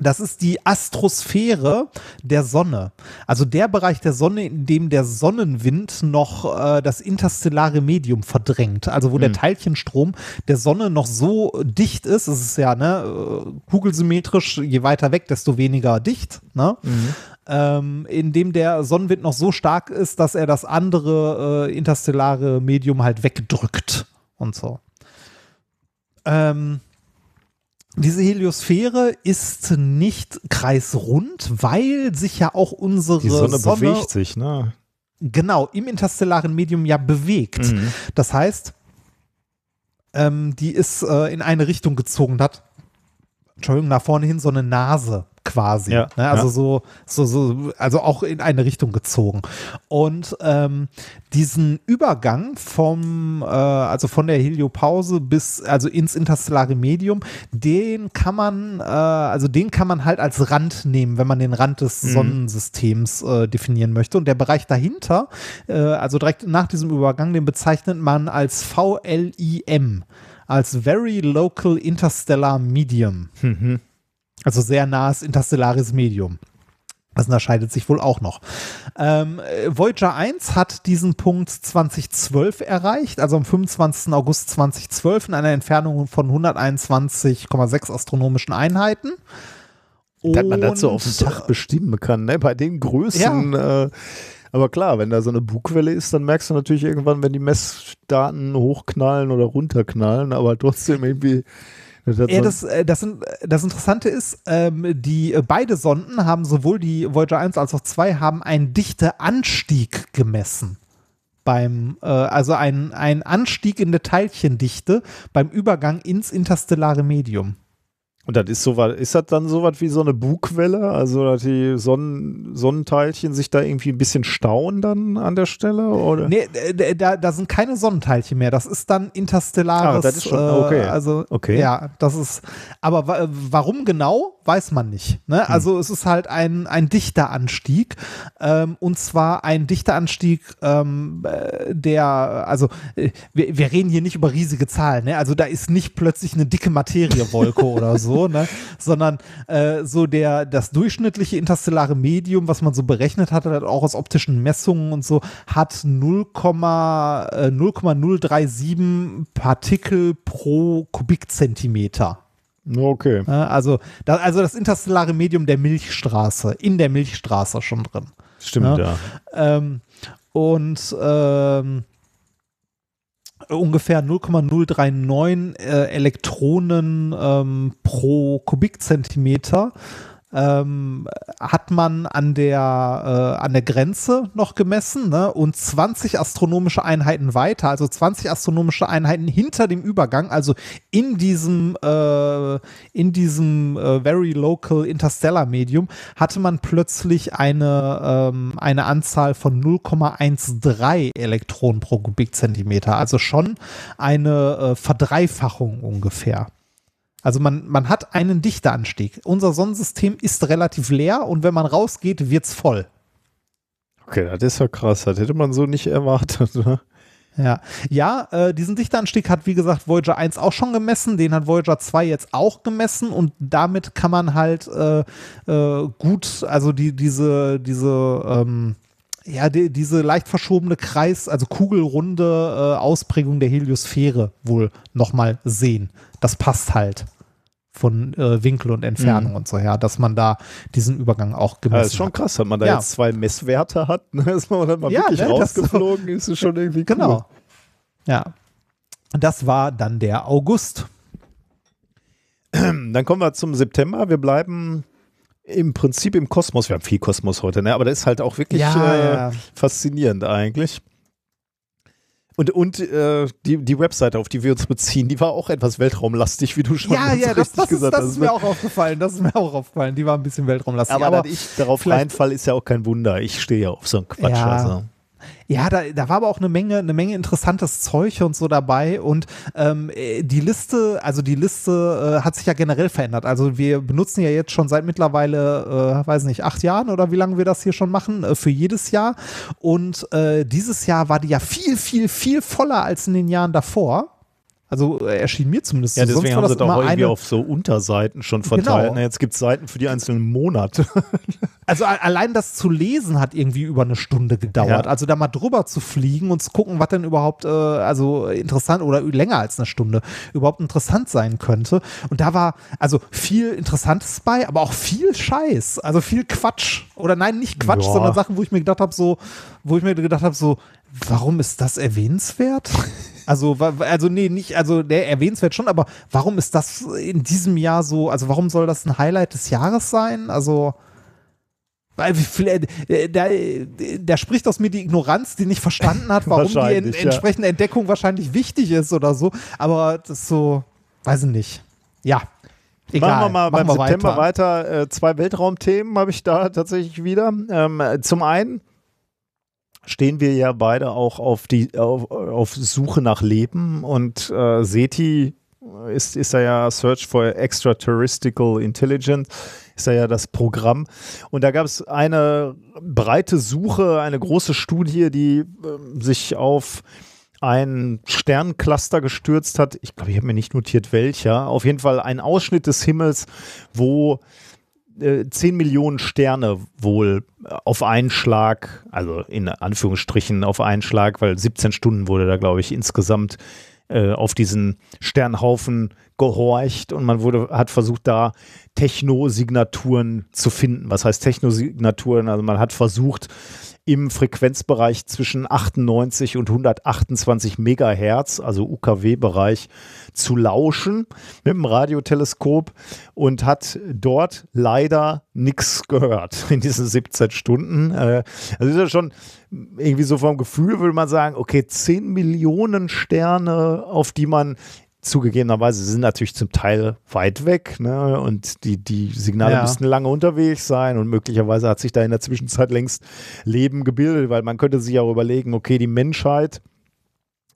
Das ist die Astrosphäre der Sonne. Also der Bereich der Sonne, in dem der Sonnenwind noch äh, das interstellare Medium verdrängt. Also wo der Teilchenstrom der Sonne noch so dicht ist. Es ist ja ne, äh, kugelsymmetrisch, je weiter weg, desto weniger dicht. Ne? Ähm, in dem der Sonnenwind noch so stark ist, dass er das andere äh, interstellare Medium halt wegdrückt und so. Ähm, diese Heliosphäre ist nicht kreisrund, weil sich ja auch unsere Die Sonne, bewegt sich, ne? genau im interstellaren Medium ja bewegt. Mhm. Das heißt, ähm, die ist äh, in eine Richtung gezogen hat, Entschuldigung, nach vorne hin so eine Nase quasi. Ja, ne? Also ja. so, so, so, also auch in eine Richtung gezogen. Und ähm, diesen Übergang vom, äh, also von der Heliopause bis, also ins interstellare Medium, den kann man, äh, also den kann man halt als Rand nehmen, wenn man den Rand des Mhm. Sonnensystems äh, definieren möchte. Und der Bereich dahinter, äh, also direkt nach diesem Übergang, den bezeichnet man als VLIM. Als Very Local Interstellar Medium. Mhm. Also sehr nahes interstellares Medium. Das unterscheidet sich wohl auch noch. Ähm, äh, Voyager 1 hat diesen Punkt 2012 erreicht, also am 25. August 2012 in einer Entfernung von 121,6 astronomischen Einheiten. Dass man Und, auf den Tag bestimmen kann, ne? Bei den Größen. Äh, aber klar, wenn da so eine Bugwelle ist, dann merkst du natürlich irgendwann, wenn die Messdaten hochknallen oder runterknallen, aber trotzdem irgendwie. Ja, das, äh, das, das Interessante ist, ähm, die äh, beide Sonden haben sowohl die Voyager 1 als auch 2 haben einen Dichteanstieg gemessen. Beim, äh, also ein, ein Anstieg in der Teilchendichte beim Übergang ins interstellare Medium. Und das ist so was, ist das dann so was wie so eine Bugwelle? Also, dass die Sonnen, Sonnenteilchen sich da irgendwie ein bisschen stauen dann an der Stelle? Oder? Nee, da, da sind keine Sonnenteilchen mehr. Das ist dann interstellares. Ah, das ist schon- äh, okay. Also, Okay. ja, das ist. Aber wa warum genau, weiß man nicht. Hm. Ne? Also, es ist halt ein, ein dichter Anstieg. Ähm, und zwar ein dichter Anstieg, ähm, äh, der, also, äh, wir, wir reden hier nicht über riesige Zahlen. Ne? Also, da ist nicht plötzlich eine dicke Materiewolke *laughs* oder so, ne? sondern äh, so der, das durchschnittliche interstellare Medium, was man so berechnet hatte, halt auch aus optischen Messungen und so, hat 0, äh, 0,037 Partikel pro Kubikzentimeter. Okay. Ne? Also, da, also das interstellare Medium der Milchstraße, in der Milchstraße schon drin. Stimmt, Ja. ja. Ähm, und ähm, ungefähr 0,039 äh, Elektronen ähm, pro Kubikzentimeter ähm, hat man an der, äh, an der Grenze noch gemessen ne? und 20 astronomische Einheiten weiter, also 20 astronomische Einheiten hinter dem Übergang, also in diesem, äh, in diesem äh, Very Local Interstellar Medium, hatte man plötzlich eine, ähm, eine Anzahl von 0,13 Elektronen pro Kubikzentimeter, also schon eine äh, Verdreifachung ungefähr. Also man, man hat einen Dichteanstieg. Unser Sonnensystem ist relativ leer und wenn man rausgeht, wird's voll. Okay, das ist ja krass. Das hätte man so nicht erwartet. Ne? Ja, ja äh, diesen Dichteanstieg hat, wie gesagt, Voyager 1 auch schon gemessen, den hat Voyager 2 jetzt auch gemessen und damit kann man halt äh, äh, gut, also die, diese, diese, ähm, ja, die, diese leicht verschobene Kreis, also kugelrunde äh, Ausprägung der Heliosphäre wohl nochmal sehen. Das passt halt von äh, Winkel und Entfernung und so her, dass man da diesen Übergang auch gemessen Ja, ist schon hat. krass, wenn man da Ja. jetzt zwei Messwerte hat, ne? *laughs* dass man dann mal Ja, wirklich ne, das rausgeflogen *laughs* ist, ist schon irgendwie cool. Genau. Ja. Das war dann der August. *clears throat* Dann kommen wir zum September. Wir bleiben im Prinzip im Kosmos. Wir haben viel Kosmos heute, ne? aber das ist halt auch wirklich Ja, äh, ja. faszinierend eigentlich. Und, und äh, die, die Webseite, auf die wir uns beziehen, die war auch etwas weltraumlastig, wie du schon Ja, ja, das, richtig das, ist, gesagt das hast. ist mir auch aufgefallen. Das ist mir auch aufgefallen. Die war ein bisschen weltraumlastig. aber, Aber, dass ich darauf reinfall, ist ja auch kein Wunder. Ich stehe ja auf so einen Quatsch. Ja. Also. Ja, da, da war aber auch eine Menge, eine Menge interessantes Zeug und so dabei. Und ähm, äh, die Liste, also die Liste äh, hat sich ja generell verändert. Also wir benutzen ja jetzt schon seit mittlerweile, äh, weiß nicht, acht Jahren oder wie lange wir das hier schon machen, äh, für jedes Jahr. Und äh, dieses Jahr war die ja viel, viel, viel voller als in den Jahren davor. Also äh, erschien mir zumindest Ja, so. Sonst deswegen haben sie auch irgendwie eine, auf so Unterseiten schon verteilt. Genau. Jetzt gibt es Seiten für die einzelnen Monate. *laughs* Also allein das zu lesen hat irgendwie über eine Stunde gedauert. Ja. Also da mal drüber zu fliegen und zu gucken, was denn überhaupt äh, also interessant oder länger als eine Stunde überhaupt interessant sein könnte. Und da war also viel Interessantes bei, aber auch viel Scheiß, also viel Quatsch oder nein, nicht Quatsch, Ja. sondern Sachen, wo ich mir gedacht habe, so, wo ich mir gedacht habe, so, warum ist das erwähnenswert? Also, also nee, nicht, also der erwähnenswert schon, aber warum ist das in diesem Jahr so, also warum soll das ein Highlight des Jahres sein? Also, äh, da, da spricht aus mir die Ignoranz, die nicht verstanden hat, warum die en ja. entsprechende Entdeckung wahrscheinlich wichtig ist oder so. Aber das ist so, weiß ich nicht. Ja. Egal. Machen wir mal beim wir September weiter. Äh, zwei Weltraumthemen habe ich da tatsächlich wieder. Ähm, äh, zum einen stehen wir ja beide auch auf die auf, auf Suche nach Leben und äh, SETI ist, ist da ja Search for Extraterrestrial Intelligence, ist da ja das Programm. Und da gab es eine breite Suche, eine große Studie, die ähm, sich auf ein Sterncluster gestürzt hat. Ich glaube, ich habe mir nicht notiert, welcher. Auf jeden Fall ein Ausschnitt des Himmels, wo äh, 10 Millionen Sterne wohl auf einen Schlag, also in Anführungsstrichen auf einen Schlag, weil 17 Stunden wurde da, glaube ich, insgesamt äh, auf diesen Sternhaufen gehorcht und man wurde, hat versucht, da Technosignaturen zu finden. Was heißt Technosignaturen? Also man hat versucht, im Frequenzbereich zwischen 98 und 128 Megahertz, also UKW-Bereich, zu lauschen mit dem Radioteleskop und hat dort leider nichts gehört *laughs* in diesen 17 Stunden. Äh, also ist ja schon irgendwie so vom Gefühl, würde man sagen, okay, 10 Millionen Sterne, auf die man zugegebenerweise sind natürlich zum Teil weit weg ne? und die, die Signale ja. müssten lange unterwegs sein und möglicherweise hat sich da in der Zwischenzeit längst Leben gebildet, weil man könnte sich auch überlegen, okay, die Menschheit,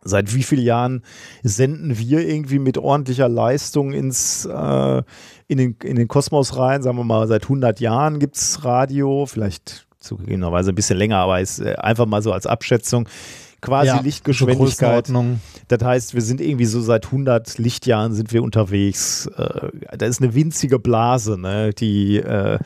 seit wie vielen Jahren senden wir irgendwie mit ordentlicher Leistung ins, äh, in, den, in den Kosmos rein, sagen wir mal, seit 100 Jahren gibt es Radio, vielleicht zugegebenerweise ein bisschen länger, aber ist äh, einfach mal so als Abschätzung quasi ja, Lichtgeschwindigkeit. Das heißt, wir sind irgendwie so seit 100 Lichtjahren sind wir unterwegs. Äh, da ist eine winzige Blase, ne, die äh,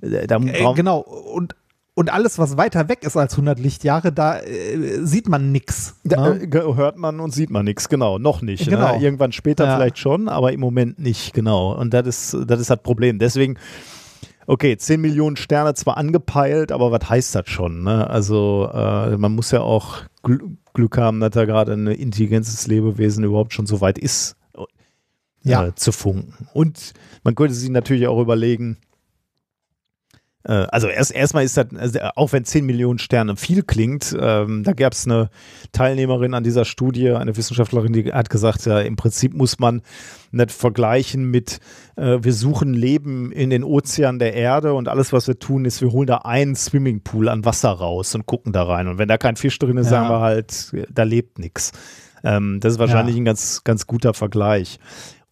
da äh, genau und und alles, was weiter weg ist als 100 Lichtjahre, da äh, sieht man nichts. Da ne? äh, hört man und sieht man nichts, genau, noch nicht. Ne? Genau. Ne? Irgendwann später ja. vielleicht schon, aber im Moment nicht, genau. Und das ist, das ist das Problem. Deswegen okay, 10 Millionen Sterne zwar angepeilt, aber was heißt das schon? Ne? Also äh, man muss ja auch Gl Glück haben, dass da gerade ein intelligentes Lebewesen überhaupt schon so weit ist, äh, ja. zu funken. Und man könnte sich natürlich auch überlegen, äh, also erst erstmal ist das, also auch wenn 10 Millionen Sterne viel klingt, ähm, da gab es eine Teilnehmerin an dieser Studie, eine Wissenschaftlerin, die hat gesagt, ja, im Prinzip muss man nicht vergleichen mit, äh, wir suchen Leben in den Ozeanen der Erde und alles, was wir tun, ist, wir holen da einen Swimmingpool an Wasser raus und gucken da rein. Und wenn da kein Fisch drin ist, ja. sagen wir halt, da lebt nichts. Ähm, das ist wahrscheinlich ja. ein ganz, ganz guter Vergleich.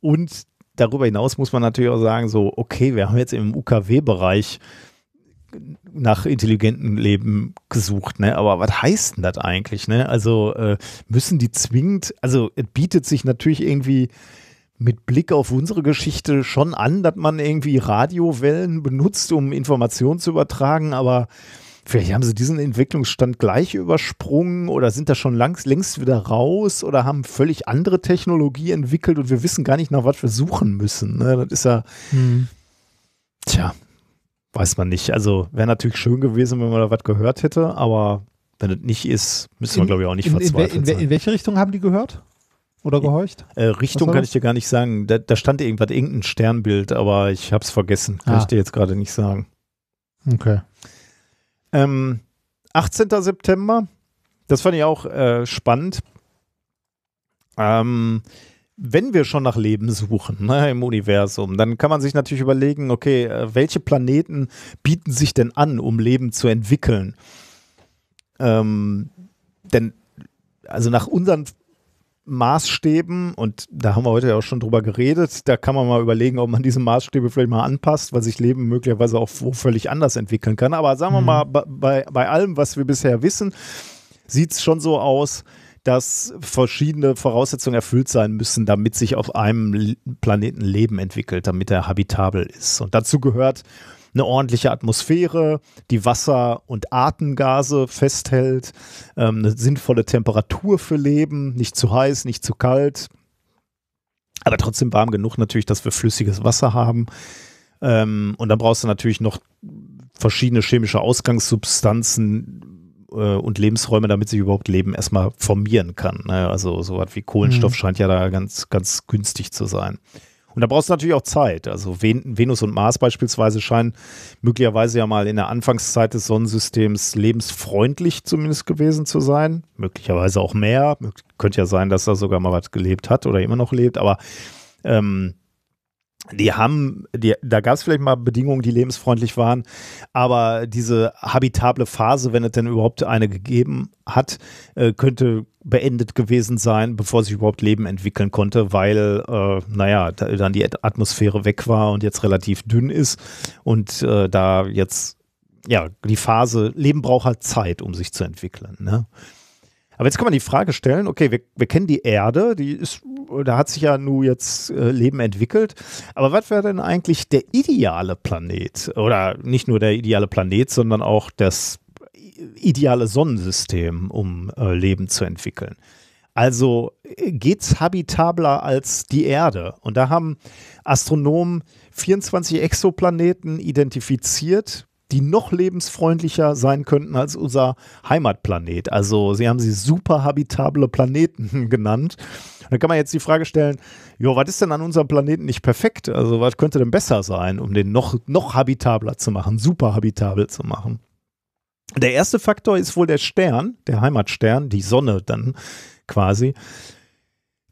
Und darüber hinaus muss man natürlich auch sagen, so, okay, wir haben jetzt im UKW-Bereich nach intelligentem Leben gesucht, ne? Aber was heißt denn das eigentlich, ne? Also äh, müssen die zwingend, also es bietet sich natürlich irgendwie mit Blick auf unsere Geschichte schon an, dass man irgendwie Radiowellen benutzt, um Informationen zu übertragen, aber vielleicht haben sie diesen Entwicklungsstand gleich übersprungen oder sind da schon langs, längst wieder raus oder haben völlig andere Technologie entwickelt und wir wissen gar nicht, nach was wir suchen müssen. Ne? Das ist ja, hm. tja, Weiß man nicht. Also wäre natürlich schön gewesen, wenn man da was gehört hätte, aber wenn es nicht ist, müssen wir, glaube ich, auch nicht in, verzweifeln. in, in, in, welche Richtung haben die gehört? Oder gehorcht? Äh, Richtung kann ich dir gar nicht sagen. Da, da, stand irgendwas, irgendein Sternbild, aber ich habe es vergessen. Kann ah. ich dir jetzt gerade nicht sagen. Okay. Ähm, 18. September, das fand ich auch äh, spannend. Ähm, wenn wir schon nach Leben suchen ne, im Universum, dann kann man sich natürlich überlegen, okay, äh, welche Planeten bieten sich denn an, um Leben zu entwickeln? Ähm, denn, also nach unseren Maßstäben, und da haben wir heute ja auch schon drüber geredet, da kann man mal überlegen, ob man diese Maßstäbe vielleicht mal anpasst, weil sich Leben möglicherweise auch völlig anders entwickeln kann. Aber sagen wir mhm. mal, bei, bei allem, was wir bisher wissen, sieht es schon so aus, dass verschiedene Voraussetzungen erfüllt sein müssen, damit sich auf einem Planeten Leben entwickelt, damit er habitabel ist. Und dazu gehört eine ordentliche Atmosphäre, die Wasser- und Atemgase festhält, ähm, eine sinnvolle Temperatur für Leben, nicht zu heiß, nicht zu kalt, aber trotzdem warm genug natürlich, dass wir flüssiges Wasser haben. Ähm, und dann brauchst du natürlich noch verschiedene chemische Ausgangssubstanzen, und Lebensräume, damit sich überhaupt Leben erstmal formieren kann. Ne? Also so was wie Kohlenstoff mhm. scheint ja da ganz, ganz günstig zu sein. Und da brauchst du natürlich auch Zeit. Also Venus und Mars beispielsweise scheinen möglicherweise ja mal in der Anfangszeit des Sonnensystems lebensfreundlich zumindest gewesen zu sein. Möglicherweise auch mehr. Könnte ja sein, dass da sogar mal was gelebt hat oder immer noch lebt. Aber ähm, die haben, die, da gab es vielleicht mal Bedingungen, die lebensfreundlich waren, aber diese habitable Phase, wenn es denn überhaupt eine gegeben hat, äh, könnte beendet gewesen sein, bevor sich überhaupt Leben entwickeln konnte, weil, äh, naja, da, dann die Atmosphäre weg war und jetzt relativ dünn ist und äh, da jetzt, ja, die Phase, Leben braucht halt Zeit, um sich zu entwickeln. Ne? Aber jetzt kann man die Frage stellen, okay, wir, wir kennen die Erde, die ist, da hat sich ja nun jetzt äh, Leben entwickelt. Aber was wäre denn eigentlich der ideale Planet? Oder nicht nur der ideale Planet, sondern auch das ideale Sonnensystem, um äh, Leben zu entwickeln? Also geht es habitabler als die Erde? Und da haben Astronomen 24 Exoplaneten identifiziert, die noch lebensfreundlicher sein könnten als unser Heimatplanet. Also sie haben sie super habitable Planeten *laughs* genannt. Da kann man jetzt die Frage stellen, jo, was ist denn an unserem Planeten nicht perfekt? Also was könnte denn besser sein, um den noch, noch habitabler zu machen, super habitabel zu machen? Der erste Faktor ist wohl der Stern, der Heimatstern, die Sonne dann quasi.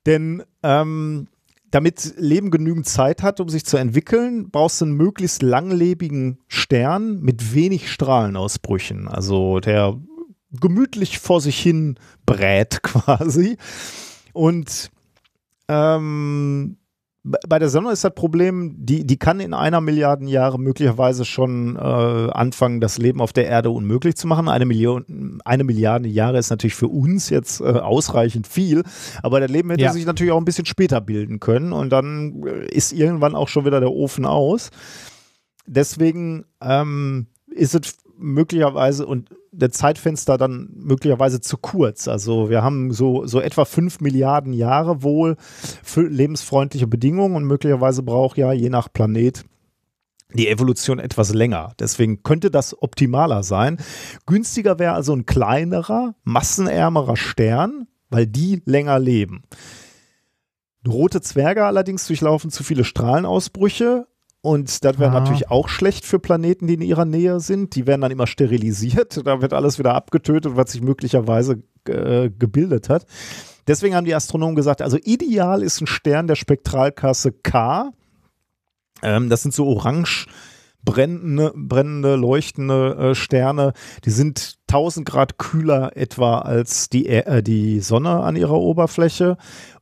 Denn ähm, damit Leben genügend Zeit hat, um sich zu entwickeln, brauchst du einen möglichst langlebigen Stern mit wenig Strahlenausbrüchen. Also der gemütlich vor sich hin brät *laughs* quasi. Und ähm, bei der Sonne ist das Problem, die, die kann in einer Milliarde Jahre möglicherweise schon äh, anfangen, das Leben auf der Erde unmöglich zu machen. Eine, Million, eine Milliarde Jahre ist natürlich für uns jetzt äh, ausreichend viel, aber das Leben hätte ja. sich natürlich auch ein bisschen später bilden können und dann äh, ist irgendwann auch schon wieder der Ofen aus. Deswegen ähm, ist es möglicherweise und der Zeitfenster dann möglicherweise zu kurz. Also wir haben so, so etwa fünf Milliarden Jahre wohl für lebensfreundliche Bedingungen und möglicherweise braucht ja je nach Planet die Evolution etwas länger. Deswegen könnte das optimaler sein. Günstiger wäre also ein kleinerer, massenärmerer Stern, weil die länger leben. Rote Zwerge allerdings durchlaufen zu viele Strahlenausbrüche und das wäre natürlich auch schlecht für Planeten, die in ihrer Nähe sind. Die werden dann immer sterilisiert. *laughs* Da wird alles wieder abgetötet, was sich möglicherweise äh, gebildet hat. Deswegen haben die Astronomen gesagt, also ideal ist ein Stern der Spektralklasse K. Ähm, das sind so orange brennende, brennende leuchtende äh, Sterne. Die sind 1000 Grad kühler etwa als die, äh, die Sonne an ihrer Oberfläche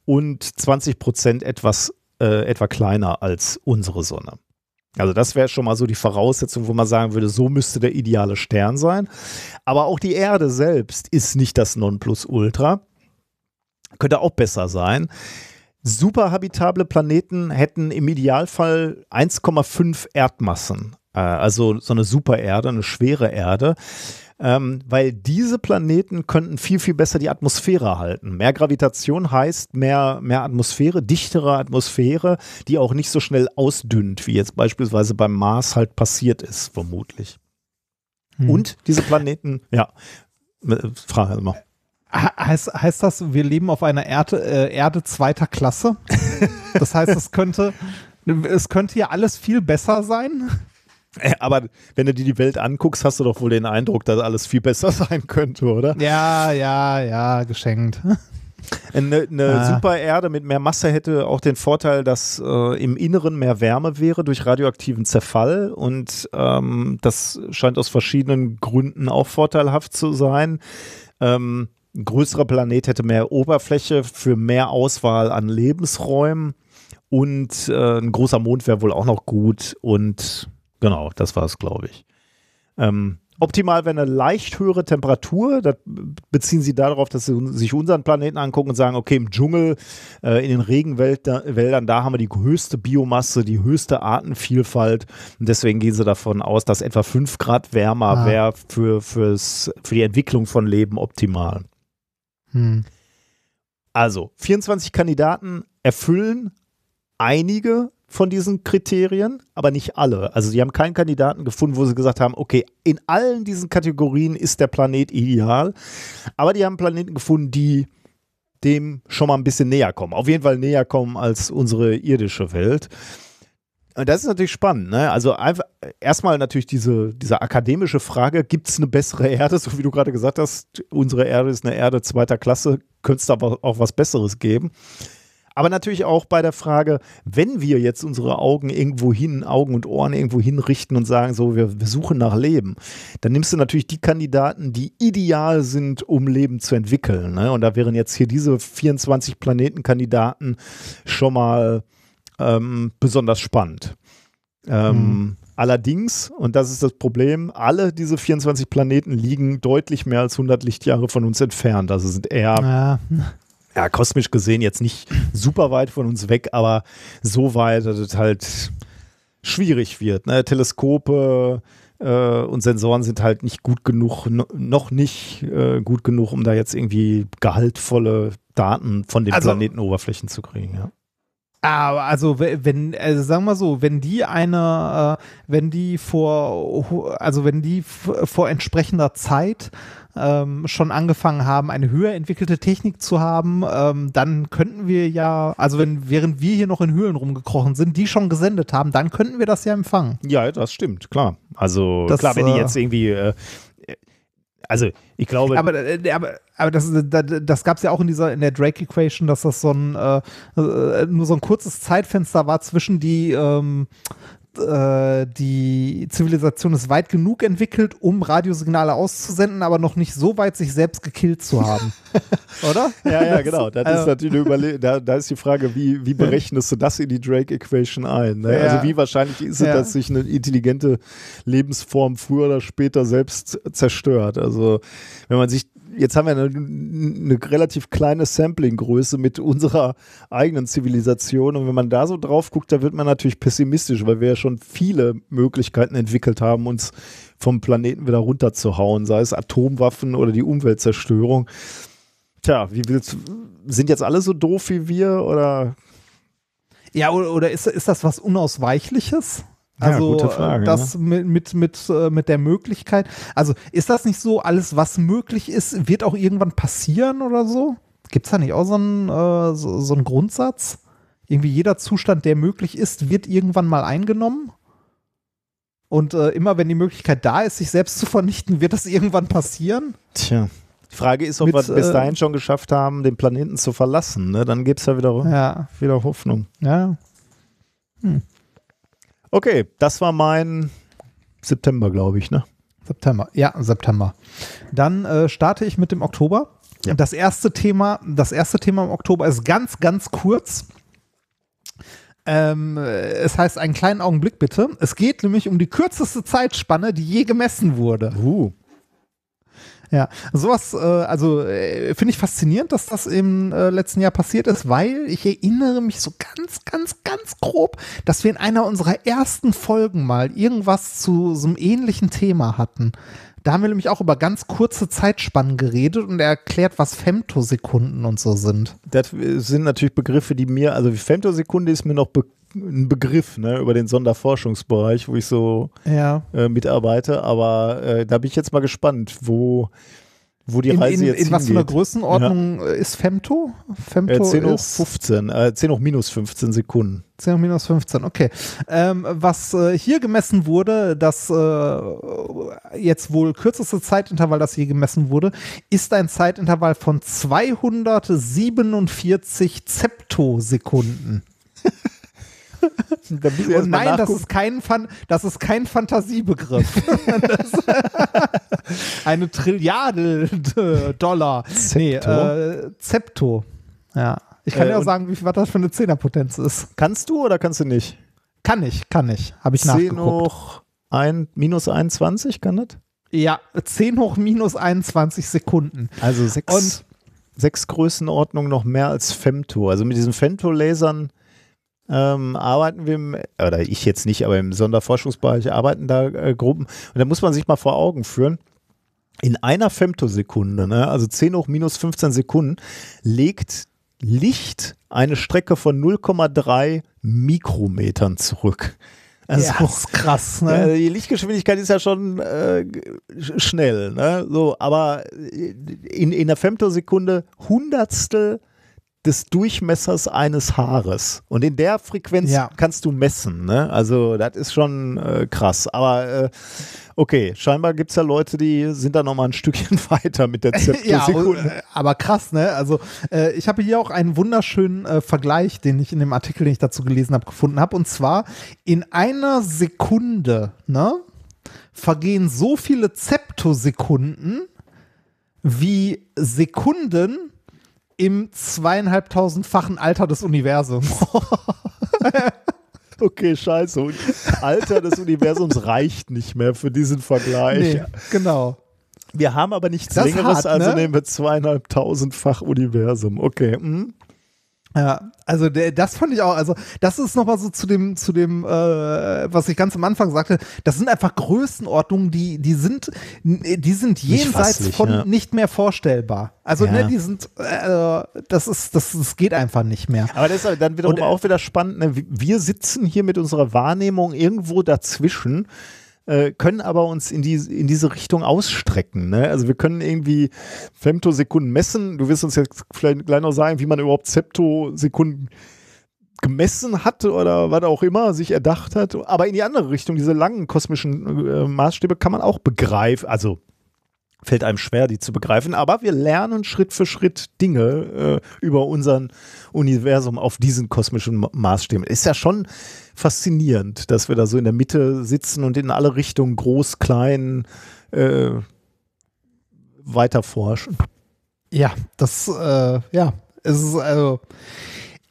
und 20 Prozent etwas äh, etwa kleiner als unsere Sonne. Also das wäre schon mal so die Voraussetzung, wo man sagen würde, so müsste der ideale Stern sein. Aber auch die Erde selbst ist nicht das Nonplusultra. Könnte auch besser sein. Super habitable Planeten hätten im Idealfall 1,5 Erdmassen. Äh, also so eine Supererde, eine schwere Erde ähm, weil diese Planeten könnten viel, viel besser die Atmosphäre halten. Mehr Gravitation heißt mehr, mehr Atmosphäre, dichtere Atmosphäre, die auch nicht so schnell ausdünnt, wie jetzt beispielsweise beim Mars halt passiert ist, vermutlich. Hm. Und diese Planeten, ja, Frage mal. Heißt, heißt das, wir leben auf einer Erde, äh, Erde zweiter Klasse? Das heißt, es könnte, es könnte ja alles viel besser sein. Äh, aber wenn du dir die Welt anguckst, hast du doch wohl den Eindruck, dass alles viel besser *laughs* sein könnte, oder? Ja, ja, ja, geschenkt. Eine, eine ah. Supererde mit mehr Masse hätte auch den Vorteil, dass äh, im Inneren mehr Wärme wäre durch radioaktiven Zerfall und ähm, das scheint aus verschiedenen Gründen auch vorteilhaft zu sein. Ähm, ein größerer Planet hätte mehr Oberfläche für mehr Auswahl an Lebensräumen und äh, ein großer Mond wäre wohl auch noch gut und Genau, das war es, glaube ich. Ähm, optimal wäre eine leicht höhere Temperatur. Das beziehen sie darauf, dass sie sich unseren Planeten angucken und sagen, okay, im Dschungel, äh, in den Regenwäldern, da haben wir die höchste Biomasse, die höchste Artenvielfalt. Und deswegen gehen sie davon aus, dass etwa 5 Grad wärmer ah. wäre für, für die Entwicklung von Leben optimal. Hm. Also, 24 Kandidaten erfüllen einige von diesen Kriterien, aber nicht alle. Also sie haben keinen Kandidaten gefunden, wo sie gesagt haben, okay, in allen diesen Kategorien ist der Planet ideal, aber die haben Planeten gefunden, die dem schon mal ein bisschen näher kommen. Auf jeden Fall näher kommen als unsere irdische Welt. Und das ist natürlich spannend. Ne? Also einfach erstmal natürlich diese, diese akademische Frage, gibt es eine bessere Erde, *laughs* so wie du gerade gesagt hast, unsere Erde ist eine Erde zweiter Klasse, könnte es aber auch was Besseres geben. Aber natürlich auch bei der Frage, wenn wir jetzt unsere Augen irgendwo hin, Augen und Ohren irgendwo hinrichten und sagen, so, wir, wir suchen nach Leben, dann nimmst du natürlich die Kandidaten, die ideal sind, um Leben zu entwickeln. Ne? Und da wären jetzt hier diese 24 Planetenkandidaten schon mal ähm, besonders spannend. Ähm, mhm. Allerdings, und das ist das Problem, alle diese 24 Planeten liegen deutlich mehr als 100 Lichtjahre von uns entfernt. Also sind eher, Ja. Ja, kosmisch gesehen jetzt nicht super weit von uns weg, aber so weit, dass es halt schwierig wird. Ne? Teleskope äh, und Sensoren sind halt nicht gut genug, no, noch nicht äh, gut genug, um da jetzt irgendwie gehaltvolle Daten von den Also- Planetenoberflächen zu kriegen. Ja. Aber also we- wenn, also sagen wir so, wenn die eine, äh, wenn die vor, also wenn die vor entsprechender Zeit ähm, schon angefangen haben, eine höher entwickelte Technik zu haben, ähm, dann könnten wir ja, also wenn während wir hier noch in Höhlen rumgekrochen sind, die schon gesendet haben, dann könnten wir das ja empfangen. Ja, das stimmt, klar. Also Das, klar, wenn die äh, jetzt irgendwie, äh, also ich glaube, Aber, äh, aber, aber das, das, das gab es ja auch in dieser, in der Drake Equation, dass das so ein, äh, äh, nur so ein kurzes Zeitfenster war zwischen die, ähm, äh, die Zivilisation ist weit genug entwickelt, um Radiosignale auszusenden, aber noch nicht so weit, sich selbst gekillt zu haben. *laughs* Oder? ja, ja, genau. Das ist Also- natürlich eine Überle da, da ist die Frage, wie, wie berechnest du das in die Drake Equation ein? Ne? Ja. Also wie wahrscheinlich ist es, Ja. dass sich eine intelligente Lebensform früher oder später selbst zerstört? Also wenn man sich Jetzt haben wir eine, eine relativ kleine Sampling-Größe mit unserer eigenen Zivilisation. Und wenn man da so drauf guckt, da wird man natürlich pessimistisch, weil wir ja schon viele Möglichkeiten entwickelt haben, uns vom Planeten wieder runterzuhauen, sei es Atomwaffen oder die Umweltzerstörung. Tja, wie willst sind jetzt alle so doof wie wir oder Ja, oder, ist, ist das was Unausweichliches? Ja, Also Frage, äh, das mit, mit, mit, äh, mit der Möglichkeit. Also ist das nicht so, alles was möglich ist, wird auch irgendwann passieren oder so? Gibt es da nicht auch so einen, äh, so, so einen Grundsatz? Irgendwie jeder Zustand, der möglich ist, wird irgendwann mal eingenommen? Und äh, immer wenn die Möglichkeit da ist, sich selbst zu vernichten, wird das irgendwann passieren? Tja. Die Frage ist, ob Mit, wir bis äh, dahin schon geschafft haben, den Planeten zu verlassen. Ne? Dann gibt es ja wieder, Ja, wieder Hoffnung. ja. Okay, das war mein September, glaube ich. Ne? September, ja, September. Dann äh, starte ich mit dem Oktober. Ja. Das erste Thema, das erste Thema im Oktober ist ganz, ganz kurz. Ähm, äh, es heißt einen kleinen Augenblick bitte. Es geht nämlich um die kürzeste Zeitspanne, die je gemessen wurde. Uh. Ja, sowas, äh, also äh, finde ich faszinierend, dass das im äh, letzten Jahr passiert ist, weil ich erinnere mich so ganz, ganz, ganz grob, dass wir in einer unserer ersten Folgen mal irgendwas zu so einem ähnlichen Thema hatten. Da haben wir nämlich auch über ganz kurze Zeitspannen geredet und erklärt, was Femtosekunden und so sind. Das sind natürlich Begriffe, die mir, also Femtosekunde ist mir noch be ein Begriff ne, über den Sonderforschungsbereich, wo ich so Ja. äh, mitarbeite. Aber äh, da bin ich jetzt mal gespannt, wo, wo die In, Reise in, jetzt in was für einer hingeht. Größenordnung äh, ist Femto? Femto Äh, 10 hoch ist 15, äh, 10 hoch minus 15 Sekunden. 10 hoch minus 15, okay. Ähm, was äh, hier gemessen wurde, das äh, jetzt wohl kürzeste Zeitintervall, das hier gemessen wurde, ist ein Zeitintervall von 247 Zeptosekunden. *laughs* Da muss ich erst Und nein, das ist kein, Fan das ist kein Fantasiebegriff. *laughs* eine Trilliarde Dollar. Nee, Zepto? äh, Zepto. Ja. Ich kann Äh, ja sagen, wie viel was das für eine Zehnerpotenz ist. Kannst du oder kannst du nicht? Kann ich, kann ich. Habe ich 10 nachgeguckt. hoch ein, minus 21 kann das? Ja, 10 hoch minus 21 Sekunden. Also sechs, Und- sechs Größenordnungen noch mehr als Femto. Also mit diesen Femto-Lasern ähm, arbeiten wir, im, oder ich jetzt nicht, aber im Sonderforschungsbereich arbeiten da äh, Gruppen. Und da muss man sich mal vor Augen führen, in einer Femtosekunde, ne, also 10 hoch minus 15 Sekunden, legt Licht eine Strecke von 0,3 Mikrometern zurück. Also, ja, das ist krass, ne? die Lichtgeschwindigkeit ist ja schon äh, schnell, ne? So, aber äh, in, in einer Femtosekunde Hundertstel des Durchmessers eines Haares. Und in der Frequenz Ja. kannst du messen, ne? Also, das ist schon äh, krass. Aber äh, okay, scheinbar gibt es ja Leute, die sind da nochmal ein Stückchen *laughs* weiter mit der *laughs* Ja, Zeptosekunde. äh, aber krass, ne? Also äh, ich habe hier auch einen wunderschönen äh, Vergleich, den ich in dem Artikel, den ich dazu gelesen habe, gefunden habe. Und zwar in einer Sekunde, ne, vergehen so viele Zeptosekunden wie Sekunden im zweieinhalbtausendfachen Alter des Universums. *laughs* Okay, scheiße. Und Alter des Universums reicht nicht mehr für diesen Vergleich. Nee, genau. Wir haben aber nichts Das Längeres, hart, also ne? nehmen wir zweieinhalbtausendfach Universum. Okay. hm. Ja, also der, das fand ich auch, also das ist nochmal so zu dem, zu dem, äh, was ich ganz am Anfang sagte, das sind einfach Größenordnungen, die, die sind, die sind jenseits fasslich, von ja. nicht mehr vorstellbar. Also, Ja. ne, die sind, äh, das ist, das, das geht einfach nicht mehr. Aber das ist halt dann wiederum Und, äh, auch wieder spannend. Ne? Wir sitzen hier mit unserer Wahrnehmung irgendwo dazwischen, äh, können aber uns in, die, in diese Richtung ausstrecken. Ne? Also wir können irgendwie Femtosekunden messen. Du wirst uns jetzt vielleicht gleich noch sagen, wie man überhaupt Septosekunden gemessen hat oder was auch immer sich erdacht hat. Aber in die andere Richtung, diese langen kosmischen äh, Maßstäbe kann man auch begreifen. Also fällt einem schwer, die zu begreifen, aber wir lernen Schritt für Schritt Dinge äh, über unseren Universum auf diesen kosmischen Ma- Maßstäben. Ist ja schon faszinierend, dass wir da so in der Mitte sitzen und in alle Richtungen groß, klein äh, weiter forschen. Ja, das, äh, ja, es ist also.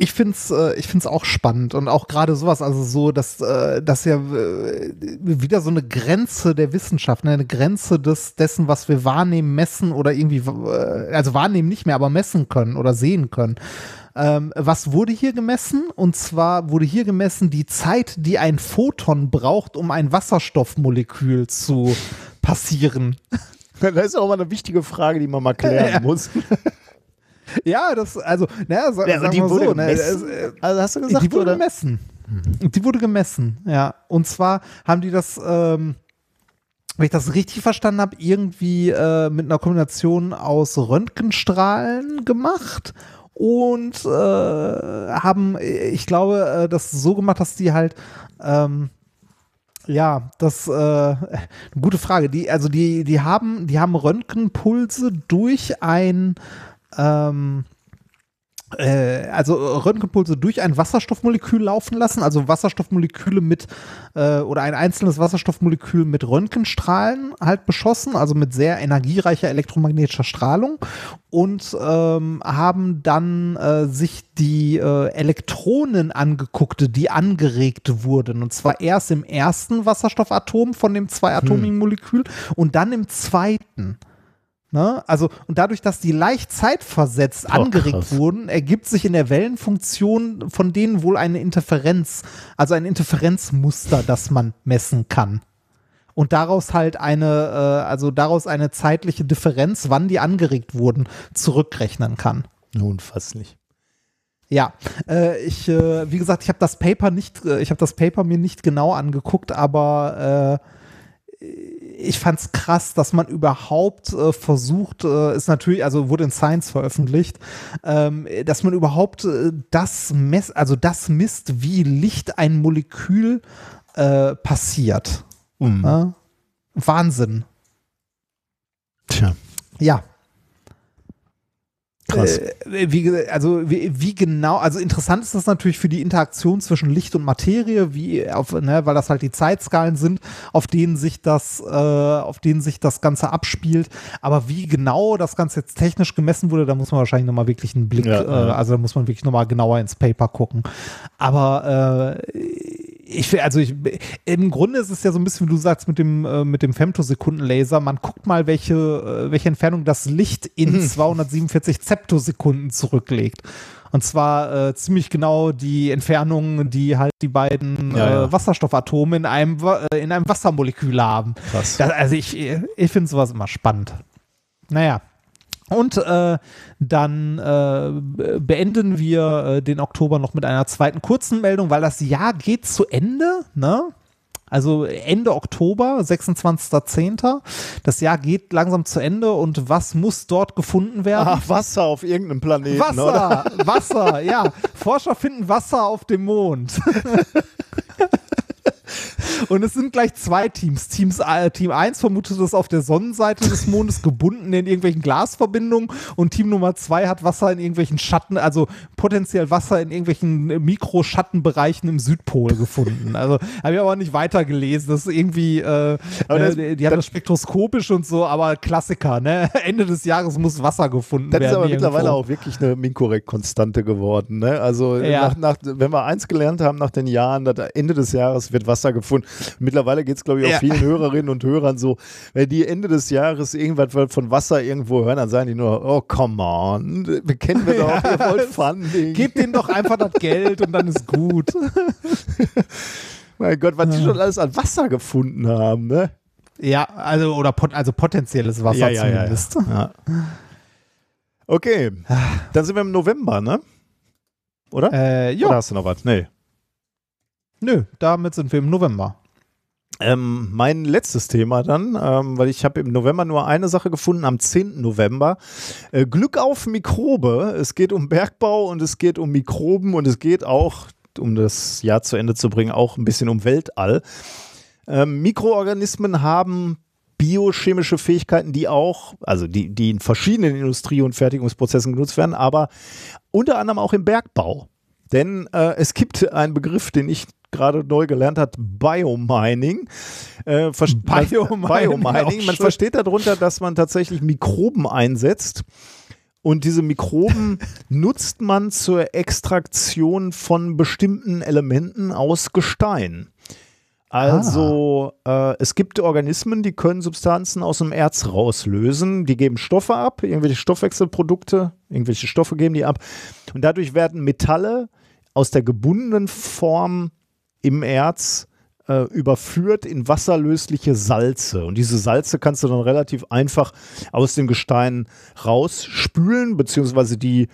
Ich find's, äh, ich find's auch spannend und auch gerade sowas, also so, dass, äh, dass ja äh, wieder so eine Grenze der Wissenschaft, ne, eine Grenze des, dessen, was wir wahrnehmen, messen oder irgendwie, also wahrnehmen nicht mehr, aber messen können oder sehen können. Ähm, was wurde hier gemessen? Und zwar wurde hier gemessen die Zeit, die ein Photon braucht, um ein Wasserstoffmolekül zu passieren. *laughs* Das ist auch mal eine wichtige Frage, die man mal klären *laughs* Ja. muss. *laughs* Ja, das, also, naja, sa Ja, sagen die wir wurde so, ne, gemessen? äh, Also hast du gesagt, die wurde oder? gemessen. Die wurde gemessen, ja. Und zwar haben die das, ähm, wenn ich das richtig verstanden habe, irgendwie äh, mit einer Kombination aus Röntgenstrahlen gemacht und äh, haben, ich glaube, äh, das so gemacht, dass die halt ähm, ja, das äh, *laughs* eine gute Frage. Die, also die, die haben, die haben Röntgenpulse durch ein ähm, äh, also Röntgenpulse durch ein Wasserstoffmolekül laufen lassen, also Wasserstoffmoleküle mit äh, oder ein einzelnes Wasserstoffmolekül mit Röntgenstrahlen halt beschossen, also mit sehr energiereicher elektromagnetischer Strahlung und ähm, haben dann äh, sich die äh, Elektronen angeguckt, die angeregt wurden und zwar erst im ersten Wasserstoffatom von dem zweiatomigen Molekül und dann im zweiten. Ne? Also, und dadurch, dass die leicht zeitversetzt Oh, angeregt krass. wurden, ergibt sich in der Wellenfunktion von denen wohl eine Interferenz, also ein Interferenzmuster, das man messen kann. Und daraus halt eine, äh, also daraus eine zeitliche Differenz, wann die angeregt wurden, zurückrechnen kann. Unfasslich. Ja, äh, ich, äh, wie gesagt, ich habe das Paper nicht, äh, ich habe das Paper mir nicht genau angeguckt, aber äh, ich fand's krass, dass man überhaupt äh, versucht, äh, ist natürlich, also wurde in Science veröffentlicht, ähm, dass man überhaupt äh, das mess, also das misst, wie Licht ein Molekül äh, passiert. Mhm. Wahnsinn. Tja, Ja. Krass. Äh, wie, also wie, wie genau, also interessant ist das natürlich für die Interaktion zwischen Licht und Materie, wie auf, ne, weil das halt die Zeitskalen sind, auf denen sich das, äh, auf denen sich das Ganze abspielt. Aber wie genau das Ganze jetzt technisch gemessen wurde, da muss man wahrscheinlich nochmal wirklich einen Blick, Ja, äh, also da muss man wirklich nochmal genauer ins Paper gucken. Aber äh, ich will, also ich, im Grunde ist es ja so ein bisschen, wie du sagst, mit dem, äh, mit dem Femtosekundenlaser. Man guckt mal, welche, äh, welche Entfernung das Licht in Mhm. 247 Zeptosekunden zurücklegt. Und zwar äh, ziemlich genau die Entfernung, die halt die beiden Ja, ja. Äh, Wasserstoffatome in einem, äh, in einem Wassermolekül haben. Krass. Das, also ich, ich finde sowas immer spannend. Naja. Und äh, dann äh, be- beenden wir äh, den Oktober noch mit einer zweiten kurzen Meldung, weil das Jahr geht zu Ende, ne? Also Ende Oktober, 26.10. Das Jahr geht langsam zu Ende und was muss dort gefunden werden? Ach, Wasser auf irgendeinem Planeten, oder? Wasser, Wasser, ja. Forscher finden Wasser auf dem Mond. *laughs* Und es sind gleich zwei Teams. Teams äh, Team 1 vermutet es auf der Sonnenseite des Mondes gebunden in irgendwelchen Glasverbindungen und Team Nummer 2 hat Wasser in irgendwelchen Schatten, also potenziell Wasser in irgendwelchen Mikroschattenbereichen im Südpol gefunden. Also habe ich aber nicht weitergelesen. Das ist irgendwie, äh, das, äh, die haben das spektroskopisch und so, aber Klassiker, ne? *laughs* Ende des Jahres muss Wasser gefunden das werden. Das ist aber irgendwo. mittlerweile auch wirklich eine Minkorrekt-Konstante geworden. Ne? Also Ja. nach, nach, wenn wir eins gelernt haben nach den Jahren, Ende des Jahres wird Wasser gefunden. Mittlerweile geht es, glaube ich, auch Ja. vielen Hörerinnen und Hörern so, wenn die Ende des Jahres irgendwas von Wasser irgendwo hören, dann sagen die nur, oh come on, wir kennen wir doch, ihr *laughs* wollt Funding. Gebt denen doch einfach das Geld und dann ist gut. mein Gott, was die schon alles an Wasser gefunden haben, ne? Ja, also oder pot also potenzielles Wasser zumindest. Ja. Okay, dann sind wir im November, ne? Oder? Äh, ja, Oder hast du noch was? Nee. Nö, damit sind wir im November. Ähm, mein letztes Thema dann, ähm, weil ich habe im November nur eine Sache gefunden, am 10. November. Äh, Glück auf Mikrobe. Es geht um Bergbau und es geht um Mikroben und es geht auch, um das Jahr zu Ende zu bringen, auch ein bisschen um Weltall. Ähm, Mikroorganismen haben biochemische Fähigkeiten, die auch, also die, die in verschiedenen Industrie- und Fertigungsprozessen genutzt werden, aber unter anderem auch im Bergbau. Denn äh, es gibt einen Begriff, den ich gerade neu gelernt habe, Biomining. Äh, *laughs* Biomining, *laughs* Biomining. Man versteht darunter, dass man tatsächlich Mikroben einsetzt. Und diese Mikroben *laughs* nutzt man zur Extraktion von bestimmten Elementen aus Gestein. Also äh, es gibt Organismen, die können Substanzen aus dem Erz rauslösen. Die geben Stoffe ab, irgendwelche Stoffwechselprodukte, irgendwelche Stoffe geben die ab. Und dadurch werden Metalle aus der gebundenen Form im Erz äh, überführt in wasserlösliche Salze. Und diese Salze kannst du dann relativ einfach aus dem Gestein rausspülen, beziehungsweise die,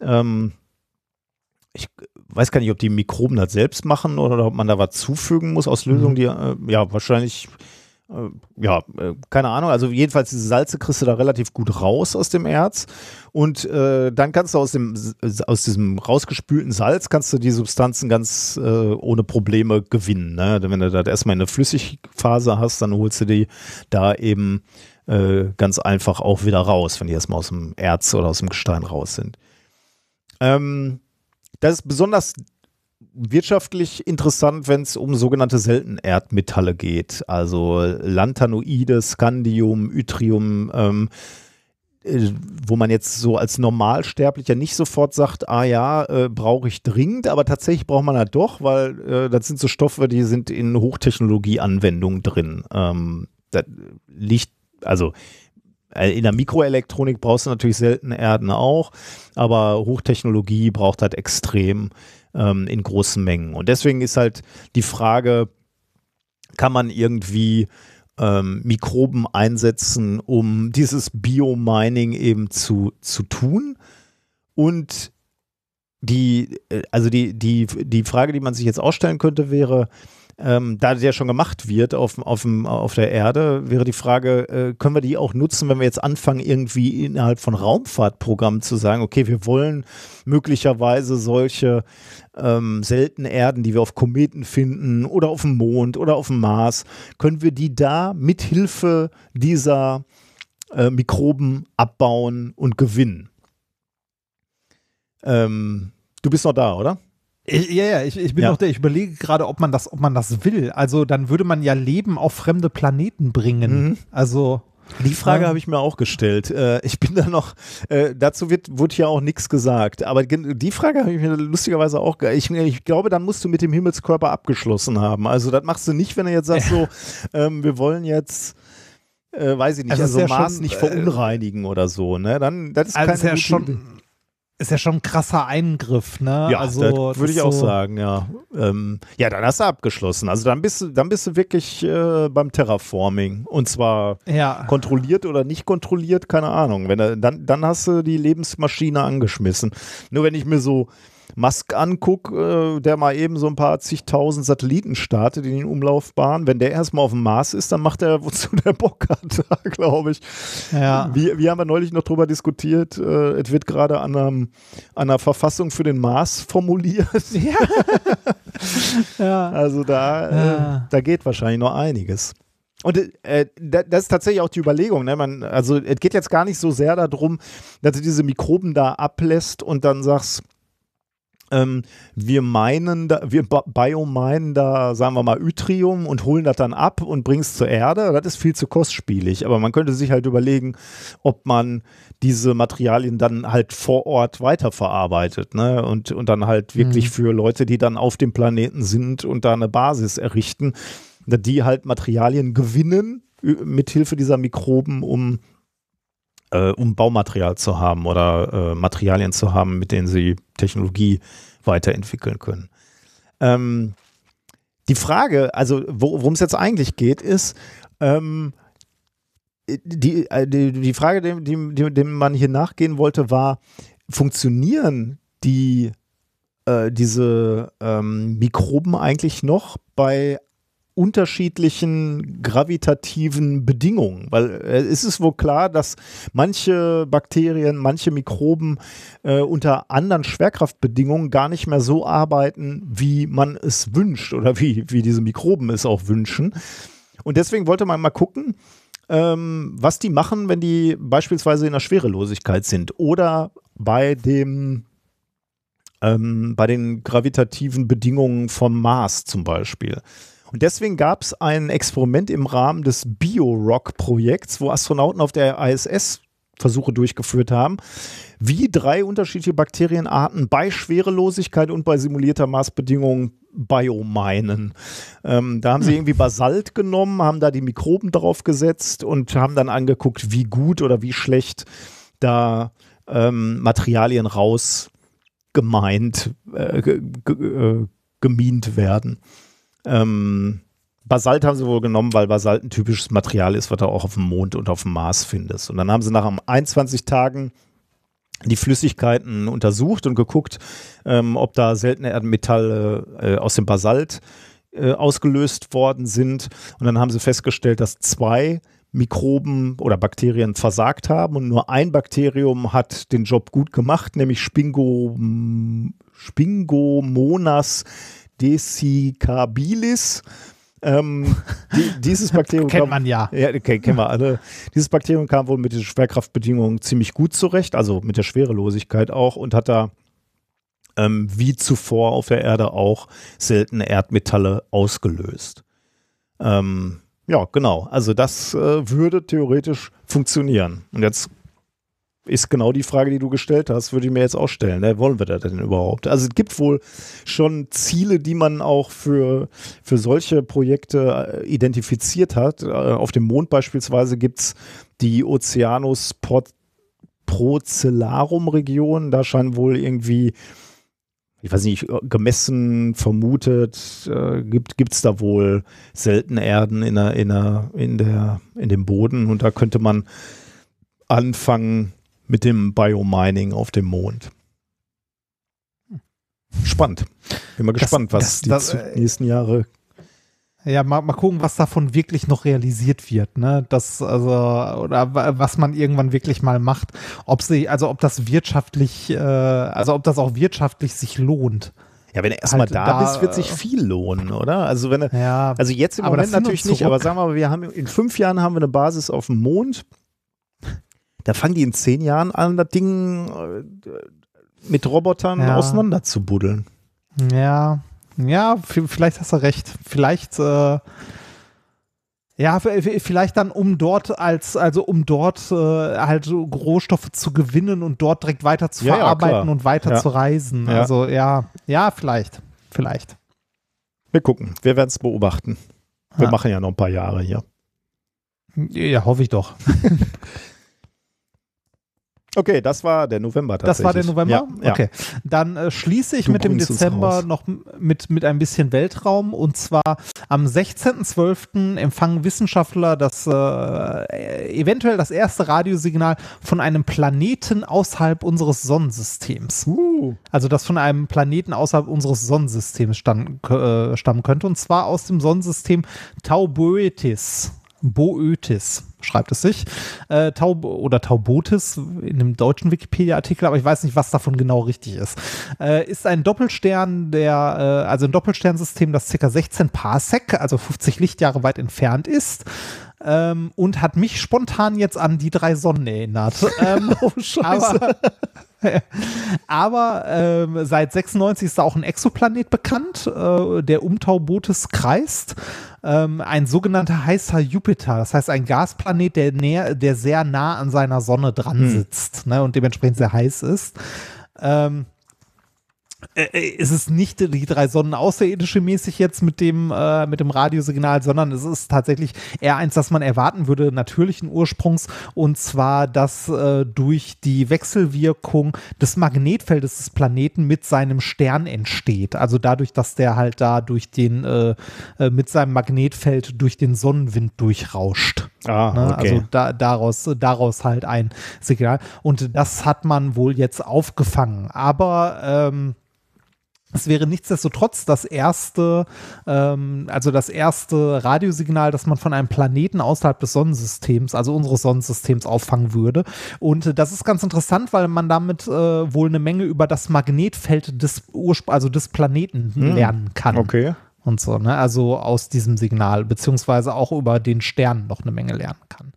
ähm, ich weiß gar nicht, ob die Mikroben das selbst machen oder ob man da was zufügen muss aus Lösungen, die, äh, ja, wahrscheinlich, ja, äh, keine Ahnung. Also jedenfalls diese Salze kriegst du da relativ gut raus aus dem Erz. Und äh, dann kannst du aus, dem, aus diesem rausgespülten Salz, kannst du die Substanzen ganz äh, ohne Probleme gewinnen. Ne? Wenn du das erstmal in der Flüssigphase hast, dann holst du die da eben äh, ganz einfach auch wieder raus, wenn die erstmal aus dem Erz oder aus dem Gestein raus sind. Ähm, das ist besonders wirtschaftlich interessant, wenn es um sogenannte Seltenerdmetalle geht. Also Lantanoide, Scandium, Yttrium, ähm, äh, wo man jetzt so als Normalsterblicher nicht sofort sagt, ah ja, äh, brauche ich dringend, aber tatsächlich braucht man halt doch, weil äh, das sind so Stoffe, die sind in Hochtechnologie-Anwendungen drin. Ähm, das liegt, also äh, in der Mikroelektronik brauchst du natürlich seltene Erden auch, aber Hochtechnologie braucht halt extrem ähm, in großen Mengen. Und deswegen ist halt die Frage, kann man irgendwie ähm, Mikroben einsetzen, um dieses Biomining eben zu, zu tun? Und die, äh, also die, die, die Frage, die man sich jetzt auch stellen könnte, wäre, ähm, da das ja schon gemacht wird auf, auf, dem, auf der Erde, wäre die Frage, äh, können wir die auch nutzen, wenn wir jetzt anfangen, irgendwie innerhalb von Raumfahrtprogrammen zu sagen, okay, wir wollen möglicherweise solche ähm, seltenen Erden, die wir auf Kometen finden oder auf dem Mond oder auf dem Mars, können wir die da mithilfe dieser äh, Mikroben abbauen und gewinnen? Ähm, du bist noch da, oder? Ich, ja, ja, ich, ich bin Ja. noch der, ich überlege gerade, ob man das, ob man das will. Also dann würde man ja Leben auf fremde Planeten bringen. Mhm. Also Die Frage Ja. habe ich mir auch gestellt. Äh, ich bin da noch, äh, dazu wird, wurde ja auch nichts gesagt. Aber die Frage habe ich mir lustigerweise auch, ich, ich glaube, dann musst du mit dem Himmelskörper abgeschlossen haben. Also das machst du nicht, wenn du jetzt sagst *laughs* so, ähm, wir wollen jetzt, äh, weiß ich nicht, Also also, ja Mars schon, nicht äh, verunreinigen oder so. Ne? Dann, das ist also keine ist ja schon. Ist ja schon ein krasser Eingriff, ne? Ja, also, das würde ich ist auch so, sagen, ja. Ähm, ja, dann hast du abgeschlossen. Also dann bist du, dann bist du wirklich äh, beim Terraforming. Und zwar Ja. kontrolliert oder nicht kontrolliert, keine Ahnung. Wenn dann, dann hast du die Lebensmaschine angeschmissen. Nur wenn ich mir so Musk angucke, äh, der mal eben so ein paar zigtausend Satelliten startet in den Umlaufbahnen, wenn der erstmal auf dem Mars ist, dann macht er, *laughs* wozu der Bock hat, *laughs* glaube ich. Ja. Wir, wir haben ja neulich noch drüber diskutiert, äh, es wird gerade an, einem, an einer Verfassung für den Mars formuliert. *laughs* Ja. ja. Also da, äh, Ja. da geht wahrscheinlich noch einiges. Und äh, da- das ist tatsächlich auch die Überlegung. Ne? Man, also es geht jetzt gar nicht so sehr darum, dass du diese Mikroben da ablässt und dann sagst, ähm, wir meinen, da, wir biominen da, sagen wir mal, Yttrium und holen das dann ab und bringen es zur Erde. Das ist viel zu kostspielig. Aber man könnte sich halt überlegen, ob man diese Materialien dann halt vor Ort weiterverarbeitet ne? und, und dann halt wirklich Mhm. für Leute, die dann auf dem Planeten sind und da eine Basis errichten, die halt Materialien gewinnen mithilfe dieser Mikroben, um, äh, um Baumaterial zu haben oder äh, Materialien zu haben, mit denen sie Technologie weiterentwickeln können. Ähm, die Frage, also wo- worum es jetzt eigentlich geht, ist, ähm, die, äh, die, die Frage, dem, dem, dem, dem man hier nachgehen wollte, war, funktionieren die, äh, diese ähm, Mikroben eigentlich noch bei unterschiedlichen gravitativen Bedingungen, weil äh, es ist wohl klar, dass manche Bakterien, manche Mikroben äh, unter anderen Schwerkraftbedingungen gar nicht mehr so arbeiten, wie man es wünscht oder wie, wie diese Mikroben es auch wünschen. Und deswegen wollte man mal gucken, ähm, was die machen, wenn die beispielsweise in der Schwerelosigkeit sind oder bei dem ähm, bei den gravitativen Bedingungen vom Mars zum Beispiel. Und deswegen gab es ein Experiment im Rahmen des BioRock-Projekts, wo Astronauten auf der ISS Versuche durchgeführt haben, wie drei unterschiedliche Bakterienarten bei Schwerelosigkeit und bei simulierter Maßbedingungen biominen. Ähm, da haben sie irgendwie Basalt genommen, haben da die Mikroben drauf gesetzt und haben dann angeguckt, wie gut oder wie schlecht da ähm, Materialien raus gemeint, äh, äh, gemint werden. Ähm, Basalt haben sie wohl genommen, weil Basalt ein typisches Material ist, was du auch auf dem Mond und auf dem Mars findest. Und dann haben sie nach 21 Tagen die Flüssigkeiten untersucht und geguckt, ähm, ob da seltene Erdmetalle äh, aus dem Basalt äh, ausgelöst worden sind. Und dann haben sie festgestellt, dass zwei Mikroben oder Bakterien versagt haben und nur ein Bakterium hat den Job gut gemacht, nämlich Spingo, Spingomonas desicabilis. Ähm, die, dieses *laughs* Bakterium Kennt kam- man ja. ja, okay, kennen wir alle. Dieses Bakterium kam wohl mit den Schwerkraftbedingungen ziemlich gut zurecht, also mit der Schwerelosigkeit auch und hat da ähm, wie zuvor auf der Erde auch seltene Erdmetalle ausgelöst. Ähm, ja, genau. Also das äh, würde theoretisch funktionieren. Und jetzt ist genau die Frage, die du gestellt hast, würde ich mir jetzt auch stellen. Ne? Wollen wir das denn überhaupt? Also es gibt wohl schon Ziele, die man auch für, für solche Projekte äh, identifiziert hat. Äh, auf dem Mond beispielsweise gibt es die Oceanus Procellarum-Region. Da scheinen wohl irgendwie, ich weiß nicht, gemessen, vermutet, äh, gibt es da wohl seltene Erden in, der, in, der, in, in dem Boden. Und da könnte man anfangen mit dem Biomining auf dem Mond. Spannend. Bin mal Das- gespannt, was das- die das, äh, nächsten Jahre. Ja, mal, mal gucken, was davon wirklich noch realisiert wird, ne? Das, also, oder wa- was man irgendwann wirklich mal macht. Ob sie, also ob das wirtschaftlich, äh, also ob das auch wirtschaftlich sich lohnt. Ja, wenn du erstmal halt da, da, bist, wird sich äh, viel lohnen, oder? Also wenn du, Ja, also jetzt im aber das Moment natürlich nicht, aber sagen wir mal, wir haben in fünf Jahren haben wir eine Basis auf dem Mond. Da fangen die in zehn Jahren an, das Ding äh, mit Robotern Ja. auseinander zu buddeln. ja, ja, vielleicht hast du recht. Vielleicht, äh, ja, vielleicht dann, um dort als, also um dort äh, halt Rohstoffe zu gewinnen und dort direkt weiter zu Ja, ja, verarbeiten klar. und weiter Ja. zu reisen. Ja. Also ja, ja, vielleicht, vielleicht. Wir gucken, wir werden es beobachten. Wir Ja. machen ja noch ein paar Jahre hier. Ja, hoffe ich doch. *laughs* Okay, das war der November tatsächlich. Das war der November? Ja, ja. Okay. Dann äh, schließe ich Du mit dem Dezember noch mit, mit ein bisschen Weltraum. Und zwar am 16.12. empfangen Wissenschaftler das äh, eventuell das erste Radiosignal von einem Planeten außerhalb unseres Sonnensystems. Uh, Also das von einem Planeten außerhalb unseres Sonnensystems stammen, äh, stammen könnte. Und zwar aus dem Sonnensystem Tauboetis. Boötis schreibt es sich. Äh, Taub oder Taubotis in dem deutschen Wikipedia-Artikel, aber ich weiß nicht, was davon genau richtig ist. Äh, ist ein Doppelstern, der, äh, also ein Doppelsternsystem, das ca. 16 Parsec, also 50 Lichtjahre weit entfernt ist. Ähm, und hat mich spontan jetzt an die drei Sonnen erinnert. *laughs* Ähm, oh Scheiße. aber aber ähm, seit 96 ist da auch ein Exoplanet bekannt, äh, der um Taubotis kreist. Ähm, ein sogenannter heißer Jupiter, das heißt ein Gasplanet, der, näher, der sehr nah an seiner Sonne dran Hm. sitzt ne, und dementsprechend sehr heiß ist. Ähm, äh, äh, es ist nicht die drei Sonnen außerirdische mäßig jetzt mit dem, äh, mit dem Radiosignal, sondern es ist tatsächlich eher eins, das man erwarten würde, natürlichen Ursprungs, und zwar, dass äh, durch die Wechselwirkung des Magnetfeldes des Planeten mit seinem Stern entsteht. Also dadurch, dass der halt da durch den, äh, äh, mit seinem Magnetfeld durch den Sonnenwind durchrauscht. Ah, Ne? okay. Also da, daraus, daraus halt ein Signal. Und das hat man wohl jetzt aufgefangen. Aber ähm, es wäre nichtsdestotrotz das erste, ähm, also das erste Radiosignal, das man von einem Planeten außerhalb des Sonnensystems, also unseres Sonnensystems, auffangen würde. Und äh, das ist ganz interessant, weil man damit äh, wohl eine Menge über das Magnetfeld des Urspr also des Planeten lernen kann okay. und so, ne? Also aus diesem Signal, beziehungsweise auch über den Stern noch eine Menge lernen kann.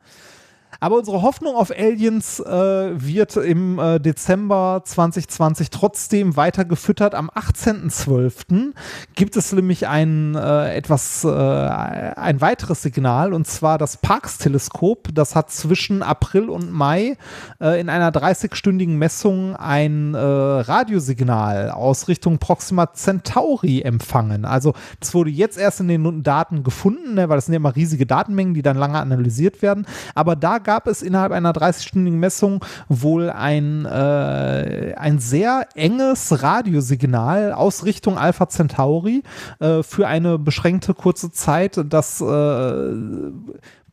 Aber unsere Hoffnung auf Aliens äh, wird im äh, Dezember 2020 trotzdem weiter gefüttert. Am 18.12. gibt es nämlich ein äh, etwas, äh, ein weiteres Signal und zwar das Parkes-Teleskop. Das hat zwischen April und Mai äh, in einer 30-stündigen Messung ein äh, Radiosignal aus Richtung Proxima Centauri empfangen. Also das wurde jetzt erst in den Daten gefunden, ne, weil das sind ja immer riesige Datenmengen, die dann lange analysiert werden. Aber da gab es innerhalb einer 30-stündigen Messung wohl ein, äh, ein sehr enges Radiosignal aus Richtung Alpha Centauri äh, für eine beschränkte kurze Zeit, das äh,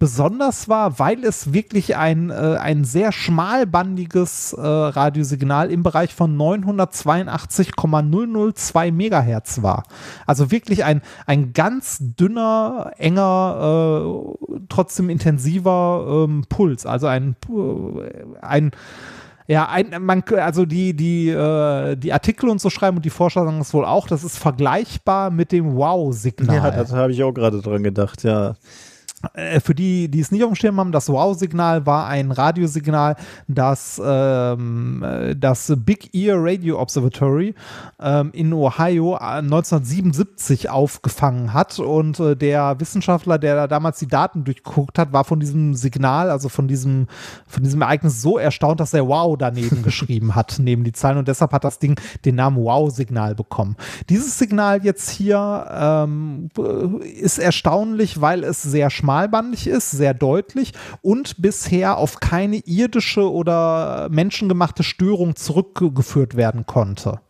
besonders war, weil es wirklich ein, äh, ein sehr schmalbandiges äh, Radiosignal im Bereich von 982,002 Megahertz war. Also wirklich ein, ein ganz dünner, enger, äh, trotzdem intensiver ähm, Puls. Also ein, äh, ein ja, ein, man, also die, die, äh, die Artikel und so schreiben und die Forscher sagen es wohl auch, das ist vergleichbar mit dem Wow-Signal. Ja, das habe ich auch gerade dran gedacht, ja. Äh, für die, die es nicht auf dem Schirm haben, das Wow-Signal war ein Radiosignal, das ähm, äh, das Big Ear Radio Observatory ähm, in Ohio äh, 1977 aufgefangen hat. Und äh, der Wissenschaftler, der da damals die Daten durchgeguckt hat, war von diesem Signal, also von diesem, von diesem Ereignis so erstaunt, dass er Wow daneben *laughs* geschrieben hat, neben die Zahlen. Und deshalb hat das Ding den Namen Wow-Signal bekommen. Dieses Signal jetzt hier ähm, ist erstaunlich, weil es sehr schmalbandig ist, sehr deutlich und bisher auf keine irdische oder menschengemachte Störung zurückgeführt werden konnte.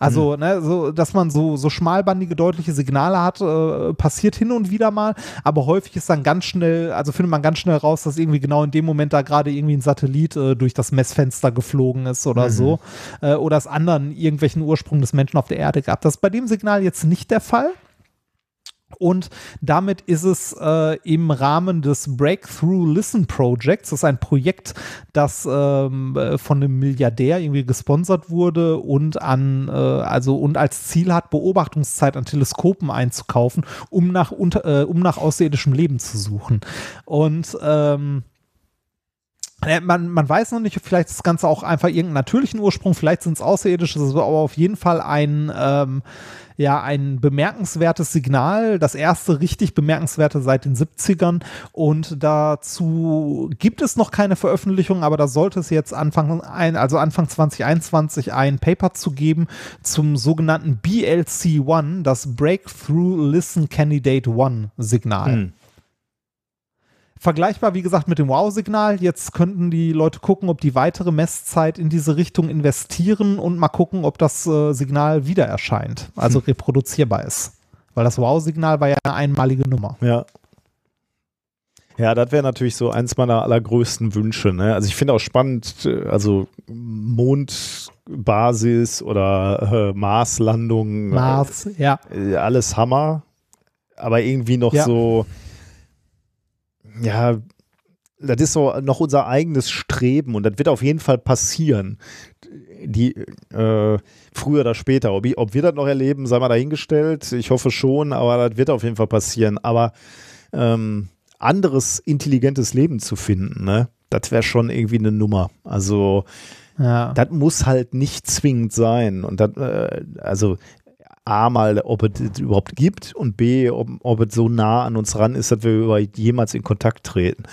Also, ne, so, dass man so, so schmalbandige, deutliche Signale hat, äh, passiert hin und wieder mal, aber häufig ist dann ganz schnell, also findet man ganz schnell raus, dass irgendwie genau in dem Moment da gerade irgendwie ein Satellit äh, durch das Messfenster geflogen ist oder so, äh, oder es anderen irgendwelchen Ursprung des Menschen auf der Erde gab. Das ist bei dem Signal jetzt nicht der Fall. Und damit ist es äh, im Rahmen des Breakthrough Listen Projects, das ist ein Projekt, das ähm, äh, von einem Milliardär irgendwie gesponsert wurde und an, äh, also und als Ziel hat, Beobachtungszeit an Teleskopen einzukaufen, um nach, unter, äh, um nach außerirdischem Leben zu suchen. Und ähm, äh, man, man weiß noch nicht, vielleicht ist das Ganze auch einfach irgendeinen natürlichen Ursprung, vielleicht sind es außerirdische, aber auf jeden Fall ein, ähm, ja, ein bemerkenswertes Signal, das erste richtig bemerkenswerte seit den 70ern und dazu gibt es noch keine Veröffentlichung, aber da sollte es jetzt Anfang, ein, also Anfang 2021 ein Paper zu geben zum sogenannten BLC1, das Breakthrough Listen Candidate 1 Signal. Hm. Vergleichbar, wie gesagt, mit dem Wow-Signal. Jetzt könnten die Leute gucken, ob die weitere Messzeit in diese Richtung investieren und mal gucken, ob das äh, Signal wieder erscheint, also Hm. reproduzierbar ist. Weil das Wow-Signal war ja eine einmalige Nummer. Ja. Ja, das wäre natürlich so eins meiner allergrößten Wünsche. Ne? Also ich finde auch spannend, äh, also Mondbasis oder äh, Marslandung, Mars, ja. äh, alles Hammer, aber irgendwie noch Ja. so, ja, das ist so noch unser eigenes Streben und das wird auf jeden Fall passieren. Die äh, früher oder später, ob, ich, ob wir das noch erleben, sei mal dahingestellt. Ich hoffe schon, aber das wird auf jeden Fall passieren. Aber ähm, anderes intelligentes Leben zu finden, ne, das wäre schon irgendwie eine Nummer. Also ja. das muss halt nicht zwingend sein. Und das, äh, also A mal, ob es das überhaupt gibt und B, ob, ob es so nah an uns ran ist, dass wir jemals in Kontakt treten.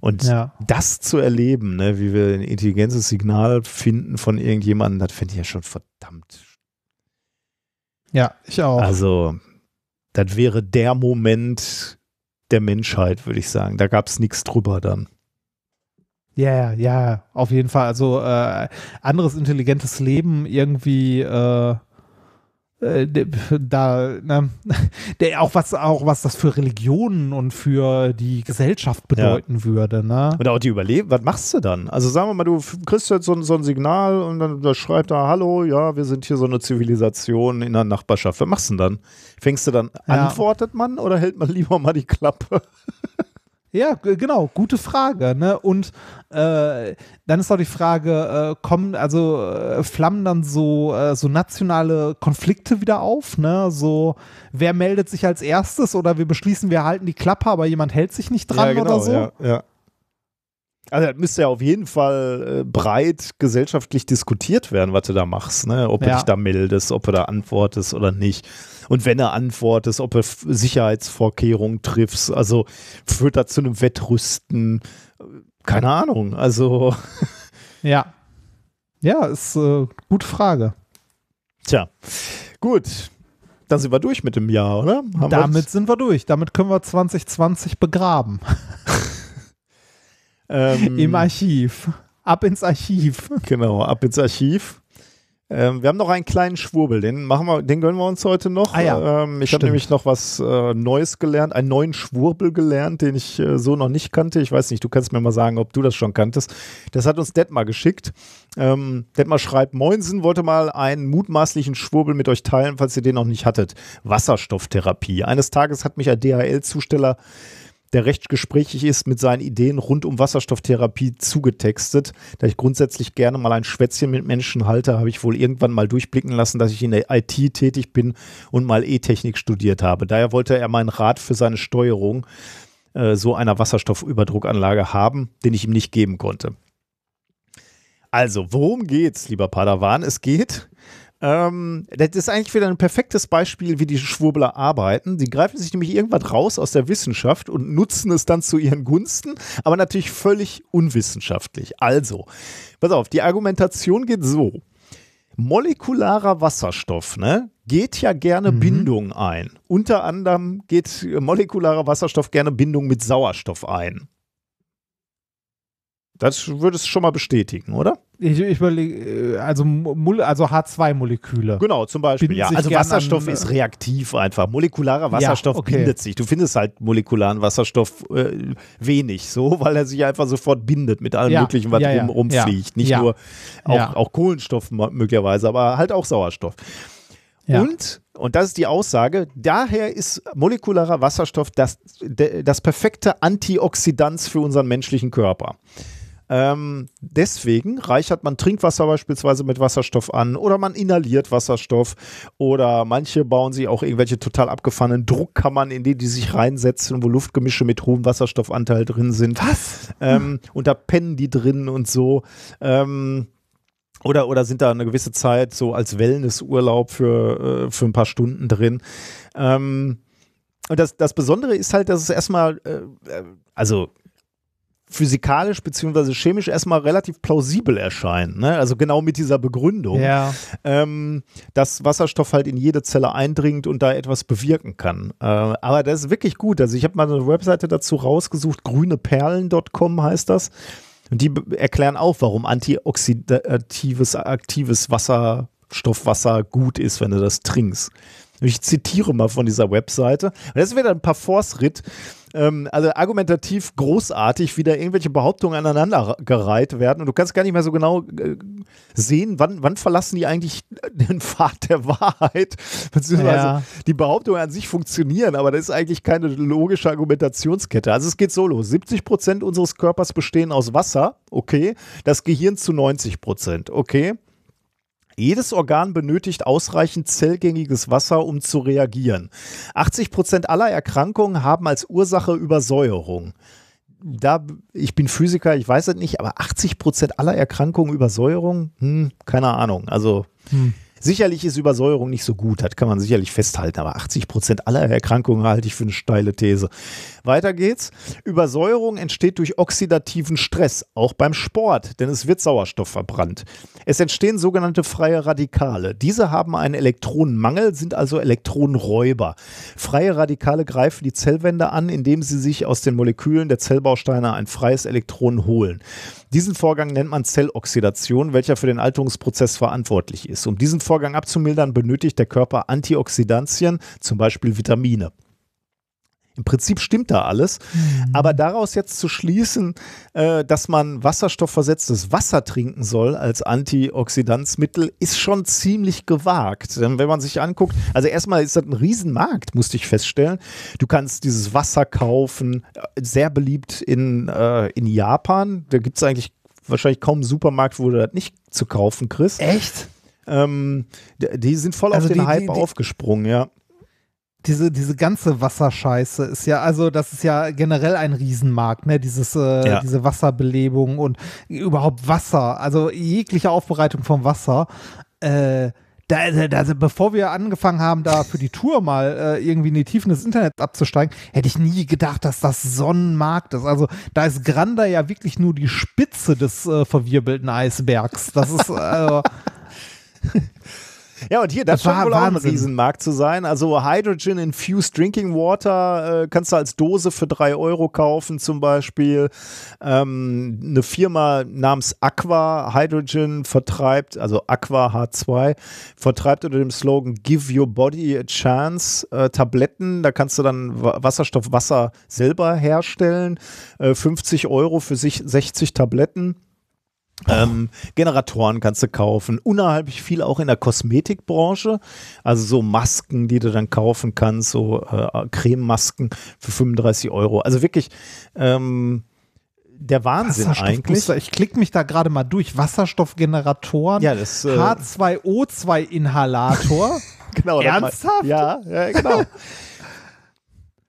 Und Ja. das zu erleben, ne, wie wir ein intelligentes Signal finden von irgendjemandem, das finde ich ja schon verdammt. ja, ich auch. Also, das wäre der Moment der Menschheit, würde ich sagen. Da gab es nichts drüber dann. Ja, ja, ja, auf jeden Fall. Also äh, anderes intelligentes Leben irgendwie äh, äh, da, ne, *laughs* der auch was auch was das für Religionen und für die Gesellschaft bedeuten würde, ne? Und auch die Überleben, was machst du dann? Also sagen wir mal, du kriegst jetzt so, ein- so ein Signal und dann da schreibt er, hallo, ja, wir sind hier so eine Zivilisation in der Nachbarschaft. Was machst du denn dann? Fängst du dann, Ja. antwortet man oder hält man lieber mal die Klappe? *laughs* Ja, genau, gute Frage, ne? Und äh, dann ist auch die Frage, äh, kommen, also äh, flammen dann so, äh, so nationale Konflikte wieder auf, ne? So, wer meldet sich als erstes oder wir beschließen, wir halten die Klappe, aber jemand hält sich nicht dran oder so? Ja, ja. Also das müsste ja auf jeden Fall äh, breit gesellschaftlich diskutiert werden, was du da machst, ne? Ob du Ja. dich da meldest, ob du da antwortest oder nicht. Und wenn er antwortest, ob F- Sicherheitsvorkehrungen triffst, also führt das zu einem Wettrüsten, keine Ahnung, also *laughs* Ja. Ja, ist äh, gute Frage. Tja, gut. Dann sind wir durch mit dem Jahr, oder? Haben wir Damit sind wir durch. Damit können wir 2020 begraben. *laughs* ähm, Im Archiv. Ab ins Archiv. Genau, ab ins Archiv. Ähm, wir haben noch einen kleinen Schwurbel, den machen wir, den gönnen wir uns heute noch. Ah ja, ähm, ich habe nämlich noch was äh, Neues gelernt, einen neuen Schwurbel gelernt, den ich äh, so noch nicht kannte. Ich weiß nicht, du kannst mir mal sagen, ob du das schon kanntest. Das hat uns Detmar geschickt. Ähm, Detmar schreibt, Moinsen wollte mal einen mutmaßlichen Schwurbel mit euch teilen, falls ihr den noch nicht hattet. Wasserstofftherapie. Eines Tages hat mich ein DHL-Zusteller der recht gesprächig ist, mit seinen Ideen rund um Wasserstofftherapie zugetextet. Da ich grundsätzlich gerne mal ein Schwätzchen mit Menschen halte, habe ich wohl irgendwann mal durchblicken lassen, dass ich in der IT tätig bin und mal E-Technik studiert habe. Daher wollte er meinen Rat für seine Steuerung äh, so einer Wasserstoffüberdruckanlage haben, den ich ihm nicht geben konnte. Also, worum geht's, lieber Padawan? Es geht ähm, das ist eigentlich wieder ein perfektes Beispiel, wie die Schwurbler arbeiten. Sie greifen sich nämlich irgendwas raus aus der Wissenschaft und nutzen es dann zu ihren Gunsten, aber natürlich völlig unwissenschaftlich. Also, pass auf, die Argumentation geht so. Molekularer Wasserstoff, ne, geht ja gerne Bindung ein. Unter anderem geht molekularer Wasserstoff gerne Bindung mit Sauerstoff ein. Das würdest du schon mal bestätigen, oder? Ich, ich überlege, äh, also, also H2-Moleküle. Genau, zum Beispiel. Binden Ja, also Wasserstoff an, äh, ist reaktiv einfach. Molekularer Wasserstoff okay. bindet sich. Du findest halt molekularen Wasserstoff äh, wenig so, *laughs* weil er sich einfach sofort bindet mit allem Ja, Möglichen, was ja, ja, rum, rumfliegt. ja, Nicht ja. nur auch, Ja. auch Kohlenstoff möglicherweise, aber halt auch Sauerstoff. Ja. Und, und das ist die Aussage, daher ist molekularer Wasserstoff das, de- das perfekte Antioxidant für unseren menschlichen Körper. Ähm, deswegen reichert man Trinkwasser beispielsweise mit Wasserstoff an oder man inhaliert Wasserstoff oder manche bauen sich auch irgendwelche total abgefahrenen Druckkammern, in die die sich reinsetzen, wo Luftgemische mit hohem Wasserstoffanteil drin sind. Was? Ähm, und da pennen die drin und so. Ähm, oder, oder sind da eine gewisse Zeit so als Wellnessurlaub für, äh, für ein paar Stunden drin. Ähm, und das, das Besondere ist halt, dass es erstmal, äh, äh, also physikalisch bzw. chemisch erstmal relativ plausibel erscheinen. Ne? Also genau mit dieser Begründung, Ja. ähm, dass Wasserstoff halt in jede Zelle eindringt und da etwas bewirken kann. Äh, aber das ist wirklich gut. Also ich habe mal eine Webseite dazu rausgesucht, grüneperlen.com heißt das. Und die erklären auch, warum antioxidatives, aktives Wasserstoffwasser gut ist, wenn du das trinkst. Ich zitiere mal von dieser Webseite. Und das ist wieder ein Parforce-Ritt. Ähm, also argumentativ großartig, wie da irgendwelche Behauptungen aneinandergereiht werden. Und du kannst gar nicht mehr so genau äh, sehen, wann, wann verlassen die eigentlich *laughs* den Pfad der Wahrheit. Beziehungsweise Ja. die Behauptungen an sich funktionieren, aber das ist eigentlich keine logische Argumentationskette. Also es geht so los. 70 Prozent unseres Körpers bestehen aus Wasser, okay. Das Gehirn zu 90 Prozent, okay. Jedes Organ benötigt ausreichend zellgängiges Wasser, um zu reagieren. 80 Prozent aller Erkrankungen haben als Ursache Übersäuerung. Da, ich bin Physiker, ich weiß es nicht, aber 80 Prozent aller Erkrankungen Übersäuerung? Hm, keine Ahnung. Also sicherlich ist Übersäuerung nicht so gut, das kann man sicherlich festhalten, aber 80 Prozent aller Erkrankungen halte ich für eine steile These. Weiter geht's. Übersäuerung entsteht durch oxidativen Stress, auch beim Sport, denn es wird Sauerstoff verbrannt. Es entstehen sogenannte freie Radikale. Diese haben einen Elektronenmangel, sind also Elektronenräuber. Freie Radikale greifen die Zellwände an, indem sie sich aus den Molekülen der Zellbausteine ein freies Elektron holen. Diesen Vorgang nennt man Zelloxidation, welcher für den Alterungsprozess verantwortlich ist. Um diesen Vorgang abzumildern, benötigt der Körper Antioxidantien, zum Beispiel Vitamine. Im Prinzip stimmt da alles, aber daraus jetzt zu schließen, äh, dass man wasserstoffversetztes Wasser trinken soll als Antioxidanzmittel, ist schon ziemlich gewagt. Denn wenn man sich anguckt, also erstmal ist das ein Riesenmarkt, musste ich feststellen. Du kannst dieses Wasser kaufen, äh, sehr beliebt in, äh, in Japan. Da gibt es eigentlich wahrscheinlich kaum einen Supermarkt, wo du das nicht zu kaufen kriegst. Echt? Ähm, die sind voll Also auf den die- Hype die- die- aufgesprungen, ja. Diese, diese ganze Wasserscheiße ist ja, also das ist ja generell ein Riesenmarkt, ne? Dieses, äh, Ja. diese Wasserbelebung und überhaupt Wasser, also jegliche Aufbereitung vom Wasser. Äh, da, da, da, bevor wir angefangen haben, da für die Tour mal äh, irgendwie in die Tiefen des Internets abzusteigen, hätte ich nie gedacht, dass das so ein Markt ist. Also da ist Granda ja wirklich nur die Spitze des äh, verwirbelten Eisbergs. Das ist, äh, *laughs* Ja, und hier, das, Das scheint wohl auch ein Wahnsinn. Riesenmarkt zu sein. Also Hydrogen Infused Drinking Water äh, kannst du als Dose für drei Euro kaufen zum Beispiel. Ähm, eine Firma namens Aqua Hydrogen vertreibt, also Aqua H2, vertreibt unter dem Slogan Give Your Body a Chance äh, Tabletten. Da kannst du dann Wa- Wasserstoffwasser selber herstellen. Äh, 50 Euro für sich 60 Tabletten. Ähm, Generatoren kannst du kaufen, unheimlich viel auch in der Kosmetikbranche, also so Masken, die du dann kaufen kannst, so äh, Crememasken für 35 Euro. Also wirklich ähm, der Wahnsinn eigentlich. Ich klicke mich da gerade mal durch. Wasserstoffgeneratoren. Ja, das äh, H2O2-Inhalator. *laughs* genau. mal- Ernsthaft? Ja, ja, genau. *laughs*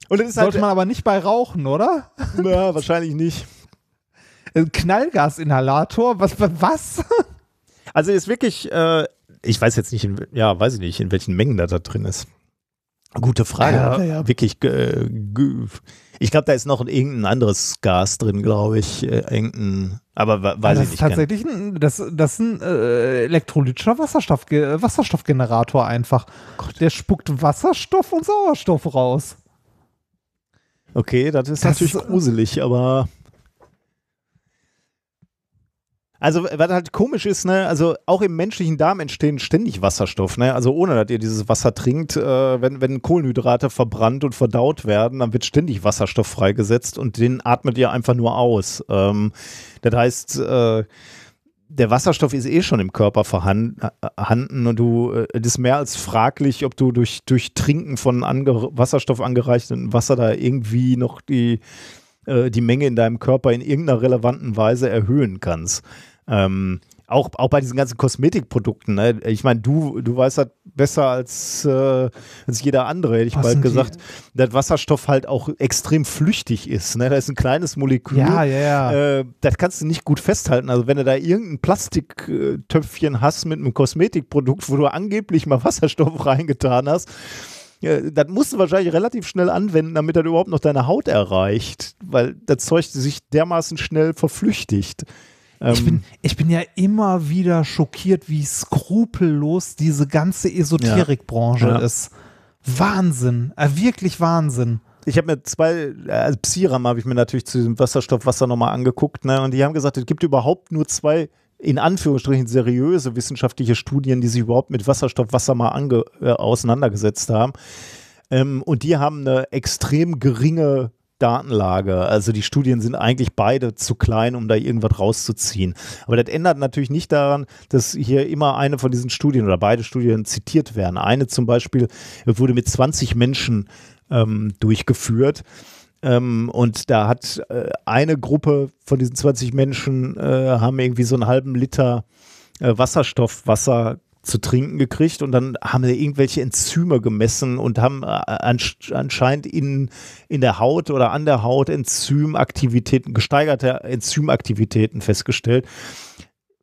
Und das ist Sollte halt, man aber nicht bei rauchen, oder? na, wahrscheinlich nicht. Ein Knallgasinhalator? Was? Was? *laughs* Also ist wirklich, äh, ich weiß jetzt nicht, in, ja, weiß ich nicht, in welchen Mengen da, da drin ist. Gute Frage. Ja, ja. Wirklich, äh, ich glaube, da ist noch ein, irgendein anderes Gas drin, glaube ich. Äh, irgendein, aber weiß das ich ist nicht. gern. tatsächlich ein, das, das ist ein äh, elektrolytischer Wasserstoff, Wasserstoffgenerator einfach. Der spuckt Wasserstoff und Sauerstoff raus. Okay, das ist Das natürlich ist- gruselig, aber. Also, was halt komisch ist, ne, also auch im menschlichen Darm entstehen ständig Wasserstoff, ne? Also ohne dass ihr dieses Wasser trinkt, äh, wenn, wenn Kohlenhydrate verbrannt und verdaut werden, dann wird ständig Wasserstoff freigesetzt und den atmet ihr einfach nur aus. Ähm, das heißt, äh, der Wasserstoff ist eh schon im Körper vorhanden und du, äh, es ist mehr als fraglich, ob du durch, durch Trinken von ange Wasserstoff angereichertem Wasser da irgendwie noch die, äh, die Menge in deinem Körper in irgendeiner relevanten Weise erhöhen kannst. Ähm, auch, auch bei diesen ganzen Kosmetikprodukten. Ne? Ich meine, du, du weißt das besser als, äh, als jeder andere, hätte ich Was bald sind die- gesagt, dass Wasserstoff halt auch extrem flüchtig ist. Ne? Da ist ein kleines Molekül. Ja, ja, ja. Äh, das kannst du nicht gut festhalten. Also wenn du da irgendein Plastiktöpfchen hast mit einem Kosmetikprodukt, wo du angeblich mal Wasserstoff *laughs* reingetan hast, das musst du wahrscheinlich relativ schnell anwenden, damit das überhaupt noch deine Haut erreicht, weil das Zeug sich dermaßen schnell verflüchtigt. Ich Ähm, bin, ich bin ja immer wieder schockiert, wie skrupellos diese ganze Esoterikbranche Ja. ist. Wahnsinn, äh, wirklich Wahnsinn. Ich habe mir zwei, äh, also Psiram habe ich mir natürlich zu diesem Wasserstoffwasser nochmal angeguckt, ne? Und die haben gesagt, es gibt überhaupt nur zwei, in Anführungsstrichen, seriöse wissenschaftliche Studien, die sich überhaupt mit Wasserstoffwasser mal ange, äh, auseinandergesetzt haben. Ähm, und die haben eine extrem geringe Datenlage. Also die Studien sind eigentlich beide zu klein, um da irgendwas rauszuziehen. Aber das ändert natürlich nicht daran, dass hier immer eine von diesen Studien oder beide Studien zitiert werden. Eine zum Beispiel wurde mit 20 Menschen ähm, durchgeführt. Ähm, und da hat äh, eine Gruppe von diesen 20 Menschen äh, haben irgendwie so einen halben Liter äh, Wasserstoffwasser zu trinken gekriegt und dann haben sie irgendwelche Enzyme gemessen und haben äh, ansch- anscheinend in, in der Haut oder an der Haut Enzymaktivitäten, gesteigerte Enzymaktivitäten festgestellt.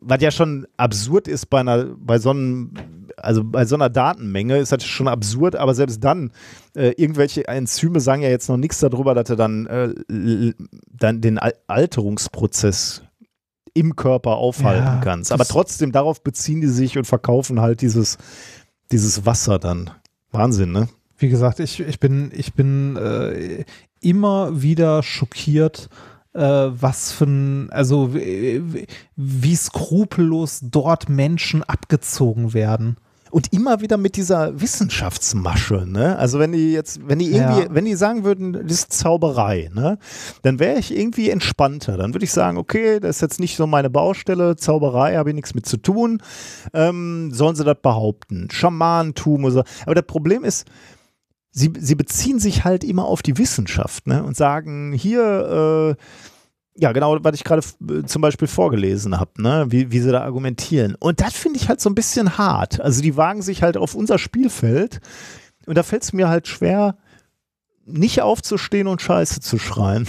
Was ja schon absurd ist bei einer, bei so einem, also bei so einer Datenmenge ist das schon absurd, aber selbst dann, äh, irgendwelche Enzyme sagen ja jetzt noch nichts darüber, dass du dann, äh, dann den Al Alterungsprozess im Körper aufhalten Ja, kannst. Aber trotzdem, darauf beziehen die sich und verkaufen halt dieses, dieses Wasser dann. Wahnsinn, ne? Wie gesagt, ich, ich bin, ich bin äh, immer wieder schockiert, was für ein, also wie, skrupellos dort Menschen abgezogen werden. Und immer wieder mit dieser Wissenschaftsmasche, ne? Also wenn die jetzt, wenn die irgendwie, Ja. wenn die sagen würden, das ist Zauberei, ne? Dann wäre ich irgendwie entspannter. Dann würde ich sagen, okay, das ist jetzt nicht so meine Baustelle, Zauberei habe ich nichts mit zu tun. Ähm, sollen sie das behaupten? Schamanentum oder so. Aber das Problem ist, sie, sie beziehen sich halt immer auf die Wissenschaft, ne? Und sagen, hier, äh, ja, genau, was ich gerade äh, zum Beispiel vorgelesen habe, ne? wie, wie sie da argumentieren. Und das finde ich halt so ein bisschen hart. Also die wagen sich halt auf unser Spielfeld und da fällt es mir halt schwer, nicht aufzustehen und Scheiße zu schreien.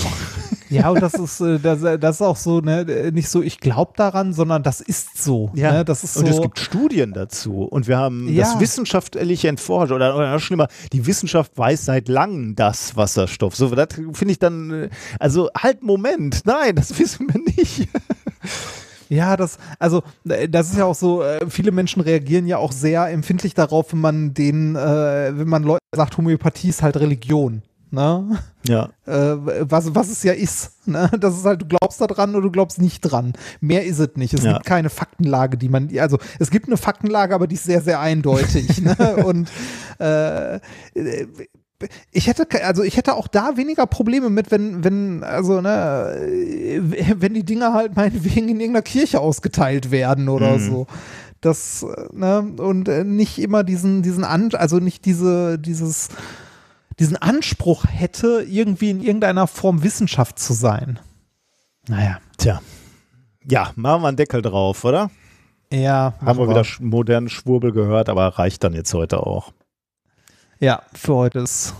Ja, und das ist, äh, das, das ist auch so, ne, äh, nicht so, ich glaube daran, sondern das ist so. Ja. Ne? Das ist so. Und es gibt Studien dazu. Und wir haben Ja. das wissenschaftlich entforscht. Oder, oder noch schlimmer, die Wissenschaft weiß seit langem das Wasserstoff. So, das finde ich dann, äh, also halt, Moment, nein, das *laughs* wissen wir nicht. Ja, das, also äh, das ist ja auch so, äh, viele Menschen reagieren ja auch sehr empfindlich darauf, wenn man denen, äh, wenn man Leuten sagt, Homöopathie ist halt Religion. Ne? Ja. Äh, was, was es ja ist. Ne? Das ist halt, du glaubst da dran oder du glaubst nicht dran. Mehr ist es nicht. Es Ja. gibt keine Faktenlage, die man, also es gibt eine Faktenlage, aber die ist sehr, sehr eindeutig. *laughs* ne? Und äh, äh, ich hätte, also ich hätte auch da weniger Probleme mit, wenn, wenn, also, ne, *laughs* wenn die Dinger halt meinetwegen in irgendeiner Kirche ausgeteilt werden oder Mhm. so. Das, ne, und äh, nicht immer diesen, diesen An, also nicht diese, dieses, diesen Anspruch hätte, irgendwie in irgendeiner Form Wissenschaft zu sein. Naja. Tja. Ja, machen wir einen Deckel drauf, oder? Ja, Haben wir wieder modernen Schwurbel gehört, aber reicht dann jetzt heute auch. Ja, für heute ist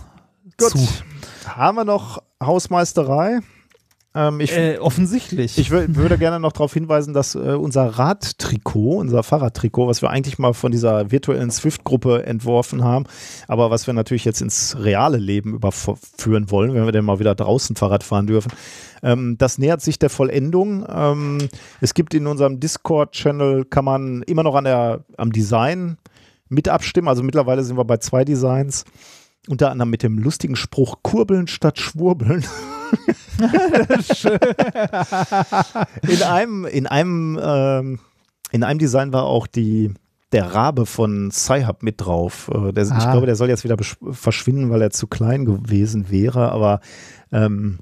zu. Haben wir noch Hausmeisterei? Ähm, ich Äh, offensichtlich. ich wür- würde gerne noch darauf hinweisen, dass äh, unser Radtrikot, unser Fahrradtrikot, was wir eigentlich mal von dieser virtuellen Swift-Gruppe entworfen haben, aber was wir natürlich jetzt ins reale Leben überführen wollen, wenn wir denn mal wieder draußen Fahrrad fahren dürfen, ähm, das nähert sich der Vollendung. Ähm, es gibt in unserem Discord-Channel, kann man immer noch an der, am Design mit abstimmen. Also mittlerweile sind wir bei zwei Designs. Unter anderem mit dem lustigen Spruch Kurbeln statt Schwurbeln. *laughs* in einem, in einem, ähm, in einem Design war auch die, der Rabe von Sci-Hub mit drauf. Äh, der, Ich Ah. glaube, der soll jetzt wieder verschwinden, weil er zu klein gewesen wäre, aber ähm,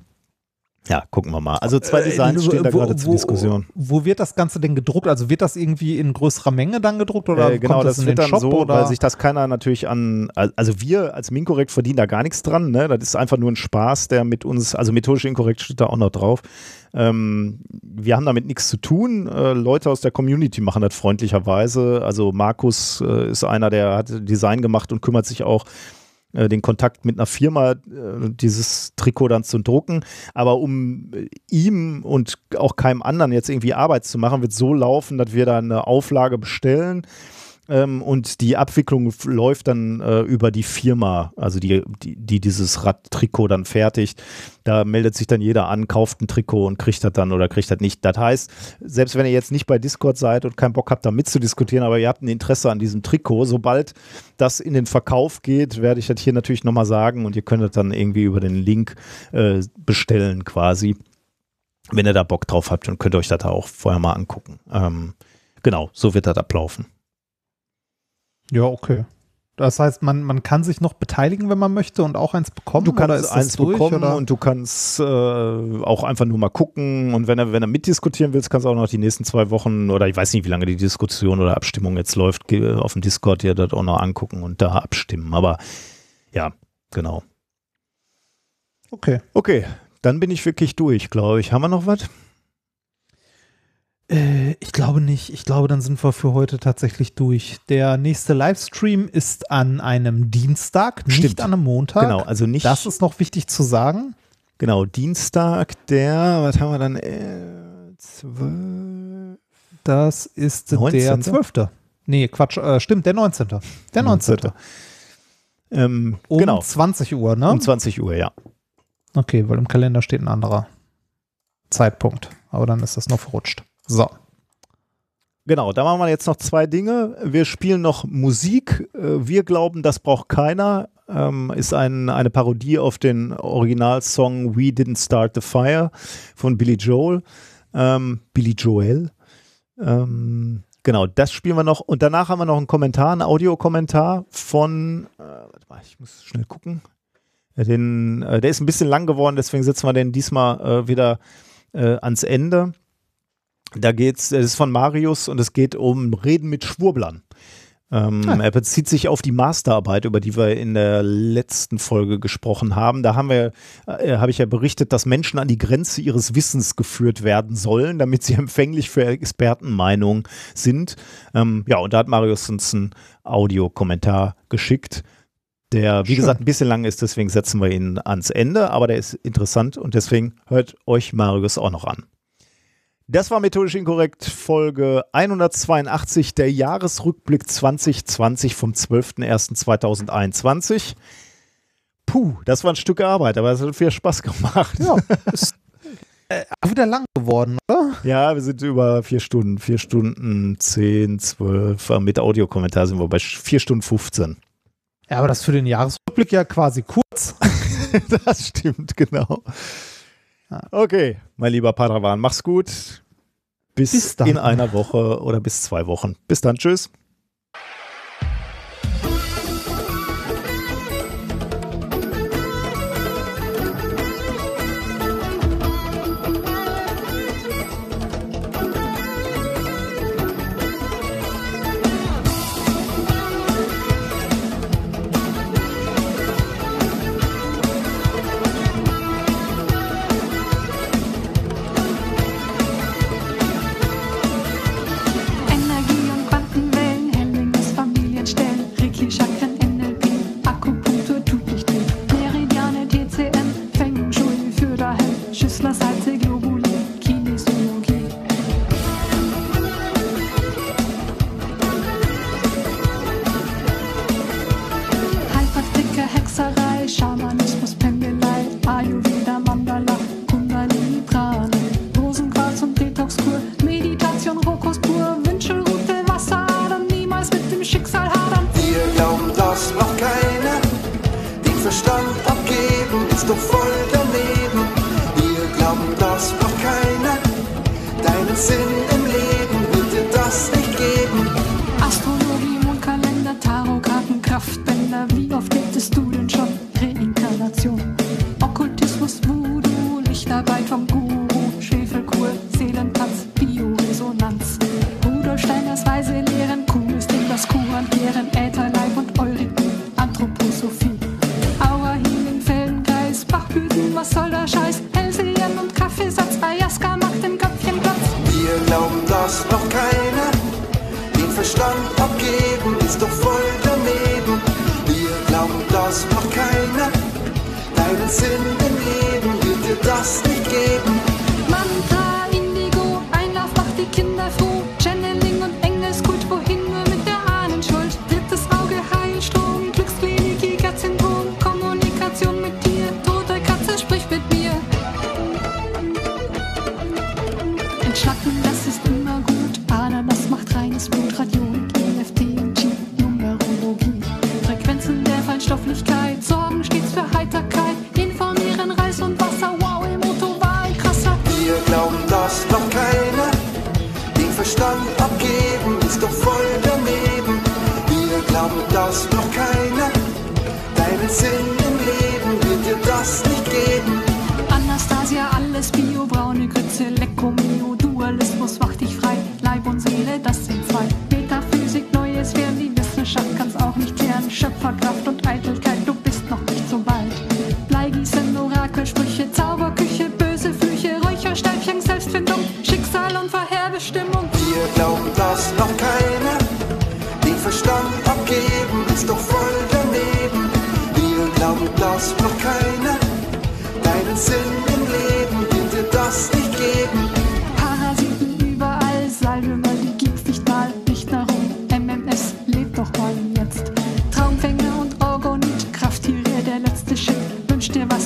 ja, gucken wir mal. Also zwei Äh, Designs wo- stehen da wo- gerade zur wo- Diskussion. Wo wird das Ganze denn gedruckt? Also wird das irgendwie in größerer Menge dann gedruckt oder Äh, genau, kommt das das in wird den dann Shop so, oder? weil sich das keiner natürlich an, also wir als Minkorrekt verdienen da gar nichts dran, ne? Das ist einfach nur ein Spaß, der mit uns, also methodisch inkorrekt steht da auch noch drauf. Ähm, wir haben damit nichts zu tun. Äh, Leute aus der Community machen das freundlicherweise. Also Markus äh, ist einer, der hat Design gemacht und kümmert sich auch äh, den Kontakt mit einer Firma, äh, dieses Trikot dann zu drucken. Aber um äh, ihm und auch keinem anderen jetzt irgendwie Arbeit zu machen, wird so laufen, dass wir da eine Auflage bestellen Ähm, und die Abwicklung läuft dann äh, über die Firma, also die, die, die dieses Radtrikot dann fertigt. Da meldet sich dann jeder an, kauft ein Trikot und kriegt das dann oder kriegt das nicht. Das heißt, selbst wenn ihr jetzt nicht bei Discord seid und keinen Bock habt, da mitzudiskutieren, aber ihr habt ein Interesse an diesem Trikot, sobald das in den Verkauf geht, werde ich das hier natürlich nochmal sagen und ihr könnt das dann irgendwie über den Link äh, bestellen quasi. Wenn ihr da Bock drauf habt und könnt euch das auch vorher mal angucken. Ähm, genau, so wird das ablaufen. Ja, okay. Das heißt, man, man kann sich noch beteiligen, wenn man möchte und auch eins bekommen? Du kannst eins durch, bekommen oder? und du kannst äh, auch einfach nur mal gucken und wenn er, wenn er mitdiskutieren willst, kannst du auch noch die nächsten zwei Wochen oder ich weiß nicht, wie lange die Diskussion oder Abstimmung jetzt läuft, auf dem Discord dir das auch noch angucken und da abstimmen. Aber ja, genau. Okay. Okay, dann bin ich wirklich durch, glaube ich. Haben wir noch was? Äh, ich glaube nicht. Ich glaube, dann sind wir für heute tatsächlich durch. Der nächste Livestream ist an einem Dienstag, nicht Stimmt. an einem Montag. Genau, also nicht. Das ist noch wichtig zu sagen. genau, Dienstag, der, was haben wir dann? Äh, zwölf, Das ist 19.. der 12. Nee, Quatsch, äh, stimmt, der 19. Der 19. ähm, Um genau, 20 Uhr, ne? um 20 Uhr, ja. Okay, weil im Kalender steht ein anderer Zeitpunkt. Aber dann ist das noch verrutscht. So. Genau, da machen wir jetzt noch zwei Dinge. Wir spielen noch Musik. Äh, Wir glauben, das braucht keiner. Ähm, ist ein, eine Parodie auf den Originalsong We Didn't Start the Fire von Billy Joel. Ähm, Billy Joel. Ähm, genau, das spielen wir noch. Und danach haben wir noch einen Kommentar, einen Audiokommentar von, äh, warte mal, ich muss schnell gucken. Äh, Den, äh, der ist ein bisschen lang geworden, deswegen setzen wir den diesmal äh, wieder äh, ans Ende. Da geht's, das ist von Marius und es geht um Reden mit Schwurblern. Ähm, Ah. Er bezieht sich auf die Masterarbeit, über die wir in der letzten Folge gesprochen haben. Da haben wir, äh, habe ich ja berichtet, dass Menschen an die Grenze ihres Wissens geführt werden sollen, damit sie *laughs* empfänglich für Expertenmeinungen sind. Ähm, ja, und da hat Marius uns einen Audiokommentar geschickt, der, wie Schön. gesagt, ein bisschen lang ist, deswegen setzen wir ihn ans Ende, aber der ist interessant und deswegen hört euch Marius auch noch an. Das war methodisch inkorrekt, Folge 182, der Jahresrückblick 2020 vom 12.01.2021. Puh, das war ein Stück Arbeit, aber es hat viel Spaß gemacht. Ja, ist *laughs* äh, wieder lang geworden, oder? Ja, wir sind über vier Stunden, vier Stunden, zehn, zwölf, äh, mit Audiokommentar sind wir bei vier Stunden 15. Ja, aber das für den Jahresrückblick ja quasi kurz. *laughs* Das stimmt, genau. Okay, mein lieber Padawan, mach's gut. Bis, Bis dann. in einer Woche oder bis zwei Wochen. Bis dann, tschüss.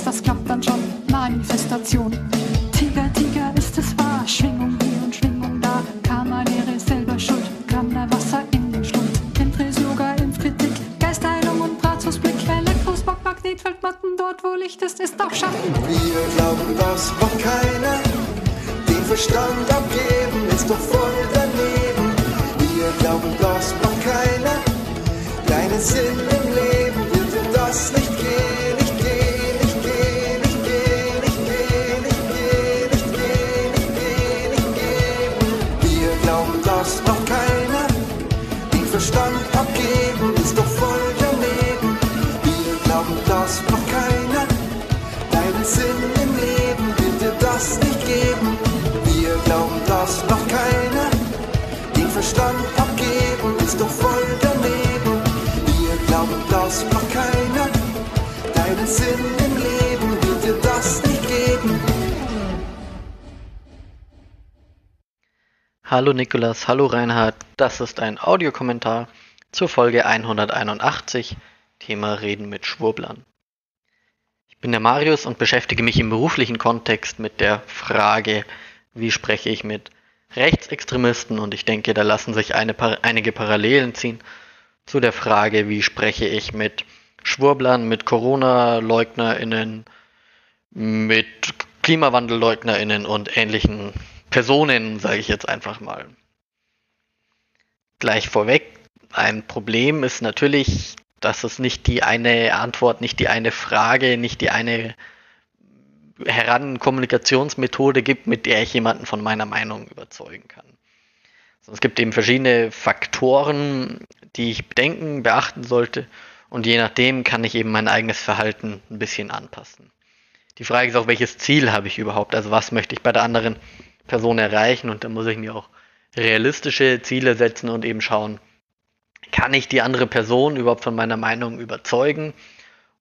Das klappt dann schon. Manifestation. Tiger, Tiger, ist es wahr? Schwingung hier und Schwingung da. Karma-Lehre ist selber schuld. Gramm Wasser in den Schlund. Chemtrails, Yoga, Impfkritik, Geistheilung und Bratwurstblick. Elektrosmog, Magnetfeldmatten, dort wo Licht ist, ist auch Schatten. Wir glauben, dass noch keiner den Verstand abgeben, ist doch voll daneben. Wir glauben, dass noch keiner deinen Sinn im Leben Verstand abgeben, ist doch voll daneben. Wir glauben, dass noch keiner deinen Sinn im Leben will dir das nicht geben. Wir glauben, dass noch keiner den Verstand abgeben, ist doch voll daneben. Wir glauben, dass noch keiner deinen Sinn im Leben will dir das nicht geben. Hallo Nikolas, hallo Reinhard, das ist ein Audiokommentar zur Folge 181, Thema Reden mit Schwurblern. Ich bin der Marius und beschäftige mich im beruflichen Kontext mit der Frage, wie spreche ich mit Rechtsextremisten und ich denke, da lassen sich eine, einige Parallelen ziehen zu der Frage, wie spreche ich mit Schwurblern, mit Corona-LeugnerInnen, mit KlimawandellleugnerInnen und ähnlichen Personen, sage ich jetzt einfach mal. Gleich vorweg, ein Problem ist natürlich, dass es nicht die eine Antwort, nicht die eine Frage, nicht die eine Herankommunikationsmethode gibt, mit der ich jemanden von meiner Meinung überzeugen kann. Also es gibt eben verschiedene Faktoren, die ich bedenken, beachten sollte und je nachdem kann ich eben mein eigenes Verhalten ein bisschen anpassen. Die Frage ist auch, welches Ziel habe ich überhaupt? Also was möchte ich bei der anderen Person erreichen? Und da muss ich mir auch realistische Ziele setzen und eben schauen, kann ich die andere Person überhaupt von meiner Meinung überzeugen?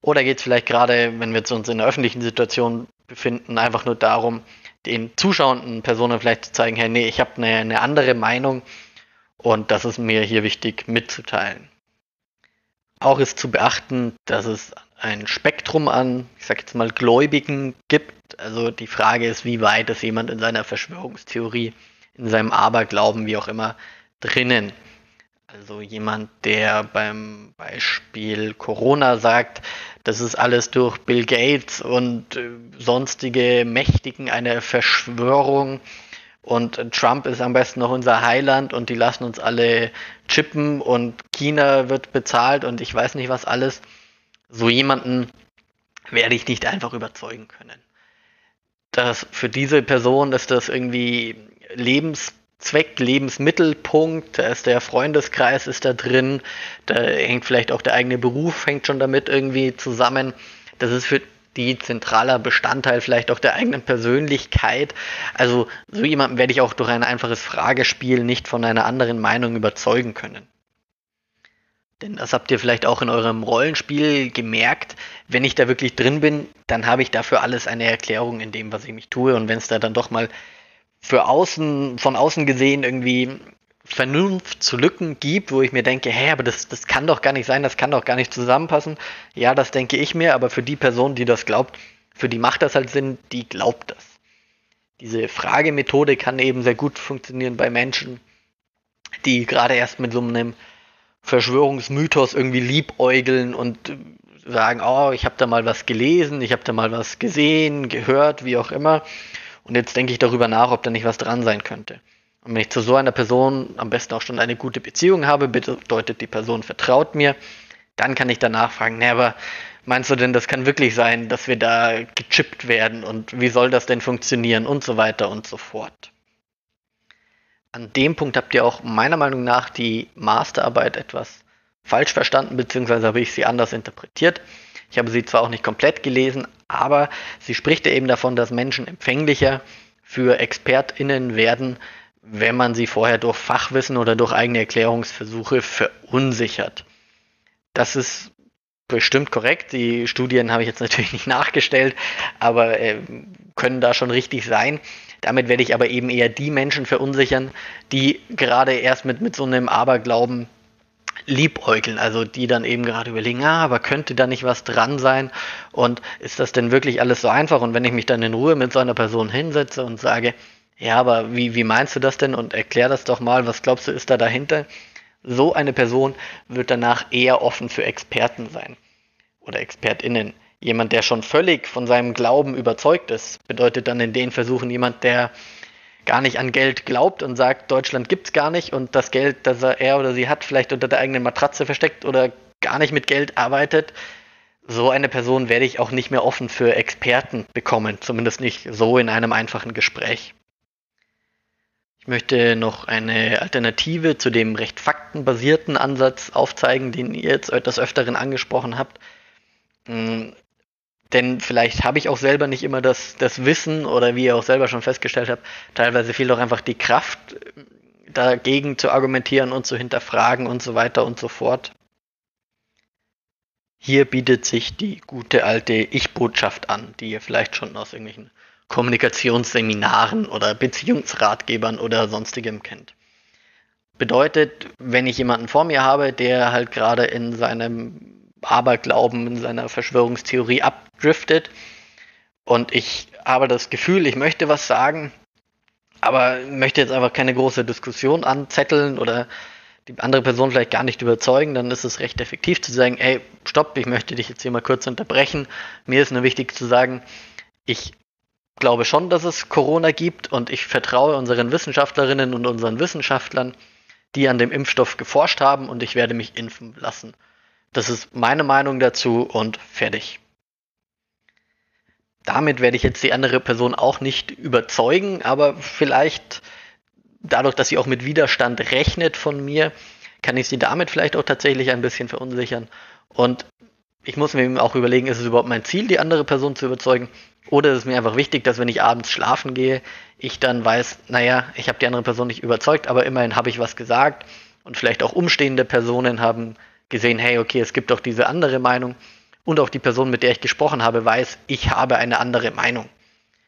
Oder geht es vielleicht gerade, wenn wir uns in einer öffentlichen Situation befinden, einfach nur darum, den zuschauenden Personen vielleicht zu zeigen, hey, nee, ich habe eine, eine andere Meinung und das ist mir hier wichtig mitzuteilen. Auch ist zu beachten, dass es ein Spektrum an, ich sag jetzt mal, Gläubigen gibt. Also die Frage ist, wie weit ist jemand in seiner Verschwörungstheorie, in seinem Aberglauben, wie auch immer, drinnen. Also jemand, der beim Beispiel Corona sagt, das ist alles durch Bill Gates und äh, sonstige Mächtigen eine Verschwörung und Trump ist am besten noch unser Heiland und die lassen uns alle chippen und China wird bezahlt und ich weiß nicht was alles. So jemanden werde ich nicht einfach überzeugen können. Das, für diese Person ist das irgendwie Lebenszweck, Lebensmittelpunkt, da ist der Freundeskreis ist da drin, da hängt vielleicht auch der eigene Beruf, hängt schon damit irgendwie zusammen. Das ist für die zentraler Bestandteil vielleicht auch der eigenen Persönlichkeit. Also so jemanden werde ich auch durch ein einfaches Fragespiel nicht von einer anderen Meinung überzeugen können. Denn das habt ihr vielleicht auch in eurem Rollenspiel gemerkt. Wenn ich da wirklich drin bin, dann habe ich dafür alles eine Erklärung in dem, was ich mich tue. Und wenn es da dann doch mal für außen, von außen gesehen irgendwie Vernunftslücken gibt, wo ich mir denke, hä, aber das, das kann doch gar nicht sein, das kann doch gar nicht zusammenpassen. Ja, das denke ich mir, aber für die Person, die das glaubt, für die macht das halt Sinn, die glaubt das. Diese Fragemethode kann eben sehr gut funktionieren bei Menschen, die gerade erst mit so einem Verschwörungsmythos irgendwie liebäugeln und sagen, oh, ich habe da mal was gelesen, ich habe da mal was gesehen, gehört, wie auch immer. Und jetzt denke ich darüber nach, ob da nicht was dran sein könnte. Und wenn ich zu so einer Person am besten auch schon eine gute Beziehung habe, bedeutet die Person vertraut mir, dann kann ich danach fragen, ne, aber meinst du denn, das kann wirklich sein, dass wir da gechippt werden und wie soll das denn funktionieren und so weiter und so fort. an dem Punkt habt ihr auch meiner Meinung nach die Masterarbeit etwas falsch verstanden, beziehungsweise habe ich sie anders interpretiert. Ich habe sie zwar auch nicht komplett gelesen, aber sie spricht ja eben davon, dass Menschen empfänglicher für ExpertInnen werden, wenn man sie vorher durch Fachwissen oder durch eigene Erklärungsversuche verunsichert. Das ist bestimmt korrekt. Die Studien habe ich jetzt *laughs* natürlich nicht nachgestellt, aber äh, können da schon richtig sein. Damit werde ich aber eben eher die Menschen verunsichern, die gerade erst mit, mit so einem Aberglauben liebäugeln, also die dann eben gerade überlegen, ah, aber könnte da nicht was dran sein und ist das denn wirklich alles so einfach und wenn ich mich dann in Ruhe mit so einer Person hinsetze und sage, ja, aber wie, wie meinst du das denn und erklär das doch mal, was glaubst du ist da dahinter? So eine Person wird danach eher offen für Experten sein oder Expertinnen. Jemand, der schon völlig von seinem Glauben überzeugt ist, bedeutet dann in den Versuchen jemand, der gar nicht an Geld glaubt und sagt, Deutschland gibt's gar nicht und das Geld, das er oder sie hat, vielleicht unter der eigenen Matratze versteckt oder gar nicht mit Geld arbeitet, so eine Person werde ich auch nicht mehr offen für Experten bekommen, zumindest nicht so in einem einfachen Gespräch. Ich möchte noch eine Alternative zu dem recht faktenbasierten Ansatz aufzeigen, den ihr jetzt des Öfteren angesprochen habt. Denn vielleicht habe ich auch selber nicht immer das, das Wissen oder wie ihr auch selber schon festgestellt habt, teilweise fehlt auch einfach die Kraft, dagegen zu argumentieren und zu hinterfragen und so weiter und so fort. Hier bietet sich die gute alte Ich-Botschaft an, die ihr vielleicht schon aus irgendwelchen Kommunikationsseminaren oder Beziehungsratgebern oder sonstigem kennt. Bedeutet, wenn ich jemanden vor mir habe, der halt gerade in seinem Aberglauben, in seiner Verschwörungstheorie abdriftet. Und ich habe das Gefühl, ich möchte was sagen, aber möchte jetzt einfach keine große Diskussion anzetteln oder die andere Person vielleicht gar nicht überzeugen, dann ist es recht effektiv zu sagen, ey, stopp, ich möchte dich jetzt hier mal kurz unterbrechen. Mir ist nur wichtig zu sagen, ich glaube schon, dass es Corona gibt und ich vertraue unseren Wissenschaftlerinnen und unseren Wissenschaftlern, die an dem Impfstoff geforscht haben und ich werde mich impfen lassen. Das ist meine Meinung dazu und fertig. Damit werde ich jetzt die andere Person auch nicht überzeugen, aber vielleicht dadurch, dass sie auch mit Widerstand rechnet von mir, kann ich sie damit vielleicht auch tatsächlich ein bisschen verunsichern. Und ich muss mir auch überlegen, ist es überhaupt mein Ziel, die andere Person zu überzeugen? Oder ist es mir einfach wichtig, dass wenn ich abends schlafen gehe, ich dann weiß, naja, ich habe die andere Person nicht überzeugt, aber immerhin habe ich was gesagt. Und vielleicht auch umstehende Personen haben gesehen, hey, okay, es gibt doch diese andere Meinung. Und auch die Person, mit der ich gesprochen habe, weiß, ich habe eine andere Meinung.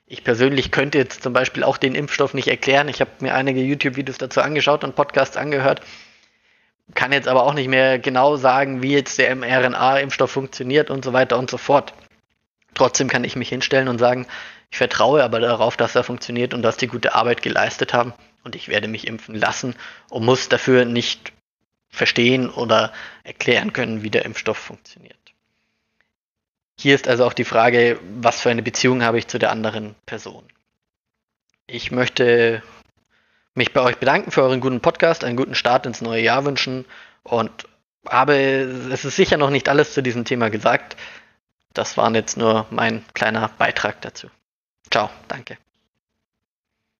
Ich persönlich könnte jetzt zum Beispiel auch den Impfstoff nicht erklären. Ich habe mir einige YouTube-Videos dazu angeschaut und Podcasts angehört. Kann jetzt aber auch nicht mehr genau sagen, wie jetzt der mRNA-Impfstoff funktioniert und so weiter und so fort. Trotzdem kann ich mich hinstellen und sagen, ich vertraue aber darauf, dass er funktioniert und dass die gute Arbeit geleistet haben und ich werde mich impfen lassen und muss dafür nicht verstehen oder erklären können, wie der Impfstoff funktioniert. Hier ist also auch die Frage, was für eine Beziehung habe ich zu der anderen Person. Ich möchte mich bei euch bedanken für euren guten Podcast, einen guten Start ins neue Jahr wünschen und habe, es ist sicher noch nicht alles zu diesem Thema gesagt. Das war jetzt nur mein kleiner Beitrag dazu. Ciao, danke.